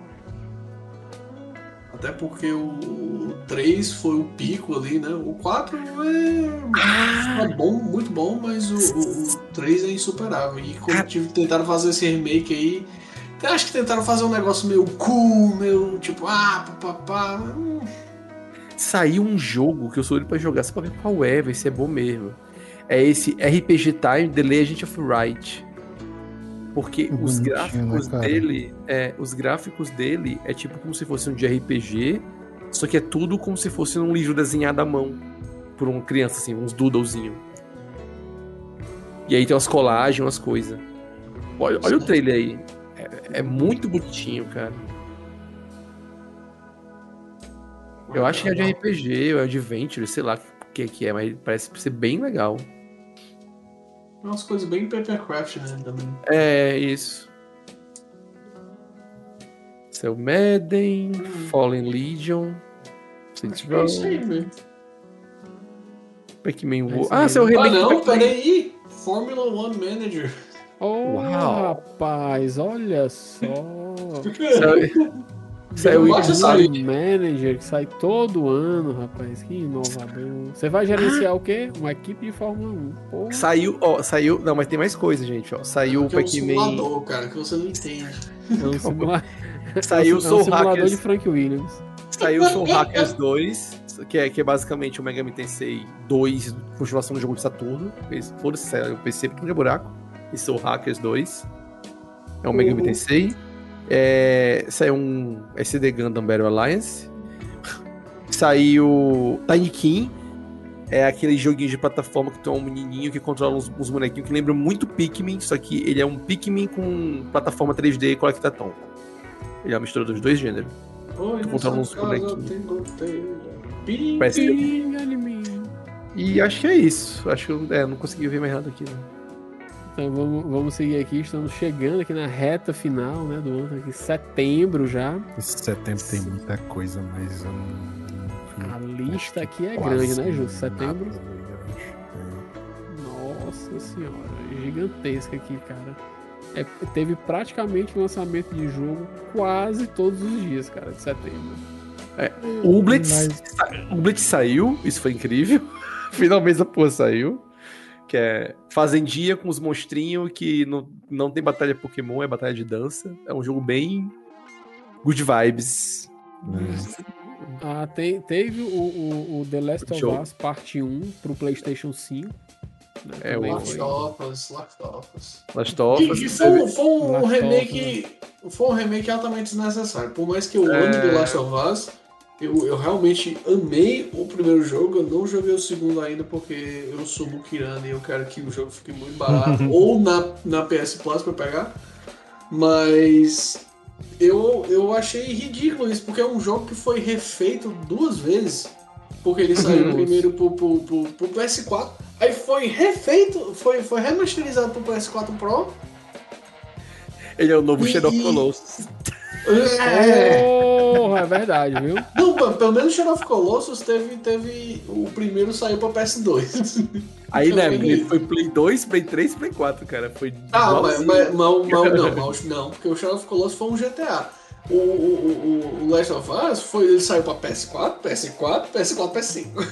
Até porque o, o 3 foi o pico ali, né? O 4 é, é bom, muito bom, mas o, o, o 3 é insuperável. E quando tive, tentaram fazer esse remake aí, eu acho que tentaram fazer um negócio meio cool, meio tipo, ah, papapá. Hum, Saiu um jogo que eu sou doido pra jogar, só pra ver qual é, ver se é bom mesmo. É esse RPG Time The Legend of Wright. Porque Que os gráficos né, dele, é, os gráficos dele é tipo como se fosse um de RPG, só que é tudo como se fosse um livro desenhado à mão por uma criança assim, uns doodlezinho. E aí tem umas colagens, umas coisas. Olha, olha o trailer aí. É, é muito bonitinho, cara. Eu acho que é de RPG, ou é de Adventure, sei lá o que, que é, mas parece ser bem legal. Umas coisas bem papercraft, né? Também. É, isso. Seu Madden, Fallen Legion, Saints que é isso aí, Row, velho. Pac-Man É isso Ah, seu Ah, remake do não, peraí. Fórmula One Manager. Oh, Uau. rapaz, olha só. Isso. dessa Game linha. Manager que sai todo ano, rapaz. Que inovador. Você vai gerenciar o quê? Uma equipe de Fórmula 1. Pô, Saiu, ó, saiu. Não, mas tem mais coisa, gente, ó. Saiu o Que é um Pac-Man. simulador, cara, que você não entende. é um, simula... Saiu é o um Soul simulador Hackers. de Frank Williams. Saiu o Soul Hackers 2, que é, que é basicamente o Mega Man Tensei 2, continuação do jogo de Saturno. Esse- Foda-se, o PC porque não é buraco. E Soul Hackers 2. É um Mega Uhum. Tensei. É, saiu um SD Gundam Battle Alliance. Saiu Tiny King. É aquele joguinho de plataforma que tem um menininho que controla uns, uns bonequinhos que lembra muito Pikmin, só que ele é um Pikmin com plataforma 3D e Collectathon. Ele é uma mistura dos dois gêneros. Oi, Tô contando uns bonequinhos. Parece. E acho que é isso. Acho que eu é, não consegui ver mais nada aqui. Né? Então vamos, vamos seguir aqui. Estamos chegando aqui na reta final né, do ano, aqui, setembro já. Esse setembro tem muita coisa, mas eu não. A lista aqui é grande, né, Ju? Setembro. Nossa senhora, gigantesca aqui, cara. É, teve praticamente lançamento de jogo quase todos os dias, cara, de setembro. O Blitz, Mas- o Blitz saiu, isso foi incrível. Finalmente a porra saiu. Que é Fazendinha com os monstrinhos que não, não tem batalha Pokémon, é batalha de dança. É um jogo bem good vibes. É. Ah, tem, teve o, o, o The Last of Jogo. Us Parte 1 pro PlayStation 5. né, É, o- Last foi. of Us, Last of Us. Last of Que, Us. que foi, um- foi um Last of remake. Foi um remake altamente desnecessário. Por mais que eu É. ame The Last of Us, eu, eu realmente amei o primeiro jogo. Eu não joguei o segundo ainda porque eu sou Mukirana e eu quero que o jogo fique muito barato. ou na, na PS Plus pra pegar. Mas eu, eu achei ridículo isso, porque é um jogo que foi refeito duas vezes. Porque ele saiu primeiro pro, pro, pro, pro PS4, aí foi refeito, foi, foi remasterizado pro PS4 Pro. Ele é o novo E- Shadow Colossus. É. Porra, é verdade, viu? Não, pô, pelo menos Shadow of Colossus teve, teve. O primeiro saiu pra PS2. Aí, né, ele foi Play 2, Play 3, Play 4, cara. Foi Ah, mas, mas, mas, mas- não, não, porque o Shadow of Colossus foi um GTA. O, o, o, o Last of Us foi, ele saiu pra PS4, PS4, PS4, PS5.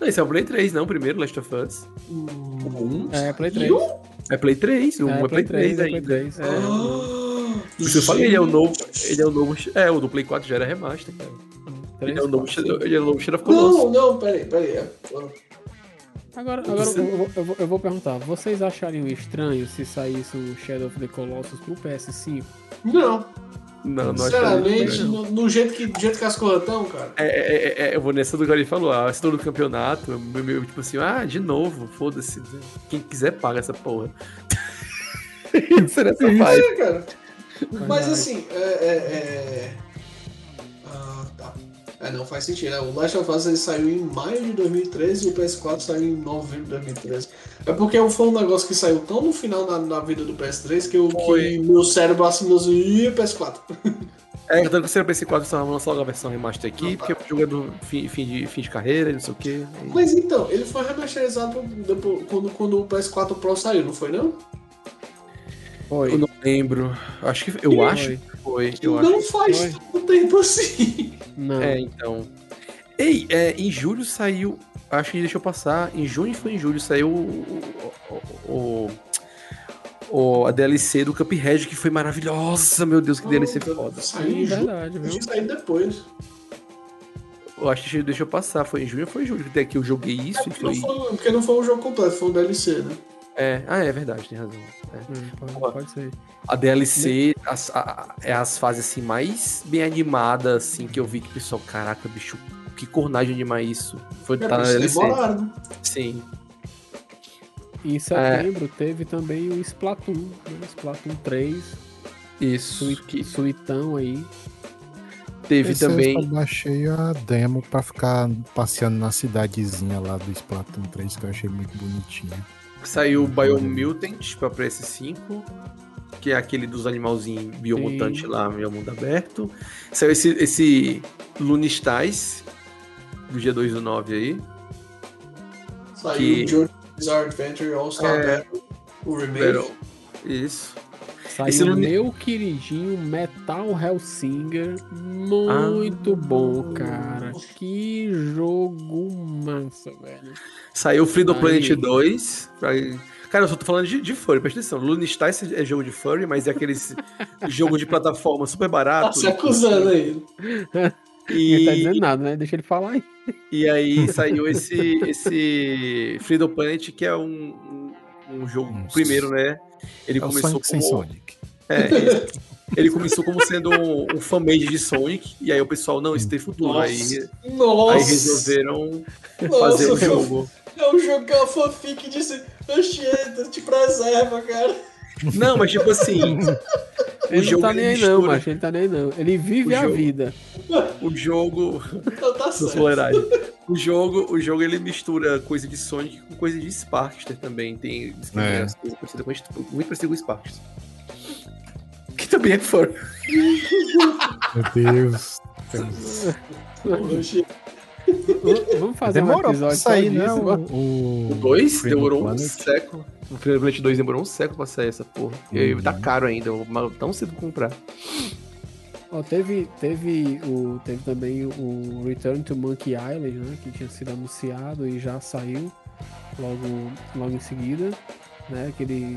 Não, esse é o Play 3, não, primeiro Last of Us. Hum. O 1 É, Play 3. E o- é Play 3, o 1 é, Play 3, é Play ainda. 3. É. Ah, Eu falei, ele é o novo. Ele é o novo. É, o do Play 4 já era remaster, cara. Ele é o novo, ele é o novo Shadow of Colossus. Não, não, peraí, peraí. é- Agora, agora eu, vou, eu vou- eu vou perguntar, vocês achariam estranho se saísse o Shadow of the Colossus pro PS5? Não, Não, não sinceramente, que no, no jeito que, do jeito que as coisas estão, cara. é, é, é, é, eu vou nessa do que ele falou, a setor do campeonato, meu, meu, tipo assim, ah, de novo, foda-se. Quem quiser paga essa porra. Nessa vibe. É, cara. Mas assim, é. é, é... Ah, tá. É, não faz sentido, né? O Last of Us saiu em maio de 2013 e o PS4 saiu em novembro de 2013. É porque foi um negócio que saiu tão no final na, na vida do PS3 que, eu, que meu cérebro assimilou assim, ih, PS4. É, tanto que você PC 4 só logo a versão remaster aqui, Não, tá. porque o jogo é do fim, fim, de, fim de carreira, e não sei o quê. Mas então, ele foi remasterizado quando, quando o PS4 Pro saiu, não foi não? Foi. Eu não lembro. Acho que. Eu Foi. acho que foi. Eu não acho. faz foi. tanto tempo assim. Não. É, então. Ei, é, em julho saiu. Acho que deixou passar. Em junho foi em julho, saiu o. o, o- o- a DLC do Cuphead, que foi maravilhosa, meu Deus, que DLC foda. Saiu em julho. verdade, viu? Tinha saído depois. Eu acho que deixou passar, foi em junho ou foi em julho? Até que eu joguei isso e Porque não, foi. foi, porque não foi um jogo completo, foi um DLC, né? É, ah, é verdade, tem razão. É. Hum, pode, pode ser. A DLC as- a- é as fases assim mais bem animadas assim que eu vi que o pessoal, caraca, bicho, que cornagem animar isso. Foi É, tá na DLC. demoraram. Sim. Em setembro teve também o Splatoon, né? Splatoon 3, Isso. sui- Que suitão aí. teve Esse também. Eu baixei a demo pra ficar passeando na cidadezinha lá do Splatoon 3, que eu achei muito bonitinho. Saiu o Biomutant pra PS5, que é aquele dos animalzinhos biomutante Sim. lá, meio mundo aberto. Saiu esse, esse Lunistais, do dia 2 do 9 aí. Saiu Que- Bizarre Adventure All-Star É. Battle, o remake. Battle. Isso. Saiu Esse o Luni- meu queridinho Metal Hellsinger. Muito Ah. bom, cara. Que jogo massa, velho. Saiu o Freedom Aí. Planet 2. pra- Cara, eu só tô falando de, de Furry, presta atenção. Lunistais é jogo de Furry, mas é aquele jogo de plataforma super Tá barato. se acusando aí. Ele tá dizendo E, nada, né? Deixa ele falar aí. e aí saiu esse, esse Freedom Planet, que é um, um, um jogo Nossa. primeiro, né? Ele É começou Sonic sem como... Sonic. É, isso. ele começou como sendo um, um fanmade de Sonic, e aí o pessoal, não, isso tem futuro. Aí, Nossa! aí resolveram Nossa, fazer o foi- jogo. É um jogo que é uma fanfic disse, oxê, te preserva, cara. Não, mas tipo assim. ele jogo não tá nem aí não, macho. Ele tá nem aí não. Ele vive a vida. O jogo. Então tá certo. O jogo, o jogo ele mistura coisa de Sonic com coisa de Sparkster também. Tem É. tem as coisas parecidas com, muito parecido com Sparkster. Que também é fã. Meu Deus. Vamos fazer um Demorou pra episódio sair, só né? O, O 2 Freedom demorou um século. O Freedom Planet 2 demorou um século pra sair essa porra. E aí tá caro ainda, eu vou tão cedo comprar. Ó, teve, teve, o, teve também o Return to Monkey Island, né? Que tinha sido anunciado e já saiu logo, logo em seguida. Né, aquele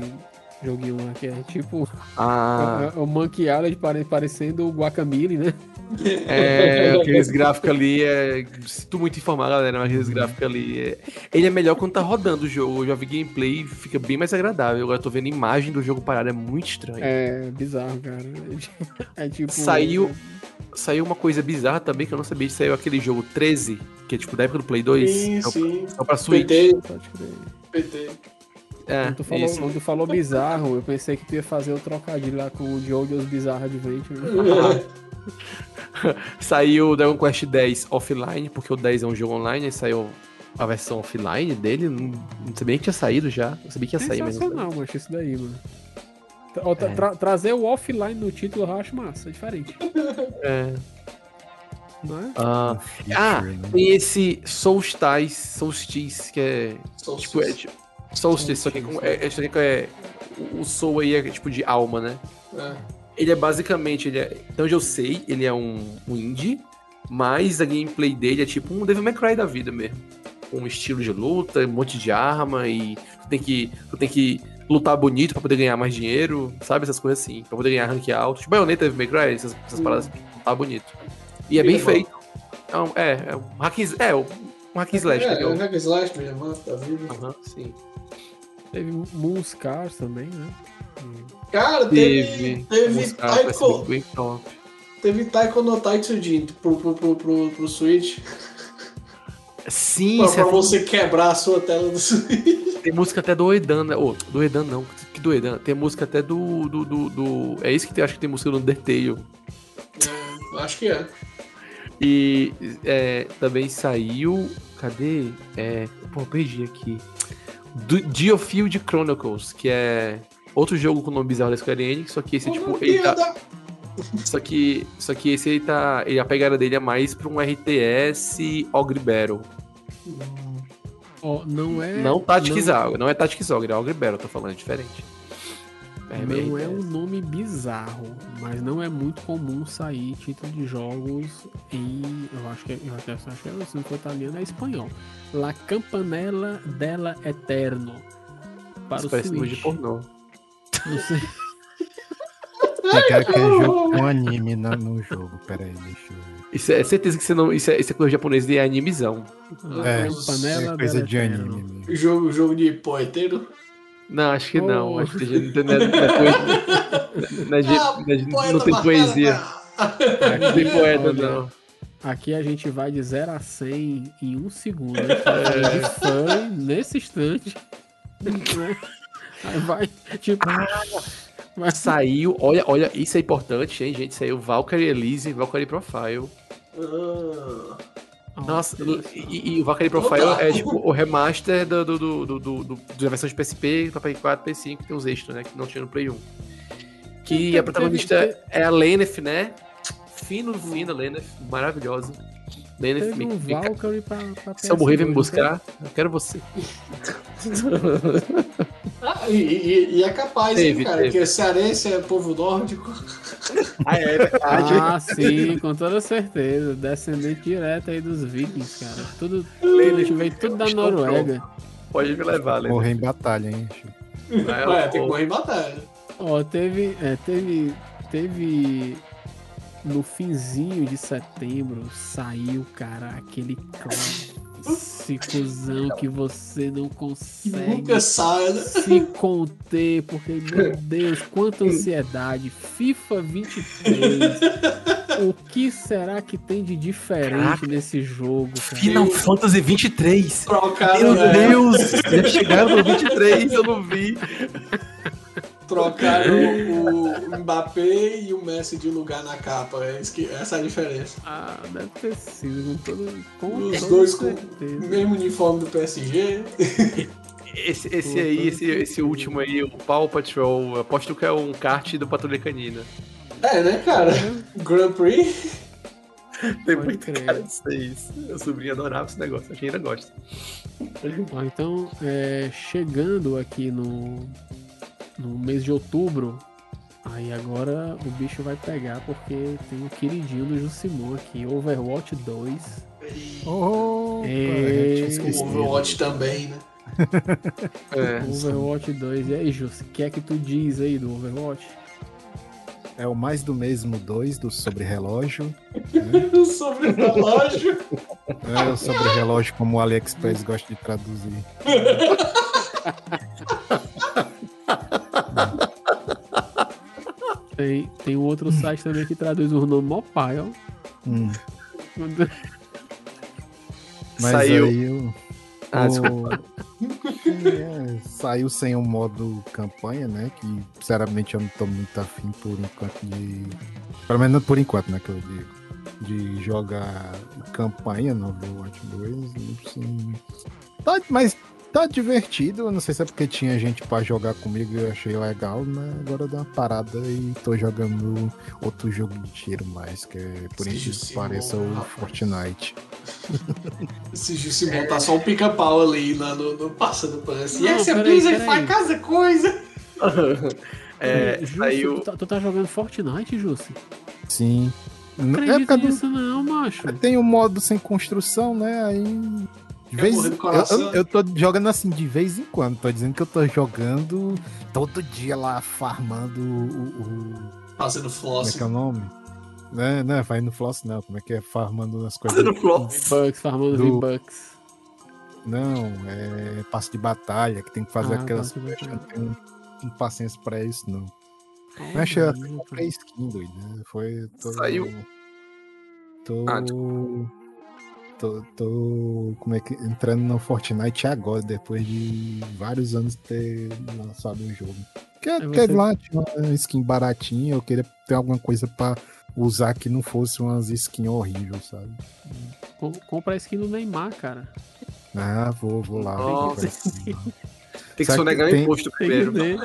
joguinho lá que é tipo Ah, o Monkey Island pare- parecendo o Guacamole, né? É, aqueles gráficos ali, é, sinto muito informar, galera, mas aqueles gráficos ali, é, ele é melhor quando tá rodando o jogo, eu já vi gameplay, fica bem mais agradável, agora eu tô vendo imagem do jogo parado, é muito estranho. É bizarro, cara. É tipo. Saiu- Saiu uma coisa bizarra também, que eu não sabia, saiu aquele jogo 13, que é tipo da época do Play 2, sim, só, sim. só pra Switch. PT. PT. É, Quando tu, falou, isso. quando tu falou bizarro, eu pensei que tu ia fazer o trocadilho lá com o Jojo's Bizarre Adventure. Saiu o Dragon Quest X offline, porque o 10 é um jogo online, aí saiu a versão offline dele, não, não sabia que tinha saído já, eu sabia que ia sair, mas não. Sensacional, macho, isso daí, mano. Tra- É. tra- trazer o offline no título eu acho massa, é diferente. É, Não é? ah, Ah, né? tem esse Solstice, Solstice, que é Sou tipo, é, tipo Solstice, só que com- é, é, é o- o Soul aí é tipo de alma, né? É. Ele é basicamente, ele é, então eu sei, ele é um, um indie, mas a gameplay dele é tipo um Devil May Cry da vida mesmo. Com um estilo de luta, um monte de arma e tu tem que, tu tem que lutar bonito pra poder ganhar mais dinheiro, sabe? Essas coisas assim, pra poder ganhar rank alto. Tipo, Bayonetta Devil May Cry, essas, essas Hum. paradas, lutar bonito. E é bem Beat'em feito. É, um- é, é um hack, é, um hack and slash, É, é um hack and slash, minha mãe, da vida. Aham, sim. Teve Moonscars também, né? Cara, teve. Teve Taiko. bem top. Teve Taiko no Taitsujin pro, pro, pro, pro, pro Switch. Sim, Pra, isso é pra você quebrar a sua tela do Switch. Tem música até do Edan, né? Ô, do Edan não. Que do Edan? Tem música até do. do, do, do- É isso que tem, acho que tem música do Undertale. É, acho que é. E é, também saiu. Cadê? É. Pô, perdi aqui. Do Geofield Chronicles, que é outro jogo com nome bizarro da Square Enix, só que esse, tipo, ele tá, só que, só que esse aí tá, ele, a pegada dele é mais pra um RTS Ogre Battle. Ó, não é. não Tactics Ogre, não é Tactics Ogre, é Ogre Battle, tô falando, é diferente. bem Não é um nome bizarro, mas não é muito comum sair título de jogos em. Eu acho que é- eu acho que é- acho que é, se não for italiano, é espanhol. La Campanella della Eterno. Para Isso o parece nome de Switch. pornô. Não sei. Tem cara que é jogo com anime na- no jogo. Pera aí, deixa eu ver. Isso é certeza que você não. Isso é, isso é coisa japonesa de animezão. La É, Campanella é coisa de anime mesmo. Jogo, jogo de poeteiro. Não, acho que não. Oh. Acho que a gente não, é- não é poesia. Não, é de- Ah, não é não tem poesia. Não tem poeta, Olha, não. Aqui a gente vai de 0 a 100 em um segundo. Tá falando de fã nesse instante. Aí vai, tipo. vai Saiu, olha, olha, isso é importante, hein, gente? Saiu Valkyrie Elise Valkyrie Profile. Ah, Nossa, e, e o Valkyrie Profile é tipo o remaster do, do, do, do, do, da versão de PSP pra Play 4, Play 5, tem os extras, né? Que não tinha no Play 1. Que a protagonista é a Leneth, né? Fino, fina, Leneth, maravilhosa. Me, um me, Valkyrie pra, pra se eu morrer, vem me PS2, buscar. Eu quero você. Ah, e, e- e é capaz, Teve, hein, cara? teve. Que cearense é povo nórdico. Ah, é verdade. Ah, sim, com toda certeza. Descendente direto aí dos vikings, cara. Tudo, tudo veio tudo da Noruega. Pode me levar, Leneth. Morrer em batalha, hein? Chico? É, tem que o- morrer em batalha. Ó, teve, é, teve, teve no finzinho de setembro saiu, cara, aquele clássicozão que você não consegue nunca sai, né? se conter, porque, meu Deus, quanta ansiedade. FIFA 23. O que será que tem de diferente Caraca. nesse jogo, cara? Final Fantasy 23. Trocaram, Meu Deus! Já chegaram no 23, eu não vi. Trocaram o, o Mbappé e o Messi de lugar na capa. É isso que, essa é a diferença. Ah, deve ter sido com todo. Com Os dois com o mesmo uniforme do PSG. Esse, esse aí, esse, esse último aí, o Paw Patrol, eu aposto que é um kart do Patrulha Canina. É, né, cara? Grand Prix. Tem Pode muito crer. cara disso aí. Meu sobrinho adorava esse negócio, a gente ainda gosta. Ó, então, é, chegando aqui no, no mês de outubro, aí agora o bicho vai pegar porque tem o queridinho do Jusimon aqui, Overwatch 2. Oh, É, O. Overwatch também, né? É. Overwatch 2. E aí, Jus, o que é que tu diz aí do Overwatch? É o mais do mesmo 2 do sobre relógio. Sobre o relógio. É o sobre relógio como o AliExpress gosta de traduzir. Tem, tem um outro site também que traduz o nome Mobile. Hum, mas Saiu. aí o, Ah. É, saiu sem o modo campanha, né? Que sinceramente eu não tô muito afim por enquanto de. Pelo menos por enquanto, né? Que eu digo. De jogar campanha no Overwatch 2. Assim, tá, mas tá divertido. Não sei se é porque tinha gente pra jogar comigo e eu achei legal, mas agora eu dei uma parada e tô jogando outro jogo de tiro mais, que é por Esse isso que pareça o. Fortnite. Esse Jussimon tá só um pica-pau ali lá no, no passando. Não, E essa brisa peraí. faz casa coisa. É, Jussi, saiu. tu, tá, tu tá jogando Fortnite, Jussi? Sim. Não É acredito porque nisso não, macho. Tem o modo sem construção, né? Aí. Vez, eu, eu, eu tô jogando assim de vez em quando. Tô dizendo que eu tô jogando todo dia lá, farmando o. o- Fazendo como é floss. que é o nome? Né, né, vai no floss não. Como é que é? Farmando as coisas. Fazendo floss. V-Bucks, farmando Do- V-Bucks. Não, é passo de batalha, que tem que fazer Ah, aquelas coisas. Eu não tenho, tenho paciência pra isso, não. Olha, Eu achei até comprei skin, doido. Né? Foi. Tô, Saiu. Tô. Ah, tô, tô. Como é que. Entrando no Fortnite agora, depois de vários anos ter lançado o jogo. Aí teve você- lá, tinha uma skin baratinha, eu queria ter alguma coisa pra usar que não fosse umas skins horríveis, sabe? Com- Compra a skin do Neymar, cara. Ah, vou, vou lá. Nossa. Tem que Sabe sonegar tem- imposto Tem primeiro. ver.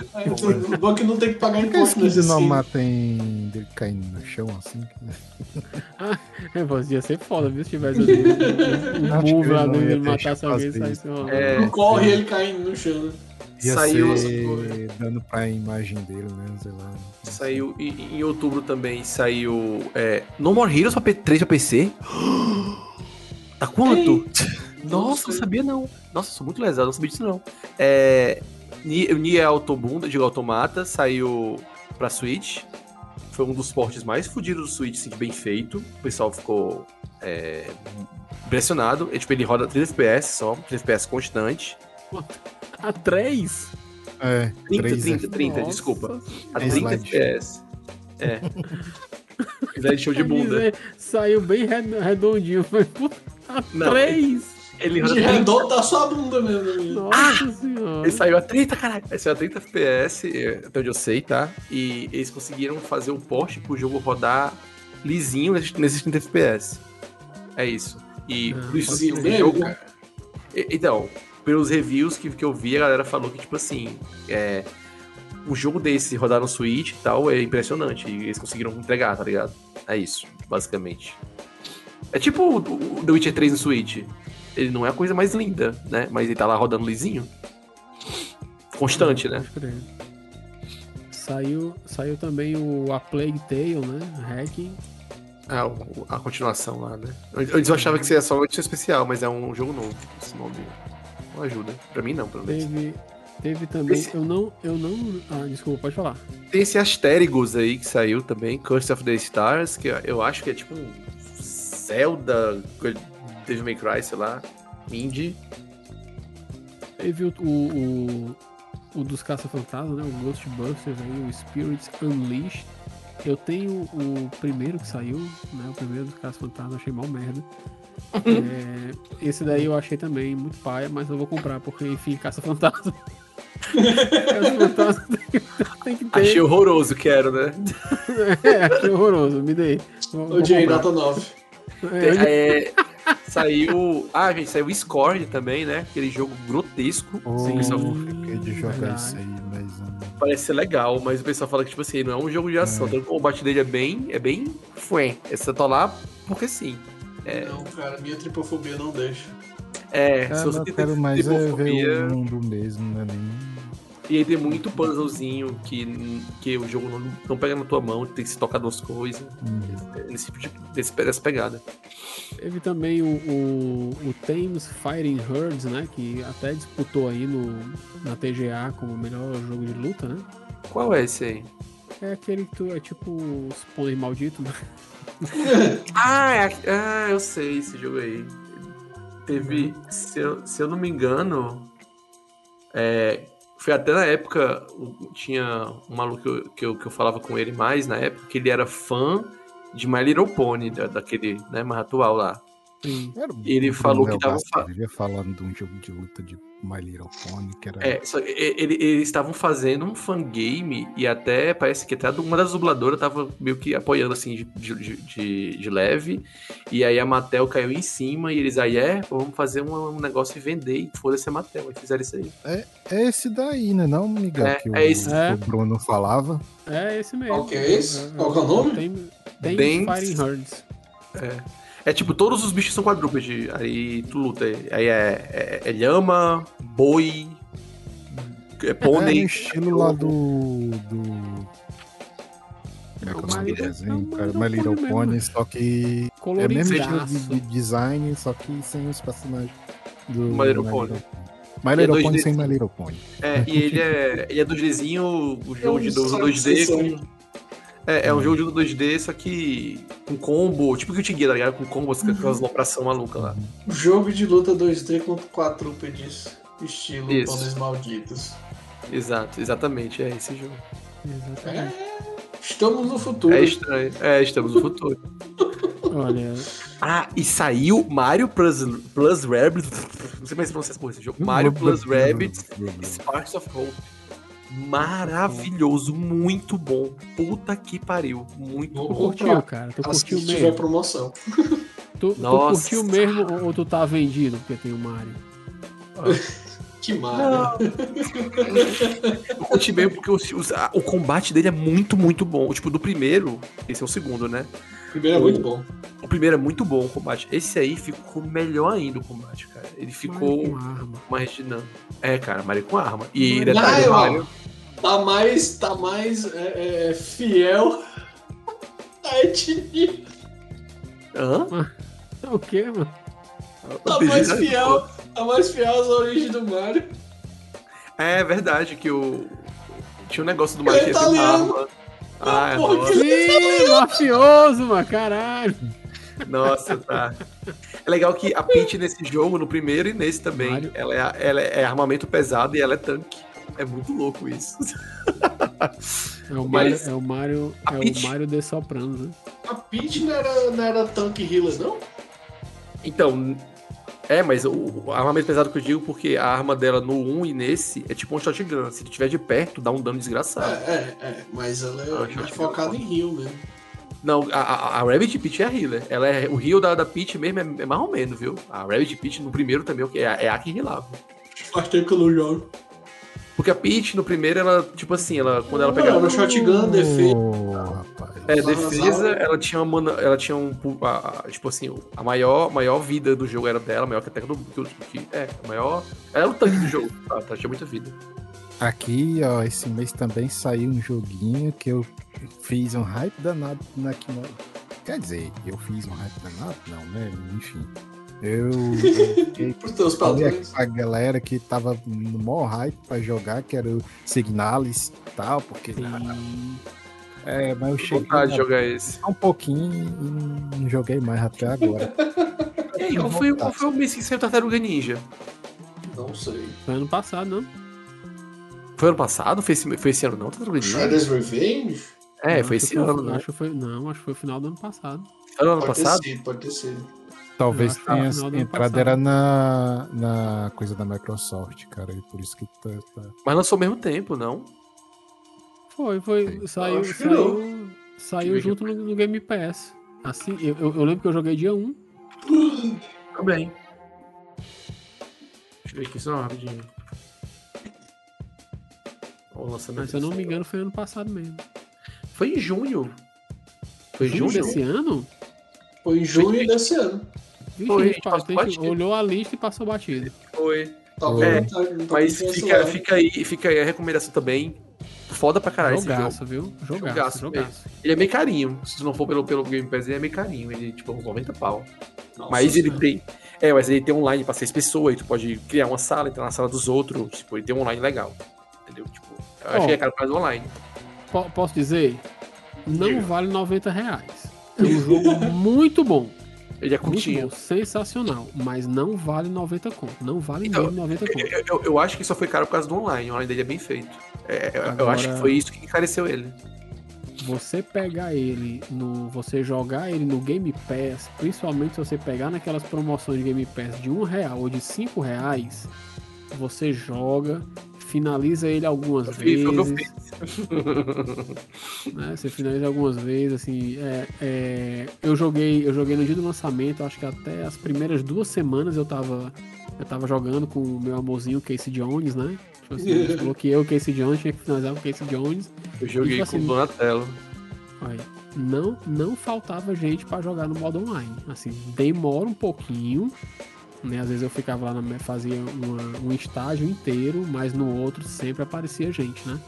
O bom é não tem que pagar Por que imposto nesse de skin. Nomad tem dele caindo no chão assim? É, pô, ia ser foda, viu? Se tivesse ali um, move ele lá não dentro ia ele matasse alguém e saísse. É, Não corre ele caindo no chão, né? Ia Saiu- ser dando pra imagem dele, né? Sei lá. Saiu em, em outubro também, saiu é, No More Heroes pra P- 3 pra PC. Tá quanto? Nossa, não sabia não. Nossa, sou muito lesado, não sabia disso não. É, Nier Autobunda, de Automata, saiu pra Switch. Foi um dos portes mais fodidos do Switch, assim, de bem feito. O pessoal ficou é, impressionado. É, tipo, ele roda 30 FPS só, 30 FPS constante. A 3? É, 30, 3 30, 30, Nossa. desculpa. A É 30 slide FPS. É. Slide show de bunda. dizer, Saiu bem red- redondinho. Foi puta, a Não, 3? Ele roda De 30 redondo da sua bunda mesmo. Nossa senhora. Ele saiu a 30, caralho. Ele saiu a 30 FPS, é, até onde eu sei, tá? E eles conseguiram fazer o porte pro jogo rodar lisinho nesses, nesses 30 FPS. É isso. E Ah, por isso jogo. E- Então, pelos reviews que, que eu vi, a galera falou que, tipo assim, é, um jogo desse rodar no Switch e tal é impressionante. E eles conseguiram entregar, tá ligado? É isso, basicamente. É tipo o, o The Witcher 3 no Switch. Ele não é a coisa mais linda, né? Mas ele tá lá rodando lisinho. Constante, né? Saiu, saiu também o A Plague Tale, né? Hacking. Ah, o- a continuação lá, né? Antes eu achava que seria só uma edição especial, mas é um jogo novo. Esse nome não ajuda. Pra mim não, pelo menos. Teve, teve também. Esse- Eu não. Eu não. Ah, desculpa, pode falar. Tem esse Astérigos aí que saiu também, Curse of the Stars, que eu acho que é tipo um Zelda, Devil May Cry, sei lá, indie. Teve o, o, o, o dos Caça-Fantasmas, né? O Ghostbusters aí, o Spirits Unleashed. Eu tenho o primeiro que saiu, né? O primeiro dos Caça-Fantasmas, achei mal merda. É, esse daí eu achei também muito paia, mas eu vou comprar, porque enfim, Caça-Fantasma. As fantasmas tem, tem que ter. Achei horroroso, quero, né? É, achei horroroso, me dei. Vou- vou O Jay, comprar. nota 9. É, É, saiu. Ah, gente, saiu o Scorn também, né? Aquele jogo grotesco. Oh, Sim, só- fiquei de jogar isso aí, mas. Parece ser legal, mas o pessoal fala que, tipo assim, não é um jogo de ação. Então, o combate dele é bem. É bem. Fué. É só tá lá porque sim. Não, cara, minha tripofobia não deixa. É, Cara, se você eu tem quero mais é tripofobia- ver o mundo mesmo, né? Nem... E aí tem muito puzzlezinho que, que o jogo não, não pega na tua mão, tem que se tocar duas coisas. Hum. Nesse tipo de, pegada. Teve também o, o, o Thames Fighting Herds, né? Que até disputou aí no, na TGA como o melhor jogo de luta, né? Qual é esse aí? É aquele que tu é tipo os pônei maldito, né? Ah, é, ah, eu sei esse jogo aí. Teve, se eu, se eu não me engano, é, foi até na época, tinha um maluco que eu, que eu, que eu falava com ele mais na época, que ele era fã de My Little Pony, da- daquele, né, mais atual lá. Sim. O Ele falou que tava Bastos, fa- Vivia falando de um jogo de luta de My Little Pony, que era. É, só ele- eles estavam fazendo um fangame e até parece que até uma das dubladoras tava meio que apoiando assim de, de, de- de leve. E aí a Mattel caiu em cima e eles aí, é, vamos fazer um, um negócio e vender e foda-se a Mattel. E fizeram isso aí. É esse daí, né, não, Miguel? É, que o, é esse. É. o Bruno falava. É esse mesmo. Qual que é esse? Qual que é o nome? Tem, tem Thames- Fighting Herds. É tipo, todos os bichos são quadrúpedes. Aí tu luta. Aí é, é, é lhama, boi, é É pônei. estilo lá do. do... Como é que é desenho, é o cara? My Little Pony só que é o mesmo estilo de, de design, só que sem os personagens do My Little Pony. My Little Pony sem My Little Pony. É, e ele é, ele é 2Dzinho, o jogo de do- Só 2D sangue. com. É, é um jogo de luta 2D, só que com combo, tipo que o Gear, tá ligado? Com combo, com aquelas alopração maluca lá. Jogo de luta 2D com quadrúpedes, estilo Isso. pôneis malditos. Exato, exatamente, é esse jogo. Exatamente. Estamos no futuro. É estranho. É, estamos no futuro. Olha, Ah, e saiu Mario Plus, Plus Rabbids. Não sei mais se pronuncia essa porra, esse jogo. Mario Plus Rabbids Sparks of Hope. Maravilhoso, muito bom. Puta que pariu. Muito Vou bom. curtiu, cara? Tu Assim curtiu que tiver mesmo? promoção. Tu, tu Nossa. curtiu mesmo ou, tu tá vendido porque tem o Mario? Que Mario. Eu curti bem porque os- os- a- o combate dele é muito, muito bom. Tipo, do primeiro, esse é o segundo, né? Primeiro é muito bom. O primeiro é muito bom o combate. Esse aí ficou melhor ainda o combate, cara. Ele ficou Mario com arma. mais dinâmico. É, cara, Mario com arma. E Mario- detalhe, Ah, o. Mario. Tá mais, tá mais é, é, fiel à etnia. Hã? O quê, mano? Tá mais fiel, tá mais fiel às origens do Mario. É verdade que o. Tinha um negócio do Mario que tá ia arma. Ah, porra, nossa. Sim, mafioso, mano, caralho. Nossa, tá. É legal que a Peach nesse jogo, no primeiro e nesse também, Mario. ela é, ela é armamento pesado e ela é tanque. É muito louco isso. É o Mario, Mas- é o Mario, a é Peach- o Mario de Sopranos, né? A Peach não era, não era tanque healer, não? Então, é, mas o, o armamento pesado que eu digo porque a arma dela no 1 e nesse é tipo um shotgun. Se tu tiver de perto, dá um dano É, desgraçado. é, é. Mas ela Ah, é mais que focada em heal mesmo. Não, a, a, a Rabbit Peach é a healer. Ela é, o heal da, da Peach mesmo é, é mais ou menos, viu? A Rabbit Peach no primeiro também é, é a que healava. Faz tempo que eu não jogo. Porque a Peach no primeiro, ela, tipo assim, ela, quando ela Não, pegava. no shotgun, defesa. É, defesa, ela tinha uma. Ela tinha um. a- a- tipo assim, a maior, maior vida do jogo era dela, maior que até do. Que, que- é, a maior. Ela era o tanque do jogo, tá? tá, Tinha muita vida. Aqui, ó, esse mês também saiu um joguinho que eu fiz um hype danado na... Quer dizer, eu fiz um hype danado? Não, né? Enfim. Eu, Pros teus padrões. a galera que tava no maior hype pra jogar, que era o Signalis e tal, porque. Sim. É, mas eu Cheguei vontade de a- jogar esse. um pouquinho e não joguei mais até agora. E aí, qual foi, qual foi o mês que saiu Tartaruga Ninja? Não sei. Foi ano passado, não? Foi ano passado? Foi esse, foi esse ano, não, Tartaruga Ninja? Shredder's Revenge? É, Não, foi esse ano, né? Acho que foi, não, acho que foi o final do ano passado. Foi no ano Pode passado? ter sido, pode ter sido. Talvez foi tenha entrado passado. era na, na coisa da Microsoft, cara, e por isso que tá, tá- Mas lançou ao mesmo tempo, não? Foi, foi. Saiu, que saiu, saiu Que junto no, no Game Pass. Assim, eu, eu, eu lembro que eu joguei dia 1. Também. Deixa eu ver aqui só rapidinho. O lançamento. Mas se eu não me engano, foi ano passado mesmo. Foi em junho. Foi em Junho junho? desse ano? Foi em junho desse ano. Vixe, Foi, gente, pa- passou gente batido. olhou a lista e passou batido. Foi. Talvez É, tá- tá Mas fica, fica, aí, fica aí a recomendação também. Foda pra caralho esse jogo. Jogaço, viu? Jogaço, Jogaço jogaço. Ele é meio carinho. Se tu não for pelo, pelo Game Pass, ele é meio carinho. Ele, tipo, uns 90 pau. Nossa, mas ele cara. tem. É, mas ele tem online pra seis pessoas. E tu pode criar uma sala, entrar na sala dos outros. Tipo, ele tem um online legal. Entendeu? Tipo, eu acho Ó. que é caro do online. Po- posso dizer? Não Diga. vale 90 reais. É um jogo muito bom. Ele é Muito curtinho. bom, sensacional. Mas não vale 90 conto. Não vale Então, mesmo 90 conto. Eu, eu- eu acho que só foi caro por causa do online. O online dele é bem feito. É, eu- eu Agora- acho que foi isso que encareceu ele. Você pegar ele no. Você jogar ele no Game Pass, principalmente se você pegar naquelas promoções de Game Pass de um real ou de cinco reais, você joga, finaliza ele algumas Eu fiz, foi o que eu vezes. né? Você finaliza algumas vezes, assim. é- é, eu joguei, eu joguei no dia do lançamento, acho que até as primeiras duas semanas eu tava. Eu tava jogando com o meu amorzinho Casey Jones, né? Tipo assim, que eu, Casey Jones, tinha que finalizar com o Casey Jones. Eu joguei Tipo com o assim, Donatello. Olha, não, não faltava gente pra jogar no modo online. Assim, demora um pouquinho. Né? Às vezes eu ficava lá, na, fazia uma- um estágio inteiro, mas no outro sempre aparecia gente, né?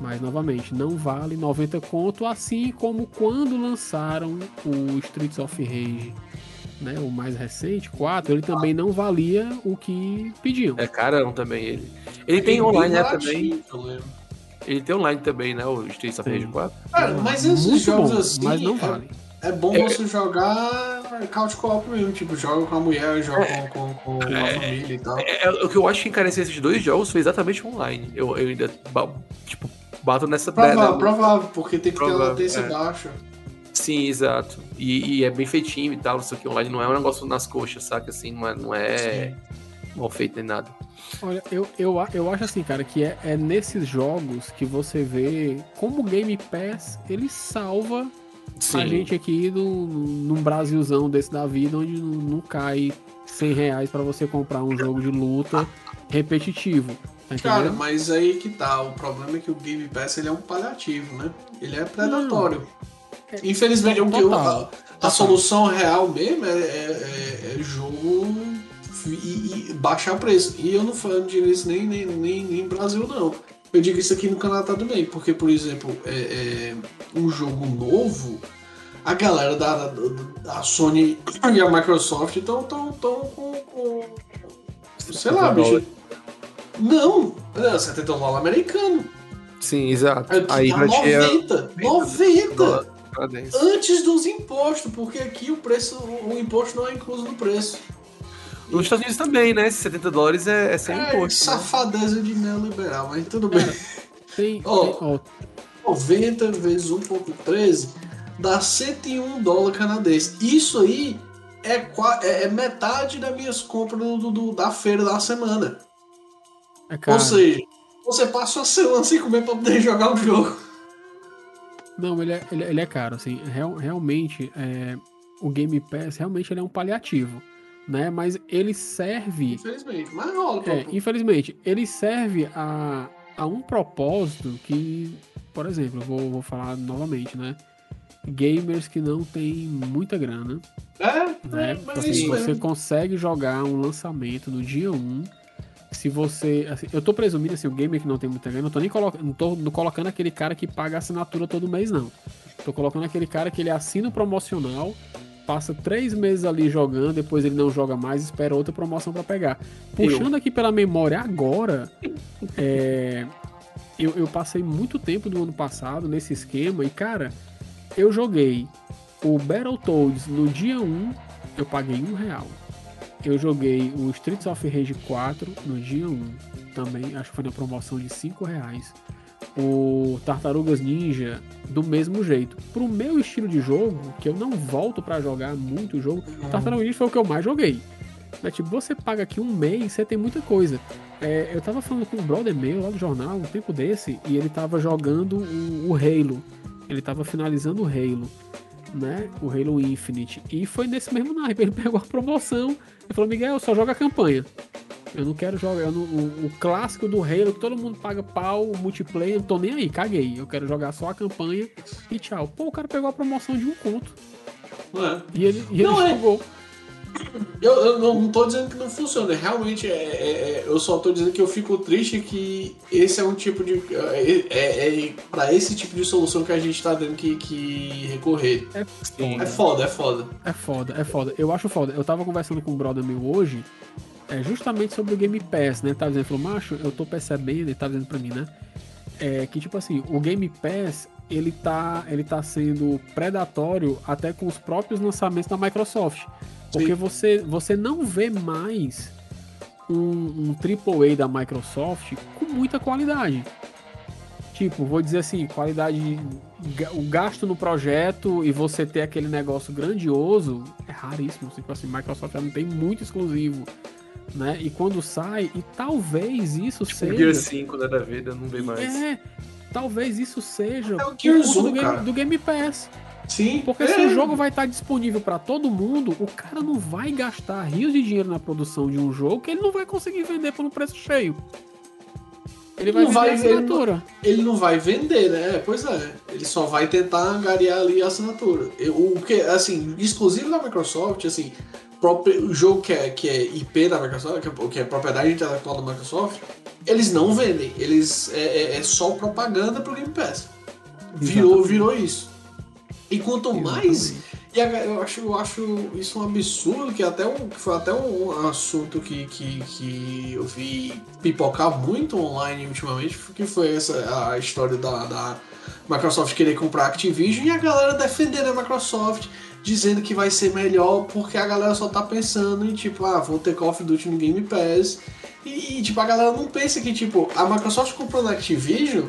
Mas novamente, não vale 90 conto, assim como quando lançaram o Streets of Rage, né? O mais recente, 4, ele também não valia o que pediam. É carão também ele. Ele tem online, né, também. lembro. Ele tem online também, né? O Streets of Rage Tem. 4. Cara, mas esses Muito jogos bom, assim. mas não é- vale. É, bom É- você jogar couch co-op mesmo, tipo, joga com a mulher, joga com, com, com a família e tal. É, é, o que eu acho que encareceu esses dois jogos foi exatamente online. Eu, eu ainda, tipo, bato nessa... Provável, né, provável, porque tem que ter Provável, latência é. baixa. Sim, exato. E, e é bem feitinho e tal, não sei o que. Online não é um negócio nas coxas, saca? Assim, não é, não é mal feito nem nada. Olha, eu, eu, a- eu acho assim, cara, que é, é nesses jogos que você vê como o Game Pass ele salva a gente aqui no, num Brasilzão desse da vida, onde não, não cai 100 reais pra você comprar um jogo de luta repetitivo. Tá Cara, mas aí que tá. O problema é que o Game Pass ele é um paliativo, né? Ele é predatório. Infelizmente, o que eu- a, a solução real mesmo é, é- é- é jogo e, e baixar preço. E eu não falo não digo isso nem, nem, nem, nem em Brasil, não. Eu digo isso aqui no Canadá também, porque, por exemplo, é, é um jogo novo, a galera da, da, da Sony e a Microsoft estão tão, tão com, com. Sei lá, bicho. Não, é 70 dólares americano. Sim, exato. Aqui Aí tá vai ter... 90, 90 canadense. antes dos impostos, porque aqui o preço, o imposto não é incluso no preço. Nos Estados Unidos também, né? Esses 70 dólares é, é sem É, imposto. né? safadeza de neoliberal, mas tudo bem. Tem, ó, 90 vezes 1.13 dá 101 dólares canadense. Isso aí é, é- é metade das minhas compras do, do- da feira da semana. é caro. Ou seja, você passa uma semana sem comer pra poder jogar o jogo. Não, ele é, ele, ele é caro, assim, real- realmente, é, o Game Pass, realmente ele é um paliativo, né, mas ele serve Infelizmente, mas rola. É, infelizmente, ele serve a, a um propósito que, por exemplo, vou, vou falar novamente, né? Gamers que não tem muita grana, É, né? é, mas é assim, isso você mesmo. consegue jogar um lançamento no dia 1. Se você. assim, eu tô presumindo assim, o gamer que não tem muita grana, não tô nem colo não tô não colocando aquele cara que paga a assinatura todo mês, não. Tô colocando aquele cara que ele assina o promocional, passa três meses ali jogando, depois ele não joga mais, espera outra promoção pra pegar. Puxando aqui pela memória agora, é, eu, eu passei muito tempo do ano passado nesse esquema e, cara, eu joguei o Battletoads no dia 1, eu paguei um real. Eu joguei o Streets of Rage 4 no dia 1, também, acho que foi na promoção de 5 reais. O Tartarugas Ninja do mesmo jeito. Pro meu estilo de jogo, que eu não volto pra jogar muito jogo, Tartarugas Ninja foi o que eu mais joguei. Mas, tipo, você paga aqui um mês, você tem muita coisa. É, eu tava falando com um brother meu lá do jornal, um tempo desse, e ele tava jogando o, o Halo. Ele tava finalizando o Halo, né? O Halo Infinite. E foi nesse mesmo naipe. Ele pegou a promoção e falou: Miguel, só joga a campanha. Eu não quero jogar não- o, o clássico do Halo, que todo mundo paga pau, o multiplayer, não tô nem aí, caguei. Eu quero jogar só a campanha e tchau. Pô, o cara pegou a promoção de um conto. É. E ele, e ele Não, é. Eu, eu não, tô dizendo que não funciona, realmente é, é- é- eu só tô dizendo que eu fico triste que esse é um tipo de. É, é, é pra esse tipo de solução que a gente tá tendo que, que recorrer. É Sim. É foda, é foda. É foda, é foda. Eu acho foda. Eu tava conversando com um brother meu hoje, é, justamente sobre o Game Pass, né? Tava dizendo, falou, macho, eu tô percebendo, ele tava dizendo pra mim, né? É que, tipo assim, o Game Pass, ele tá, ele tá sendo predatório até com os próprios lançamentos da Microsoft. Porque você, você não vê mais um, um AAA da Microsoft com muita qualidade. Tipo, vou dizer assim, qualidade, o gasto no projeto e você ter aquele negócio grandioso é raríssimo. Tipo assim, Microsoft já não tem muito exclusivo, né? E quando sai, e talvez isso O seja... Gear 5 né, da vida, não vem mais. É, talvez isso seja É o Gears conta 1, do, Game, cara. do Game Pass. Sim. Porque é. se o jogo vai estar disponível para todo mundo, o cara não vai gastar rios de dinheiro na produção de um jogo que ele não vai conseguir vender por um preço cheio. Ele vai Não vender vai- a ele não- assinatura. Ele não vai vender, né? Pois é. Ele só vai tentar angariar ali a assinatura. O que, assim, exclusivo da Microsoft, assim, próprio, o jogo que é, que é IP da Microsoft, que é, que é propriedade intelectual da Microsoft, eles não vendem. Eles é, é- é só propaganda pro Game Pass. Virou, virou isso. E quanto mais e eu acho, eu acho isso um absurdo, que até um, que foi até um assunto que, que, que eu vi pipocar muito online ultimamente, que foi essa a história da, da Microsoft querer comprar a Activision e a galera defendendo a Microsoft, dizendo que vai ser melhor porque a galera só tá pensando em tipo, ah, vou ter Call of Duty no Game Pass. E, e, tipo, a galera não pensa que tipo, a Microsoft comprando a Activision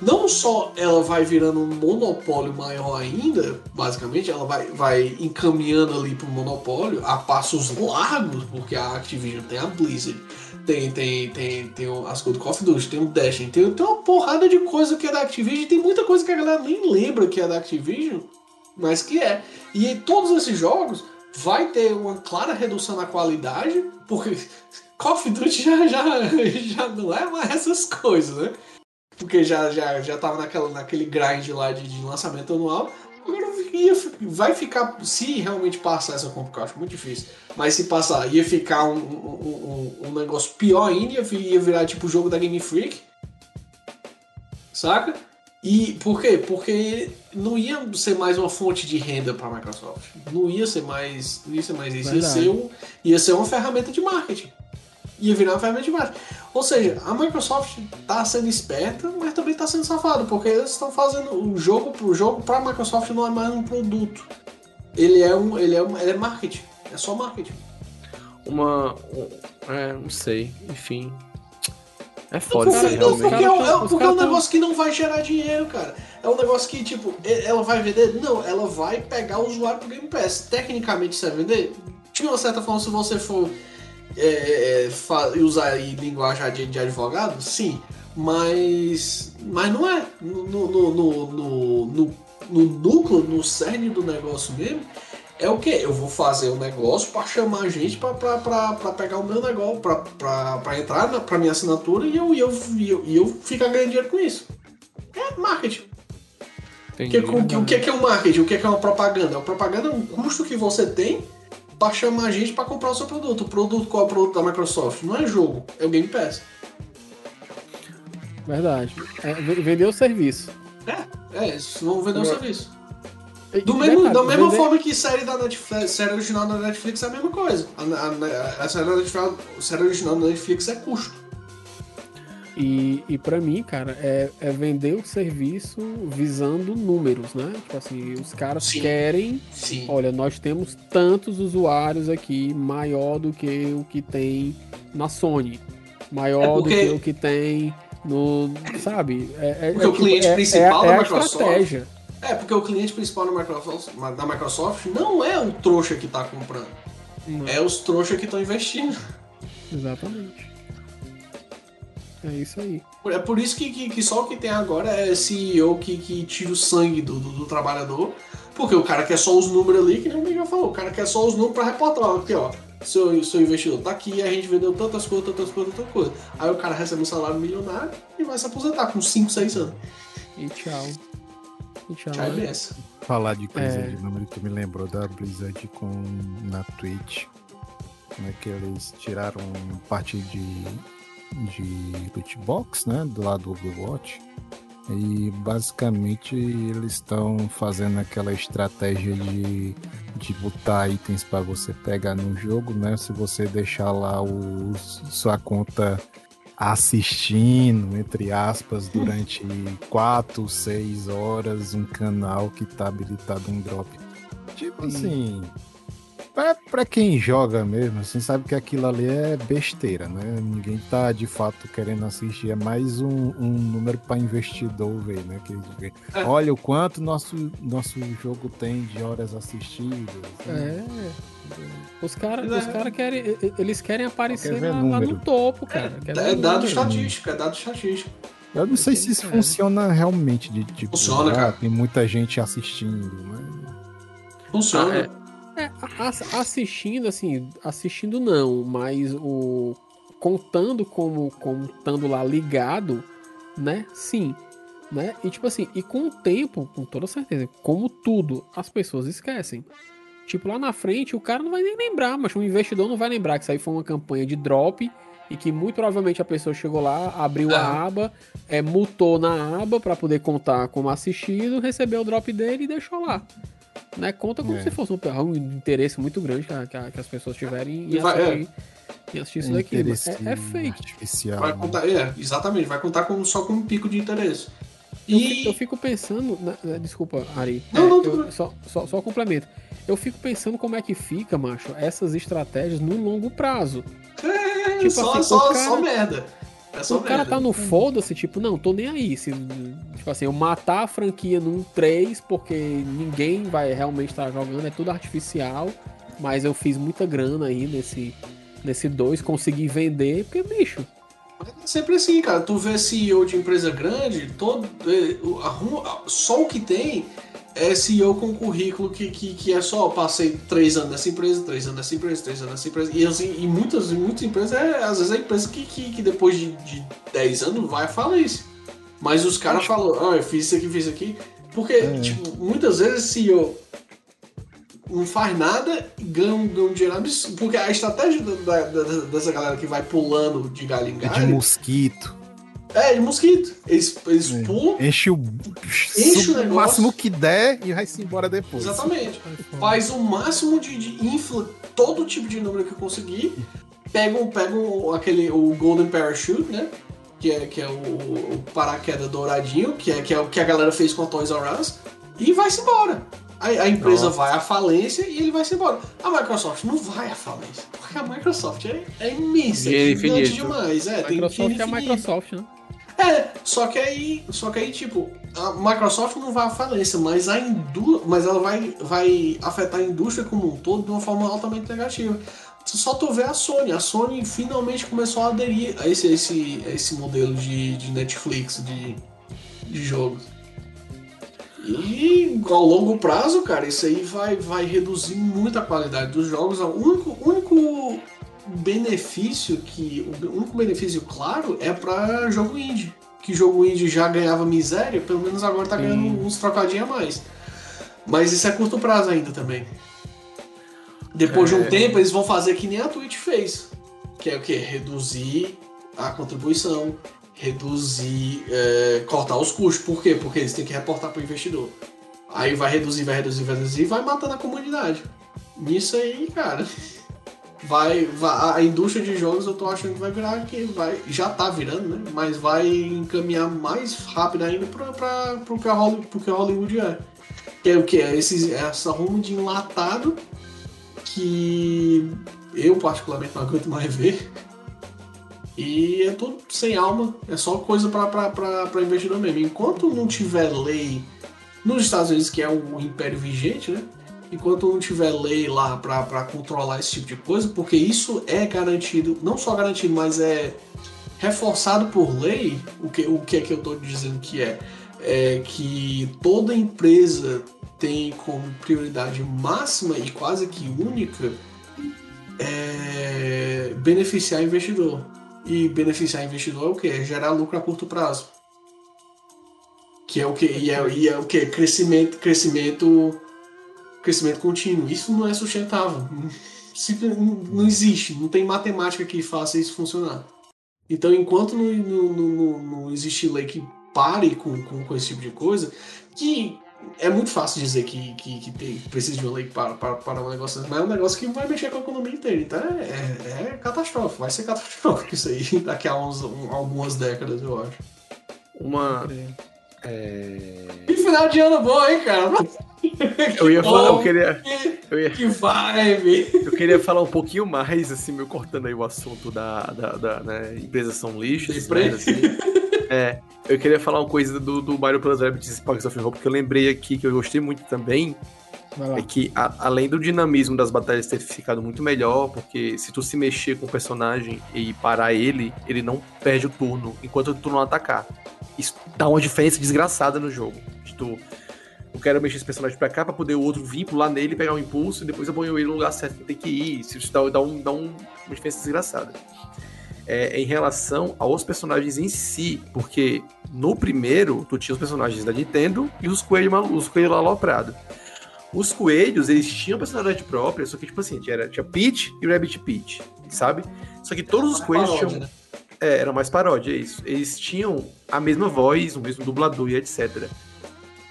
não só ela vai virando um monopólio maior ainda, basicamente, ela vai, vai encaminhando ali para o monopólio a passos largos, porque a Activision tem a Blizzard, tem, tem, tem, tem as coisas do Call of Duty, tem o Destiny, tem, tem uma porrada de coisa que é da Activision, tem muita coisa que a galera nem lembra que é da Activision, mas que é. E em todos esses jogos vai ter uma clara redução na qualidade, porque Call of Duty já, já, já não é mais essas coisas, né? Porque já, já, já tava naquela, naquele grind lá de, de lançamento anual. Agora ia, vai ficar, se realmente passar essa compra, que eu acho muito difícil, mas se passar, ia ficar um, um, um, um negócio pior ainda, ia, vi- ia virar tipo o jogo da Game Freak, saca? E por quê? Porque não ia ser mais uma fonte de renda para a Microsoft. Não ia ser mais, não ia ser mais isso. Ia ser, um, ia ser uma ferramenta de marketing. Ia virar uma ferramenta de marketing. Ou seja, a Microsoft tá sendo esperta, mas também tá sendo safada, porque eles estão fazendo o jogo pro jogo para a Microsoft não é mais um produto. Ele é um, ele é um, ele é marketing. É só marketing. Uma. um- é, não sei. Enfim. É foda Porque, isso aí, não, realmente. porque, é, um- é porque é um negócio que não vai gerar dinheiro, cara. É um negócio que, tipo, ela vai vender? Não, ela vai pegar o usuário pro Game Pass. Tecnicamente, isso é vender? De uma certa forma, se você for é, é, fa- usar aí linguagem de, de advogado, sim. Mas. Mas não é. No, no, no, no, no, núcleo, no cerne do negócio mesmo, é o que? Eu vou fazer um negócio para chamar gente para pegar o meu negócio, para entrar na, pra minha assinatura e eu, e eu, e eu, e eu ficar ganhando dinheiro com isso. É marketing. O que, Entendi. o que, o que é o marketing? O que que é uma propaganda? A propaganda é um custo que você tem para chamar gente para comprar o seu produto. O produto, qual é o produto da Microsoft? Não é jogo, é o Game Pass. Verdade. É, vender o serviço. É, isso, vão vender o serviço. Do e mesmo, detalhe, da mesma vender- forma que série da Netflix, série original da Netflix é a mesma coisa. A, a- a série, da Netflix, a série original da Netflix é custo. E, e para mim, cara, é, é vender o serviço visando números, né? Tipo assim, os caras Sim. querem. Sim. Olha, nós temos tantos usuários aqui, maior do que o que tem na Sony, maior É porque- do que o que tem No, sabe? É, é, Porque é o cliente é- principal é, da é Microsoft- estratégia. É, porque o cliente principal da Microsoft, da Microsoft não é o trouxa que tá comprando. Não, É os trouxas que estão investindo. Exatamente. É isso aí. É por isso que, que, que só o que tem agora é CEO que, que tira o sangue do, do, do trabalhador. Porque o cara quer só os números ali, que nem o Miguel falou. O cara quer só os números pra reportar. Aqui, ó. Seu, seu investidor tá aqui, a gente vendeu tantas coisas, tantas coisas, tantas coisas. Aí o cara recebe um salário milionário e vai se aposentar com 5, 6 anos. E tchau. E tchau. Já é. Falar de coisa É. de número que me lembrou da Blizzard com na Twitch. Né, que eles tiraram parte de, de loot box, né? Do lado do Overwatch. E basicamente eles estão fazendo aquela estratégia de, de botar itens para você pegar no jogo, né? Se você deixar lá o, sua conta assistindo, entre aspas, durante 4, 6 horas, um canal que tá habilitado um drop. Tipo assim. Pra quem joga mesmo, assim, sabe que aquilo ali é besteira, né? Ninguém tá de fato querendo assistir. É mais um, um número para investidor ver, né? Que, que- É. olha o quanto nosso, nosso jogo tem de horas assistidas. né? É. Os caras É. os cara querem. Eles querem aparecer Quer lá, lá no topo, cara. Quer ver É dado estatístico, é dado estatístico. Eu não sei se isso É. funciona realmente de tipo. Funciona, ah, cara. Tem muita gente assistindo, né? Funciona. Ah, é. É, assistindo, assim, assistindo não, mas o. Contando como, como estando lá ligado, né? Sim. Né? E tipo assim, e com o tempo, com toda certeza, como tudo, as pessoas esquecem. Tipo, lá na frente o cara não vai nem lembrar, mas o investidor não vai lembrar que isso aí foi uma campanha de drop e que muito provavelmente a pessoa chegou lá, abriu a Ah. aba, é, mutou na aba pra poder contar como assistido, recebeu o drop dele e deixou lá. Né? Conta como É. se fosse um, um interesse muito grande que, a- que a- que as pessoas tiverem E vai- assistir, em assistir isso daqui. É, é fake. Artificial. Vai né? contar, é, exatamente, vai contar como, só com um pico de interesse. Eu, E fico, eu fico pensando. na- na- desculpa, Ari. Não, É, não, eu- só, só, só complemento. Eu fico pensando como é que fica, macho, essas estratégias no longo prazo. é, tipo só, assim, só, cara- só merda. É o cara merda. tá no foda-se, tipo, não, tô nem aí. Se, tipo assim, eu matar a franquia num 3 porque ninguém vai realmente estar jogando, é tudo artificial. Mas eu fiz muita grana aí nesse, nesse 2, consegui vender, porque, bicho, É sempre assim, cara. Tu vê CEO de empresa grande, todo, arruma- só o que tem é CEO com currículo que, que, que é só, passei três anos nessa empresa, três anos nessa empresa, três anos nessa empresa. E, assim, e muitas, muitas empresas, é, às vezes é empresa que, que, que depois de, de 10 anos vai à falência. Mas os caras falam, ah, eu fiz isso aqui, fiz isso aqui. Porque, É. tipo, muitas vezes CEO não faz nada e ganha, um- ganha um dinheiro absurdo. Porque a estratégia da- da- dessa galera que vai pulando de galho em De galho mosquito. É, de mosquito. Eles, eles É. pulam, Enche o. Enche o negócio. máximo que der e vai-se embora depois. exatamente. Faz o máximo de, de infla todo tipo de número que conseguir. Pegam, pegam aquele, o Golden Parachute, né? Que é, que é o, o paraquedas douradinho, que é, que é o que a galera fez com a Toys R Us, e vai-se embora. A, a empresa Nossa. vai à falência e ele vai-se embora. A Microsoft não vai à falência, porque a Microsoft é, é imensa, é infinito. demais. É, a tem Microsoft é a. Microsoft, né? É, só que aí, só que aí tipo, a Microsoft não vai à falência, mas a indú mas ela vai, vai afetar a indústria como um todo de uma forma altamente negativa. Só tu vê a Sony, a Sony finalmente começou a aderir a esse, esse, a esse modelo de, de Netflix de, de jogos. E ao longo prazo, cara, isso aí vai, vai reduzir muito a qualidade dos jogos. O único, único benefício que. O único benefício claro é pra jogo indie. Que jogo indie já ganhava miséria, pelo menos agora tá ganhando Sim. uns trocadinhos a mais. Mas isso é curto prazo ainda também. Depois de um É. tempo, eles vão fazer que nem a Twitch fez. Que é o quê? Reduzir a contribuição, reduzir, é, cortar os custos. Por quê? Porque eles têm que reportar para o investidor. Aí vai reduzir, vai reduzir, vai reduzir e vai matando a comunidade. Nisso aí, cara, vai, vai- a indústria de jogos eu tô achando que vai virar que vai, já tá virando, né? Mas vai encaminhar mais rápido ainda para pro que a Hollywood, Hollywood é. Que é o que? É esse, essa rumo de enlatado que eu particularmente não aguento mais ver. E é tudo sem alma, é só coisa para investidor mesmo. Enquanto não tiver lei nos Estados Unidos, que é o império vigente, né? Enquanto não tiver lei lá para controlar esse tipo de coisa, porque isso é garantido, não só garantido, mas é reforçado por lei, o que, o que é que eu estou dizendo que é? É que toda empresa tem como prioridade máxima e quase que única é beneficiar investidor. E beneficiar investidor é o que? É gerar lucro a curto prazo. Que é o que? E é, e é o que? Crescimento, crescimento, crescimento contínuo. Isso não é sustentável. Não existe. Não tem matemática que faça isso funcionar. Então, enquanto não, não, não, não existe lei que pare com, com, com, esse tipo de coisa, que é muito fácil dizer que, que, que tem, precisa de uma lei para, para, para um negócio mas é um negócio que vai mexer com a economia inteira. Então é, é, é catastrófico, vai ser catastrófico isso aí daqui a uns, um, algumas décadas, eu acho. Uma. É... Que final de ano bom, hein, cara? eu ia falar, eu queria. Eu ia, que vibe! Eu queria falar um pouquinho mais, assim, meu cortando aí o assunto da, da, da né, empresas são lixos, né, assim. É, eu queria falar uma coisa do, do Mario Plus Rabbids Sparks of Hope, porque eu lembrei aqui que eu gostei muito também. É que, a, além do dinamismo das batalhas ter ficado muito melhor, porque se tu se mexer com o personagem e parar ele, ele não perde o turno, enquanto tu não atacar. Isso dá uma diferença desgraçada no jogo. Tu, eu quero mexer esse personagem pra cá pra poder o outro vir, pular nele, pegar um impulso, e depois eu ponho ele no lugar certo que tem que ir. Isso dá, dá, um, dá um, uma diferença desgraçada é, em relação aos personagens em si, porque no primeiro tu tinha os personagens da Nintendo e os coelhos os coelhos aloprados. Os coelhos, eles tinham personalidade própria, só que, tipo assim, tinha, tinha Peach e Rabbit Peach, sabe? Só que todos os coelhos paródia, tinham. Né? É, era mais paródia, é isso. Eles tinham a mesma voz, o mesmo dublador e etc.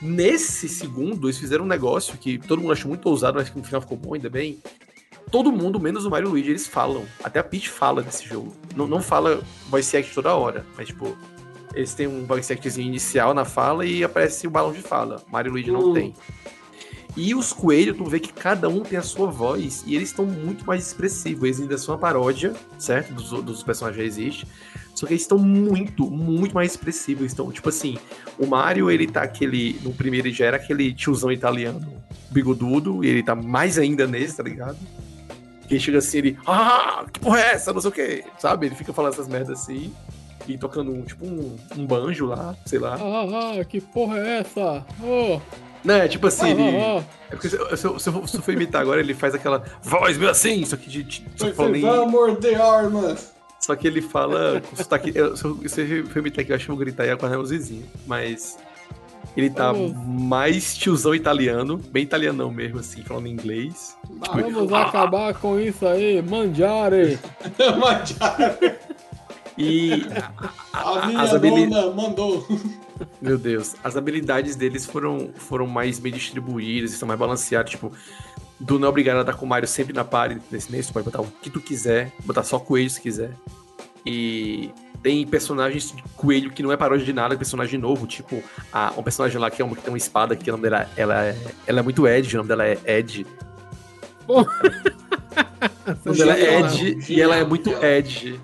Nesse segundo, eles fizeram um negócio que todo mundo achou muito ousado, mas que no final ficou bom, ainda bem todo mundo, menos o Mario e o Luigi, eles falam. Até a Peach fala desse jogo. Não, não fala voice act toda hora, mas tipo, eles têm um voice actzinho inicial na fala e aparece o balão de fala. Mario e Luigi não tem. E os coelhos, tu vê que cada um tem a sua voz e eles estão muito mais expressivos. Eles ainda são uma paródia, certo? Dos, dos personagens que existem. Só que eles estão muito, muito mais expressivos. Então, tipo assim, o Mario, ele tá aquele. No primeiro ele já era aquele tiozão italiano bigodudo, e ele tá mais ainda nesse, tá ligado? Que chega assim, ele, ah, que porra é essa? Não sei o que, sabe? Ele fica falando essas merdas assim, e tocando um, tipo um, um banjo lá, sei lá. Ah, ah, que porra é essa? Oh. Não, é tipo assim, ele. Ah. É porque se, se, se, se, eu for imitar agora, ele faz aquela voz meio assim, só que de. de só que falando em... morder armas! Só que ele fala com sotaque. Eu, se eu for imitar aqui, eu acho que eu vou gritar e acordar meus vizinhos. Mas ele tá mais tiozão italiano, bem italianão mesmo, assim, falando inglês. Tipo, Vamos ah, acabar com isso aí, mangiare! mangiare! E a, a, a minha as habilidades. mandou. Meu Deus, as habilidades deles foram, foram mais bem distribuídas, estão mais balanceadas, tipo, do não é obrigado a dar com o Mario sempre na party nesse mês, tu pode botar o que tu quiser, botar só coelho se quiser. E tem personagens de coelho que não é paródia de nada, é personagem novo, tipo a, um personagem lá que, é uma, que tem uma espada, que o nome dela ela é, ela é muito Ed, o nome dela é Ed. o nome dela é Ed e ela é muito Ed.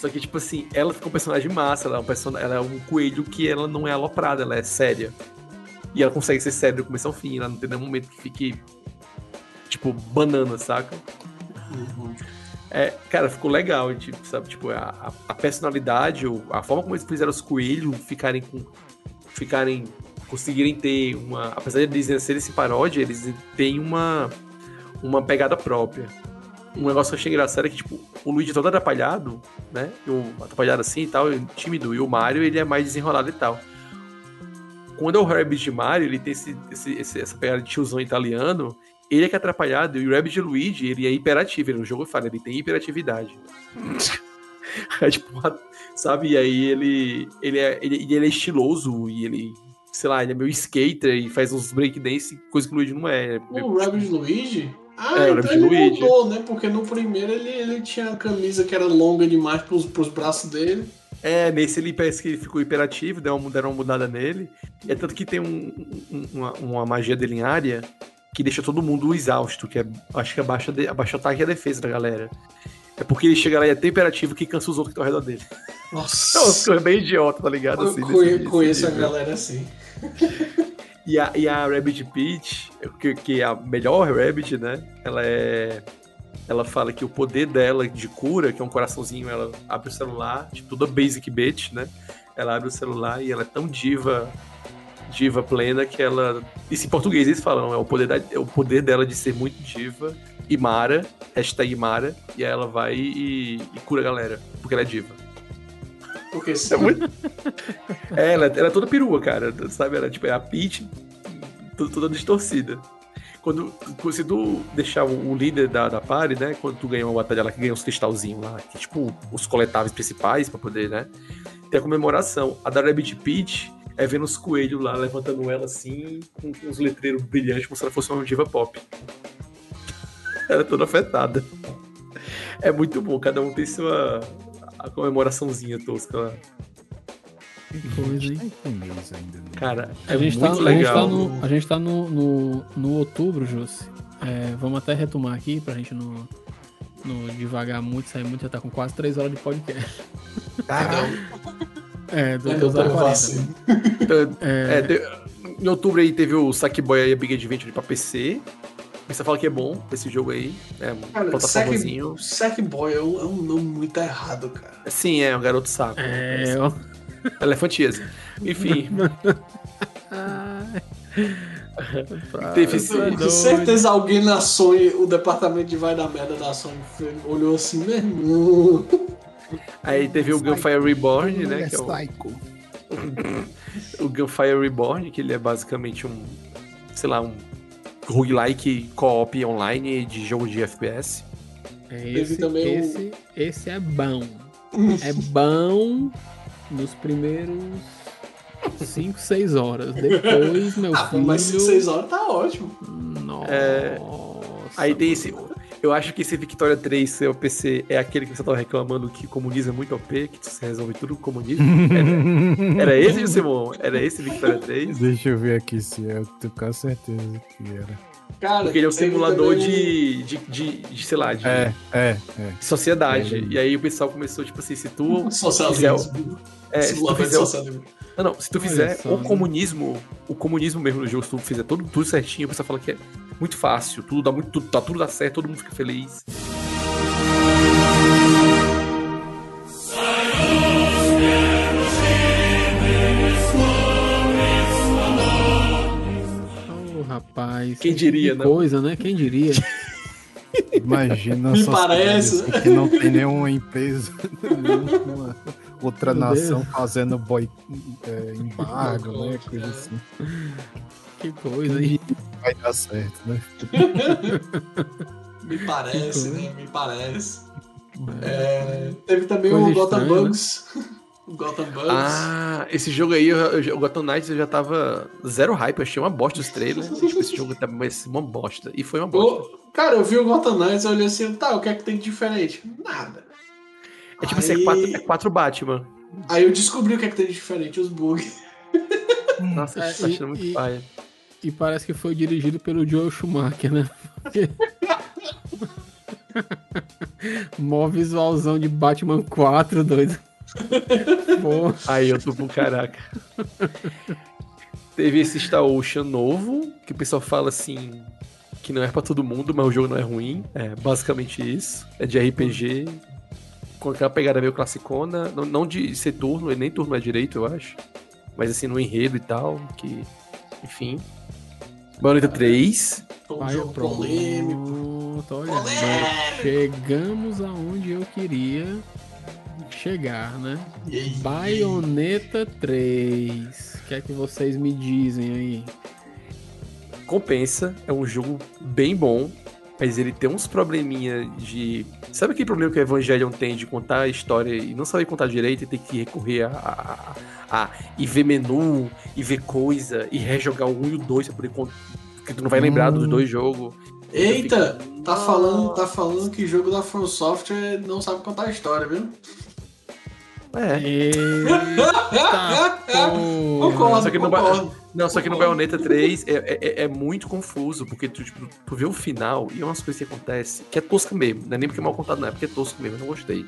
Só que, tipo assim, ela fica um personagem massa, ela é um, person... ela é um coelho que ela não é aloprada, ela é séria. E ela consegue ser séria do começo ao fim, ela não tem nenhum momento que fique, tipo, banana, saca? Uhum. É, cara, ficou legal, tipo, sabe? Tipo, a, a personalidade, a forma como eles fizeram os coelhos ficarem com. ficarem. conseguirem ter uma. Apesar de eles serem esse paródia, eles têm uma. uma pegada própria. Um negócio que eu achei engraçado é que, tipo, o Luigi é todo atrapalhado, né? O, atrapalhado assim e tal, tímido, e o Mario ele é mais desenrolado e tal. Quando é o Rabbit de Mario, ele tem esse, esse, essa pegada de tiozão italiano, ele é que é atrapalhado e o Rabbit de Luigi, ele é hiperativo. Ele, no jogo fala, ele tem hiperatividade. é tipo, sabe? E aí ele, ele, é, ele, ele é estiloso e ele, sei lá, ele é meio skater e faz uns breakdance, coisa que o Luigi não é. O Rabbit de Luigi? Ah, é, então ele Luigi. mudou, né? Porque no primeiro ele, ele tinha a camisa que era longa demais pros, pros braços dele. É, nesse ele parece que ele ficou hiperativo, deram uma, deram uma mudada nele. É tanto que tem um, um, uma, uma magia dele em área que deixa todo mundo exausto, que é, acho que abaixa, de, abaixa o ataque e a defesa da galera. É porque ele chega lá e é temperativo que cansa os outros que estão ao redor dele. É Nossa. coisa bem idiota, tá ligado? Eu Assim, conhe- desse- desse conheço a galera assim. E a, e a Rabbit Peach, que, que é a melhor Rabbit, né? Ela é. Ela fala que o poder dela de cura, que é um coraçãozinho, ela abre o celular, tipo, toda basic bitch, né? Ela abre o celular e ela é tão diva, diva plena, que ela. Isso em português eles falam, é o poder, da- é o poder dela de ser muito diva e Mara, hashtag Mara, e aí ela vai e, e cura a galera, porque ela é diva. Porque É muito. É, ela, ela é toda perua, cara. Sabe? Ela tipo, é a Peach toda, toda distorcida. Quando, se tu deixar o, o líder da, da party, né? Quando tu ganha uma batalha lá que ganha os cristalzinhos lá, que tipo os coletáveis principais pra poder, né? Tem a comemoração. A da Rabbit Peach é vendo os coelhos lá, levantando ela assim, com, com uns letreiros brilhantes, como se ela fosse uma diva pop. Ela é toda afetada. É muito bom, cada um tem sua a comemoraçãozinha tosca lá. Que coisa, hein? Tá né? Cara, é A gente, tá, muito a gente tá legal. no, a gente tá no, no, no outubro, Jussi. É, vamos até retomar aqui pra gente não, não devagar muito, sair muito, já tá com quase 3 horas de podcast. É, do, Eu tô 40. vacilo. Então, É, é, te- em outubro aí teve o Sackboy e a Big Adventure pra PC. Você fala que é bom esse jogo aí. É um Cara, plataformazinho. Sack, Sackboy é um, é um nome muito errado, cara. Sim, é um garoto saco. é, ó. Elefantias. Enfim, Ai. teve Com certeza alguém na Sony, o departamento de vai da merda da Sony, olhou assim, meu irmão. Aí teve o Gunfire Reborn, né? É Que é o, psycho. o Gunfire Reborn, que ele é basicamente um. Sei lá, um roguelike co-op online de jogo de FPS. É, esse, também o- esse, esse é bom. É bom nos primeiros 5, 6 horas. Depois, meu Ah, filho. mas 6 horas tá ótimo. Nossa. É, Aí tem esse. Eu acho que esse Victoria 3 seu PC é aquele que você tava reclamando que comunismo é muito OP, que você resolve tudo com comunismo. Era, era esse, Simon? Era esse Victoria 3? Deixa eu ver aqui se é, eu tenho quase certeza que era. Cara, Porque ele é um simulador também de, de, de, de, sei lá, de É, é, é. sociedade. É. E aí o pessoal começou, tipo assim, se tu. Socialismo. É, se tu Simulador de fizer. Não, não, se tu Olha fizer só, o né? comunismo, o comunismo mesmo no jogo, se tu fizer tudo, tudo certinho, o pessoal fala que é muito fácil, tudo dá muito, tudo, tá, tudo dá certo, todo mundo fica feliz. Ô, rapaz. Quem diria, que não? coisa, né? Quem diria? Imagina Me parece. que não tem nenhuma empresa, nenhuma outra Meu nação fazendo boi, é, embargo, né? Coisa assim. Que coisa, hein? Vai dar certo, né? Me parece, né? Me parece. É, teve também Coisa o Gotham estranha, né? Bugs. O Gotham Bugs. Ah, esse jogo aí, eu, eu, o Gotham Knights eu já tava zero hype, eu achei uma bosta os trailers. tipo, esse jogo tá uma bosta. E foi uma bosta. Ô, cara, eu vi o Gotham Knights e olhei assim, tá, o que é que tem de diferente? Nada. É tipo assim, é Aí- quatro, é quatro Batman. Aí eu descobri o que é que tem de diferente, os bugs. Nossa, É, tá achando e- muito e- paia. E parece que foi dirigido pelo Joel Schumacher, né? Porque- Mó visualzão de Batman 4, doido. Pô, Aí eu tô com caraca. Teve esse Star Ocean novo, que o pessoal fala assim, que não é pra todo mundo, mas o jogo não é ruim. É basicamente isso. É de RPG, com aquela pegada meio classicona, não, não de ser turno, nem turno é direito, eu acho. Mas assim, no enredo e tal, que. Enfim. Bayonetta 3. Foi um Pai, jogo polêmico. olha, Polêmico. chegamos aonde eu queria chegar, né? E aí? Bayonetta 3. O que é que vocês me dizem aí? Compensa, é um jogo bem bom, mas ele tem uns probleminha de. Sabe aquele problema que o Evangelion tem de contar a história e não saber contar direito e ter que recorrer a, a, e ver menu, e ver coisa, e rejogar o 1 e o 2 pra poder contar. Porque tu não vai lembrar dos Hum. dois jogos. Eita, tá Nossa. falando, tá falando que jogo da From Software não sabe contar a história, viu? É. Eita. Concordo, Só que no, concordo. Não, só que no Bayonetta 3 é, é- é- é muito confuso, porque tu, tipo, tu vê o final e é umas coisas que acontecem que é tosca mesmo. Não é nem porque é mal contado, não, é porque é tosco mesmo, eu não gostei.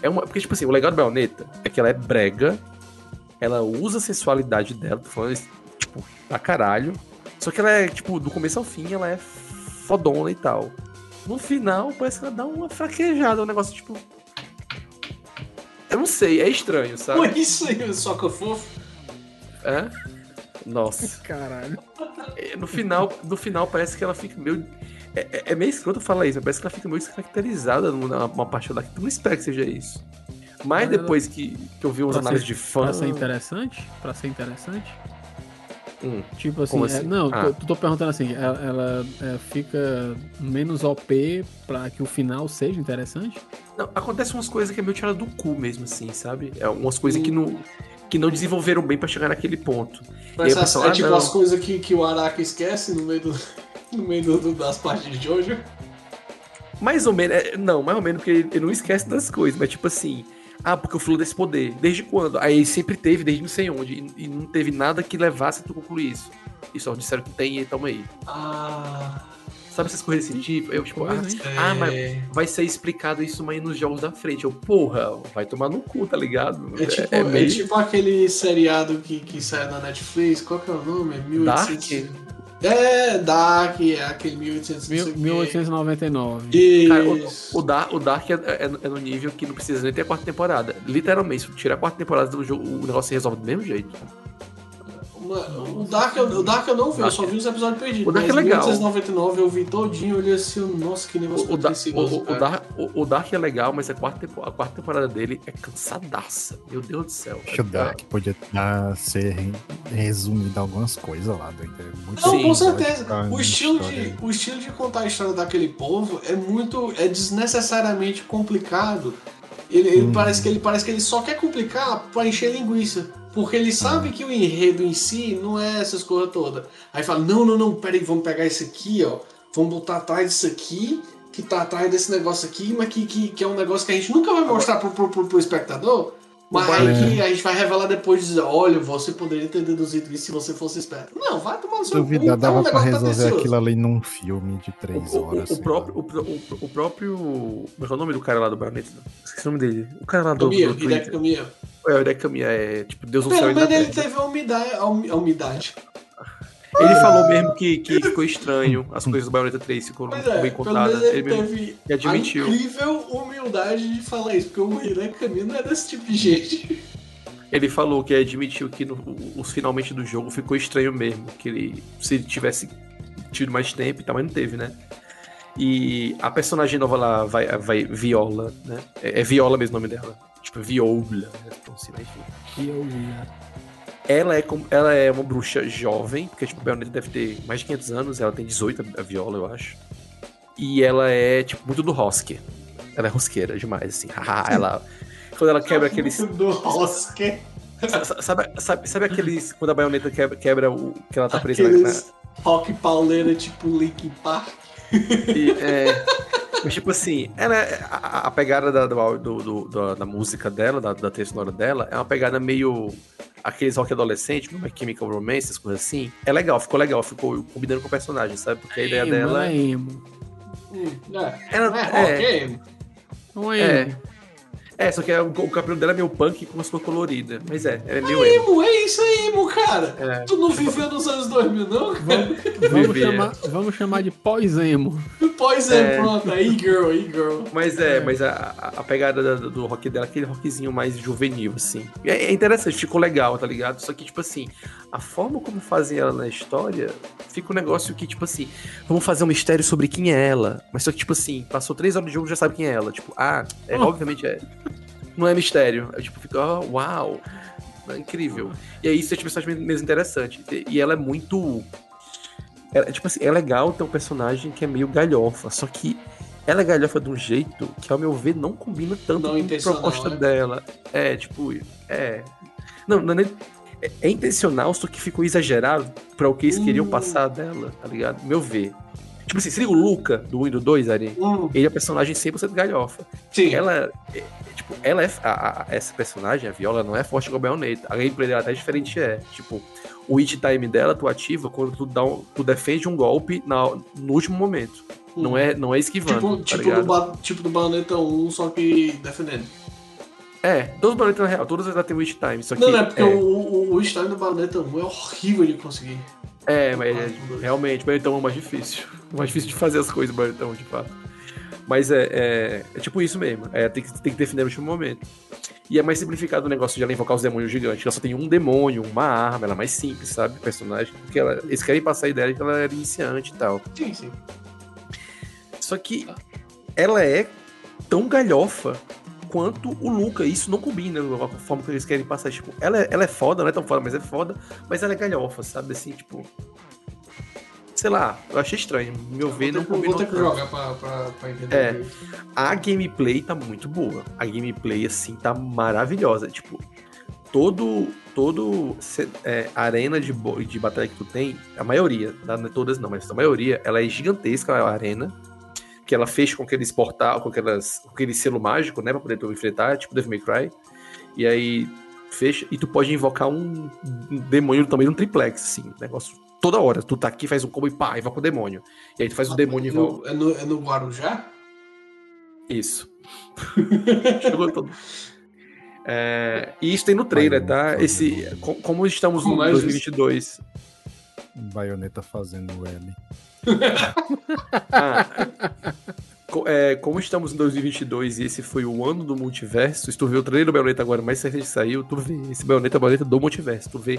É uma, porque, tipo assim, o legal do Bayonetta é que ela é brega, ela usa a sensualidade dela, tô falando tipo, pra caralho. Só que ela é, tipo, do começo ao fim, ela é fodona e tal. No final, parece que ela dá uma fraquejada, um negócio, tipo. Eu não sei, é estranho, sabe? Pô, isso aí, soca fofo. É? Nossa. Caralho. É, No final, no final parece que ela fica meio. É, é- é meio escroto falar isso, mas parece que ela fica meio descaracterizada numa uma parte lá que tu não espera que seja isso. Mas depois que, que eu vi umas Pra ser- análises de fã. Pra ser interessante? Pra ser interessante? Hum, Tipo assim, é- assim? não, Ah. tô, tô perguntando assim, ela, ela, é, fica menos OP pra que o final seja interessante? Não, acontecem umas coisas que é meio tirada do cu mesmo, assim, sabe? É umas coisas que não, que não desenvolveram bem pra chegar naquele ponto. Mas aí pessoal, é ah, tipo não. as coisas que, que o Araka esquece no meio, do, no meio do- do- das partes de Jojo. Mais ou menos, é, não, mais ou menos, porque ele, ele não esquece das coisas, mas tipo assim, ah, porque eu falo desse poder. Desde quando? Aí sempre teve, desde não sei onde, e, e não teve nada que levasse a tu concluir isso. E só disseram que tem e toma aí. Ah, Sabe essas coisas desse tipo? Eu, tipo, ah, hein? ah, mas é, vai ser explicado isso aí nos jogos da frente. Eu, porra, vai tomar no cu, tá ligado? é tipo, é é meio- tipo aquele seriado que, que saiu na Netflix, qual que é o nome? 1800... É, Dark, é aquele 1800... Mil- não sei o quê. 1899. Cara, o, Isso. o, Dark, o Dark é, é- é no nível que não precisa nem ter a quarta temporada. Literalmente, se tu tirar a quarta temporada do jogo, o negócio se resolve do mesmo jeito. O, Dark, eu- o Dark eu não vi, eu só vi os episódios perdidos. O Dark é legal. 1899 eu vi todinho, eu olhei assim, nossa, que negócio O, Da- o- o. Dark, o, o Dark é legal, mas a quarta, a quarta temporada dele é cansadaça. Meu Deus do céu. Acho que o Dark podia ah, ser re- resumido algumas coisas lá. doido. É muito Não, Sim, com certeza. O estilo, de, o estilo de contar a história daquele povo é muito. é desnecessariamente complicado. Ele, ele Hum. parece que ele parece que ele só quer complicar pra encher linguiça. Porque ele sabe que o enredo em si não é essas coisas todas. Aí fala, não, não, não, peraí, vamos pegar isso aqui, ó. Vamos botar atrás disso aqui, que tá atrás desse negócio aqui, mas que, que, que é um negócio que a gente nunca vai mostrar pro, pro, pro, pro espectador. Mas O aí que a gente vai revelar depois e dizer, olha, você poderia ter deduzido isso se você fosse esperto. Não, vai tomar no seu cu. Duvidar, é dava um pra negócio resolver pretencioso. aquilo ali num filme de O, três o- horas. o sei próprio, o, o, o próprio. Como é que é o nome do cara lá do Bayonetta? Esqueci o nome dele. O cara lá do, Kamiya, do Twitter. Kamiya. É, o Kamiya, é tipo Deus no céu Pelo menos ele teve a umidade. A umi- a umidade. Ele falou mesmo que, que ficou estranho, as coisas do Bayonetta 3 ficou bem é, pelo contadas. ele Ele teve admitiu. a incrível humildade de falar isso, porque o Hideki Kamiya não é desse tipo de gente. Ele falou que admitiu que no, os finalmente do jogo ficou estranho mesmo. Que ele, se ele tivesse tido mais tempo e tal, mas não teve, né? E a personagem nova lá vai, vai Viola, né? É, é Viola mesmo o nome dela. Tipo, Viola, né? Então, assim, mas enfim. Que eu vi. Ela é, como- ela é uma bruxa jovem, porque tipo, a Bayonetta deve ter mais de 500 anos, ela tem 18, a Viola, eu acho. E ela é, tipo, muito do Rosker. Ela é rosqueira demais, assim. Haha, ela... Quando ela quebra aqueles... Do. Sa- Sabe, sabe, sabe aqueles. Quando a baioneta quebra, quebra o. que ela tá presa na. na Aqueles rock pauleira tipo Linkin Park. E, é, mas tipo assim, ela é- a, a pegada da, do, do- do- da, da música dela, da, da trilha sonora dela, é uma pegada meio. aqueles rock adolescente, como é Chemical Romance, essas coisas assim. É legal, ficou legal, ficou combinando com o personagem, sabe? Porque a ideia Emo, dela. é emo. Hum, é, Ela- não é rock, é. é emo. Não é É. emo. É, só que é, o, o cabelo dela é meio punk com as cores coloridas. Mas é, é meio emo. Emo, é isso aí, emo, cara. É. Tu não viveu nos anos 2000, não? Vamos, vamos, Viver. chamar, vamos chamar de pós-emo. Pois é, É. pronto. Aí, girl, aí, girl. Mas é, mas a, a- a pegada da- do rock dela é aquele rockzinho mais juvenil, assim. É, é interessante, ficou legal, tá ligado? Só que, tipo assim, a forma como fazem ela na história fica um negócio que, tipo assim, vamos fazer um mistério sobre quem é ela. Mas só que, tipo assim, passou três horas de jogo já sabe quem é ela. Tipo, ah, é, Oh. obviamente é. Não é mistério. É, tipo, fica, oh, uau. É incrível. E aí isso é tipo mesmo interessante. E- ela é muito. É, tipo assim, é legal ter um personagem que é meio galhofa, só que ela é galhofa de um jeito que, ao meu ver, não combina tanto Não com a proposta né? dela. É, tipo, é. Não, não é, nem- é- é intencional, só que ficou exagerado pra o que eles queriam Hum. passar dela, tá ligado? Meu ver. Tipo assim, seria o Luca do 1 e do 2, Ari? Hum, Ele é personagem 100% galhofa. sim. Ela, é, tipo, ela é. a- a- essa personagem, a Viola, não é forte igual a Bayonetta. A gameplay dela até diferente é. Tipo, o hit time dela, tu ativa quando tu, dá um- tu defende um golpe na- no último momento. Não é, não é esquivando, Tipo, tá tipo, do, ba- tipo do Bayonetta 1, só que defendendo. É, todos os Bayonetta na real, todas elas têm hit time. Só que, Não, não é porque é, o, o, o style do Bayonetta 1 é horrível de conseguir. é, mas é, realmente, o Bayonetta 1 é o mais difícil. O mais difícil de fazer as coisas, o Bayonetta 1, de fato. Mas é, é, é tipo isso mesmo. É, tem, que, tem que defender no último momento. E é mais simplificado o negócio de ela invocar os demônios gigantes. Ela só tem um demônio, uma arma, ela é mais simples, sabe? Personagem. Porque ela, eles querem passar a ideia de que ela era iniciante e tal. Sim, sim. Só que ela é tão galhofa quanto o Luca. Isso não combina com a forma que eles querem passar. Tipo, ela é, ela é foda, não é tão foda, mas é foda. Mas ela é galhofa, sabe? Assim, tipo. Sei lá, eu achei estranho. Meu ver, não combinou. vou ter que jogar pra, pra, pra entender. É. A gameplay tá muito boa. A gameplay, assim, tá maravilhosa. Tipo, todo. Todo. é, arena de, de batalha que tu tem, a maioria, tá? não é todas não, mas a maioria, ela é gigantesca a arena. Que ela fecha com aqueles portal, com, aquelas, com aquele selo mágico, né? Pra poder tu enfrentar, tipo Devil May Cry. E aí fecha. E tu pode invocar um, um demônio de um triplex, assim. Negócio. Toda hora. Tu tá aqui, faz um combo e pá, invoca o demônio. E aí tu faz o demônio e invoca. No- é, no, é no Guarujá? Isso. Chegou todo. É, e isso tem no trailer, tá? Esse, co- como estamos no Como é, 2022. Baioneta fazendo L. Ah, é, como estamos em 2022 e esse foi o ano do multiverso, se tu vê o trailer do Bayonetta agora mais recente que saiu, tu vê esse Bayonetta é o Bayonetta do multiverso. Tu vê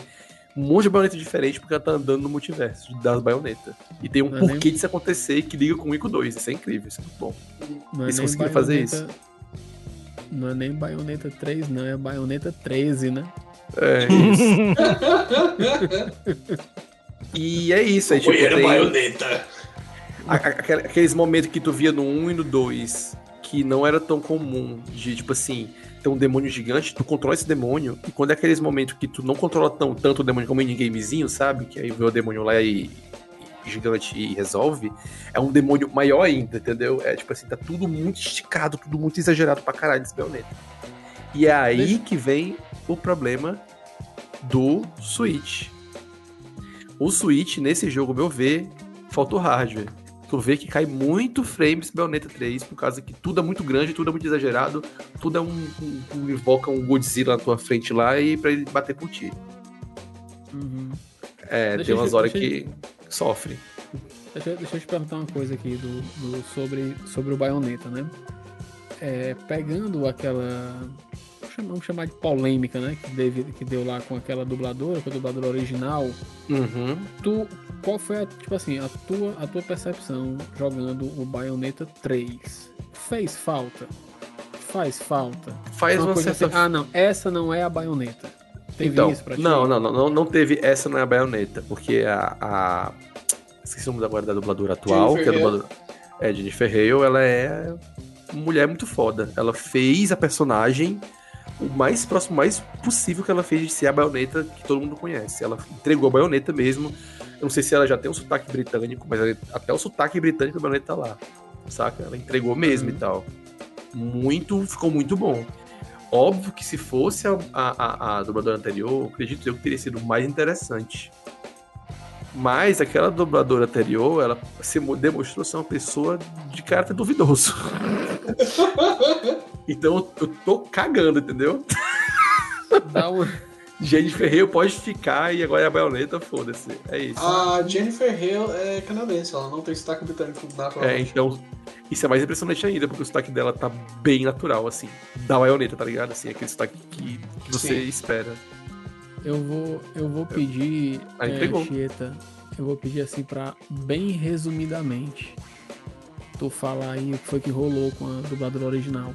um monte de Bayonetta diferente porque ela tá andando no multiverso das Bayonetta. E tem um Não é porquê de isso acontecer que liga com o Ico 2. Isso é incrível, isso é muito bom. Não é Eles nem conseguiram fazer Bayonetta- Não é nem Bayonetta 3, não, é Bayonetta 13, né? É isso. e é isso. Aí, tipo, Banheiro tem- Bayonetta. A- a- aquele- aqueles momentos que tu via no 1 e no 2, que não era tão comum, de tipo assim, ter um demônio gigante, tu controla esse demônio, e quando é aqueles momentos que tu não controla tão, tanto o demônio como em gamezinho, sabe? Que aí vê o demônio lá e, e gigante e resolve, é um demônio maior ainda, entendeu? É tipo assim, tá tudo muito esticado, tudo muito exagerado pra caralho desse Bayonetta. E é aí que vem o problema do Switch. O Switch, nesse jogo, meu ver, falta o hardware. Tu vê que cai muito frames Bayonetta 3, por causa que tudo é muito grande, tudo é muito exagerado, tudo é um. um, um- invoca um Godzilla na tua frente lá e pra ele bater por ti. Uhum. É, Deixa tem umas horas que sofre. Deixa, deixa eu te perguntar uma coisa aqui do, do- sobre, sobre o Bayonetta, né? É, pegando aquela. Vamos chamar- de polêmica, né? Que, deve, que deu lá com aquela dubladora, com a dubladora original. Uhum. Tu, qual foi a, tipo assim, a tua, a tua percepção jogando o Bayonetta 3? Fez falta? Faz falta? Faz Uma uma assim, ah, não, essa não é a Bayonetta. Teve então, isso pra ti? não, não, não, não, teve. Essa não é a baioneta, porque a. a... Esqueci o nome agora da dubladora atual, Jennifer que é a dubladora. É, Jennifer Hale, ela é mulher muito foda. Ela fez a personagem o mais próximo, mais possível que ela fez de ser a baioneta que todo mundo conhece. Ela entregou a baioneta mesmo. Eu não sei se ela já tem um sotaque britânico, mas ela- até o sotaque britânico da baioneta tá lá. Saca? Ela entregou mesmo e tal. Muito, ficou muito bom. Óbvio que se fosse a, a, a, a dubladora anterior, acredito eu que teria sido mais interessante. Mas aquela dubladora anterior, ela se mo- demonstrou ser uma pessoa de caráter duvidoso. então eu tô cagando, entendeu? Dá um- Jennifer Hale pode ficar e agora é a baioneta, foda-se. É isso. A Jennifer Hale é canadense, ela não tem sotaque britânico natural. É, então, isso é mais impressionante ainda, porque o sotaque dela tá bem natural, assim, da baioneta, tá ligado? Assim, aquele sotaque que, você Sim. espera. Eu vou, eu vou pedir, Aí é. Chieta, eu vou pedir assim pra, bem resumidamente, tu falar aí o que foi que rolou com a dubladora original.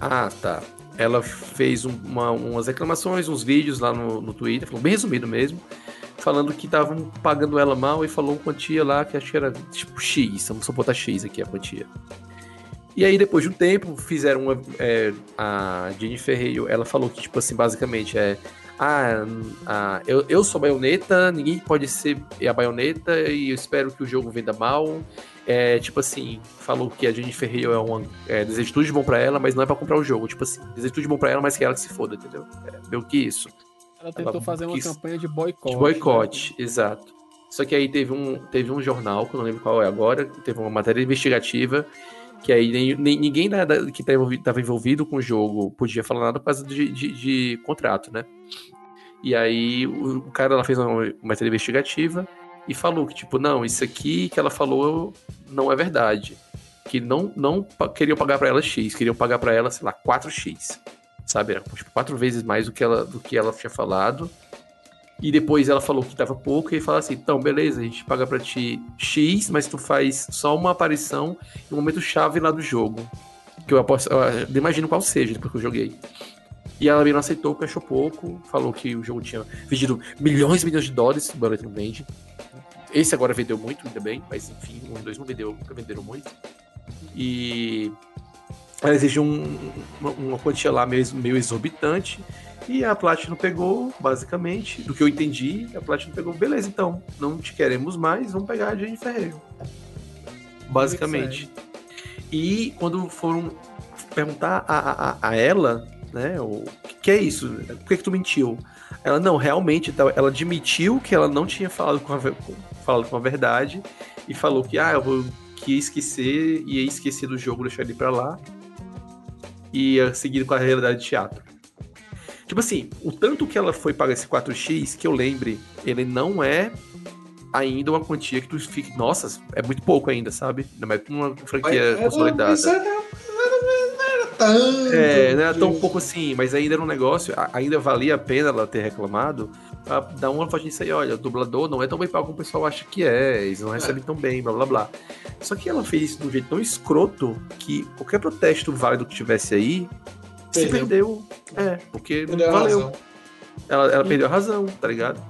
Ah, tá. Ela fez um- uma- umas reclamações, uns vídeos lá no, no Twitter, falou bem resumido mesmo, falando que estavam pagando ela mal e falou uma quantia lá que acho que era tipo X, vamos só botar X aqui a quantia. E aí, depois de um tempo, fizeram uma. é, a Jennifer Hale, ela falou que, tipo assim, basicamente, é. Ah, ah, eu, eu sou a baioneta, ninguém pode ser a baioneta e eu espero que o jogo venda mal. É, tipo assim, falou que a Jennifer Hale é um é, desejo tudo de bom pra ela, mas não é pra comprar o jogo. Tipo assim, desejo tudo de bom pra ela, mas que ela que se foda, entendeu? É, meio que isso. Ela tentou Ela fazer uma quis- campanha de boicote. De boicote, exato. Só que aí teve um, teve um jornal, que eu não lembro qual é agora, teve uma matéria investigativa, que aí nem, nem- ninguém da, da- que estava envolvido, tava envolvido com o jogo podia falar nada por causa de, de, de contrato, né? E aí o, o cara ela fez uma matéria investigativa e falou que, tipo, não, isso aqui que ela falou não é verdade. Que não, não queriam pagar pra ela X, queriam pagar pra ela, sei lá, 4X. Sabe? Era tipo, quatro vezes mais do que ela, do que ela tinha falado. E depois ela falou que tava pouco, e falou assim: então, beleza, a gente paga pra ti X, mas tu faz só uma aparição em um momento chave lá do jogo. Que eu aposto, eu imagino qual seja, depois que eu joguei. E ela não aceitou, porque achou pouco, falou que o jogo tinha vendido milhões e milhões de dólares, embora ele não vende. Esse agora vendeu muito, ainda bem, mas enfim, um e dois não vendeu, nunca venderam muito. E ela exigiu um- uma, uma quantia lá meio, meio exorbitante. E a Platinum pegou, basicamente, do que eu entendi, a Platinum pegou, beleza, então, não te queremos mais, vamos pegar a Jennifer Hale. Basicamente. E quando foram perguntar a, a, a- ela, né, o que, que é isso? Por que, que tu mentiu? Ela, não, realmente, ela admitiu que ela não tinha falado com a, falado com a verdade e falou que, ah, eu vou, que ia esquecer, ia esquecer do jogo, deixar ele pra lá e ia seguir com a realidade de teatro. Tipo assim, o tanto que ela foi pagar esse 4x, que eu lembre, ele não é ainda uma quantia que tu fique. Nossa, é muito pouco ainda, sabe? Não é uma franquia Era- consolidada. isso era- não era- não era tanto. É, não era tão pouco assim, mas ainda era um negócio, ainda valia a pena ela ter reclamado, pra dar uma faixa disso aí, olha, o dublador não é tão bem pago como o pessoal acha que é, eles não recebem tão bem, blá blá blá. Só que ela fez isso de um jeito tão escroto que qualquer protesto válido que tivesse aí se Perdeu. perdeu. É, porque não Perdeu a valeu. Ela, ela perdeu a razão, tá ligado?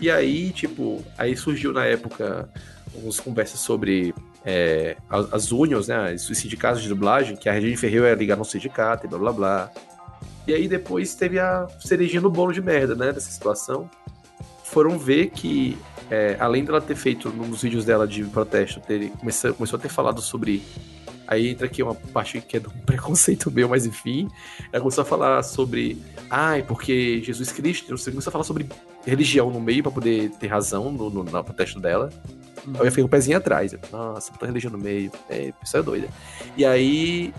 E aí, tipo, aí surgiu na época algumas conversas sobre é, as, as unions, né? Os sindicatos de dublagem, que a Regina Ferreira ia ligar no sindicato e blá blá blá. E aí depois teve a cerejinha no bolo de merda, né? Dessa situação. Foram ver que, é, além dela ter feito nos vídeos dela de protesto, ter, começou, começou a ter falado sobre. Aí entra aqui uma parte que é um preconceito meu, mas enfim. Ela começou a falar sobre. Ai, porque Jesus Cristo, você começou a falar sobre religião no meio pra poder ter razão no, no, no protesto dela. Aí eu fiquei com o pezinho atrás. Eu, Nossa, botou religião no meio. É, isso é doida. E aí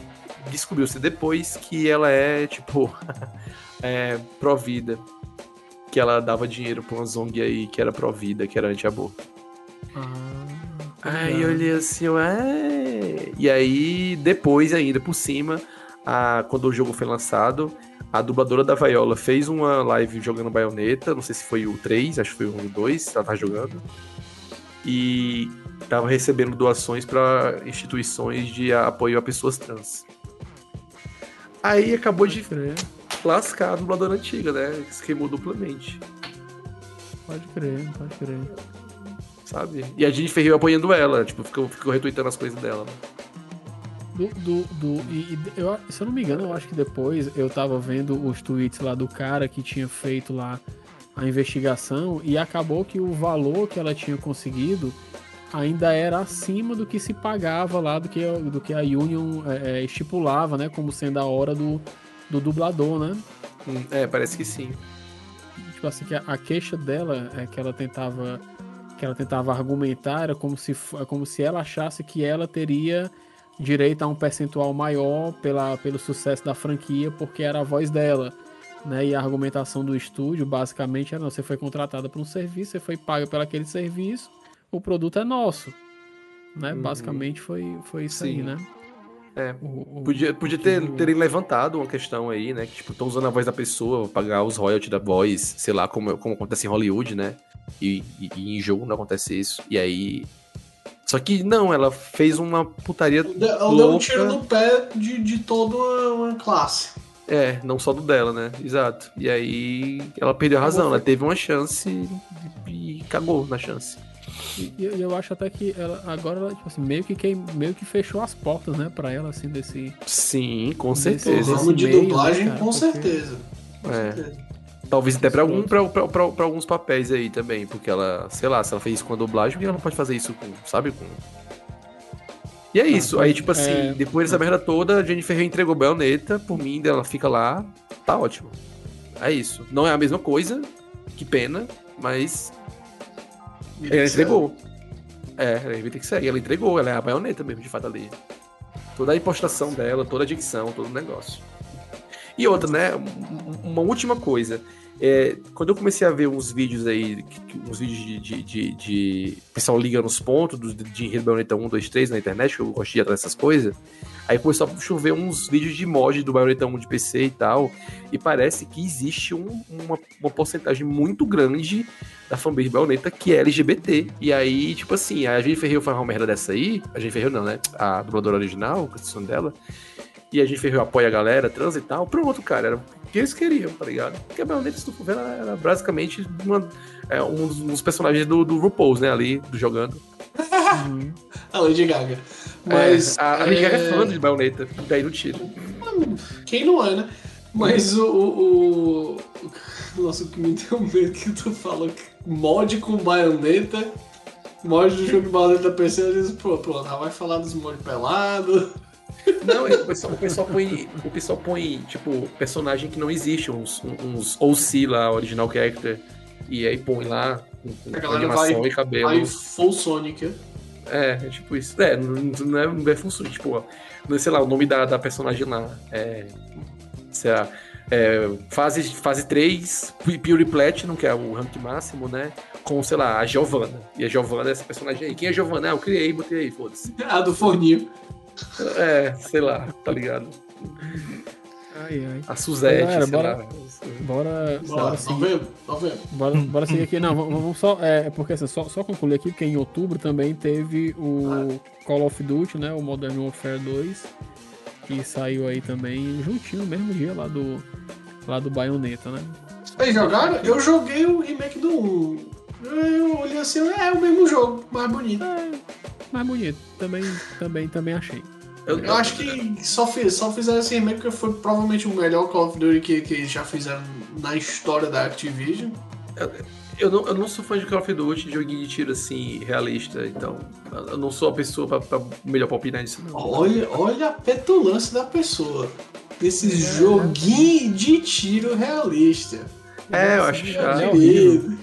descobriu-se depois que ela é, tipo, é, pró-vida. Que ela dava dinheiro pra uma ZONG aí que era pró-vida, que era anti-aborto. Aí eu olhei assim, eu, é. E aí, depois ainda, por cima, a, quando o jogo foi lançado, a dubladora da Viola fez uma live jogando baioneta, não sei se foi o 3, acho que foi o 1 e o 2, ela tava jogando. E tava recebendo doações para instituições de apoio a pessoas trans. Aí acabou de crer, lascar a dubladora antiga, né? Se queimou duplamente, pode crer, pode crer. sabe? E a gente Ferreira apoiando ela, tipo, ficou, ficou retweetando as coisas dela. Do, do, do- e, e eu, se eu não me engano, eu acho que depois eu tava vendo os tweets lá do cara que tinha feito lá a investigação e acabou que o valor que ela tinha conseguido ainda era acima do que se pagava lá, do que, do que a Union é, é, estipulava, né? Como sendo a hora do, do dublador, né? Hum, É, parece que sim. tipo assim, que a, a queixa dela é que ela tentava que ela tentava argumentar era como se como se ela achasse que ela teria direito a um percentual maior pela, pelo sucesso da franquia porque era a voz dela, né? E a argumentação do estúdio basicamente era não, você foi contratada por um serviço, você foi paga pelo aquele serviço, o produto é nosso, né? Uhum. Basicamente foi foi isso aí, Sim. né? É. O- o- Podia, podia ter, o- terem levantado uma questão aí, né? Que, tipo, estão usando a voz da pessoa, pagar os royalties da voz, sei lá, como, como acontece em Hollywood, né? E, e- e em jogo não acontece isso. E aí. Só que não, ela fez uma putaria. Ela deu um tiro no pé de, de toda uma, uma classe. É, não só do dela, né? Exato. E aí ela perdeu a razão, ela teve uma chance e, e cagou na chance. E e eu, acho até que ela agora ela, tipo assim, meio que queim- meio que fechou as portas, né, para ela assim desse Sim, com certeza. desse de meio, dublagem, né, cara, com porque- certeza. Com É. certeza. Talvez até pra, algum, pra, pra, pra- pra alguns papéis aí também, porque ela, sei lá, se ela fez isso com a dublagem, que ela não pode fazer isso com, sabe, com... E é isso, aí tipo assim, é. depois dessa merda toda, a Jennifer Hale entregou Bayonetta, por mim, ela fica lá, tá ótimo. É isso. Não é a mesma coisa, que pena, mas ela entregou. É, vai ter que sair. Ela entregou, ela é a baioneta mesmo, de fato, ali. Toda a impostação dela, toda a dicção, todo o negócio. E outra, né? um- Uma última coisa. É, quando eu comecei a ver uns vídeos aí, uns vídeos de. de, de, de- pessoal liga nos pontos do, de Enredo Bayonetta 1, 2, 3 na internet, que eu gosto de atrás dessas coisas. Aí começou a chover uns vídeos de mod do Bayonetta 1 de PC e tal. E parece que existe um- uma, uma porcentagem muito grande da fanbase Bayonetta que é LGBT. E aí, tipo assim, a gente Ferreira faz uma merda dessa aí. A gente Ferreira não, né? A dubladora original, com a dela. E a gente Ferreira apoia a galera, trans e tal. Pronto, cara. Era o que eles queriam, tá ligado? Porque a Bayonetta, se tu for ver, ela era basicamente uma- é, um, dos, um dos personagens do, do RuPaul's, né? Ali, do jogando. Uhum. A Lady Gaga. Mas. É, a, a Lady Gaga é é, fã de Bayonetta. Daí no tiro. Quem não é, né? Mas o. o, o- Nossa, o que me deu medo que tu que mod com baioneta. Mod do jogo de baioneta PC, eu disse, pô, pronto, já vai falar dos mod pelado. Não, o pessoal, o pessoal põe. O pessoal põe, tipo, personagem que não existe, uns, uns OC lá, original character. E aí põe lá com, A galera animação vai- e cabelo. Aí full Sonic. É, é tipo isso. É, não, não é, não é função, tipo, ó, não é, sei lá, o nome da, da personagem lá. É. Sei lá. É, fase, fase 3, Pure Platinum, que é o rank máximo, né? Com, sei lá, a Giovanna. E a Giovanna é essa personagem aí. Quem é a Giovanna? Ah, eu criei, botei aí, foda-se. A do forninho. É, sei lá, tá ligado? Ai, ai. A Suzette, Galera, sei bora- lá. Bora, bora Bora, seguir. novembro. Bora, bora seguir aqui. Não, vamos vamos só. É, porque assim, só, só concluir aqui, porque em outubro também teve o Call of Duty, né? O Modern Warfare 2. Que saiu aí também juntinho no mesmo dia lá do. Lá do Bayonetta, né? Aí jogaram? Eu joguei o remake do 1. Eu olhei assim, é o mesmo jogo, mais bonito. Mais bonito. Também, também, também achei. Eu acho que só, fiz, só fizeram esse remake porque foi provavelmente o melhor Call of Duty que, que já fizeram na história da Activision. Eu não, eu não sou fã de Call of Duty, de joguinho de tiro assim, realista, então. Eu não sou a pessoa pra, pra melhor pra opinar disso, não. Olha, olha a petulância da pessoa. Desse joguinho de tiro realista. É, eu acho É chato. horrível.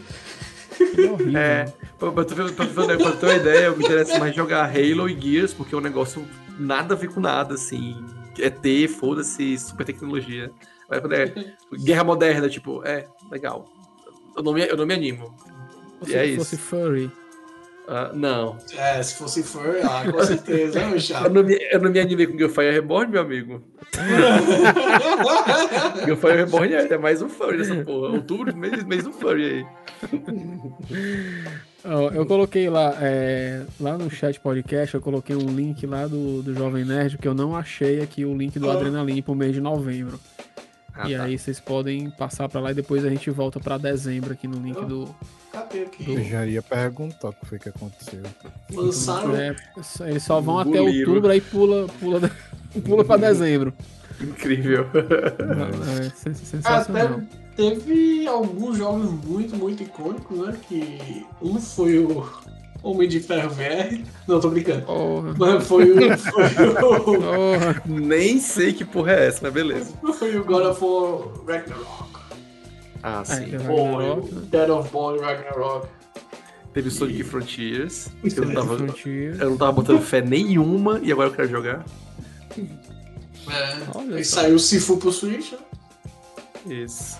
É horrível. É, pra, pra, tu ver- pra, pra ter uma ideia, eu me interessa mais jogar Halo e Gears, porque é um negócio nada a ver com nada, assim. É ter, foda-se, super tecnologia. Mas quando é guerra moderna, tipo, é, legal. Eu não me, eu não me animo. Se E é fosse isso. furry. Ah, não. É, se fosse fur, ah, com certeza, né, meu Eu não, me, eu não me animei com Gearfire Reborn, meu amigo. Gearfire Reborn é, é mais um furry dessa porra. Outubro, mês, mês do furry aí. Eu coloquei lá, é, lá no chat podcast, eu coloquei um link lá do, do Jovem Nerd, que eu não achei aqui o link do Ah. Adrenaline pro mês de novembro. Ah, e tá. aí vocês podem passar pra lá e depois a gente volta pra dezembro aqui no link do. Cadê aqui? Eu já ia perguntar o que foi que aconteceu. Lançaram. É, eles só vão até outubro, aí pula, pula, pula pra dezembro. Incrível. É, sen- sensacional. Até teve alguns jogos muito, muito icônicos, né? Que um foi o Homem de Ferro VR. Não, tô brincando. Porra, Mas foi o, foi o, porra. Nem sei que porra é essa, mas beleza. foi o God of War Ragnarok. Ah, É, sim. tem Foi Ragnarok, o né? Dead of War Ragnarok. Teve o Sonic Frontiers. que Eu não, tava, Frontier. eu não tava botando fé nenhuma e agora eu quero jogar. É, só. saiu o Sifu pro Switch. né? Isso.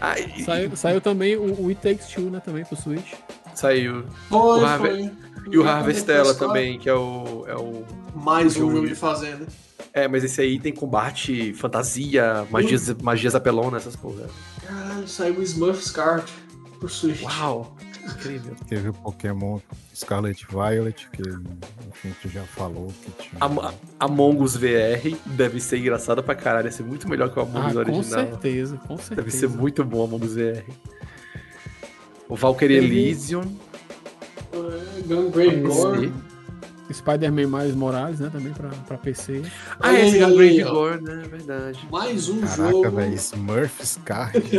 Ah, e- Saiu, saiu também o, o It Takes Two, né? Também pro Switch. Saiu. Foi, O Harve- foi. E o Harvestella PS4. também, que é o. É, o, Mais um de- fazenda. é mas esse aí tem combate, fantasia, magias, magias apelonas, essas porra. Caralho, saiu o Smurfs Card pro Switch. Uau! Incrível. Teve o Pokémon Scarlet Violet, que a gente já falou que tinha. Am- Among Us VR deve ser engraçado pra caralho. Deve ser muito melhor que o Among Ah, Us com original. certeza, com certeza. Deve ser muito bom o Among Us VR. O Valkyrie Elysium. É, Esse- Gore. Spider-Man mais Morales, né? Também pra, pra PC. Ah, é, esse ó. Gore, né? É verdade. Mais um Caraca, jogo. velho, Smurfs Card.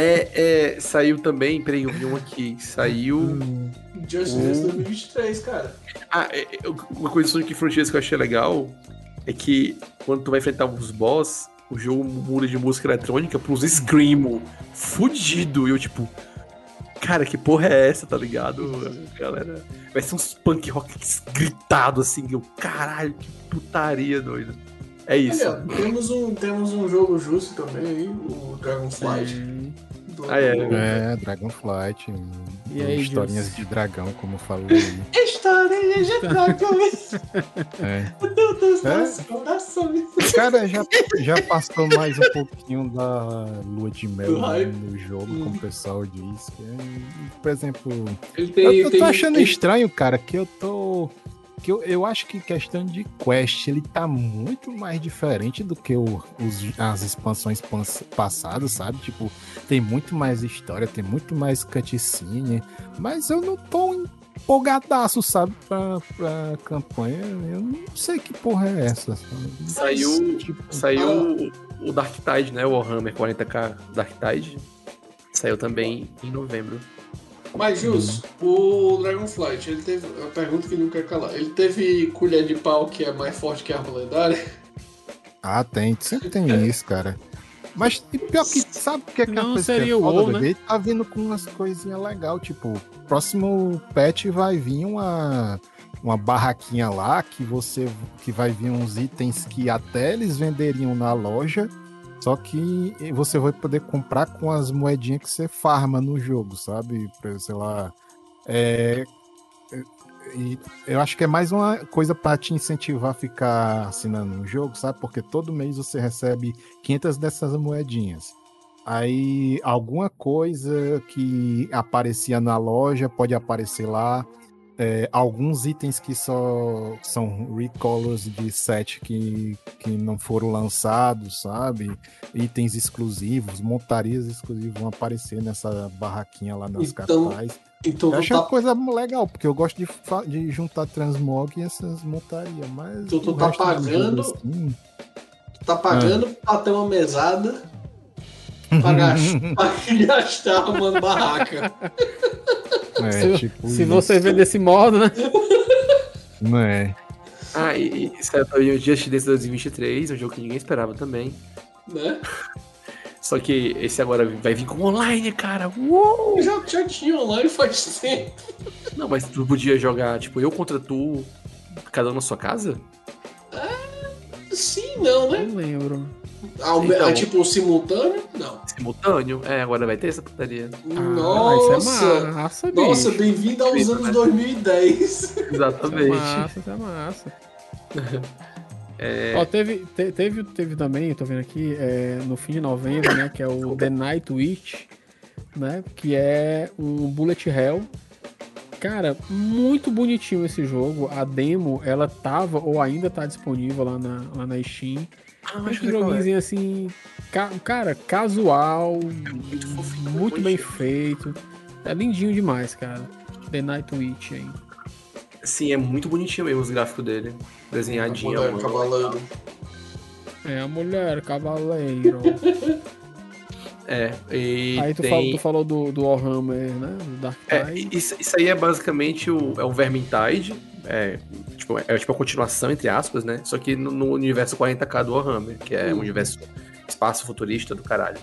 É, é, saiu também, peraí, eu vi um aqui. Saiu. Just Dance 2023, cara. Ah, é, é, uma coisa do Sonic Frontiers que eu achei legal é que quando tu vai enfrentar os boss, o jogo muda de música eletrônica pros Screamo fudido. E eu, tipo, cara, que porra é essa, tá ligado? Galera, vai ser uns punk rock gritado assim. Eu, caralho, que putaria, doido. É isso. Olha, temos um, temos um jogo justo também aí, o Dragonflight. Sim. Ah, é. É, Dragonflight. E aí, historinhas Jules? de dragão, como eu falei aí. História de dragão, É. meu Deus É? coração. Cara, já, já passou mais um pouquinho da lua de mel hype. no jogo, Hum. como o pessoal diz. É, por exemplo, Ele tem, eu, eu tem- tô achando tem- estranho, cara, que eu tô. Que eu, eu acho que questão de quest, ele tá muito mais diferente do que o- os- as expansões pans- passadas, sabe? Tipo, tem muito mais história, tem muito mais cutscene, mas eu não tô empolgadaço, sabe, pra, pra campanha. Eu não sei que porra é essa. sabe? Saiu, Tipo, saiu o- o Dark Tide, né? O Warhammer 40k Dark Tide. Saiu também em novembro. Mas, Jus, o Dragonflight, ele teve. A pergunta que não quer calar. Ele teve colher de pau que é mais forte que a árvore lendária? Ah, tem, sempre tem isso, cara. Mas e pior que, sabe o que é que é Não uma coisa que seria é o foda, doido? né? Ele tá vindo com umas coisinhas legais, tipo, próximo patch vai vir uma, uma barraquinha lá que você que vai vir uns itens que até eles venderiam na loja, só que você vai poder comprar com as moedinhas que você farma no jogo, sabe? Pra, Sei lá, é, e eu acho que é mais uma coisa pra te incentivar a ficar assinando um jogo, sabe? Porque todo mês você recebe 500 dessas moedinhas. Aí alguma coisa que aparecia na loja pode aparecer lá. É, alguns itens que só são recolors de set que, que não foram lançados, sabe? Itens exclusivos, montarias exclusivas vão aparecer nessa barraquinha lá nas Então, capitais. Então Eu tu acho uma tá, coisa legal, porque eu gosto de, de juntar transmog e essas montarias, mas. Tu- tu tá pagando? assim, tu tá pagando Ah. pra ter uma mesada pra gastar, pra gastar arrumando barraca. é, Se, tipo, se você vê desse modo, né? Não é. Ah, e, e saiu também o Just Dance 2023, um jogo que ninguém esperava também. Né? Só que esse agora vai vir com online, cara. Uou! Já, já tinha online faz tempo. Não, mas tu podia jogar, tipo, eu contra tu, cada um na sua casa? Sim, não, né? Não lembro. Ao, Então. ah, tipo, simultâneo? Não. Simultâneo? É, agora vai ter essa putaria. Ah, isso Nossa! é massa. Nossa, bem-vindo aos anos né? 2010. Isso é Exatamente. massa, isso é massa. É, Ó, teve, te- teve, teve também, eu tô vendo aqui, é, no fim de novembro, né? Que é o The Night Witch, né? Que é um Bullet Hell. Cara, muito bonitinho esse jogo. A demo, ela tava ou ainda tá disponível lá na, lá na Steam. Ah, um é. joguinho assim, ca- cara, casual, fofinho, muito muito bem feito. É lindinho demais, cara. The Night Witch aí. Sim, é muito bonitinho mesmo os gráficos dele. Desenhadinho. Mulher, mano. cavaleiro. É a mulher, cavaleiro. É, e aí tu, tem... falou, tu falou do, do Warhammer, né? Do Dark É, isso, isso aí é basicamente o, é o Vermintide. É tipo, é tipo a continuação, entre aspas, né? Só que no, no universo 40k do Warhammer, que é um universo espaço futurista do caralho.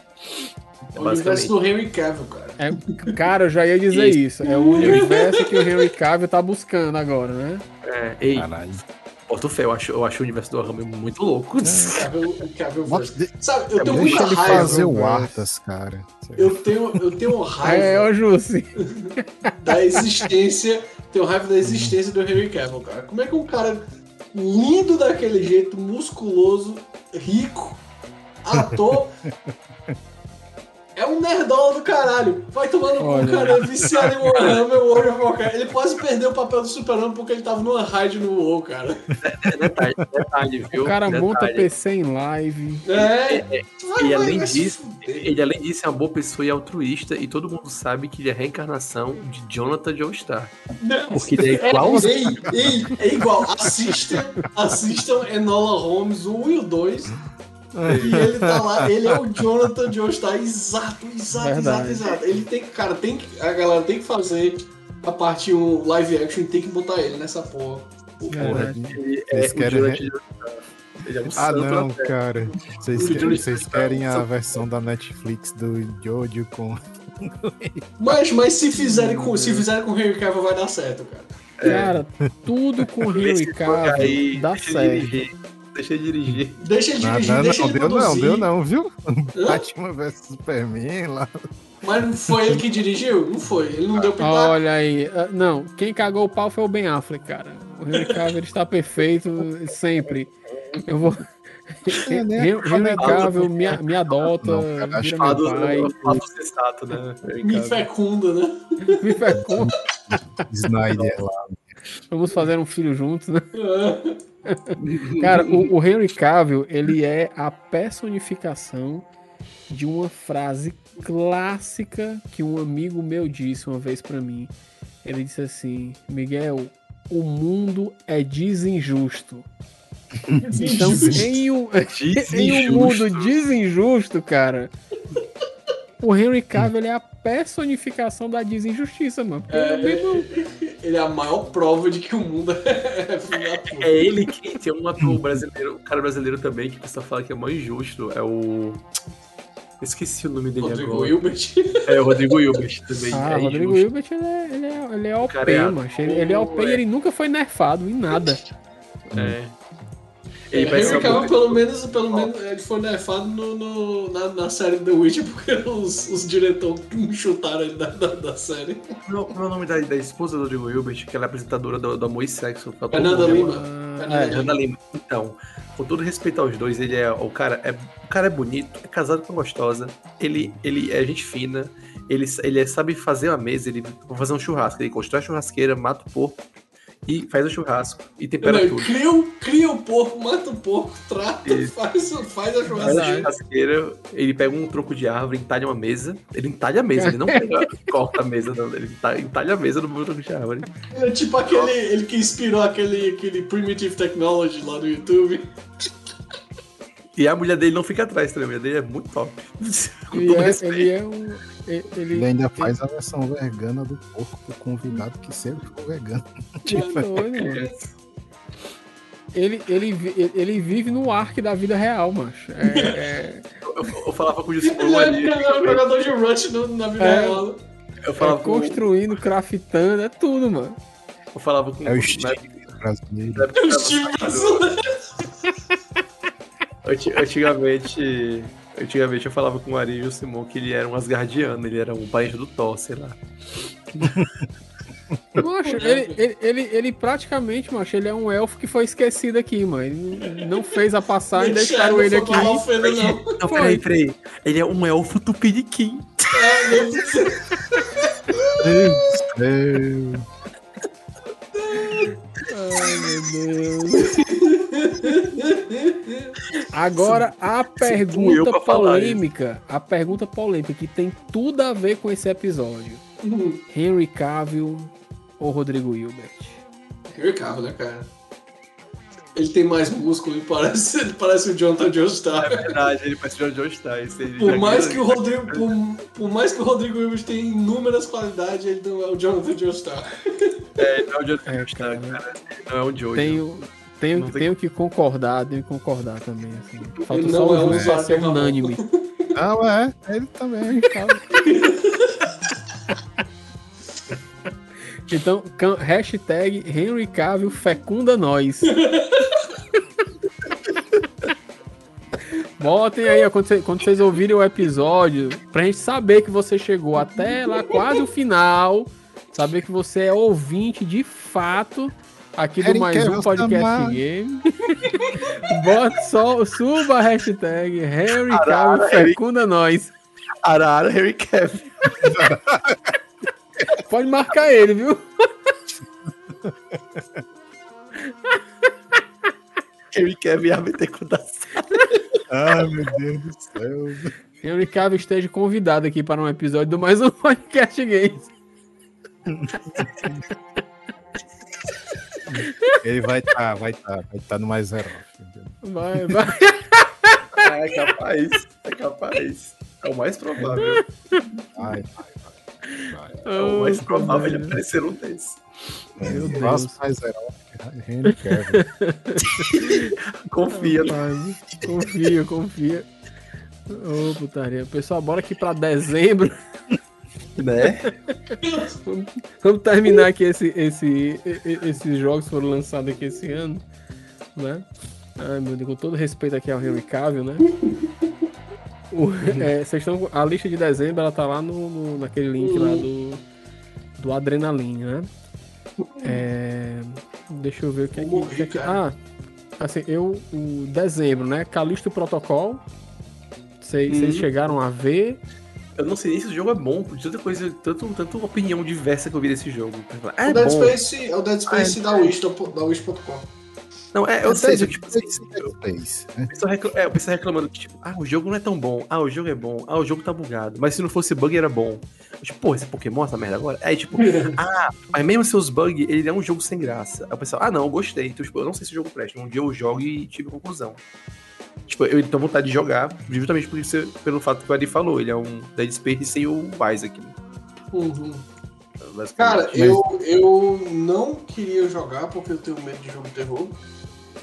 É O universo do Henry Cavill, cara. É, cara, eu já ia dizer Isso. isso. É o universo que o Henry Cavill tá buscando agora, né? É, ei, Caralho. Porto Fé, eu acho, eu acho o universo do Warhammer muito louco. Cavill, Cavill Bota- verso. Sabe, eu tenho Deixa muita ele raiva. fazer o. Arthas, cara. Eu tenho, eu tenho raiva É, ô Jussi. da existência. Tenho raiva da existência do Henry Cavill, cara. Como é que um cara lindo daquele jeito, musculoso, rico, ator. É é um nerdola do caralho. Vai tomando com Olha. o cara é viciado em Warhammer, World of Warcraft. Ele quase perdeu o papel do Super-Homem porque ele tava numa raid no WoW, cara. Detalhe, detalhe, viu? O cara monta Detalhe. PC em live. É. Vai, E vai, além vai se disso, ele além disso é uma boa pessoa e altruísta, e todo mundo sabe que ele é a reencarnação de Jonathan Joestar. Porque ele é igual Ei, ei, é igual. Assistam, assistam Enola Holmes 1 e o 2. E ele tá lá, ele é o Jonathan Joestar, exato, exato, Verdade. exato, exato. Ele tem que, cara, tem que, a galera tem que fazer a parte 1 live action e tem que botar ele nessa porra. Verdade. ele é Vocês o querem Jonathan Joestar. É um Ah, não, cara. Vocês, O querem- vocês Depp querem a versão da Netflix do Jojo com. Mas, mas se fizerem com, se fizerem com o Henry Cavill vai dar certo, cara. Cara, tudo com Henry Esse Cavill aí, dá certo. dirigir. Deixa dirigir. Deixa ele dirigir, Nada, deixa não, ele deu não, deu não, viu? Hã? Batman vs Superman lá. Mas não foi ele que dirigiu? Não foi. Ele não deu pitaco. Olha aí. ah, Não, quem cagou o pau foi o Ben Affleck, cara. O Henry Cavill está perfeito sempre. Eu vou. É, né? Hen- Henry Cavill me, me adota, Não, cara, vira meu pai, sensato, né? Me fecunda, né? me fecunda. Snyder lá. Vamos fazer um filho juntos, né? É. Cara, o, o Henry Cavill, ele é a personificação de uma frase clássica que um amigo meu disse uma vez pra mim. Ele disse assim: Miguel, o mundo é desinjusto. Então, em um, em um mundo desinjusto, cara, o Henry Cavill ele é a personificação da desinjustiça, mano. Porque É, ele é a maior prova de que o mundo é puta. É ele que tem um ator brasileiro, um cara brasileiro também, que o pessoal fala que é mais injusto. É o. Esqueci o nome dele Rodrigo agora. Hilbert. É o Rodrigo Hilbert também. Ah, é Rodrigo. Hilbert, ele é, ele é, ele é OP, cara é macho. Ele, ele é OP e é. ele nunca foi nerfado em nada. É. Ele Ele vai ser Henry Cavill, pelo menos, pelo menos, ele foi nerfado no, no- na, na série The Witcher porque os, os diretores chutaram ele da, da, da série. Não, Como é o nome da, da esposa do Rodrigo Hilbert, que ela é apresentadora do, do Amor e Sexo? Tá todo Fernanda mundo- Lima. Ah, é. Lima. Fernanda Lima. Então, com todo respeito aos dois, ele é. O cara é, o cara é bonito, é casado com gostosa, ele, ele é gente fina, ele, ele é- sabe fazer uma mesa, ele vai fazer um churrasco, ele constrói a churrasqueira, mata o porco e faz o churrasco e tempera Não, tudo. cria, o, cria o porco, mata o porco, trata, Isso. faz, faz a Faz a churrasqueira. churrasqueira, ele pega um tronco de árvore, entalha uma mesa. Ele entalha a mesa, ele não pega, corta a mesa, não. Ele entalha- entalha a mesa no tronco de árvore. É tipo aquele ele que inspirou aquele, aquele Primitive Technology lá no YouTube. E a mulher dele não fica atrás também, a mulher dele é muito top. Com Ele todo é, respeito. ele é um. Ele, Ele ainda faz a versão vegana do porco pro convidado que sempre for vegano. Doido, mano. Ele, ele, ele vive no arco da vida real, macho. É, é- Eu, eu falava com o Justin Ele é, ele é um jogador de Rush no- na vida É. real. Eu é falava com, construindo, craftando, é tudo, mano. eu falava com É o Steve brasileiro. É o Steve brasileiro. Anti- Antigamente. Antigamente eu falava com o Ari e o Simon que ele era um asgardiano, ele era um parente do Thor, sei lá. Macho, ele, ele, ele, ele praticamente, macho, ele é um elfo que foi esquecido aqui, mano. Ele não fez a passagem, deixaram ele aqui. Não ofenda, não. Não, peraí, peraí. Ele é um elfo tupiniquim. É, nem- Deus. Ai, meu Deus. Agora, a pergunta polêmica. A pergunta polêmica que tem tudo a ver com esse episódio. Henry Cavill ou Rodrigo Hilbert? Henry Cavill, né, cara? Ele tem mais músculo, ele parece, ele parece o Jonathan Joestar. É verdade, ele parece o John Star. esse ele Por mais que o Rodrigo, por, por mais que o Rodrigo Hilbert tenha inúmeras qualidades, ele não é o Jonathan Joestar. É, não é o John É, Star, cara. cara. Não é o Joe. Tenho, tenho, Não tem- tenho que concordar, tenho que concordar também. Assim. Falta Ele só o um Júlio pra ser unânime. Não, é. Ele também. Então, hashtag Henry Cavill fecunda nós. Botem aí, ó, quando, cê- quando vocês ouvirem o episódio, pra gente saber que você chegou até lá quase o final, saber que você é ouvinte de fato aqui do Harry mais um podcast game. Bota só, suba a hashtag Henry Caralho, Cavill fecunda nós. Arara Harry Cavill. Pode marcar ele, viu? Harry Cavill ia meter com da Ai, meu Deus do céu. Henry Cavill esteja convidado aqui para um episódio do mais um podcast games. Ele vai estar, vai estar, vai estar no mais zero. Vai, vai. É capaz, é capaz. É o mais provável. Vai, vai, vai. vai. É o mais Oh, provável ele aparecer um desses. Meu Deus. Mais zero. Henry Cavill. Confia. Rapaz, confia, confia. Ô, putaria. Pessoal, bora aqui pra dezembro. Né? Vamos terminar aqui esse, esse, esses jogos que foram lançados aqui esse ano, né? Ai, meu Deus, com todo respeito aqui ao Henry Cavill, né? O- é, vocês estão, a lista de dezembro, ela tá lá no, no- naquele link lá do, do Adrenaline, né? É, deixa eu ver o que é que... É que- ah, assim, eu, o dezembro, né? Calixto Protocol. Vocês Uhum. chegaram a ver. Eu não sei nem se o jogo é bom, por tanta coisa, tanto, tanta opinião diversa que eu vi desse jogo. É o Dead bom. Space é o Dead Space Ah, é. da Wish, da Wish.com. Não, é, eu sei, só que, tipo assim, Space, né? o pessoal recla- é, o pessoal reclamando que, tipo, ah, o jogo não é tão bom, ah, o jogo é bom, ah, o jogo tá bugado, mas se não fosse bug era bom. Eu, tipo, pô, esse Pokémon, essa merda agora? Aí, tipo, ah, mas mesmo seus bugs, ele é um jogo sem graça. Aí o pessoal, ah, não, eu gostei. Então, tipo, eu não sei se o jogo presta. Um dia eu jogo e tive conclusão. Tipo, eu tenho vontade de jogar, justamente por isso, pelo fato que o Adi falou, ele é um Dead Space sem o Isaac. Né? Uhum. basicamente. Cara, eu, eu não queria jogar porque eu tenho medo de jogo de terror.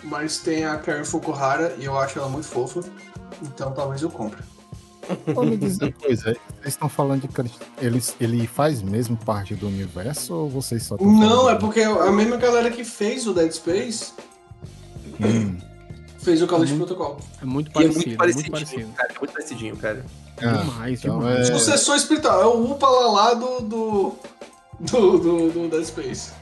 Mas tem a Karen Fukuhara e eu acho ela muito fofa. Então talvez eu compre. Vou me dizer uma coisa. Vocês estão falando de que ele, ele faz mesmo parte do universo ou vocês só Não, falando é porque a mesma galera que fez o Dead Space Hum. Fez o Calixto Uhum. Protocol. É muito E é parecido, muito muito parecidinho, parecido. cara. É muito parecidinho, cara. Ah, demais, então demais. é- Sucessor espiritual, é o Upa lá do, do, do, do, do Dead Space.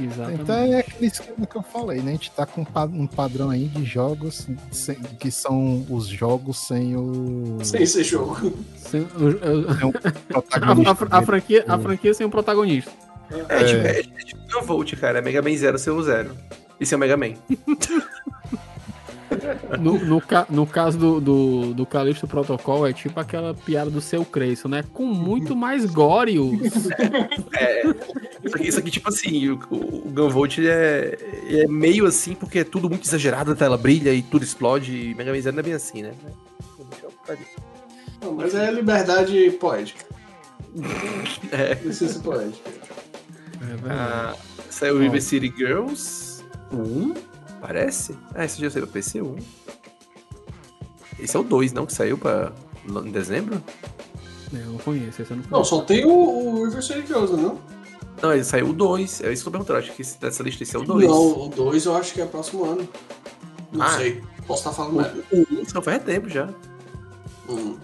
Exatamente. Então é aquele esquema que eu falei, né? A gente tá com um pa- padrão aí de jogos sem- que são os jogos sem o, Sem ser jogo. Sem- o- o- sem o a, protagonista. a- franquia, a franquia sem o protagonista. É, tipo, é, é tipo não Volt, cara. É Mega Man Zero sem o Zero. Isso é o Mega Man. No, no, ca- no caso do, do, do Calixto Protocol, é tipo aquela piada do seu Creyson, né? Com muito mais Gorios. Isso aqui, isso aqui, tipo assim, o, o Gunvolt é, é meio assim, porque é tudo muito exagerado, a tela brilha e tudo explode. E Mega Man Zero não é bem assim, né? Não, mas é liberdade poética. É. Licença poética. É verdade. Ah, saiu River City Girls 1, parece? Ah, esse já saiu pra PC 1. Esse é o 2, não? Que saiu pra, em dezembro? É, eu não conheço, esse eu não Não, conheço. só tem o, o River City Girls, não? Não, ele saiu o 2. É isso que eu tô perguntando. Acho que esse- dessa lista esse é o 2. Não, o 2 eu acho que é próximo ano. Não Ah. sei. Posso estar falando merda. O 1 só faz tempo já. Hum.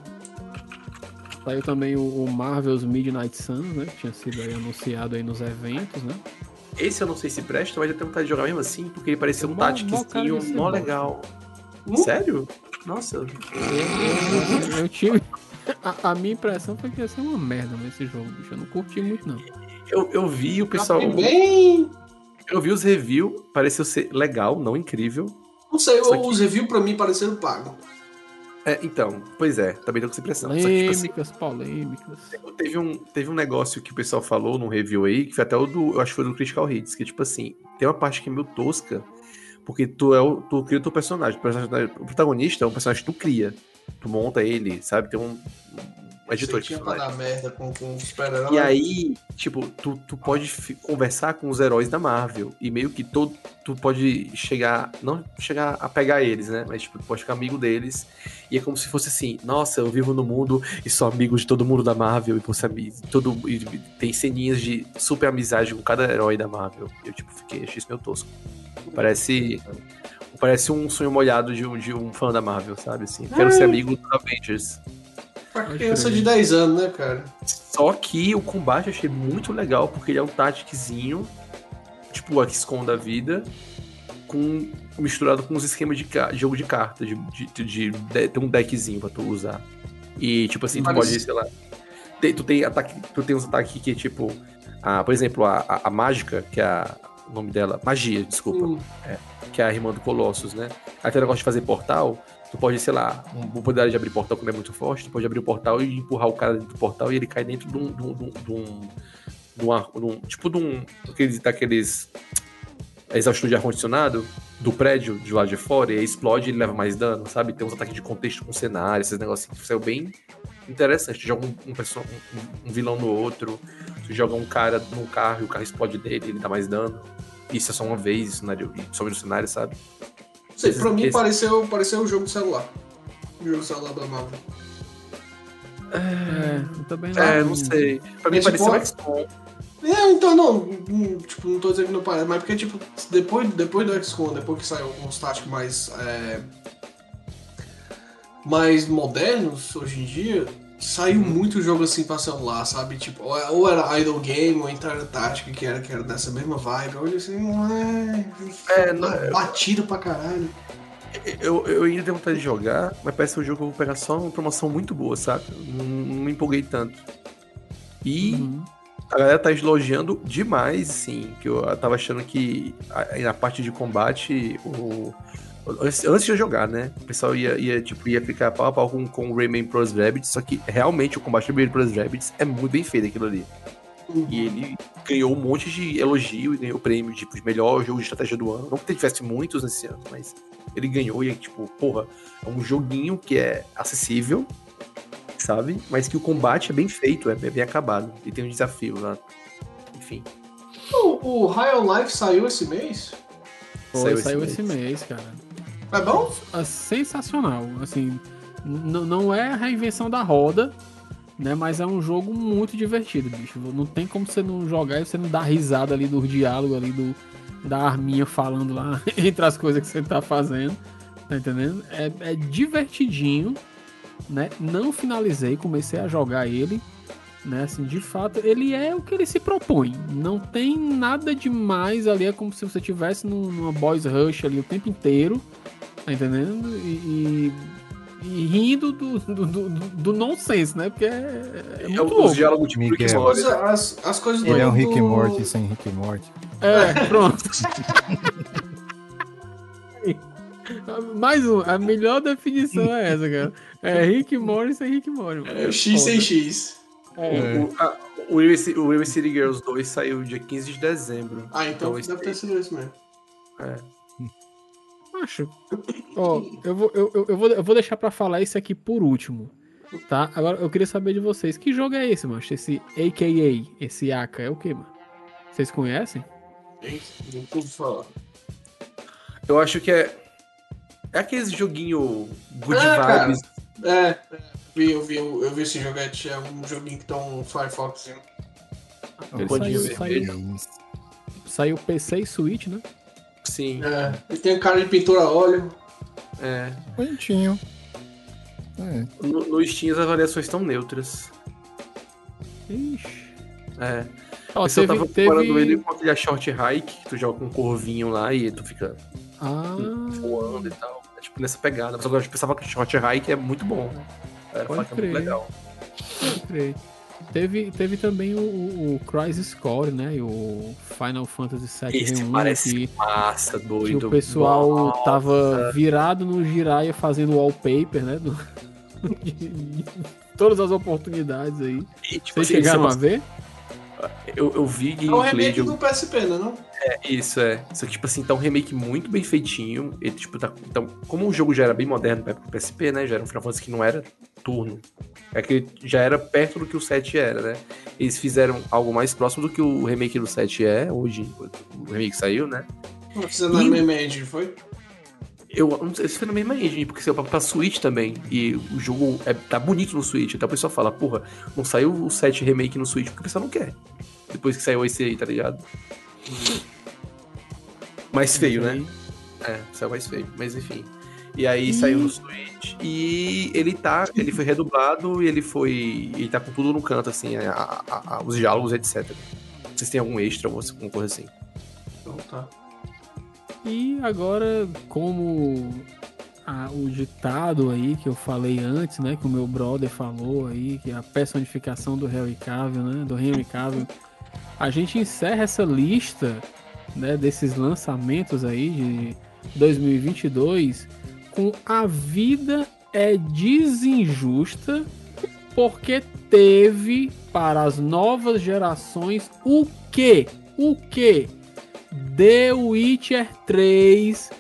Saiu também o, o Marvel's Midnight Suns, né? Que tinha sido aí anunciado aí nos eventos, né? Esse eu não sei se presta, mas eu tenho vontade de jogar mesmo assim, porque ele parecia um Mó- mó bom. legal. Hum? Sério? Nossa, Eu, eu- eu tive. A, a minha impressão foi que ia ser uma merda nesse jogo, bicho. Eu não curti muito, não. eu, eu vi o pessoal. Tá bem. Eu vi os reviews, pareceu ser legal, não incrível. Não sei, aqui- os reviews pra mim pareceram pago. É, então, pois é, também tô com essa impressão. Que, tipo assim, Polêmicas, polêmicas. teve um, teve um negócio que o pessoal falou num review aí, que foi até o do. Eu acho que foi do Critical Hits, que tipo assim, tem uma parte que é meio tosca, porque tu é o. Tu cria o teu personagem. O, personagem- o protagonista é um personagem que tu cria. Tu monta ele, sabe? Tem um. Um editor de Tinha pra personagem. dar merda com, com os super-heróis. E aí, tipo, tu, tu pode conversar com os heróis da Marvel. E meio que todo, tu pode chegar. Não chegar a pegar eles, né? Mas, tipo, tu pode ficar amigo deles. E é como se fosse assim: nossa, eu vivo no mundo e sou amigo de todo mundo da Marvel. E você todo, e tem ceninhas de super amizade com cada herói da Marvel. E eu, tipo, fiquei, achei isso meio tosco. Parece. Parece um sonho molhado de um, de um fã da Marvel, sabe? Assim, quero ser amigo dos Avengers. Pra criança de 10 anos, né, cara? Só que o combate eu achei muito legal, porque ele é um tacticzinho, tipo o XCOM da vida, com, misturado com uns esquemas de, jogo de carta, de, de, de- de- ter um deckzinho pra tu usar. E, tipo assim, tu Parece- pode, sei lá. tem- tu, tem ataque, tu tem uns ataques que, tipo. A, por exemplo, a, a, a mágica, que é a, o nome dela. Magia, desculpa. Hum, Que é a irmã do Colossus, né? O negócio de fazer portal. Tu pode, sei lá, um, o poder de abrir portal como é muito forte, tu pode abrir o portal e empurrar o cara dentro do portal e ele cai dentro de um. De um, de um, de um, de um tipo de um. Daqueles, daqueles exaustor de ar-condicionado do prédio de lá de fora e aí explode e ele leva mais dano, sabe? Tem uns ataques de contexto com cenário, esses negocinhos que saiu bem interessante. Tu joga um, um, um- um vilão no outro, tu joga um cara num carro e o carro explode dele, ele dá mais dano. Isso é só uma vez, isso e sobe no cenário, sabe? Não sei, pra mim pareceu, pareceu um jogo de celular. Um jogo de celular da Marvel. É, eu também não. É, não sei. Pra mim Mas, pareceu tipo, um XCOM. É, então não, tipo, não tô dizendo que não parece, mas porque, tipo, depois, depois do XCOM, depois que saiu alguns táticos mais. é, mais modernos hoje em dia, saiu muito jogo assim pra celular, sabe? Tipo, ou ou era Idle Game, ou era tática, que era, que era dessa mesma vibe. Eu olhei assim, não é. É, não, Batido pra caralho. Eu, eu ainda tenho vontade de jogar, mas parece um jogo que eu vou pegar só uma promoção muito boa, sabe? Não, não me empolguei tanto. E Uhum. a galera tá elogiando demais, assim, que eu tava achando que na parte de combate, o... Antes de eu jogar, né? O pessoal ia, ia, tipo, ia ficar pau a pau com, com o Rayman Pros Rabbids, só que realmente o combate do Rayman Pros Rabbids é muito bem feito aquilo ali. E ele ganhou um monte de elogio e ganhou prêmio tipo, de melhor jogo de estratégia do ano. Não que tivesse muitos nesse ano, mas ele ganhou e é tipo, porra, é um joguinho que é acessível, sabe? Mas que o combate é bem feito, é bem acabado. E tem um desafio lá. Enfim. O, o High on Life saiu esse mês? Foi, Saiu saiu, esse esse mês, cara. É bom? É sensacional. Assim, não é a reinvenção da roda, né? Mas é um jogo muito divertido, bicho. Não tem como você não jogar e você não dar risada ali do diálogo ali do da arminha falando lá entre as coisas que você tá fazendo. Tá entendendo? É, é divertidinho, né? Não finalizei, comecei a jogar ele. Né, assim, de fato, ele é o que ele se propõe. Não tem nada demais ali. É como se você tivesse num- numa boys rush ali o tempo inteiro. Tá entendendo? E, e- e rindo do, do, do, do nonsense, né? Porque é, é muito os louco. diálogos tipo Rick. Morty. As, as, as coisas do. Ele é um Rick do- e Morty sem Rick e Morty. É, pronto. Mais um, a melhor definição é essa, cara. É Rick Morris sem Rick Morris. É, X sem X. É. O, a- o River Ci- o River City Girls 2 saiu dia 15 de dezembro. Ah, então Então, esse deve ter sido esse mesmo. Acho. Ó, eu vou, eu, eu- vou, eu vou deixar pra falar isso aqui por último. Tá? Agora eu queria saber de vocês. Que jogo é esse, mano? Esse AKA, esse AK, é o que, mano? Vocês conhecem? Não pude falar. Eu acho que é. É aquele joguinho good Ah, cara. vibes. É, é, vi, eu, vi, eu vi esse joguete, é um joguinho que tá um Firefox. Bandinha saiu, vermelha. saiu, saiu PC e Switch, né? Sim, É, ele tem cara de pintura a óleo. é. Bonitinho. É. No, no Steam as avaliações estão neutras. Ixi. É. Ó, eu teve, tava comparando teve... ele com aquele short hike, que tu joga com um corvinho lá e tu fica Ah, voando e tal. É tipo nessa pegada. Mas agora eu pensava que o short hike é muito bom. É, Pode faca é muito legal. pode crer. Teve, teve também o, o, o Crisis Core, né? E o Final Fantasy VII Esse Reunion, parece que, massa, que doido. o pessoal Nossa. tava virado no Jiraiya fazendo wallpaper, né? do- todas as oportunidades aí. E, tipo, Vocês assim, chegaram a ver? Eu, eu vi É gameplay remake de um do PSP, né? Não? Isso, é. Só que, tipo assim, tá um remake muito bem feitinho. Ele, tipo, tá. Então, como o jogo já era bem moderno pra época do PSP, né? Já era um Final Fantasy que não era turno. É que já era perto do que o 7 era, né? Eles fizeram algo mais próximo do que o remake do 7 é, hoje. O remake saiu, né? Não precisa na Ih. mesma engine, foi? Eu não sei se foi na mesma engine, porque saiu pra, pra Switch também. E o jogo é, tá bonito no Switch. Até o pessoal fala, porra, não saiu o 7 remake no Switch porque o pessoal não quer. Depois que saiu esse aí, tá ligado? Mais feio, né? É, saiu mais feio, mas enfim. E aí saiu no Switch e ele tá. Ele foi redublado e ele foi. Ele tá com tudo no canto, assim, a- a- a- os diálogos, etc. Vocês têm algum extra ou alguma coisa assim? Então tá. E agora, como a- o ditado aí que eu falei antes, né? Que o meu brother falou aí, que é a personificação do Henry Cavill, né? Do Henry Cavill. A gente encerra essa lista, né? Desses lançamentos aí de 2022 com a vida é desinjusta porque teve para as novas gerações o que? O que? The Witcher 3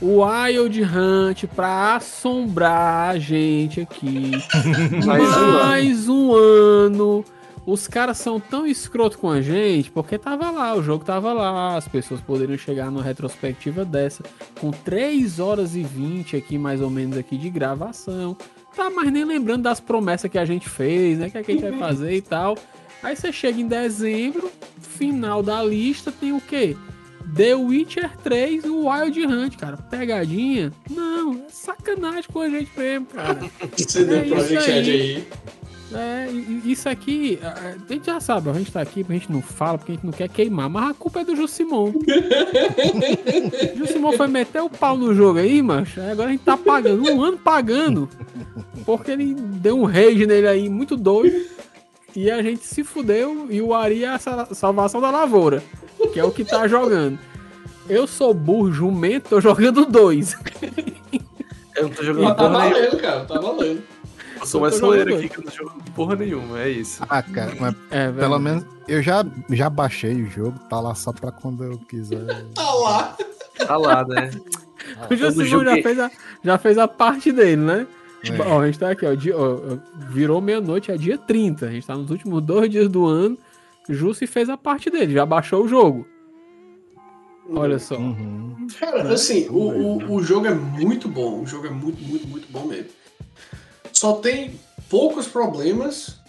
Wild Hunt pra assombrar a gente aqui. Mais um Mais um ano. Os caras são tão escroto com a gente porque tava lá, o jogo tava lá, as pessoas poderiam chegar numa retrospectiva dessa com 3 horas e 20 aqui, mais ou menos, aqui de gravação. Tá mais nem lembrando das promessas que a gente fez, né? Que, é que a gente vai fazer e tal. Aí você chega em dezembro, final da lista, tem o quê? The Witcher 3 e o Wild Hunt, cara. Pegadinha? Não, é sacanagem com a gente mesmo, cara. CD É isso Projekt Red aí. aí. É, isso aqui, a- gente já sabe, a gente tá aqui, a gente não fala, porque a gente não quer queimar, mas a culpa é do Jusimon. Jusimon foi meter o pau no jogo aí, macho. Agora a gente tá pagando, um ano pagando. Porque ele deu um rage nele aí, muito doido. E a gente se fudeu e o Ari é a sa- salvação da lavoura, que é o que tá jogando. Eu sou burro, jumento, tô jogando dois. Eu não tô jogando Mas tá porra nenhuma. valendo, cara, tá valendo. Eu sou mais tô soleiro jogando aqui que eu não jogo porra nenhuma, é isso. Ah, cara, mas É, pelo menos eu já, já baixei o jogo, tá lá só pra quando eu quiser. Tá lá. Tá lá, né? O Jusimon já joguei. fez, a, já fez a parte dele, né? É. Ó, a gente tá aqui, ó, dia- ó, virou meia-noite, é dia 30. A gente tá nos últimos dois dias do ano. Jussi fez a parte dele, já baixou o jogo. Olha só. Uhum. Cara, assim, o, o, o jogo é muito bom. O jogo é muito, muito, muito bom mesmo. Só tem poucos problemas.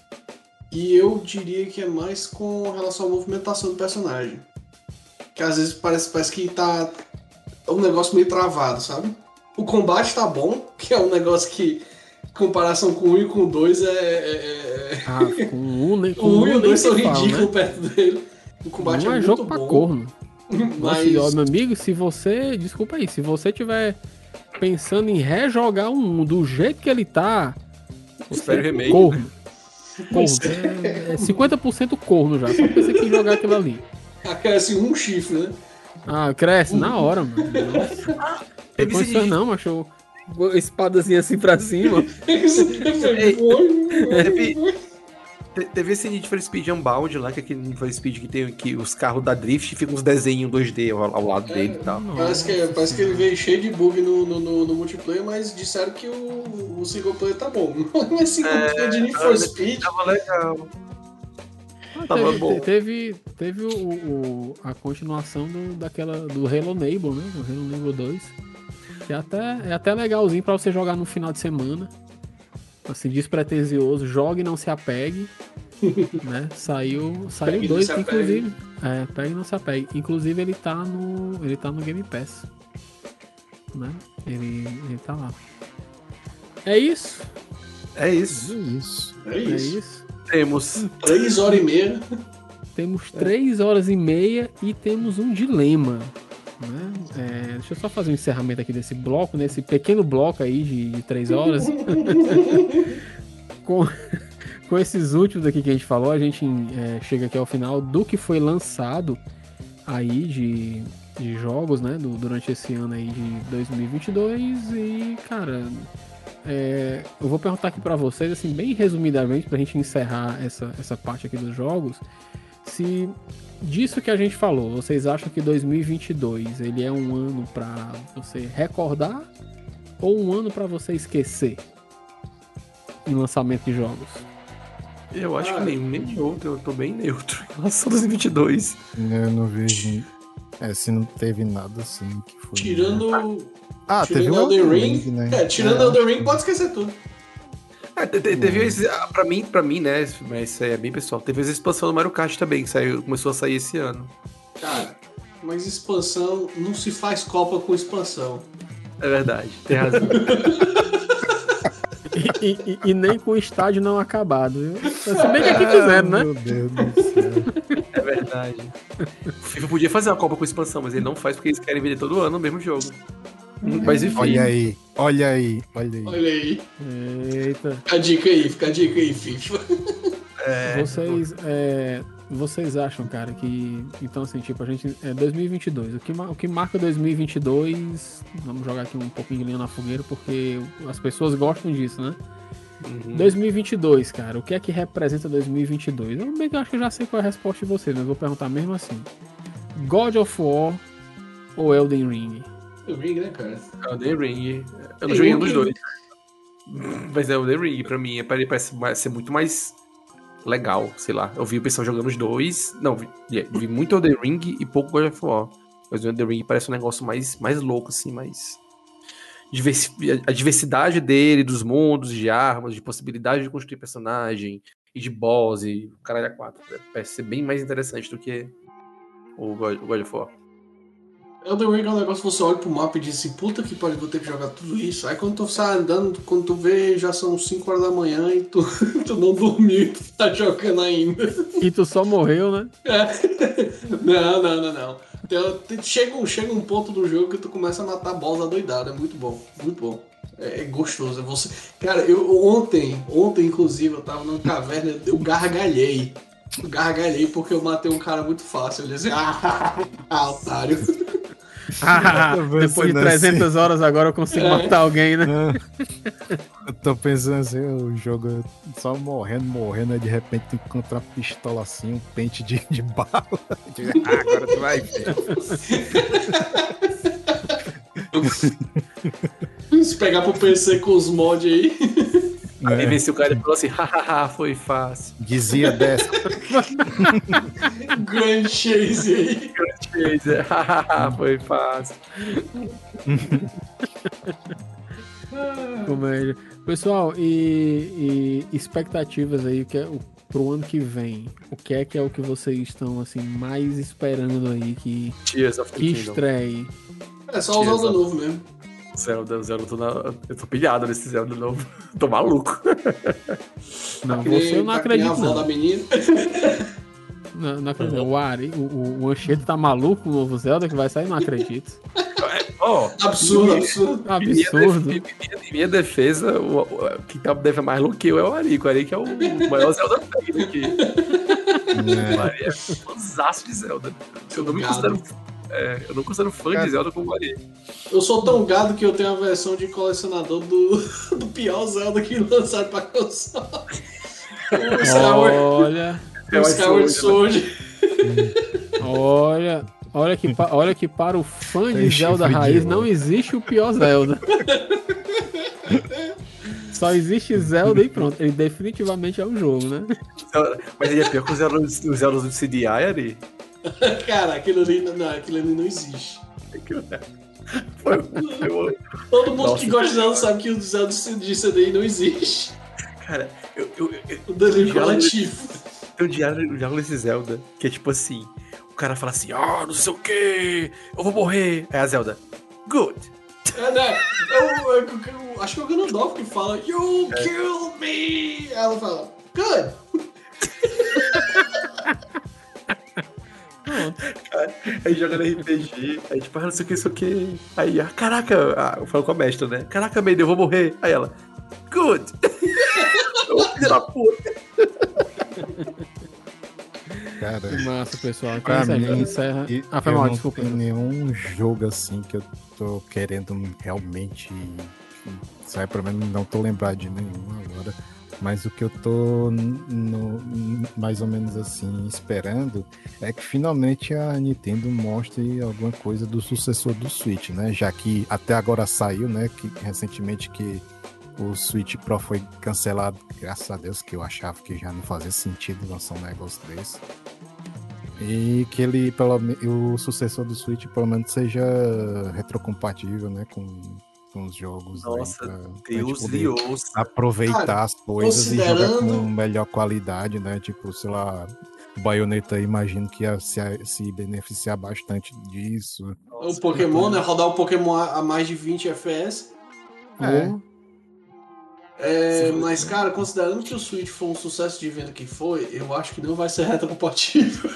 E eu diria que é mais com relação à movimentação do personagem. Que às vezes parece, parece que tá um negócio meio travado, sabe? O combate tá bom, que é um negócio que, comparação com o 1 e com o 2, é. é- é- Ah, com um, nem, com O 1 e um o nem 2 se são ridículos né? perto dele. O combate Não é, é muito jogo pra bom. corno. Nossa, Mas. ó, meu amigo, se você. Desculpa aí, se você tiver pensando em rejogar um do jeito que ele tá. Espere o remake. Corno. Corno. É, é 50% corno já. Só pensei que jogar aquilo ali. Acresce um chifre, né? Ah, cresce na hora, mano. Nossa. Tem condições não, macho. Espadazinha assim pra cima. Teve, te- teve esse Need for Speed Unbound lá, que é aquele Need for Speed que tem que os carros da Drift e fica uns desenhos 2D ao, ao lado dele e tal. Parece que, parece que ele veio cheio de bug no, no, no- no multiplayer, mas disseram que o, o single player tá bom. Mas single player de Need for ah, Speed. Tava legal. Ah, Tava teve, bom. te- teve, teve o, o- a continuação do, daquela, do Halo Neighbor, né? Do Halo Neighbor 2. Que é até, é até legalzinho pra você jogar no final de semana. Assim, despretensioso. Jogue e não se apegue. né? Saiu, saiu Pegue dois, inclusive. É, pegue e não se apegue. Inclusive ele tá no. Ele tá no Game Pass. Né? Ele, ele tá lá. É isso. É isso. Isso. É É isso. isso. Temos. Três horas e meia. Temos três horas e meia e temos um dilema. Né? É, deixa eu só fazer um encerramento aqui desse bloco, nesse pequeno bloco aí de, de três horas. com, com esses últimos aqui que a gente falou, a gente é, chega aqui ao final do que foi lançado aí de, de jogos, né? do- durante esse ano aí de 2022 e, cara, é, eu vou perguntar aqui pra vocês, assim, bem resumidamente, pra gente encerrar essa, essa parte aqui dos jogos, se disso que a gente falou, vocês acham que 2022 ele é um ano pra você recordar ou um ano pra você esquecer em lançamento de jogos? Eu acho Ah. que nenhum nem outro. Eu tô bem neutro em relação a 2022. Eu não vejo. É, se não teve nada assim que foi. Tirando. Ah, tirando teve o Elden Elden Ring. Ring, né? É, tirando É. Elden Ring, pode esquecer tudo. É, te- te- teve esse, ah, pra mim, pra mim, né? Mas isso aí é bem pessoal. Teve essa expansão do Mario Kart também, que saiu, começou a sair esse ano. Cara, mas expansão não se faz Copa com expansão. É verdade, tem razão. E, e- e nem com o estádio não acabado. viu? Se bem que aqui fizeram, né? Meu Deus do céu. É verdade. O FIFA podia fazer uma Copa com expansão, mas ele não faz porque eles querem vender todo ano o mesmo jogo. Mas enfim. Olha aí, olha aí, olha aí. Olha aí. Eita. Fica a dica aí, fica a dica aí, FIFA. É, Vocês, é, vocês acham, cara, que. Então, assim, tipo, a gente. É 2022. O que, o que marca 2022. Vamos jogar aqui um pouquinho de linha na fogueira, porque as pessoas gostam disso, né? uhum. 2022, cara. O que é que representa 2022? Eu bem que acho que eu já sei qual é a resposta de vocês, mas vou perguntar mesmo assim: God of War ou Elden Ring? O Ring, né, cara? É o The Ring. Eu não joguei um dos que- dois. Mas é o The Ring, pra mim. Ele parece ser muito mais legal, sei lá. Eu vi o pessoal jogando os dois. Não, vi, vi muito o The Ring e pouco God of War. Mas o The Ring parece um negócio mais, mais louco, assim, mais. A diversidade dele, dos mundos, de armas, de possibilidade de construir personagem, e de boss, e o caralho a quatro. né? Parece ser bem mais interessante do que o God, o God of War. Elden Ring é um negócio que você olha pro mapa e diz assim, puta que pariu, vou ter que jogar tudo isso. Aí quando tu sai andando, quando tu vê, já são 5 horas da manhã e tu, tu não dormiu e tu tá jogando ainda. E tu só morreu, né? É. Não, não, não, não. Tem- chega, um, chega um ponto do jogo que tu começa a matar boss adoidado. É muito bom, muito bom. É, é gostoso. É você... Cara, eu ontem, ontem, inclusive, eu tava numa caverna, eu gargalhei. Gargalhei porque eu matei um cara muito fácil. Eu disse, ah, otário. Ah, depois de pensando 300 horas agora eu consigo É. matar alguém, né? Eu tô pensando assim, o jogo só morrendo, morrendo, aí de repente tu encontra uma pistola assim, um pente de, de bala. "Ah, agora tu vai ver. Se pegar pro PC com os mods aí. Aí É, vê se o cara falou assim, hahaha, foi fácil. dizia dessa. Grand Chase aí. Hahaha, "Hahaha, foi fácil. Comédia. Pessoal, e, e expectativas aí que é o, pro ano que vem? O que é que é o que vocês estão assim mais esperando aí que, que estreie? É só o Zelda novo mesmo. Zelda, Zelda, eu tô, na... eu tô pilhado nesse Zelda novo. tô maluco. Não, Que você eu não tá que a acredito avó da não. menina. Não, não acredito não. O Ari, o, o, o Anchieta tá maluco o novo Zelda que vai sair, não acredito. Ó, Absurdo, absurdo. em minha Absurdo. def- em minha- minha defesa, o, o, quem tá deve mais louco que eu é o Ari. O Ari que é o maior Zelda feio aqui. É. O Ari é fãzaço de Zelda. Eu não me considero. É, eu não considero fã Cara. de Zelda como o Ari. Eu sou tão gado que eu tenho a versão de colecionador do, do pior Zelda que lançaram pra console. O Olha, É o o Skyward Sword, Sword. olha, olha que, olha que para o fã de Tem Zelda de raiz não existe o pior Zelda. Só existe Zelda e pronto. Ele definitivamente é o jogo, né? Mas ele é pior que os Zelda, os Zelda do CDI, Ari. Cara, aquilo ali, não, aquilo ali não existe. Aquilo é- Foi, eu, Todo mundo Nossa. que gosta de Zelda sabe que o Zelda de CDI não existe. cara, eu, eu, eu, O Diálogo- coletivo. Tem um diálogo, um diálogo desse Zelda, que é tipo assim: o cara fala assim, ah, não sei o que, eu vou morrer. Aí a Zelda, good. É, né? Eu, eu- eu- acho que é o Ganondorf que fala You kill me! Ela fala Good! Aí joga no RPG, aí tipo, ah, não sei o que, não sei o que. Aí, ah, caraca, ah, eu falo com a mestra, né? Caraca, Maiden, eu vou morrer. Aí ela, good. Filho da puta. Cara, Que massa, pessoal. Então Pra isso aí, mim, encerra. e- Ah, foi mal, não desculpa. nenhum jogo assim que eu tô querendo realmente. Sai pelo menos não tô lembrado de nenhum agora. Mas o que eu tô no- mais ou menos assim esperando é que finalmente a Nintendo mostre alguma coisa do sucessor do Switch, né? Já que até agora saiu, né? Que recentemente que o Switch Pro foi cancelado, graças a Deus, que eu achava que já não fazia sentido lançar um negócio desse. E que ele, pelo o sucessor do Switch, pelo menos seja retrocompatível, né? Com, com os jogos. aí Nossa, pra- pra Deus poder Deus. aproveitar Cara, as coisas e jogar considerando- com melhor qualidade, né? Tipo, sei lá, o Bayonetta imagino que ia se, se beneficiar bastante disso. O Pokémon, né? Rodar o Pokémon a, a mais de 20 FPS. É. É, mas, cara, considerando que o Switch foi um sucesso de venda que foi, eu acho que não vai ser retrocompatível.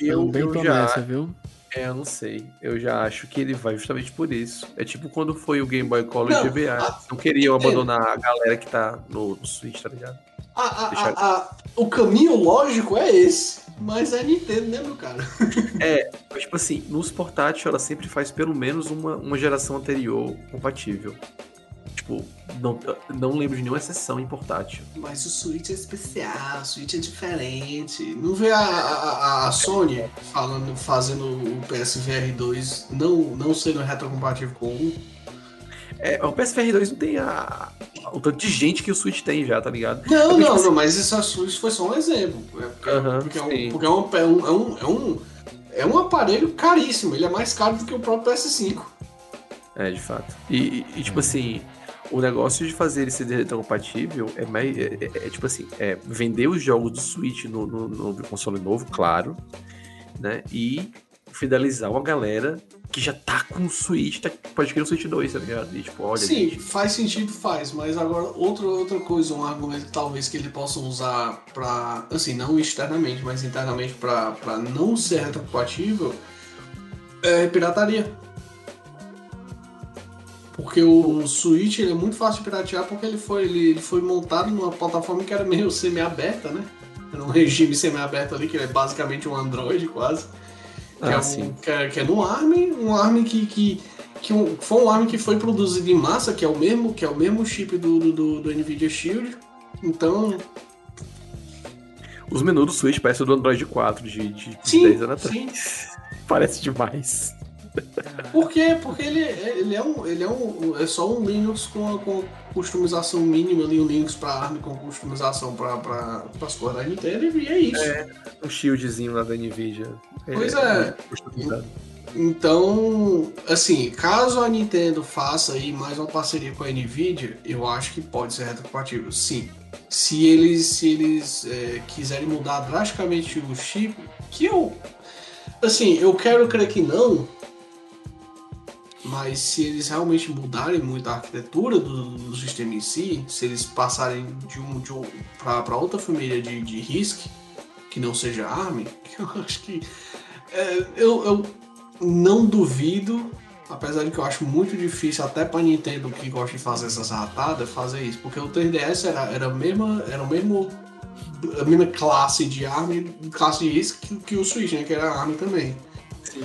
Eu, bem eu já, promessa, viu? É, eu não sei. Eu já acho que ele vai justamente por isso. É tipo quando foi o Game Boy Color Não, GBA. a- Não queriam abandonar a galera que tá no, no Switch, tá ligado? A- a- Deixa- a- a- o caminho lógico é esse. Mas é Nintendo, né, meu cara? Mas, tipo assim, nos portáteis ela sempre faz pelo menos uma, uma geração anterior compatível. Tipo, não, não lembro de nenhuma exceção em portátil. Mas o Switch é especial, o Switch é diferente. Não vê a, a, a Sony falando, fazendo o PSVR 2 não, não sendo retrocompatível com o 1? É, o PSVR 2 não tem a, o tanto de gente que o Switch tem já, tá ligado? Não, Porque, não, tipo não, mas isso, isso foi só um exemplo. É porque é, um, porque é, um, é, um, é, um, é, um, é um aparelho caríssimo, ele é mais caro do que o próprio PS5. É, de fato. E, e- e, tipo assim, o negócio de fazer ele ser retrocompatível é mais. É, é- é, tipo assim, é vender os jogos do Switch no, no, no console novo, claro, né? E fidelizar uma galera que já tá com o Switch, tá, pode querer o Switch 2, tá ligado? E tipo, olha, Sim, gente, faz sentido, faz, mas agora outra, outra coisa, um argumento que talvez que ele possa usar pra, assim, não externamente, mas internamente pra, pra não ser retrocompatível é pirataria. Porque o, Switch ele é muito fácil de piratear porque ele foi, ele, ele foi montado numa plataforma que era meio semi-aberta, né? Era um regime semi-aberto ali, que é basicamente um Android quase. Que, Ah, é, um, sim. que, é, que é no ARM, um ARM que, que, que um- foi um ARM que foi produzido em massa, que é o mesmo, que é o mesmo chip do, do, do- Nvidia Shield. Então, os menus do Switch parecem do Android 4 de, de sim, 10 anos atrás. sim. Parece demais. Por quê? Porque ele, ele é um. Ele é um. É só um Linux com, com customização mínima ali, um Linux para ARM com customização para as cores da Nintendo e é isso. Um shieldzinho lá da Nvidia. Pois é. customizado. Então, assim, caso a Nintendo faça aí mais uma parceria com a Nvidia, eu acho que pode ser retrocompatível, sim. Se eles, se eles é, quiserem mudar drasticamente o chip, que eu, assim, eu quero crer que não, mas se eles realmente mudarem muito a arquitetura do, do sistema em si, se eles passarem de um, de um para outra família de, de RISC, que não seja ARM, eu acho que é, eu, eu não duvido, apesar de que eu acho muito difícil até pra Nintendo que gosta de fazer essas ratadas, fazer isso, porque o 3DS era, era, a, mesma, era mesmo a mesma classe de ARM, classe de risco que, que o Switch, né, que era ARM também. Sim.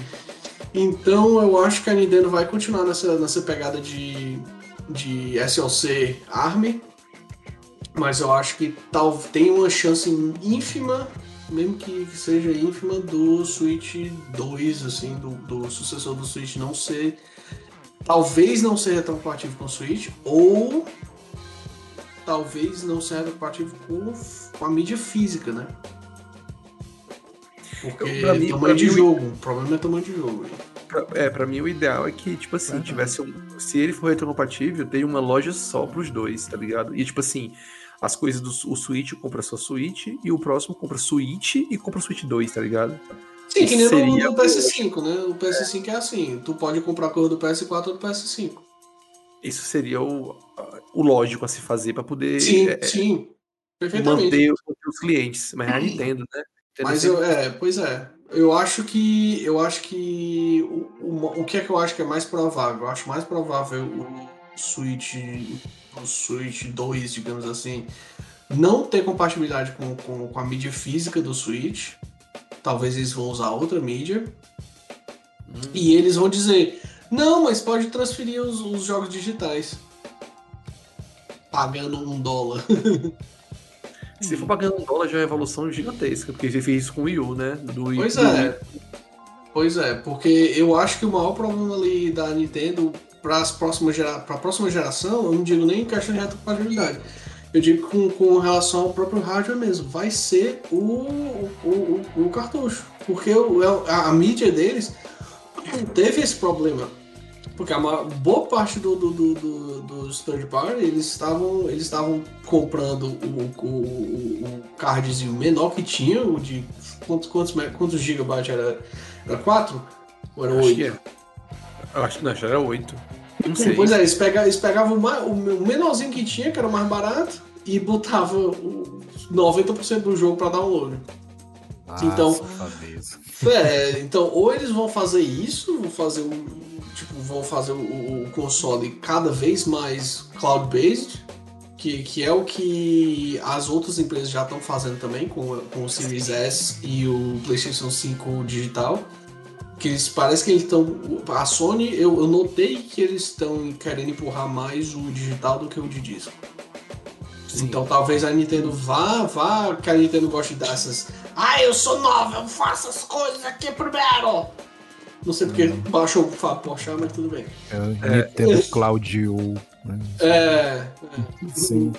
Então eu acho que a Nintendo vai continuar nessa, nessa pegada de, de SLC ARM, mas eu acho que tal, tem uma chance ínfima, mesmo que seja ínfima, do Switch 2, assim, do, do sucessor do Switch não ser. Talvez não ser retrocompatível com o Switch, ou talvez não ser retrocompatível com, com a mídia física, né? Porque pra mim- tamanho pra de mim, o- jogo, o problema é tamanho de jogo. Pra- É, pra mim o ideal é que, tipo assim, Verdade. tivesse um. Se ele for retrocompatível, tem uma loja só pros dois, tá ligado? E tipo assim, as coisas do o Switch compra só Switch e o próximo compra Switch e compra Switch 2, tá ligado? Sim, que nem Seria no, no PS5, né? O PS5 é. assim, tu pode comprar a cor do PS4 ou do PS5. Isso seria o, o lógico a se fazer pra poder Sim, é, sim. Perfeitamente. manter os, os clientes. Mas é a Nintendo, né? Mas eu, é, pois é. Eu acho que. Eu acho que. O, o, o que é que eu acho que é mais provável? Eu acho mais provável o Switch. O Switch 2, digamos assim, não ter compatibilidade com, com, com a mídia física do Switch. Talvez eles vão usar outra mídia. E eles vão dizer: não, mas pode transferir os, os jogos digitais. Pagando um dólar. Se for pagando um dólar, já é uma evolução gigantesca, porque ele fez isso com o Wii U, né? Do Wii, Pois do Wii. é. Pois é, porque eu acho que o maior problema ali da Nintendo para a próxima geração, eu não digo nem em questão de retrocompatibilidade. Eu digo com, com relação ao próprio hardware mesmo, vai ser o, o, o, o cartucho. Porque o, a, a mídia deles teve esse problema. Porque a maior- boa parte do, do, do, do- dos third party, eles estavam, eles estavam comprando o, o, o, o cardzinho menor que tinha, o de quantos, quantos, quantos gigabytes era? Era 4? Ou era Acho 8? que é. Eu acho que não, já era 8. Não sei. Pois é, eles pegavam, eles pegavam o, menorzinho que tinha, que era o mais barato, e botavam o 90% do jogo pra download. Então- safadeza. É, então, ou eles vão fazer isso, vão fazer um. Tipo, vão fazer o, o console cada vez mais cloud-based, que, que é o que as outras empresas já estão fazendo também com, com o Series S e o PlayStation 5 digital. Que eles parece que eles estão. A Sony, eu, eu notei que eles estão querendo empurrar mais o digital do que o de disco. Então talvez a Nintendo vá, vá, que a Nintendo goste dessas. Ah, eu sou nova, eu faço as coisas aqui primeiro. Não sei porque baixou o Fábio Porchat, mas tudo bem. É o Nintendo Cloud U. Né? É, é Sim.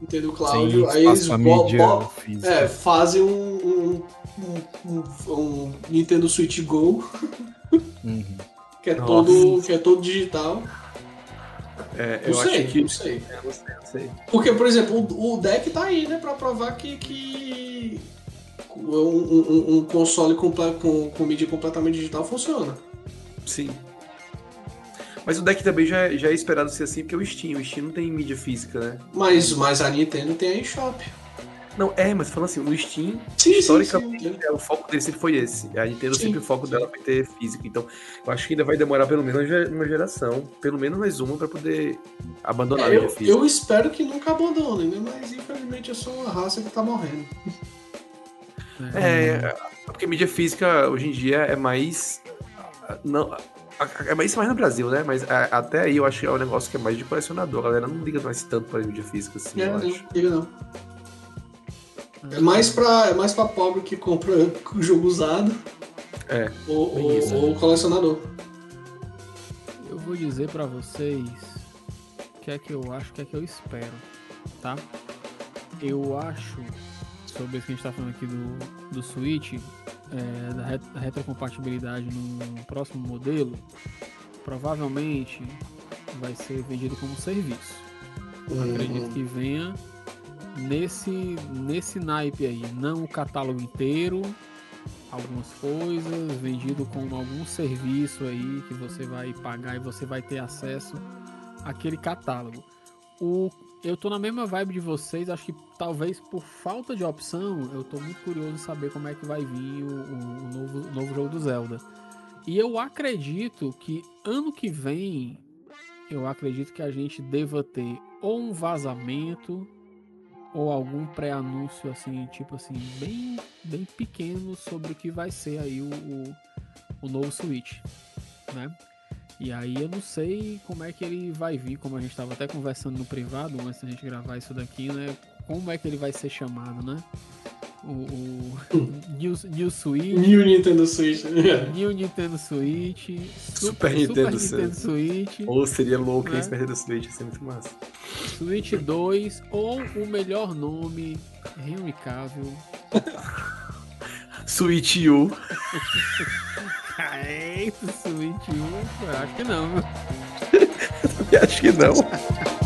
Nintendo Cloud, aí eles bo- é, fazem um, um, um- um- um Nintendo Switch Go, Uhum. que é, Nossa. todo, que é todo digital. É, Não eu sei, acho que. não sei. É, não sei, não sei. Porque, por exemplo, o, o deck tá aí, né, pra provar que, que um, um- um console comple- com, com mídia completamente digital funciona. Sim. Mas o deck também já, é- já é esperado ser assim, porque é o Steam. O Steam não tem mídia física, né? Mas, mas a Nintendo tem a eShop. Não, é, mas falando assim, no Steam, Sim, sim, historicamente, sim. é, o foco dele sempre foi esse. A Nintendo Sim. sempre o foco dela foi ter física. Então, eu acho que ainda vai demorar pelo menos uma ge- uma geração, pelo menos mais uma, pra poder abandonar a É, mídia eu, física. eu espero que nunca abandonem, né? Mas infelizmente eu sou uma raça que tá morrendo. É, porque mídia física hoje em dia é mais. Não, é mais isso mais no Brasil, né? Mas a- até aí eu acho que é um negócio que é mais de colecionador. A galera não liga mais tanto pra mídia física assim, É, eu não, acho. diga não. É mais pra, é mais pra pobre que compra o jogo usado É. ou, ou, isso, ou colecionador. Eu vou dizer pra vocês o que é que eu acho, o que é que eu espero, tá? Eu acho, sobre isso que a gente tá falando aqui do, do Switch, é, da ret- da retrocompatibilidade no próximo modelo, provavelmente vai ser vendido como serviço. Eu acredito que venha nesse, nesse naipe aí, não o catálogo inteiro, algumas coisas, vendido com algum serviço aí que você vai pagar e você vai ter acesso àquele catálogo. O, eu tô na mesma vibe de vocês, acho que talvez por falta de opção, eu tô muito curioso em saber como é que vai vir o, o- novo, o novo jogo do Zelda. E eu acredito que ano que vem, eu acredito que a gente deva ter ou um vazamento ou algum pré-anúncio assim, tipo assim, bem, bem pequeno sobre o que vai ser aí o, o, o novo Switch, né? E aí eu não sei como é que ele vai vir, como a gente estava até conversando no privado antes da gente gravar isso daqui, né? Como é que ele vai ser chamado, né? O, o New, New Switch, New Nintendo Switch. New Nintendo Switch, Super Nintendo Super Nintendo Switch. Ou seria louco Né? hein, se perder do Switch, ia ser muito massa. Switch 2 ou o melhor nome, Henry Cavill. Switch U. Eita, Switch 1, eu acho que não. viu? Acho que não.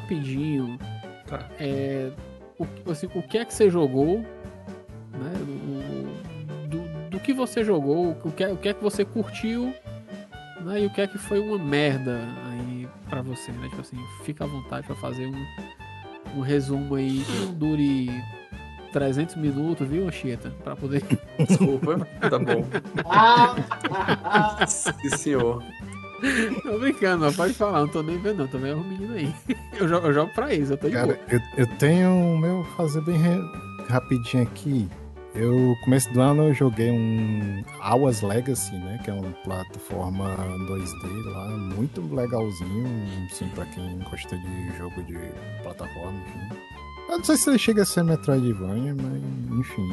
rapidinho. Tá. é, o, assim, o que é que você jogou? Né? O- do, do que você jogou, o que, é- o que é que você curtiu né? e o que é que foi uma merda aí pra você, né? Tipo assim, fica à vontade pra fazer um, um resumo aí que não dure 300 minutos, viu, Anchieta? Pra poder. Desculpa. Tá bom. Sim, senhor. Tô brincando, mas pode falar, não tô nem vendo, não. Tô vendo o menino aí. Eu jogo, eu jogo pra eles, eu tô de boa. Cara, eu, eu tenho o meu fazer bem rapidinho aqui. Eu, começo do ano, eu joguei um Hours Legacy, né? Que é uma plataforma 2D lá, muito legalzinho, assim, pra quem gosta de jogo de plataforma, enfim. Eu não sei se ele chega a ser Metroidvania, mas, enfim,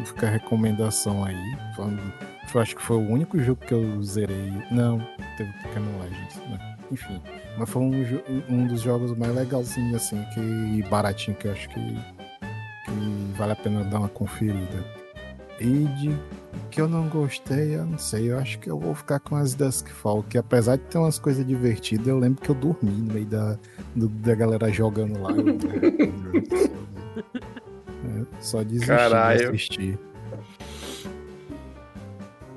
é, fica a recomendação aí. Um- Eu acho que foi o único jogo que eu zerei. Não, teve Pokémon Legends, né? Enfim. Mas foi um, um dos jogos mais legalzinhos, assim, que, e baratinho, que eu acho que, que vale a pena dar uma conferida. Id, que eu não gostei, eu não sei. Eu acho que eu vou ficar com as Duskfall, que apesar de ter umas coisas divertidas, eu lembro que eu dormi no meio da, do- da galera jogando lá. Eu, É, só desisti Caralho. de assistir.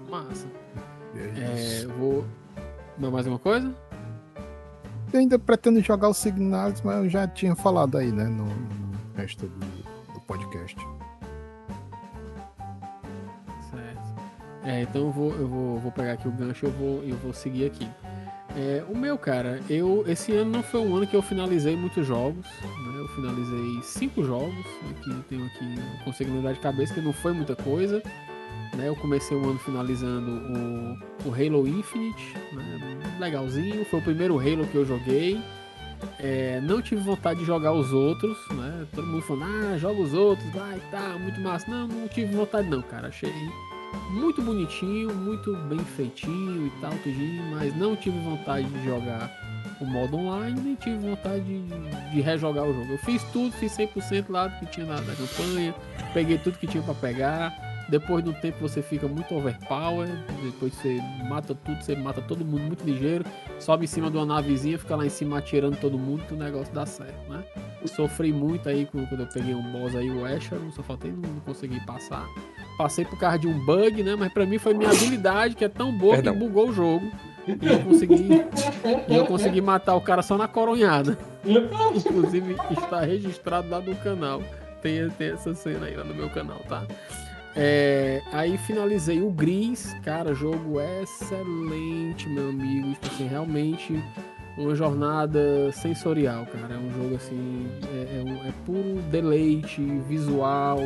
Massa. E é É, vou. Não, mais uma coisa? Eu ainda pretendo jogar os Signalis, mas eu já tinha falado aí, né? No, no resto do, do podcast. Certo. É, então eu vou, eu vou, vou pegar aqui o gancho e eu vou, eu vou seguir aqui. É, o meu, cara, eu esse ano não foi um ano que eu finalizei muitos jogos. Né? Eu finalizei cinco jogos. Aqui eu tenho aqui, não consigo lembrar de cabeça que não foi muita coisa. Né? Eu comecei o ano finalizando o, o Halo Infinite, né? legalzinho. Foi o primeiro Halo que eu joguei. É, não tive vontade de jogar os outros, né? Todo mundo falando, ah, joga os outros, vai, tá, muito massa. Não, não tive vontade não, cara. Achei muito bonitinho, muito bem feitinho e tal, tudinho, mas não tive vontade de jogar o modo online, nem tive vontade de, de rejogar o jogo. Eu fiz tudo, fiz 100% lá do que tinha na, da campanha, peguei tudo que tinha pra pegar. Depois do tempo você fica muito overpower, depois você mata tudo, você mata todo mundo muito ligeiro, sobe em cima de uma navezinha, fica lá em cima atirando todo mundo que o negócio dá certo, né? Sofri muito aí quando eu peguei um boss aí, o Asher, só faltei não conseguir passar. Passei por causa de um bug, né? Mas pra mim foi minha habilidade, que é tão boa Perdão. que bugou o jogo. E eu consegui, e eu consegui matar o cara só na coronhada. Inclusive está registrado lá no canal. Tem, tem essa cena aí lá no meu canal, tá? É, aí finalizei o Gris, cara, jogo excelente, meu amigo. Tipo assim, realmente uma jornada sensorial, cara. É um jogo assim, é, é um- é puro deleite visual,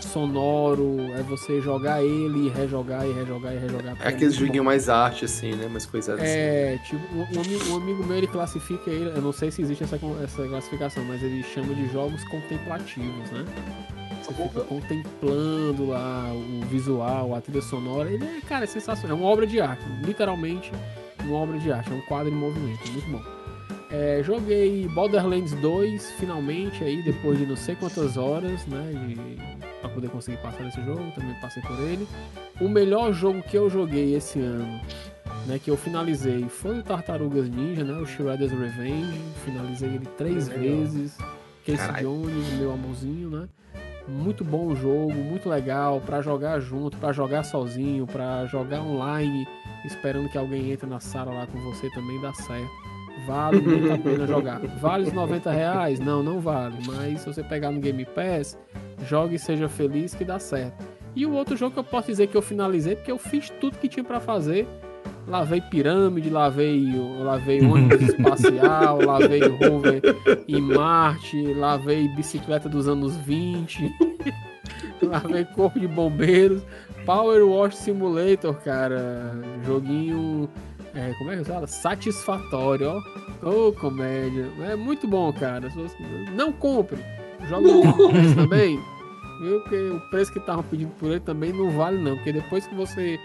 sonoro. É você jogar ele, e rejogar e rejogar e rejogar. É aqueles joguinho mais arte, assim, né? Mais coisas assim. É, tipo, um, um ami- amigo meu ele classifica ele, eu não sei se existe essa, essa classificação, mas ele chama de jogos contemplativos, né? Você fica contemplando lá o visual, a trilha sonora. Ele é, cara, é sensacional. É uma obra de arte, literalmente uma obra de arte. É um quadro em movimento, muito bom. É, joguei Borderlands 2 finalmente aí, depois de não sei quantas horas, né? De, pra poder conseguir passar esse jogo, também passei por ele. O melhor jogo que eu joguei esse ano, né? Que eu finalizei foi o Tartarugas Ninja, né? O Shredder's Revenge. Finalizei ele três Legal. vezes. Casey Caralho. Jones, meu amorzinho, né? Muito bom o jogo, muito legal pra jogar junto, pra jogar sozinho, pra jogar online, esperando que alguém entre na sala lá com você também dá certo. Vale muito a pena jogar. Vale os 90 reais? Não, não vale. Mas se você pegar no Game Pass, jogue e seja feliz que dá certo. E o outro jogo que eu posso dizer que eu finalizei, porque eu fiz tudo que tinha pra fazer. Lavei pirâmide, lavei, lavei ônibus espacial, lavei rover em Marte, lavei bicicleta dos anos 20, lavei corpo de bombeiros, Power Wash Simulator, cara, joguinho, é, como é que fala? Satisfatório, ó, ô comédia, é muito bom, cara, não compre, joga também, viu, porque o preço que estavam pedindo por ele também não vale não, porque depois que você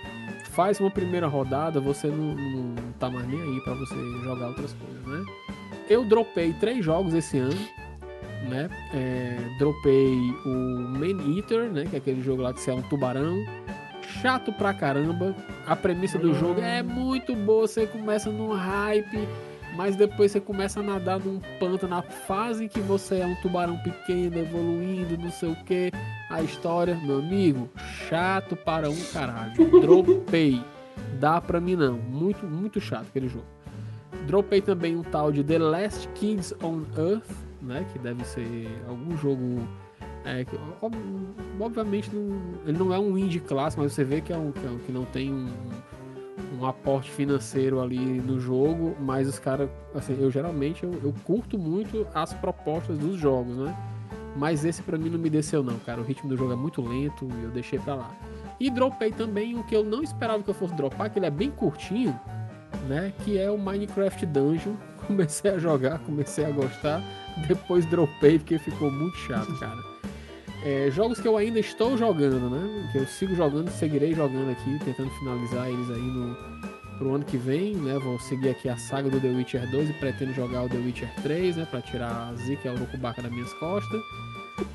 faz uma primeira rodada, você não, não tá mais nem aí pra você jogar outras coisas, né? Eu dropei três jogos esse ano, né? É, dropei o Man Eater, né? Que é aquele jogo lá que você é um tubarão. Chato pra caramba. A premissa do jogo é muito boa. Você começa num hype, mas depois você começa a nadar num pântano na fase em que você é um tubarão pequeno, evoluindo, não sei o que. A história, meu amigo, chato para um caralho. Dropei. Dá pra mim não. Muito, muito chato aquele jogo. Dropei também um tal de The Last Kids on Earth, né? Que deve ser algum jogo. é, que, ob- obviamente não- ele não é um indie clássico, mas você vê que é um que, é um- que não tem um, um aporte financeiro ali no jogo, mas os caras, assim, eu geralmente eu, eu curto muito as propostas dos jogos, né? Mas esse pra mim não me desceu não, cara. O ritmo do jogo é muito lento e eu deixei pra lá. E dropei também o que eu não esperava que eu fosse dropar, que ele é bem curtinho, né? Que é o Minecraft Dungeon. Comecei a jogar, comecei a gostar, depois dropei porque ficou muito chato, cara. É, jogos que eu ainda estou jogando, né? Que eu sigo jogando, seguirei jogando aqui, tentando finalizar eles aí no pro ano que vem, né? Vou seguir aqui a saga do The Witcher 2 e pretendo jogar o The Witcher 3, né? Pra tirar a zica e a urucubaca das minhas costas.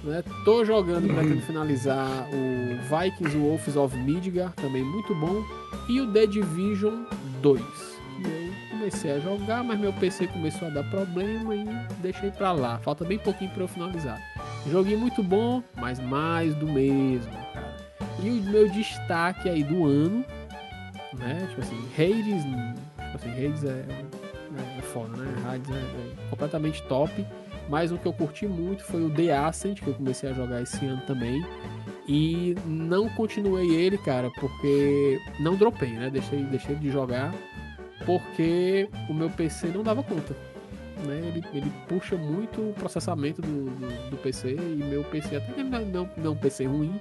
Né? Tô jogando, pretendo finalizar o Vikings Wolves of Midgar, também muito bom. E o The Division 2. Que eu comecei a jogar, mas meu PC começou a dar problema e deixei pra lá. Falta bem pouquinho pra eu finalizar. Joguinho muito bom, mas mais do mesmo, cara. E o meu destaque aí do ano, né? Tipo assim, Hades. Tipo assim, Hades é, é, é foda, né? Hades é, é completamente top. Mas o que eu curti muito foi o The Ascent, que eu comecei a jogar esse ano também. E não continuei ele, cara, porque não dropei, né? Deixei, deixei de jogar porque o meu PC não dava conta. Né? Ele, ele puxa muito o processamento do, do, do PC e meu PC, até que não, não, não é um PC ruim,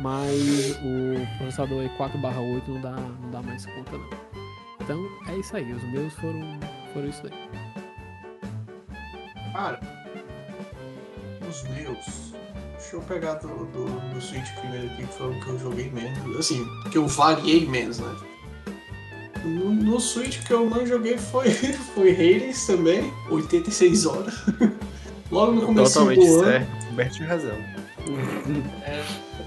mas o processador é 4/8 não dá, não dá mais conta não. Então é isso aí, os meus foram, foram isso aí. Cara, os meus. Deixa eu pegar do, do, do Switch primeiro aqui, que foi o que eu joguei menos. Assim, que eu variei menos, né? No, no Switch que eu não joguei foi, foi Hades também, 86 horas. Logo no começo do Totalmente ano. certo. Humberto tinha razão.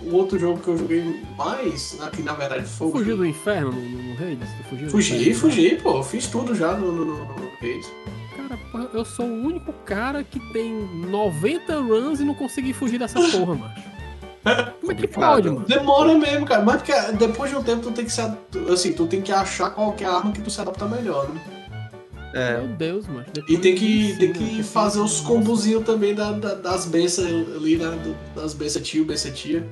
O outro jogo que eu joguei mais, né, que na verdade foi o. Fugiu do inferno no, no, no Hades? Tu fugiu Fugi, inferno? fugi, pô. Eu fiz tudo já no, no, no, no Hades. Cara, porra, eu sou o único cara que tem 90 runs e não consegui fugir dessa porra, macho. Como é que pode, mano? Demora mesmo, cara. Mas porque depois de um tempo tu tem que se assim, tu tem que achar qual que é a arma que tu se adapta melhor, né? É. Meu Deus, mano. E tem que, tem que porque- fazer os combozinhos também da, da- das bênçãos ali, né? Das bênçãos tio, bênção tia.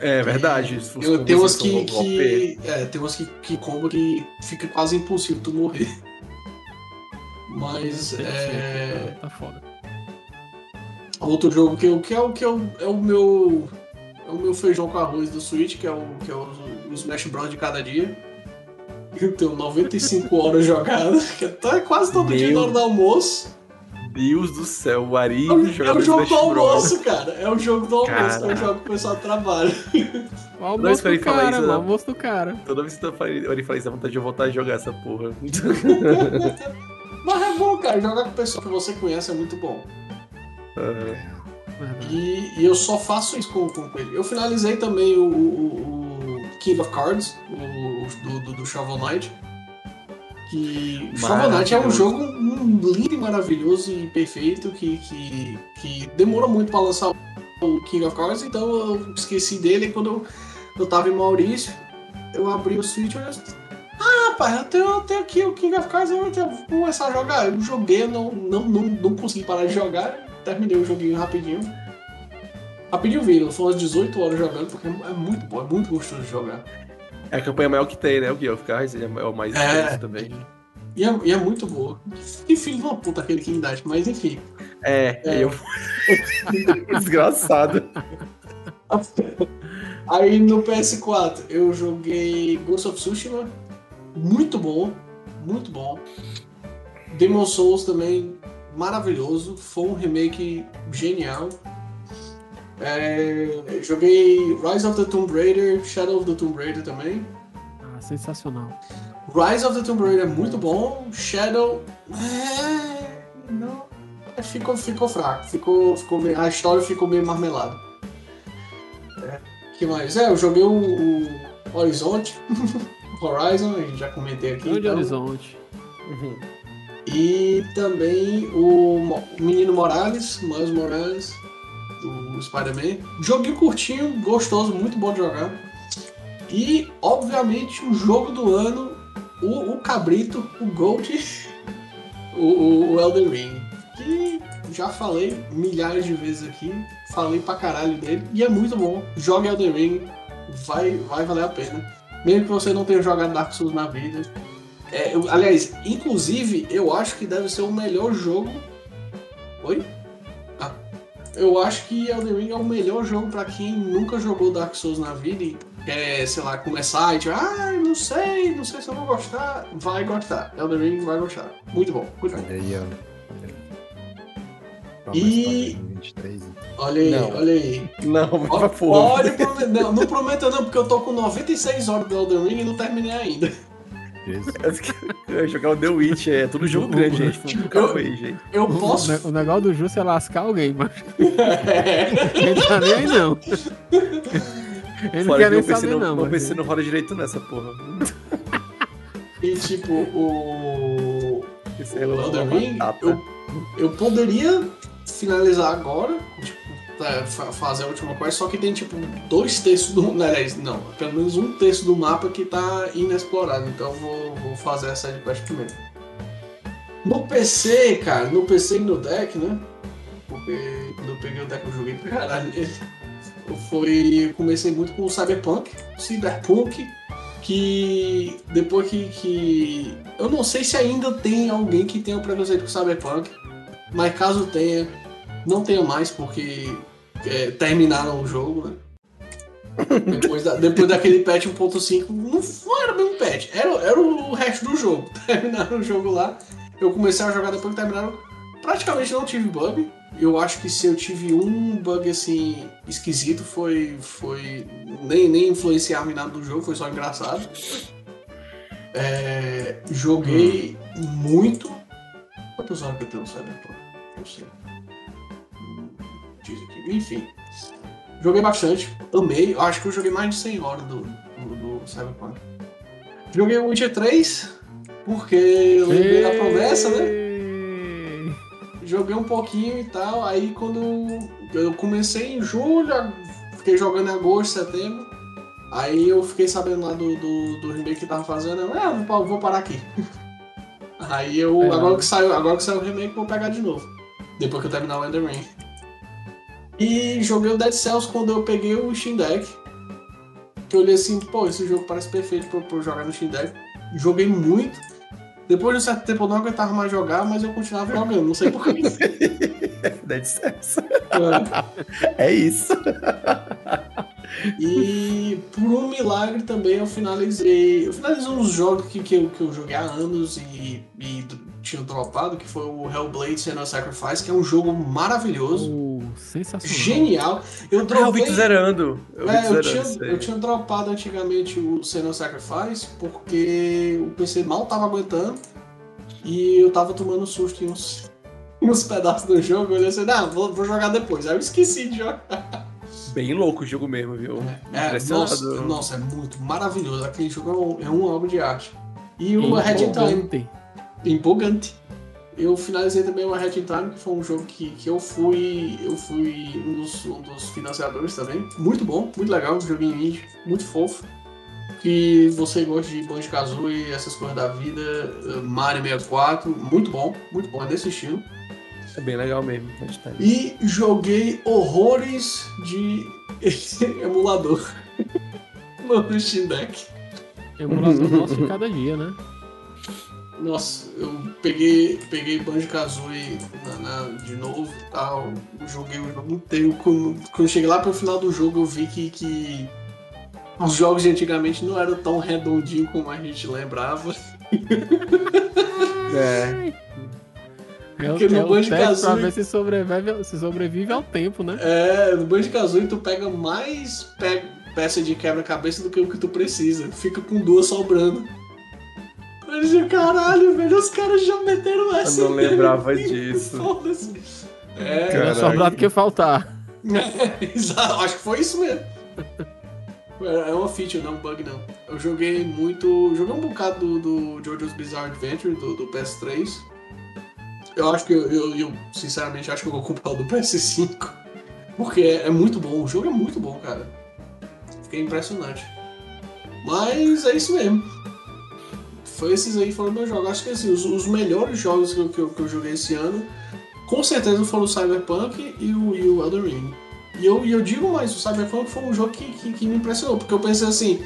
É verdade. Os Eu- Tem umas combos que. que é, tem umas que, que combo que fica quase impossível tu morrer. Mas Tem é. Tá foda. Outro jogo que, eu, que é o que é o, é o meu. É o meu feijão com arroz do Switch, que é o, que é o, o Smash Bros de cada dia. Eu tenho 95 horas jogadas, que é tá quase todo dia na Meu hora do almoço. Deus do céu, o Ari É o, é jogando o jogo do almoço, cara. É o jogo do almoço, é o jogo que o pessoal trabalha. O almoço do cara, isso. O não. almoço do cara. Toda vez que falei, eu falei isso, dá vontade de eu voltar a jogar essa porra. Mas é bom, cara. Jogar com pessoa que você conhece é muito bom. Verdade. E, e eu só faço isso com, com ele. Eu finalizei também o, o- o King of Cards, o, do, do, do Shovel Knight. Que Shovel Knight é um jogo lindo e maravilhoso e perfeito que, que, que demora muito pra lançar o King of Cards, então eu esqueci dele e quando eu, eu tava em Maurício, eu abri o Switch e eu ah, rapaz, eu tenho, eu tenho aqui o King of Cards, eu vou começar a jogar. Eu joguei, eu não, não, não, não consegui parar de jogar, terminei o joguinho rapidinho. Rapidinho vindo, foram umas 18 horas jogando, porque é muito bom, é muito gostoso de jogar. É a campanha maior que tem, né? O Guild of Cards é o mais É. também. E é, e é muito boa. Que filho de uma puta aquele King Knight, mas enfim. É, É. eu. Desgraçado. Aí no PS4 eu joguei Ghost of Tsushima, muito bom, muito bom. Demon Souls também maravilhoso, foi um remake genial. É, joguei Rise of the Tomb Raider, Shadow of the Tomb Raider também. Ah, sensacional. Rise of the Tomb Raider é muito bom, Shadow é, não, ficou, ficou fraco, ficou, ficou meio- a história ficou meio marmelada. É, que mais? É, eu joguei o, o Horizonte, Horizon, a gente já comentei aqui. Grande então. horizonte. E também o Menino Morales, Miles Morales, Spider-Man. Joguinho curtinho, gostoso, muito bom de jogar. E, obviamente, o jogo do ano, o, o Cabrito, o Gold, o, o, o Elden Ring. Que já falei milhares de vezes aqui, falei pra caralho dele, e é muito bom. Jogue Elden Ring, vai, vai valer a pena. Mesmo que você não tenha jogado Dark Souls na vida, é, eu- aliás, inclusive, eu acho que deve ser o melhor jogo. Oi? Eu acho que Elden Ring é o melhor jogo pra quem nunca jogou Dark Souls na vida e quer, sei lá, começar e tipo, ah, não sei, não sei se eu vou gostar. Vai gostar. Elden Ring vai gostar. Muito bom, muito bom. Olha aí, ó. E- Promessa pra 2023, então. Olha aí, Não. olha aí. Não, mas porra. Pode prometer, não, não prometa não, porque eu tô com 96 horas do Elden Ring e não terminei ainda. Jesus. Eu ia jogar o The Witch, é tudo jogo grande, gente. Tipo, calma aí, gente. Eu O, posso. ne- o negócio do Justo é lascar alguém, mas ele não tá nem aí não. Ele não Fora quer que nem saber não. não mas- pensei não roda direito nessa porra. E tipo, o. Esse é o Elden Ring, eu, eu poderia finalizar agora, tipo, é, fa- fazer a última quest, só que tem tipo dois terços do. Não, não, pelo menos um terço do mapa que tá inexplorado, então vou, vou fazer essa de quest primeiro. No PC, cara, no PC e no deck, né? Porque quando eu peguei o deck eu joguei pra caralho nele. Eu eu comecei muito com o Cyberpunk, Cyberpunk, que depois que, que. Eu não sei se ainda tem alguém que tenha o preconceito com Cyberpunk, mas caso tenha, não tenha mais, porque é, terminaram o jogo, né? Depois, da- depois daquele patch 1.5, não, não era um patch, era, era o resto do jogo. Terminaram o jogo lá. Eu comecei a jogar depois que terminaram. Praticamente não tive bug. Eu acho que se eu tive um bug assim esquisito foi. foi nem, nem influenciava em nada do jogo, foi só engraçado. É, joguei muito. Quantas horas que eu tenho no Cyberpunk? Não sei. Enfim. Joguei bastante, amei. Acho que eu joguei mais de 100 horas do, do, do Cyberpunk. Joguei o Witcher 3, porque eu lembrei da promessa, né? Ei. joguei um pouquinho e tal. Aí quando eu comecei em julho, fiquei jogando em agosto, setembro. Aí eu fiquei sabendo lá do, do, do remake que tava fazendo, eu, ah, vou, vou parar aqui. Aí eu, É. agora que saiu, agora que saiu o remake, vou pegar de novo. Depois que eu terminar o Ender Ring. E joguei o Dead Cells quando eu peguei o Steam Deck. Que eu olhei assim, pô, esse jogo parece perfeito pra, jogar no Steam Deck. Joguei muito. Depois de um certo tempo eu não aguentava mais jogar, mas eu continuava jogando, não sei porquê. Dead Cells. É isso. E por um milagre também eu finalizei. Eu finalizei uns jogos que, que, eu, que eu joguei há anos e, e tinha dropado, que foi o Hellblade Senua Sacrifice, que é um jogo maravilhoso, Oh, sensacional. genial. Eu Ah, eu dropei. vi tu zerando. Eu É, eu, zerando. tinha, eu tinha dropado antigamente o Senua Sacrifice porque o PC mal tava aguentando e eu tava tomando susto em uns, em uns pedaços do jogo. Eu olhei assim, não, vou, vou jogar depois. Aí eu esqueci de jogar. Bem louco o jogo mesmo, viu? É, Impressionado. nossa, nossa, é muito maravilhoso. Aquele jogo é, um, é uma obra de arte. E o Red Time, Empolgante. empolgante. Eu finalizei também o Red Time, que foi um jogo que, que eu fui eu fui um dos, um dos financiadores também. Muito bom, muito legal, um joguinho indie, muito fofo. Que você gosta de Banjo-Kazooie, essas coisas da vida, eh, Mario 64, muito bom, muito bom, é desse estilo. É bem legal mesmo. Time. E joguei horrores de emulador no Steam Deck. Emulador nosso de cada dia, né? Nossa, eu peguei, peguei Banjo-Kazooie na- na- de novo e tal, joguei o jogo inteiro. Quando, quando eu cheguei lá pro final do jogo, eu vi que, que os jogos de antigamente não eram tão redondinhos como a gente lembrava. É. É o, Porque no é Banjo teste pra Kazooie- ver se sobrevive, se sobrevive ao tempo, né? É, no Banjo-Kazooie tu pega mais pe peça de quebra-cabeça do que o que tu precisa. Fica com duas sobrando. Eu disse, caralho, velho, os caras já meteram essa. não lembrava mesmo. disso. Foda-se. É, Era Caraca. sobrado que faltar. Exato, acho que foi isso mesmo. É uma feature, não um bug não. Eu joguei muito. Joguei um bocado do, do JoJo's Bizarre Adventure do, do PS3. Eu acho que eu, eu, eu, sinceramente acho que eu vou comprar o do PS5. Porque é, é muito bom, o jogo é muito bom, cara. Fiquei impressionante. Mas é isso mesmo. Foi esses aí foram meus jogos. Acho que assim, os, os melhores jogos que eu, que, que eu joguei esse ano, com certeza foram o Cyberpunk e o, e o Elden Ring. E eu, e eu digo mais, o Cyberpunk foi um jogo que, que, que me impressionou, porque eu pensei assim,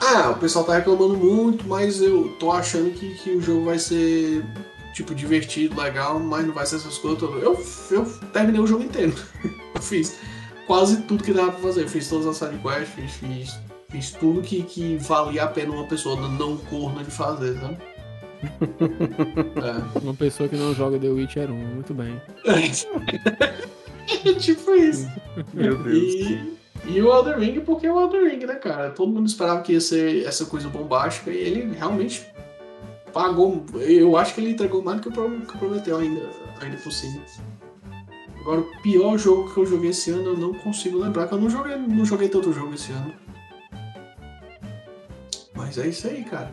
ah, o pessoal tá reclamando muito, mas eu tô achando que, que o jogo vai ser, tipo, divertido, legal, mas não vai ser essas coisas todas. Eu, eu terminei o jogo inteiro. eu fiz quase tudo que dava pra fazer. Eu fiz todas as sidequests, fiz, fiz, fiz tudo que, que valia a pena uma pessoa não corna de fazer, sabe? é. Uma pessoa que não joga The Witcher 1, muito bem. É tipo isso. Meu Deus. E, e o Elden Ring, porque é o Elden Ring, né, cara? Todo mundo esperava que ia ser essa coisa bombástica e ele realmente pagou. Eu acho que ele entregou mais do que o prometeu ainda, ainda por cima. Agora, o pior jogo que eu joguei esse ano eu não consigo lembrar, que eu não joguei, não joguei tanto jogo esse ano. Mas é isso aí, cara.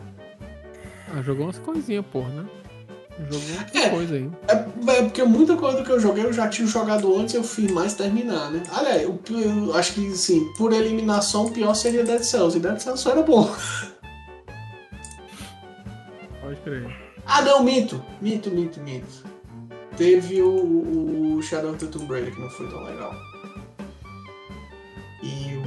Ah, jogou umas coisinhas, porra, né? Jogou É. umas coisa aí. É, é porque muita coisa do que eu joguei eu já tinha jogado antes eu fiz mais terminar, né? Aliás, eu, eu acho que, sim, por eliminação, o pior seria Dead Cells. E Dead Cells só era bom. Pode crer. Ah, não, minto. Minto, minto, minto. Teve o, o Shadow of the Tomb Raider que não foi tão legal. E o,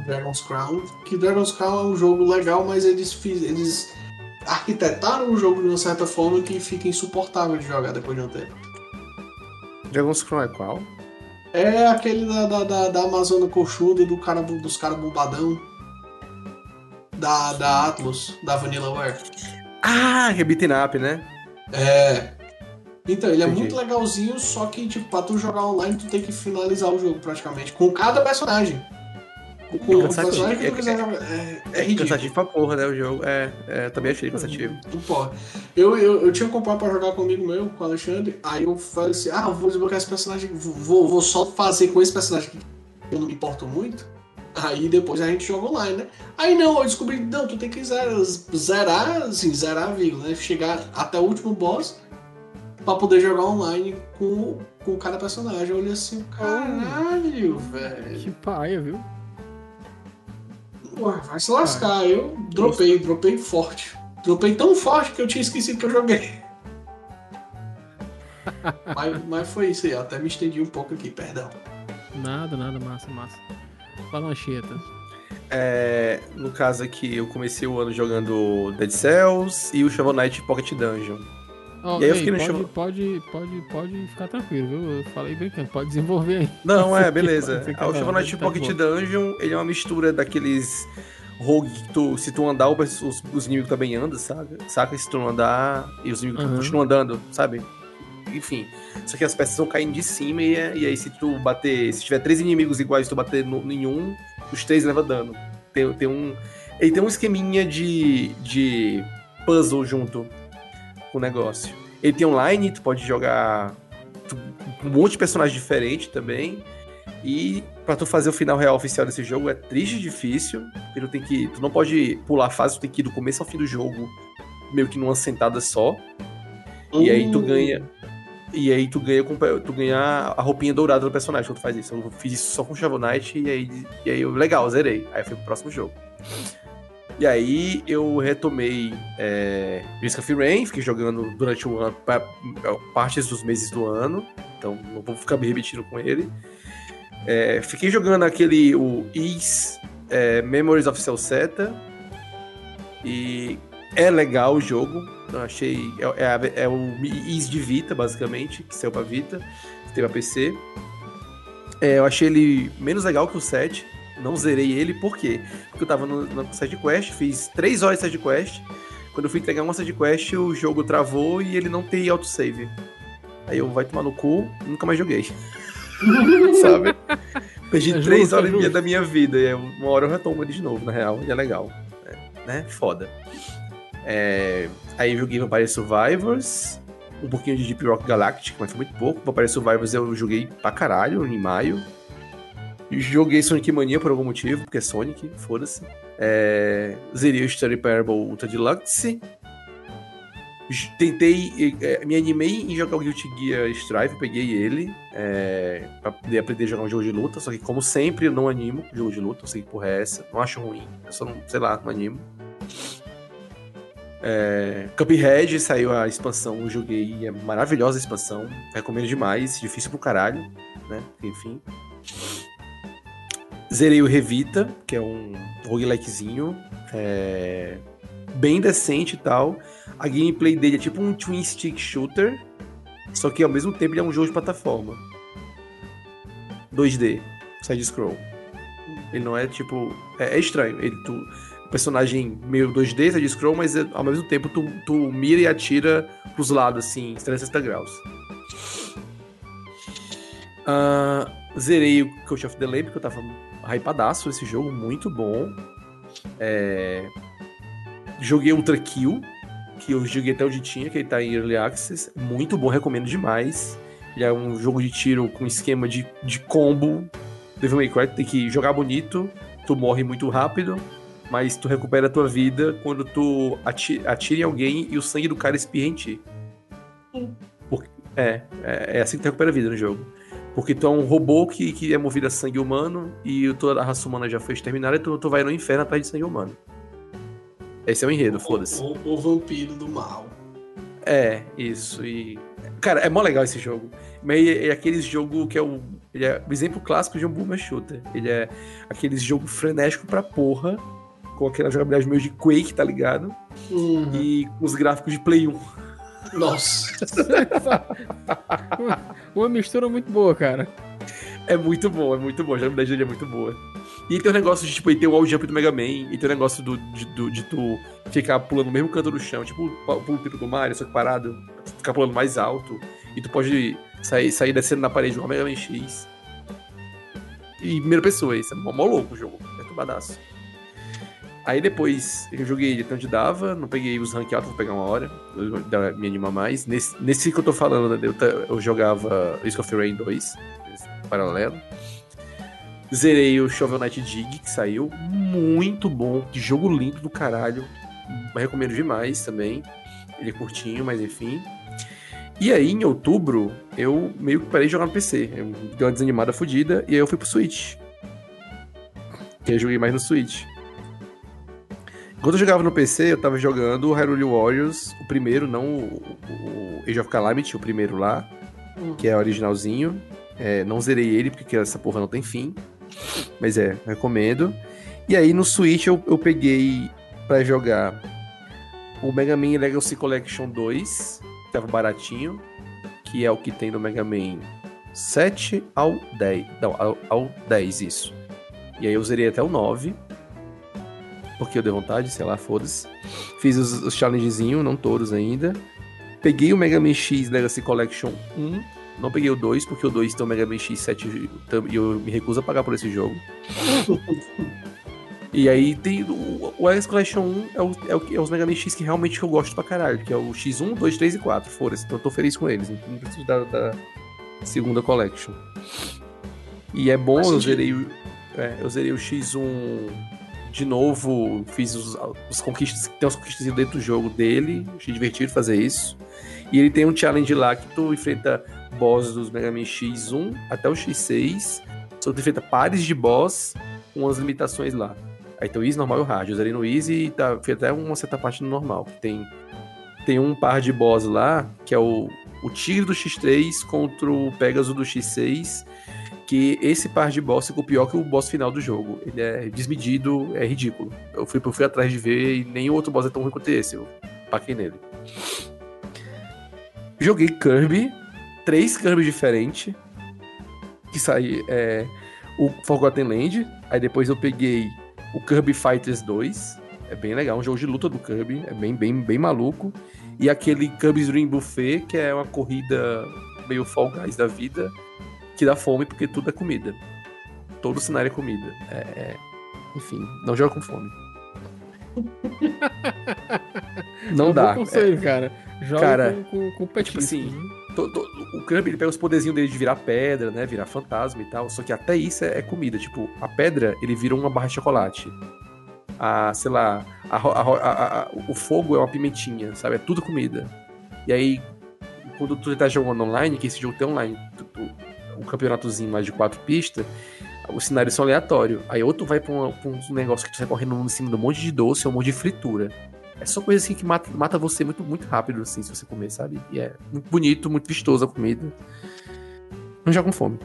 o Dragon's Crown. Que Dragon's Crown é um jogo legal, mas eles, fiz, eles arquitetaram o jogo de uma certa forma que fica insuportável de jogar depois de um tempo. Dragon's Crown é qual? É aquele da, da, da, da Amazônia Coxuda, do cara, dos caras bombadão. Da, da Atlas, da Vanillaware. Ah, que é beaten up, né? É. Então, ele é Entendi. muito legalzinho, só que, tipo, pra tu jogar online, tu tem que finalizar o jogo praticamente. Com cada personagem. Com, com o personagem que tu É- quiser jogar. É, é É ridículo. cansativo pra porra, né? O jogo. É, é também achei cansativo. Tu pode. Eu, eu, eu tinha comprado pra jogar com amigo meu, com o Alexandre. Aí eu falei assim: ah, eu vou desbloquear esse personagem. Vou, vou só fazer com esse personagem que eu não me importo muito. Aí depois a gente joga online, né? Aí não, eu descobri, não, tu tem que zerar, zerar assim, zerar a vírgula, né? Chegar até o último boss pra poder jogar online com, com cada personagem. Eu olhei assim, caralho, velho. Que paia, viu? Ué, vai se lascar. Eu dropei, dropei forte. Dropei tão forte que eu tinha esquecido que eu joguei. mas, mas foi isso aí, até me estendi um pouco aqui, perdão. Nada, nada, massa, massa. Fala uma cheta. É, no caso aqui, eu comecei o ano jogando Dead Cells e o Shovel Knight Pocket Dungeon. Ó, E aí eu ei, fiquei no pode, show- pode, pode, pode ficar tranquilo, viu? Eu falei brincando, pode desenvolver aí. Não, é, beleza. Ah, o Shovel Knight tá Pocket bom. Dungeon, ele é uma mistura daqueles rogue que tu, se tu andar, os, os, os inimigos também andam, sabe? Saca? Se tu não andar e os inimigos Aham. continuam andando, sabe? Enfim. Só que as peças vão caindo de cima e, e aí se tu bater, se tiver três inimigos iguais e tu bater no, em um, os três levam dano. Tem, tem um... Ele tem um esqueminha de, de puzzle junto com o negócio. Ele tem online, tu pode jogar tu- um monte de personagem diferente também. E pra tu fazer o final real oficial desse jogo é triste e difícil. porque Tu, tem que, tu não pode pular a fase, tu tem que ir do começo ao fim do jogo, meio que numa sentada só. E aí tu Hum, ganha. E aí tu ganha, tu ganha a roupinha dourada do personagem quando tu faz isso. Eu fiz isso só com Shovel Knight e aí, e aí eu, legal, zerei. Aí fui pro próximo jogo. E aí eu retomei é, Risk of Rain, fiquei jogando durante o ano, pa- partes dos meses do ano. Então não vou ficar me repetindo com ele. É, fiquei jogando aquele, o Is é, Memories of Celceta. E é legal o jogo. Eu achei. É, é, é o Is de Vita, basicamente, que saiu pra Vita, que teve a PC. É, eu achei ele menos legal que o 7. Não zerei ele, por quê? Porque eu tava no, no side quest, fiz 3 horas de side quest. Quando eu fui entregar uma side quest, o jogo travou e ele não tem autosave. Aí eu vai tomar no cu, nunca mais joguei. Sabe? Perdi É 3 justo, é horas e meia da minha vida. E uma hora eu retomo ele de novo, na real. E é legal. É, né? Foda. É, aí eu joguei Vampire Survivors, um pouquinho de Deep Rock Galactic, mas foi muito pouco. Vampire Survivors eu joguei pra caralho em maio. Joguei Sonic Mania por algum motivo, porque é Sonic, foda-se. É, zerei o Story Parable Ultra Deluxe. Tentei, é, me animei em jogar o Guilty Gear Strive, peguei ele, é, pra poder aprender a jogar um jogo de luta, só que como sempre eu não animo jogo de luta, não sei que porra é essa, não acho ruim, eu só não, sei lá, não animo. É, Cuphead saiu a expansão, eu joguei, é maravilhosa a expansão, recomendo demais, difícil pro caralho, né, enfim. Zerei o Revita, que é um roguelikezinho, é, bem decente e tal. A gameplay dele é tipo um twin stick shooter, só que ao mesmo tempo ele é um jogo de plataforma. 2D, side scroll. Ele não é tipo, é, é estranho. Ele tu, personagem meio 2D, side scroll, mas é- ao mesmo tempo tu, tu mira e atira pros lados assim, 360 graus. Ah, zerei o Coach of the Lamb, que eu tava hypadaço esse jogo, muito bom. É, Joguei Ultra Kill, que eu joguei até onde tinha, que ele tá em Early Access. Muito bom, recomendo demais. Ele é um jogo de tiro com esquema de, de combo. Devil May Cry tem que jogar bonito, tu morre muito rápido, mas tu recupera a tua vida quando tu ati- atira em alguém e o sangue do cara espirra em ti. Por- é, é, é assim que tu recupera a vida no jogo. Porque tu é um robô que, que é movido a sangue humano e toda a raça humana já foi exterminada e tu, tu vai no inferno atrás de sangue humano. Esse é o enredo, foda-se. O, o vampiro do mal. É, isso. E. Cara, é mó legal esse jogo. Mas é, é aquele jogo que é o. Ele é o exemplo clássico de um boomer shooter. Ele é aquele jogo frenético pra porra. Com aquela jogabilidade meio de Quake, tá ligado? Uhum. E com os gráficos de Play 1. Nossa. uma, uma mistura muito boa, cara. É muito bom, é muito bom. A jogabilidade dele é muito boa. E tem o negócio de, tipo, ele tem o wall jump do Mega Man, e tem o negócio do, de, do- de tu ficar pulando no mesmo canto do chão, tipo o pulo tipo do Mario, só que parado, ficar pulando mais alto, e tu pode sair, sair descendo na parede igual o Mega Man X. E em primeira pessoa, isso é mó, mó louco o jogo, é tubadaço. Aí depois eu joguei ele onde dava, não peguei os rank altos, vou pegar uma hora, me anima mais. Nesse, nesse que eu tô falando, né, eu, eu jogava Risk of Rain 2, esse paralelo. Zerei o Shovel Knight Dig, que saiu. Muito bom. Que jogo lindo do caralho. Recomendo demais também. Ele é curtinho, mas enfim. E aí, em outubro, eu meio que parei de jogar no PC. Eu dei uma desanimada fodida e aí eu fui pro Switch. E aí eu joguei mais no Switch. Enquanto eu jogava no PC, eu tava jogando o Hyrule Warriors, o primeiro, não o, o Age of Calamity, o primeiro lá, que é originalzinho. É, não zerei ele, porque essa porra não tem fim. Mas é, recomendo. E aí no Switch eu, eu peguei pra jogar o Mega Man Legacy Collection 2, que tava baratinho, que é o que tem no Mega Man 7 ao 10. Não, ao, ao 10, isso. E aí eu zerei até o 9. Porque eu dei vontade, sei lá, foda-se. Fiz os, os challengezinhos, não todos ainda. Peguei o Mega Man X Legacy Collection 1. Não peguei o 2, porque o 2 tem o Mega Man X7 e eu me recuso a pagar por esse jogo. e aí tem o, o Legacy Collection 1 é, o, é, o, é os Mega Man X que realmente eu gosto pra caralho, que é o X1, 2, 3 e 4. Foda-se, então eu tô feliz com eles. Não preciso da, da segunda Collection. E é bom, eu zerei, o- é, eu zerei o X1 de novo, fiz os, os conquistas, tem umas conquistas dentro do jogo dele, achei divertido fazer isso. E ele tem um challenge lá que tu enfrenta boss dos Mega Man X1 até o X6, só tu enfrenta pares de boss com umas limitações lá. Aí tem o Easy, normal e o Hard. Eu zerei no Easy e tá, fui até uma certa parte no normal. Tem, tem um par de boss lá, que é o, o Tigre do X3 contra o Pegasus do X6, que esse par de boss ficou pior que o boss final do jogo. Ele é desmedido, é ridículo. Eu fui, eu fui atrás de ver e nenhum outro boss é tão ruim quanto esse. Eu paquei nele. Joguei Kirby, três Kirby diferentes. Que saí é, o Forgotten Land. Aí depois eu peguei o Kirby Fighters 2. É bem legal, um jogo de luta do Kirby. É bem, bem, bem maluco. E aquele Kirby's Dream Buffet, que é uma corrida meio Fall Guys da vida, que dá fome porque tudo é comida. Todo cenário é comida. É, é- Enfim, não joga com fome. Não É dá. bom conselho, cara. Joga Cara, com, com, com petisco. tipo assim, To- to- o Kirby ele pega os poderzinhos dele de virar pedra, né? Virar fantasma e tal. Só que até isso é, é comida. Tipo, a pedra ele vira uma barra de chocolate. A, sei lá, a a- a- o fogo é uma pimentinha, sabe? É tudo comida. E aí, quando tu tá jogando online, que esse jogo tem online, tu- tu- um campeonatozinho mais de quatro pistas, os cenários são aleatórios. Aí ou tu vai pra, uma- pra um negócio que tu sai correndo em cima de um monte de doce ou um monte de fritura. É só coisa assim que mata, mata você muito, muito rápido, assim, se você comer, sabe? E é muito bonito, muito vistoso a comida. Não já com fome.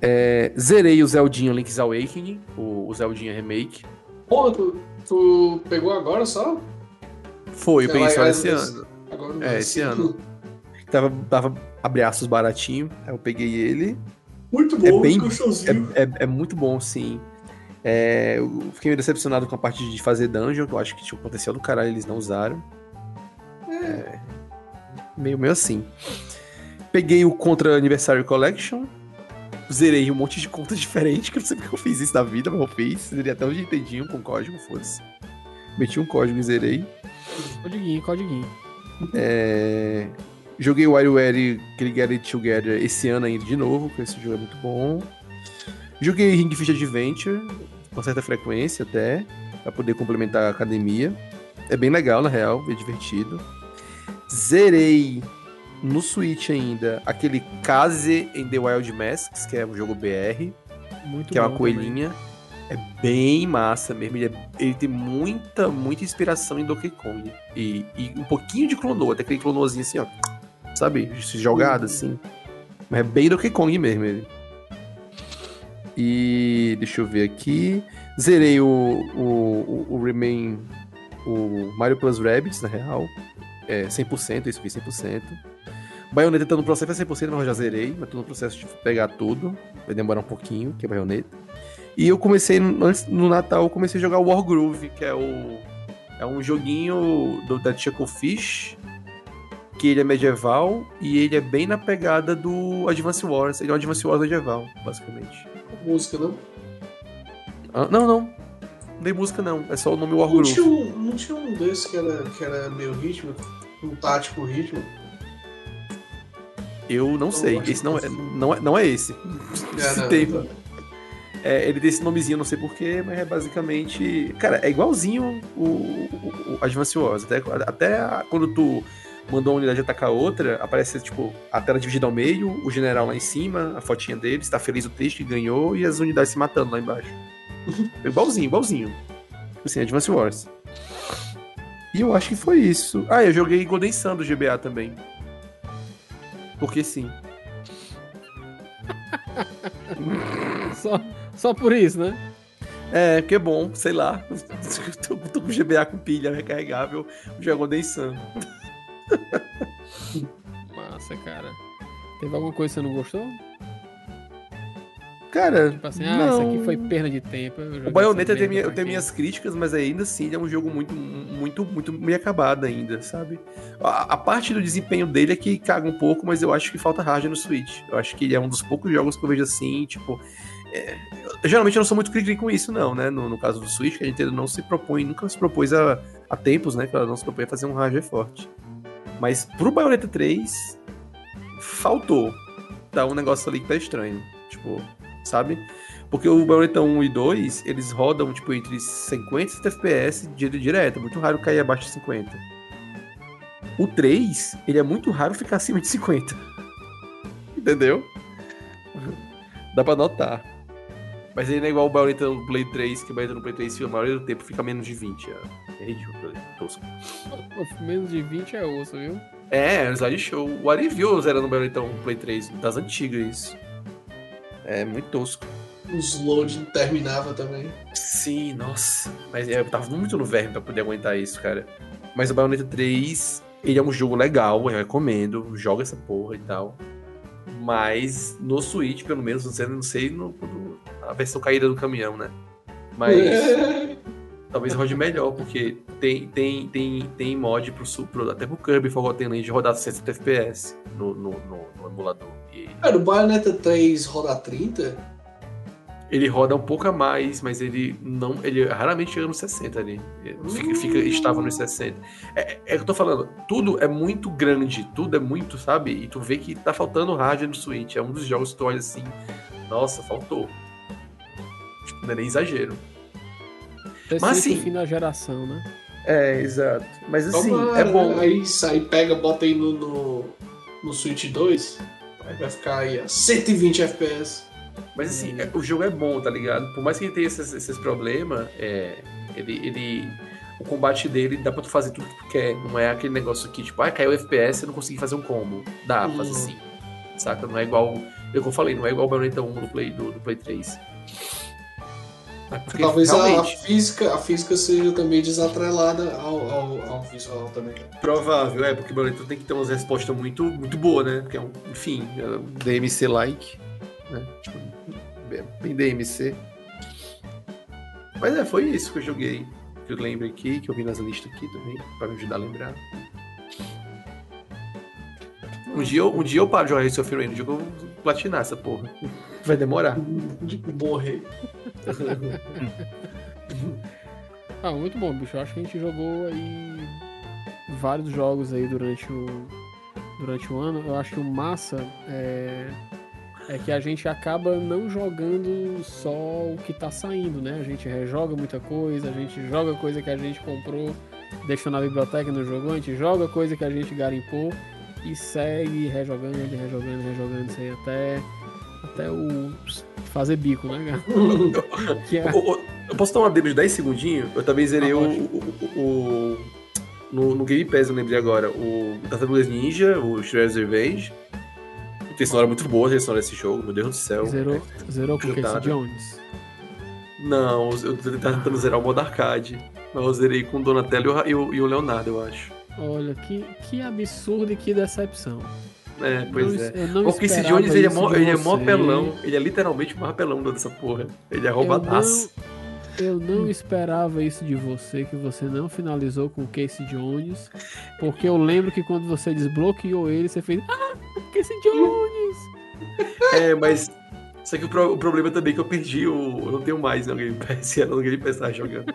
É, zerei o Zeldinha Link's Awakening, o, o Zeldinha Remake. Pô, tu, tu pegou agora só? Foi, eu Sei peguei lá, só esse ano. Agora É, esse ano. Tava, tava abraços baratinho, aí eu peguei ele. Muito É bom, bem- gostosinho. É, é, é muito bom, sim. É, eu fiquei meio decepcionado com a parte de fazer dungeon, que eu acho que tinha um potencial do caralho, eles não usaram. É, meio, meio assim. Peguei o Contra Anniversary Collection. Zerei um monte de contas diferentes, que eu não sei porque eu fiz isso na vida, mas eu fiz. Zerei até o Nintendinho com código, foda-se. Meti um código e zerei. Codiguinho, codiguinho. É, Joguei o WarioWare aquele Get It Together esse ano ainda de novo, porque esse jogo é muito bom. Joguei Ring Fit Adventure, com certa frequência até, pra poder complementar a academia. É bem legal, na real, é divertido. Zerei no Switch ainda aquele Kaze in the Wild Masks, que é um jogo BR, Muito que é uma coelhinha. É bem massa mesmo. Ele, é- ele tem muita, muita inspiração em Donkey Kong. E, e um pouquinho de clonou, até aquele clonozinho assim, ó. Sabe? Jogado assim. Mas é bem Donkey Kong mesmo ele. E deixa eu ver aqui. Zerei o, o, o, o Remain. O Mario Plus Rabbids, na real. É 100%, isso aqui 100%. Bayonetta tá no processo é 100%, mas eu já zerei. Mas tô no processo de pegar tudo. Vai demorar um pouquinho, que é Bayonetta. E eu comecei, antes no Natal, eu comecei a jogar Wargroove, que é o. É um joguinho do, da Chucklefish, que ele é medieval e ele é bem na pegada do Advance Wars. Ele é um Advance Wars medieval, basicamente. Música, não? Ah, não, não. Não tem música, não. É só o nome Não Wargroove. tinha, um, não tinha um desses que era, que era meio ritmo? Um tático ritmo? Eu não sei. Esse não é, não é, não é esse. É, não, tem- não. É, ele tem esse nomezinho, não sei porquê, mas é basicamente. Cara, é igualzinho o, o, o Advance Wars. Até, até quando tu mandou uma unidade atacar outra, aparece, tipo, a tela dividida ao meio, o general lá em cima, a fotinha dele, está feliz ou triste que ganhou, e as unidades se matando lá embaixo. Igualzinho, igualzinho. Assim, Advance Wars. E eu acho que foi isso. Ah, eu joguei Golden Sun do GBA também. Porque sim. Só, só por isso, né? É, que é bom, sei lá. tô, tô com GBA com pilha recarregável, jogo Golden Sun. Massa, cara. Teve alguma coisa que você não gostou? Cara, Tipo assim, ah, não. isso aqui foi perda de tempo. O Bayonetta tem minha- minhas críticas, mas ainda assim ele é um jogo muito, muito, muito meio acabado ainda, sabe? A, a parte do desempenho dele é que caga um pouco, mas eu acho que falta hardware no Switch. Eu acho que ele é um dos poucos jogos que eu vejo assim, tipo. é, eu- geralmente eu não sou muito crítico com isso, não, né? No, no caso do Switch, que a Nintendo não se propõe, nunca se propôs a, há tempos, né? Que ela não se propõe a fazer um hardware forte. Mas pro Bayonetta 3, faltou. Tá um negócio ali que tá estranho. Tipo, sabe? Porque o Bayonetta 1 e 2, eles rodam, tipo, entre 50 e 60 FPS di- direto. É muito raro cair abaixo de 50. O 3, ele é muito raro ficar acima de 50. Entendeu? Dá pra notar. Mas ele não é igual o Bayonetta no Play 3, que o Bayonetta no Play 3, a maioria do tempo, fica menos de 20. É, é ridículo, é tosco. Menos de 20 é osso, viu? É, o slide show. O Ari viu zerando o Bayonetta 1 no Play 3, das antigas isso. É muito tosco. Os load interminável também. Sim, nossa. Mas é, eu tava muito no verme pra poder aguentar isso, cara. Mas o Bayonetta 3, ele é um jogo legal, eu recomendo. Joga essa porra e tal. Mas no Switch, pelo menos, não sei, não sei no, no- a versão caída do caminhão, né? Mas talvez rode melhor, porque tem, tem, tem, tem mod pro, pro até pro Kirby Forgotten Land rodar 60 FPS no, no, no- no emulador. E Cara, o Bayonetta 3 roda 30? Ele roda um pouco a mais, mas ele não. Ele raramente chega nos 60 ali. Fica, fica estava nos 60. É, é que eu tô falando, tudo é muito grande, tudo é muito, sabe? E tu vê que tá faltando hardware no Switch. É um dos jogos que tu olha assim, nossa, faltou. Tipo, não é nem exagero. Mas assim- fim da geração, né? É, exato. Mas assim, Tomara, é bom. Aí sai, pega, bota aí no, no, no Switch 2. Aí vai ficar aí a 120 FPS. Mas assim, é- o jogo é bom, tá ligado? Por mais que ele tenha esses, esses problemas, é, ele, ele. O combate dele dá pra tu fazer tudo que tu quer. Não é aquele negócio que, tipo, ah, caiu o FPS e eu não consegui fazer um combo. Dá Hum. sim. Saca? Não é igual. É eu falei, não é igual o Bayonetta 1 do Play, do, do Play 3. Porque Talvez a, a realmente, física, a física seja também desatrelada ao, ao, ao visual também. provável, é, porque o Bayonetta tem que ter umas respostas muito, muito boas, né? Porque é um, enfim, é um DMC-like, né? Tipo, bem, bem DMC. Mas é, foi isso que eu joguei. Que eu lembro aqui, que eu vi nas listas aqui também, pra me ajudar a lembrar. Um dia, eu, um dia eu paro de jogar Race of Rain, um dia eu vou platinar essa porra. Vai demorar. De morrer. Ah, muito bom, bicho. Eu acho que a gente jogou aí vários jogos aí durante o, durante o ano. Eu acho que o massa é, é que a gente acaba não jogando só o que tá saindo, né? A gente rejoga muita coisa, a gente joga coisa que a gente comprou, deixou na biblioteca e não jogou, a gente joga coisa que a gente garimpou e segue rejogando, rejogando, rejogando isso aí até, até o fazer bico, né, cara? é... Eu posso dar uma demo de 10 segundinhos? Eu também zerei Ah, o, o, o- no, no Game Pass, eu lembrei agora. O Tartarugas Ninja, o Shredder's Revenge. Tem sonora muito boa, a sonora desse jogo, meu Deus do céu. Zerou, zerou com o Casey. Jones. Não, eu tava tentando zerar o modo arcade. Mas eu zerei com o Donatello e o, e o Leonardo, eu acho. Olha, que, que absurdo e que decepção. É, pois Não é. es- Eu não O Casey esperava Jones, ele é, mó, ele é mó apelão. Ele é literalmente mó apelão dessa porra. Ele é roubadaço. Eu não esperava isso de você, que você não finalizou com o Casey Jones, porque eu lembro que quando você desbloqueou ele, você fez Ah, Casey Jones! É, mas. Só que o, pro- o problema também é que eu perdi o. Eu não tenho mais no Game Pass, era no Game Pass tava jogando.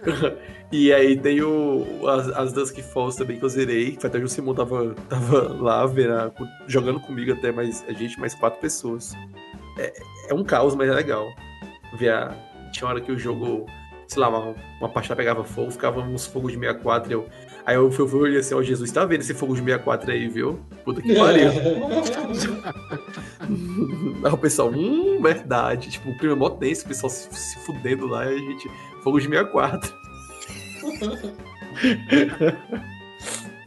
e aí tem o. As, as Dusk Falls também que eu zerei. que Até o Simon tava, tava lá vendo, jogando comigo até mais. A gente, mais quatro pessoas. É, é um caos, mas é legal. Ver a, tinha hora que o jogo. Sei lá, uma, uma parte pegava fogo, ficava uns fogos de 64. Eu, aí eu fui fui olhei assim, ó, Jesus, tá vendo esse fogo de 64 aí, viu? Puta que pariu. Aí o pessoal, hum, verdade. Tipo, o primeiro mó tenso, o pessoal se, se fudendo lá e a gente. Fogo de 64.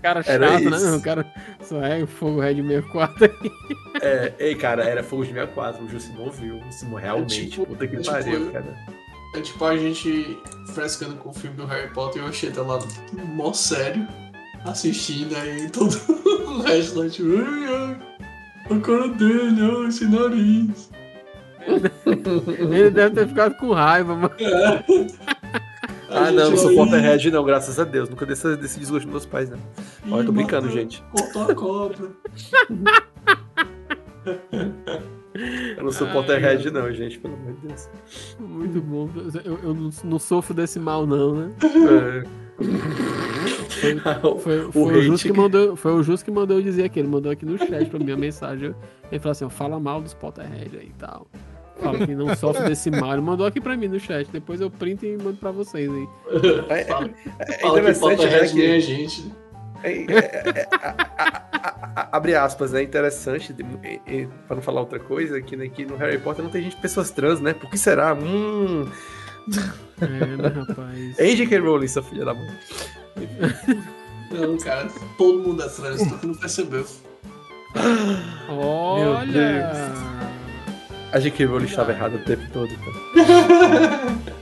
Cara Era chato, né? isso. O cara só é o fogo Red 64 aí. É, ei, cara, era fogo de 64. O Jusimon viu. O Simon realmente. tipo- puta que é tipo pariu, eu. cara. É tipo a gente frescando com o filme do Harry Potter e o Xeta lá mó sério, assistindo aí todo o resto lá, tipo, ai, ai, a cara dele, ai, esse nariz. Ele deve ter ficado com raiva, mano. Ah, A não, não sou aí Potterhead, não, graças a Deus. Nunca desse, desse desgosto dos meus pais, não. Olha, eu tô brincando, matou- gente. Cortou a cobra. Eu não sou Ai, Potterhead, não, gente, pelo amor de Deus. Muito bom. Eu, eu não, sofro desse mal, não, né? É. Foi, O foi, o hate Justo que mandou, foi o Justo que mandou eu dizer aqui. Ele mandou aqui no chat pra mim a mensagem. Ele falou assim: ó, fala mal dos Potterhead aí e tal. Fala que não sofre desse mal. Ele mandou aqui pra mim no chat. Depois eu printo e mando pra vocês aí. É, Fala, é fala que interessante, né, Potterhead nem que... a gente. Né? É, é, é, a- a- a- abre aspas, né? Interessante, e- e, pra não falar outra coisa, que, né, que no Harry Potter não tem gente, pessoas trans, né? Por que será? Hum. É, né, rapaz? Hein, J.K. Rowling, sua filha da mãe. Não, cara, todo mundo é trans, tu não percebeu. Olha! A J.K. Rowling estava errada o tempo todo. Então.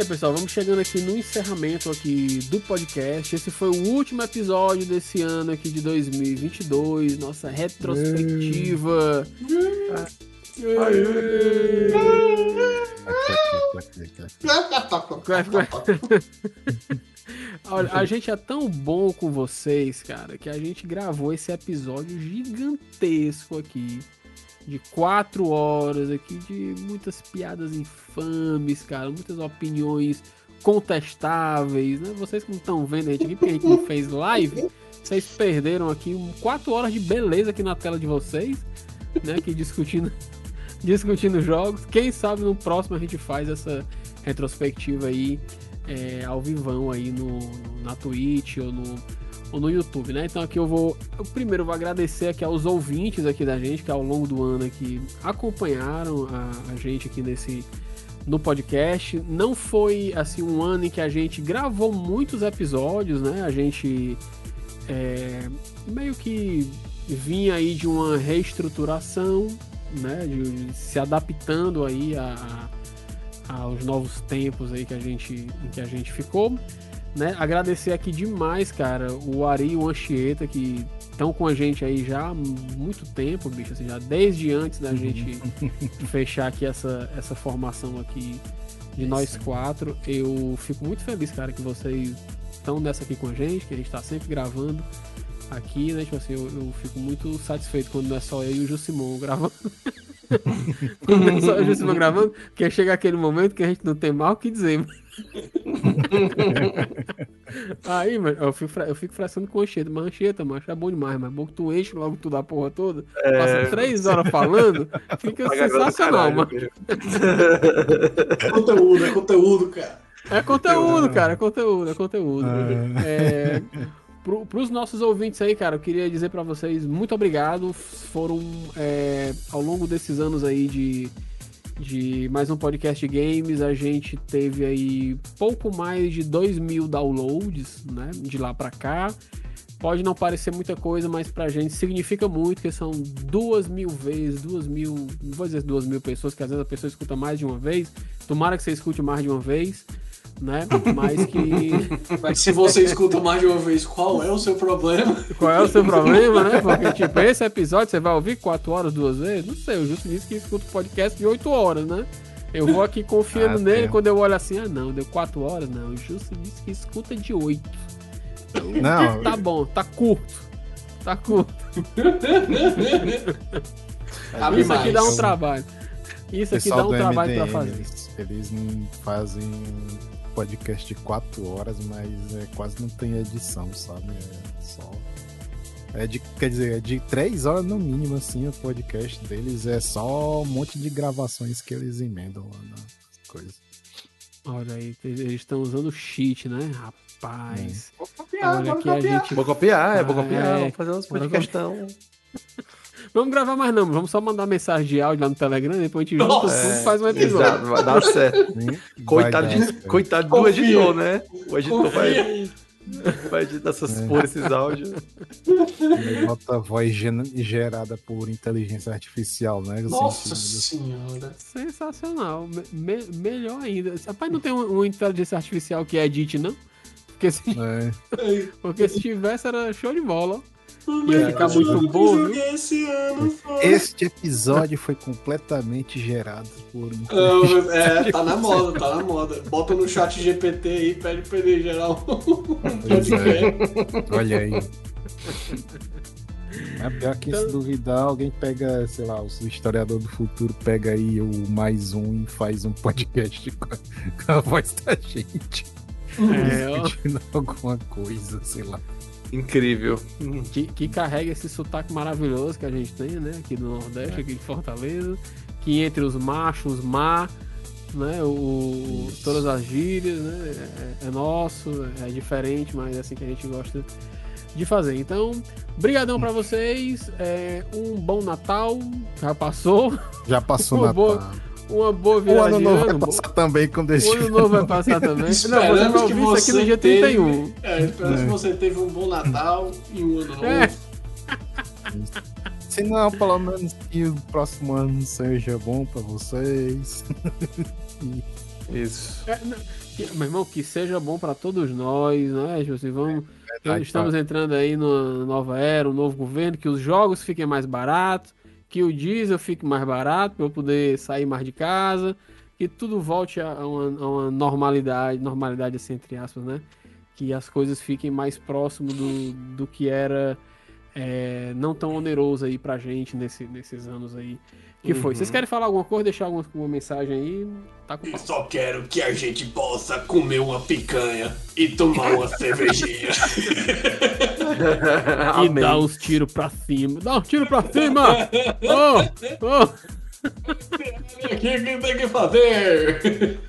Aí, pessoal. Vamos chegando aqui no encerramento aqui do podcast. Esse foi o último episódio desse ano aqui de 2022, nossa retrospectiva. Olha, a gente é tão bom com vocês, cara, que a gente gravou esse episódio gigantesco aqui. De quatro horas aqui, de muitas piadas infames, cara, muitas opiniões contestáveis, né? Vocês que não estão vendo a gente aqui, porque a gente não fez live, vocês perderam aqui quatro horas de beleza aqui na tela de vocês, né? Aqui discutindo, discutindo jogos. Quem sabe no próximo a gente faz essa retrospectiva aí é, ao vivão aí no, no- na Twitch ou no, ou no YouTube, né? Então aqui eu vou. Eu primeiro vou agradecer aqui aos ouvintes aqui da gente, que ao longo do ano aqui acompanharam a, a gente aqui nesse. No podcast. Não foi assim um ano em que a gente gravou muitos episódios, né? A gente é, meio que vinha aí de uma reestruturação, né? De, de se adaptando aí a, a, aos novos tempos aí que a gente, em que a gente ficou. Né? Agradecer aqui demais, cara, o Ari e o Anchieta, que estão com a gente aí já há muito tempo, bicho, assim, já desde antes da gente fechar aqui essa, essa formação aqui de nós quatro. Eu fico muito feliz, cara, que vocês estão nessa aqui com a gente, que a gente tá sempre gravando aqui, né? Tipo assim, eu, eu fico muito satisfeito quando não é só eu e o Jusimon gravando. quando não é só eu e o Jusimon gravando, porque chega aquele momento que a gente não tem mal o que dizer. Aí, mano, eu fico, fra- eu fico fraçando com ancheta, mas ancheta, macho, é bom demais, mas bom que tu enche logo tudo a porra toda, passa três horas falando, fica Paga sensacional, caralho, mano. bicho. Conteúdo, é conteúdo, cara. É conteúdo, cara, é conteúdo, é conteúdo. Ah. É, pro, pros nossos ouvintes aí, cara, eu queria dizer pra vocês muito obrigado. Foram é, ao longo desses anos aí de, de mais um podcast de games, a gente teve aí pouco mais de 2 mil downloads, né? De lá pra cá. Pode não parecer muita coisa, mas pra gente significa muito, que são duas mil vezes, duas mil, não vou dizer duas mil pessoas, que às vezes a pessoa escuta mais de uma vez. Tomara que você escute mais de uma vez, né? Mas que. Mas se você escuta mais de uma vez, qual é o seu problema? Qual é o seu problema, né? Porque, tipo, esse episódio você vai ouvir quatro horas duas vezes? Não sei, o Justo disse que escuta o podcast de oito horas, né? Eu vou aqui confiando Ah, nele tem. quando eu olho assim, ah não, deu quatro horas, não. O Justo disse que escuta de oito. Então, Não, tá bom, tá curto. Tá curto. Isso aqui dá um trabalho. Isso aqui dá um trabalho pra MDM, fazer. Eles, eles não fazem podcast de quatro horas, mas é, quase não tem edição, sabe? É só. É de, quer dizer, é de três horas no mínimo, assim, o podcast deles é só um monte de gravações que eles emendam lá nas coisas. Olha aí, eles estão usando cheat, né? Rapaz. Vou copiar, Olha vou copiar. gente Vou copiar, é, vou copiar. é. Vamos fazer uns podcastão. Vamos gravar mais não, vamos só mandar mensagem de áudio lá no Telegram, depois a gente junta Nossa, tudo e faz um episódio. Exato, vai dar certo. Coitado, Vai dar de, coitado do editor, né? O editor vai, Confia. vai editar essas É. porra, esses áudios. Bota voz gerada por inteligência artificial, né? Nossa Assim, senhora. Sensacional. Me- me- melhor ainda. Rapaz, não tem um- uma inteligência artificial que edite, não? Porque se, é, porque se tivesse, era show de bola. Ia ficar muito bom, viu? Esse ano foi... Este episódio foi completamente gerado por um Não, é, tá na moda, tá na moda. Bota no chat GPT aí, pede pra ele gerar um é. Olha aí. É pior que Então- se duvidar, alguém pega, sei lá, o historiador do futuro pega aí o mais um e faz um podcast com a, voz da gente. É, ó, alguma coisa, sei lá. Incrível. que, que carrega esse sotaque maravilhoso que a gente tem, né? Aqui do Nordeste, aqui de Fortaleza. Que entre os machos, os má, né? O, Isso. todas as gírias, né? É, é nosso, é diferente, mas é assim que a gente gosta de fazer. Então, brigadão pra vocês. é, um bom Natal. Já passou. Já passou Uma na boa Uma boa O virada ano de novo ano. vai passar também quando esse O ano novo vai passar também. Não, você vai que ouvir isso aqui no você dia teve- 31. É, esperamos que você teve um bom Natal e um ano novo. É. Se não, pelo menos que o próximo ano seja bom pra vocês. Isso. É, não, que- meu irmão, que seja bom pra todos nós, né, José? Vamos, Verdade, estamos entrando aí numa nova era, um novo governo, que os jogos fiquem mais baratos, que o diesel fique mais barato para eu poder sair mais de casa, que tudo volte a uma, a uma normalidade, normalidade assim, entre aspas, né? Que as coisas fiquem mais próximo do, do que era é, não tão oneroso aí pra gente nesse, nesses anos aí. Que foi? Uhum. Vocês querem falar alguma coisa, deixar alguma, alguma mensagem aí? Tá com Eu pau. só quero que a gente possa comer uma picanha e tomar uma cervejinha. E dá uns tiros pra cima. Dá um tiro pra cima! Ô! Ô! O que, que tem que fazer?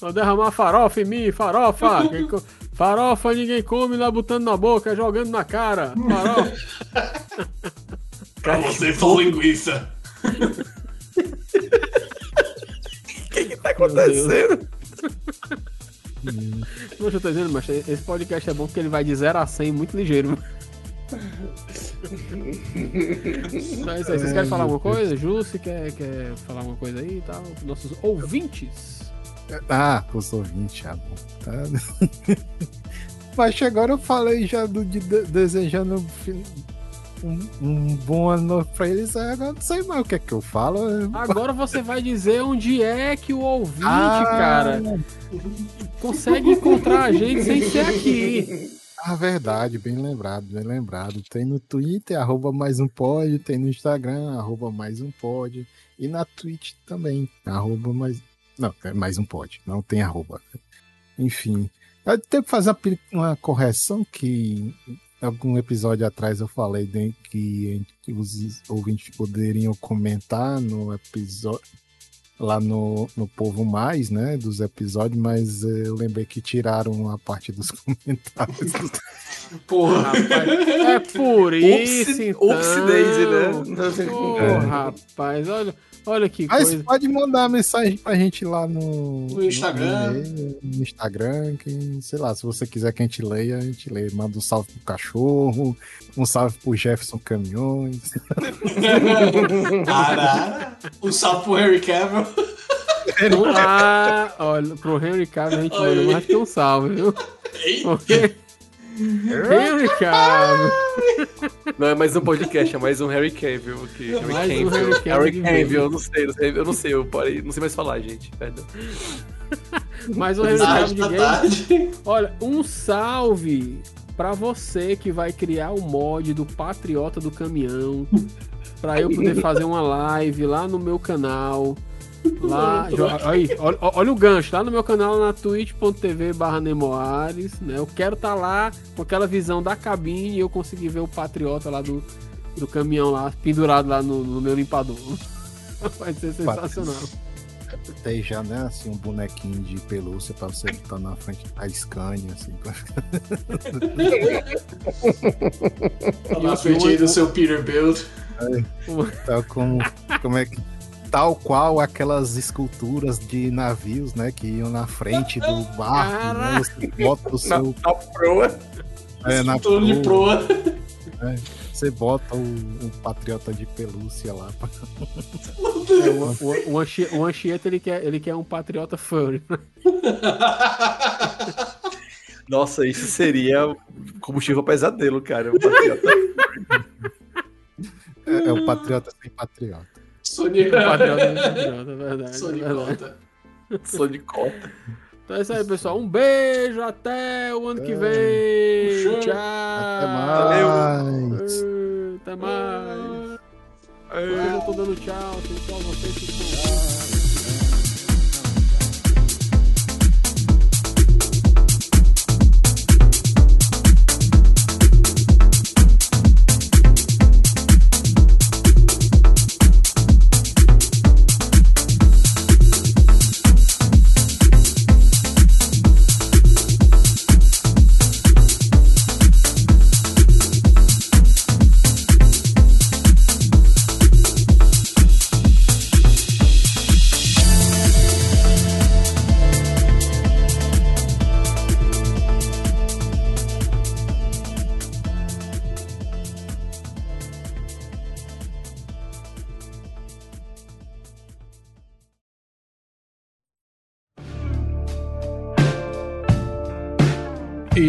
Vou derramar farofa em mim, farofa! Farofa ninguém come lá botando na boca, jogando na cara. Farofa. Pra você, só linguiça. O que que tá acontecendo? Não, eu tô dizendo, mas esse podcast é bom porque ele vai de 0 a 100 muito ligeiro. É isso aí. Vocês querem falar alguma coisa? Ju, você quer, quer falar alguma coisa aí e tal? Nossos ouvintes. Ah, os ouvintes, ah, bom. Tá. Mas agora eu falei já do, de- desejando um um, bom ano pra eles. aí Agora não sei mais o que é que eu falo. Agora você vai dizer onde é que o ouvinte, Ah. cara, consegue encontrar a gente sem ser aqui. Ah, verdade, bem lembrado, bem lembrado. Tem no Twitter, arroba mais um pod, tem no Instagram, arroba mais um pod, e na Twitch também, arroba mais. Não, é mais um pod, não tem arroba. Enfim, eu tenho que fazer uma correção que algum episódio atrás eu falei de- que, os ouvintes poderiam comentar no episódio lá no, no Povo Mais, né, dos episódios, mas eh, eu lembrei que tiraram a parte dos comentários. Porra. Rapaz, é por isso, Upsi- então. Upsi Daisy, né? É. rapaz, olha, olha que Mas coisa. pode mandar mensagem pra gente lá no, No Instagram. No, Instagram, que, sei lá, se você quiser que a gente leia, a gente lê. Manda um salve pro cachorro, um salve pro Jefferson Caminhões. Arara. Um salve pro Harry Cavill. Ah, olha, pro Henry Cavill a gente Olha manda mais que um salve, viu? Porque... Henry Cavill. Não é mais um podcast, é mais um Harry Cavill. Que, Harry Mais um Cavill. Harry Cavill Harry Cavill, eu não sei, eu não sei, eu não sei, eu parei, não sei mais falar, gente. Perdão. Mais um tarde Cavill de game. Olha, um salve pra você que vai criar o mod do Patriota do Caminhão. Pra eu poder fazer uma live lá no meu canal. Lá, aí, olha, olha o gancho, lá no meu canal na twitch.tv barra Nemoares, né? Eu quero estar lá com aquela visão da cabine e eu conseguir ver o Patriota lá do, do caminhão lá, pendurado lá no, no meu limpador. Vai ser sensacional. Tem já, né, assim, um bonequinho de pelúcia pra você botar na frente da Scania, assim. Pra... Tá na frente aí do seu Peter Build. Tal como, como é que. Tal qual aquelas esculturas de navios, né? Que iam na frente do barco, né? Você bota o Na, seu. na proa. É, na Tudo de proa, proa. Você bota o, o patriota de pelúcia lá. pra- É, o, o, o, Anchi- o Anchieta ele quer, ele quer um Patriota Furry. Nossa, isso seria combustível pesadelo, cara. um patriota. É, é o patriota sem patriota. Sony. Patriota, é é verdade. é Sony cota. Então é isso aí, pessoal. Um beijo, até o ano que É. vem. Puxa. Tchau. Até mais. Até mais. Hoje eu tô dando tchau, só vocês que estão.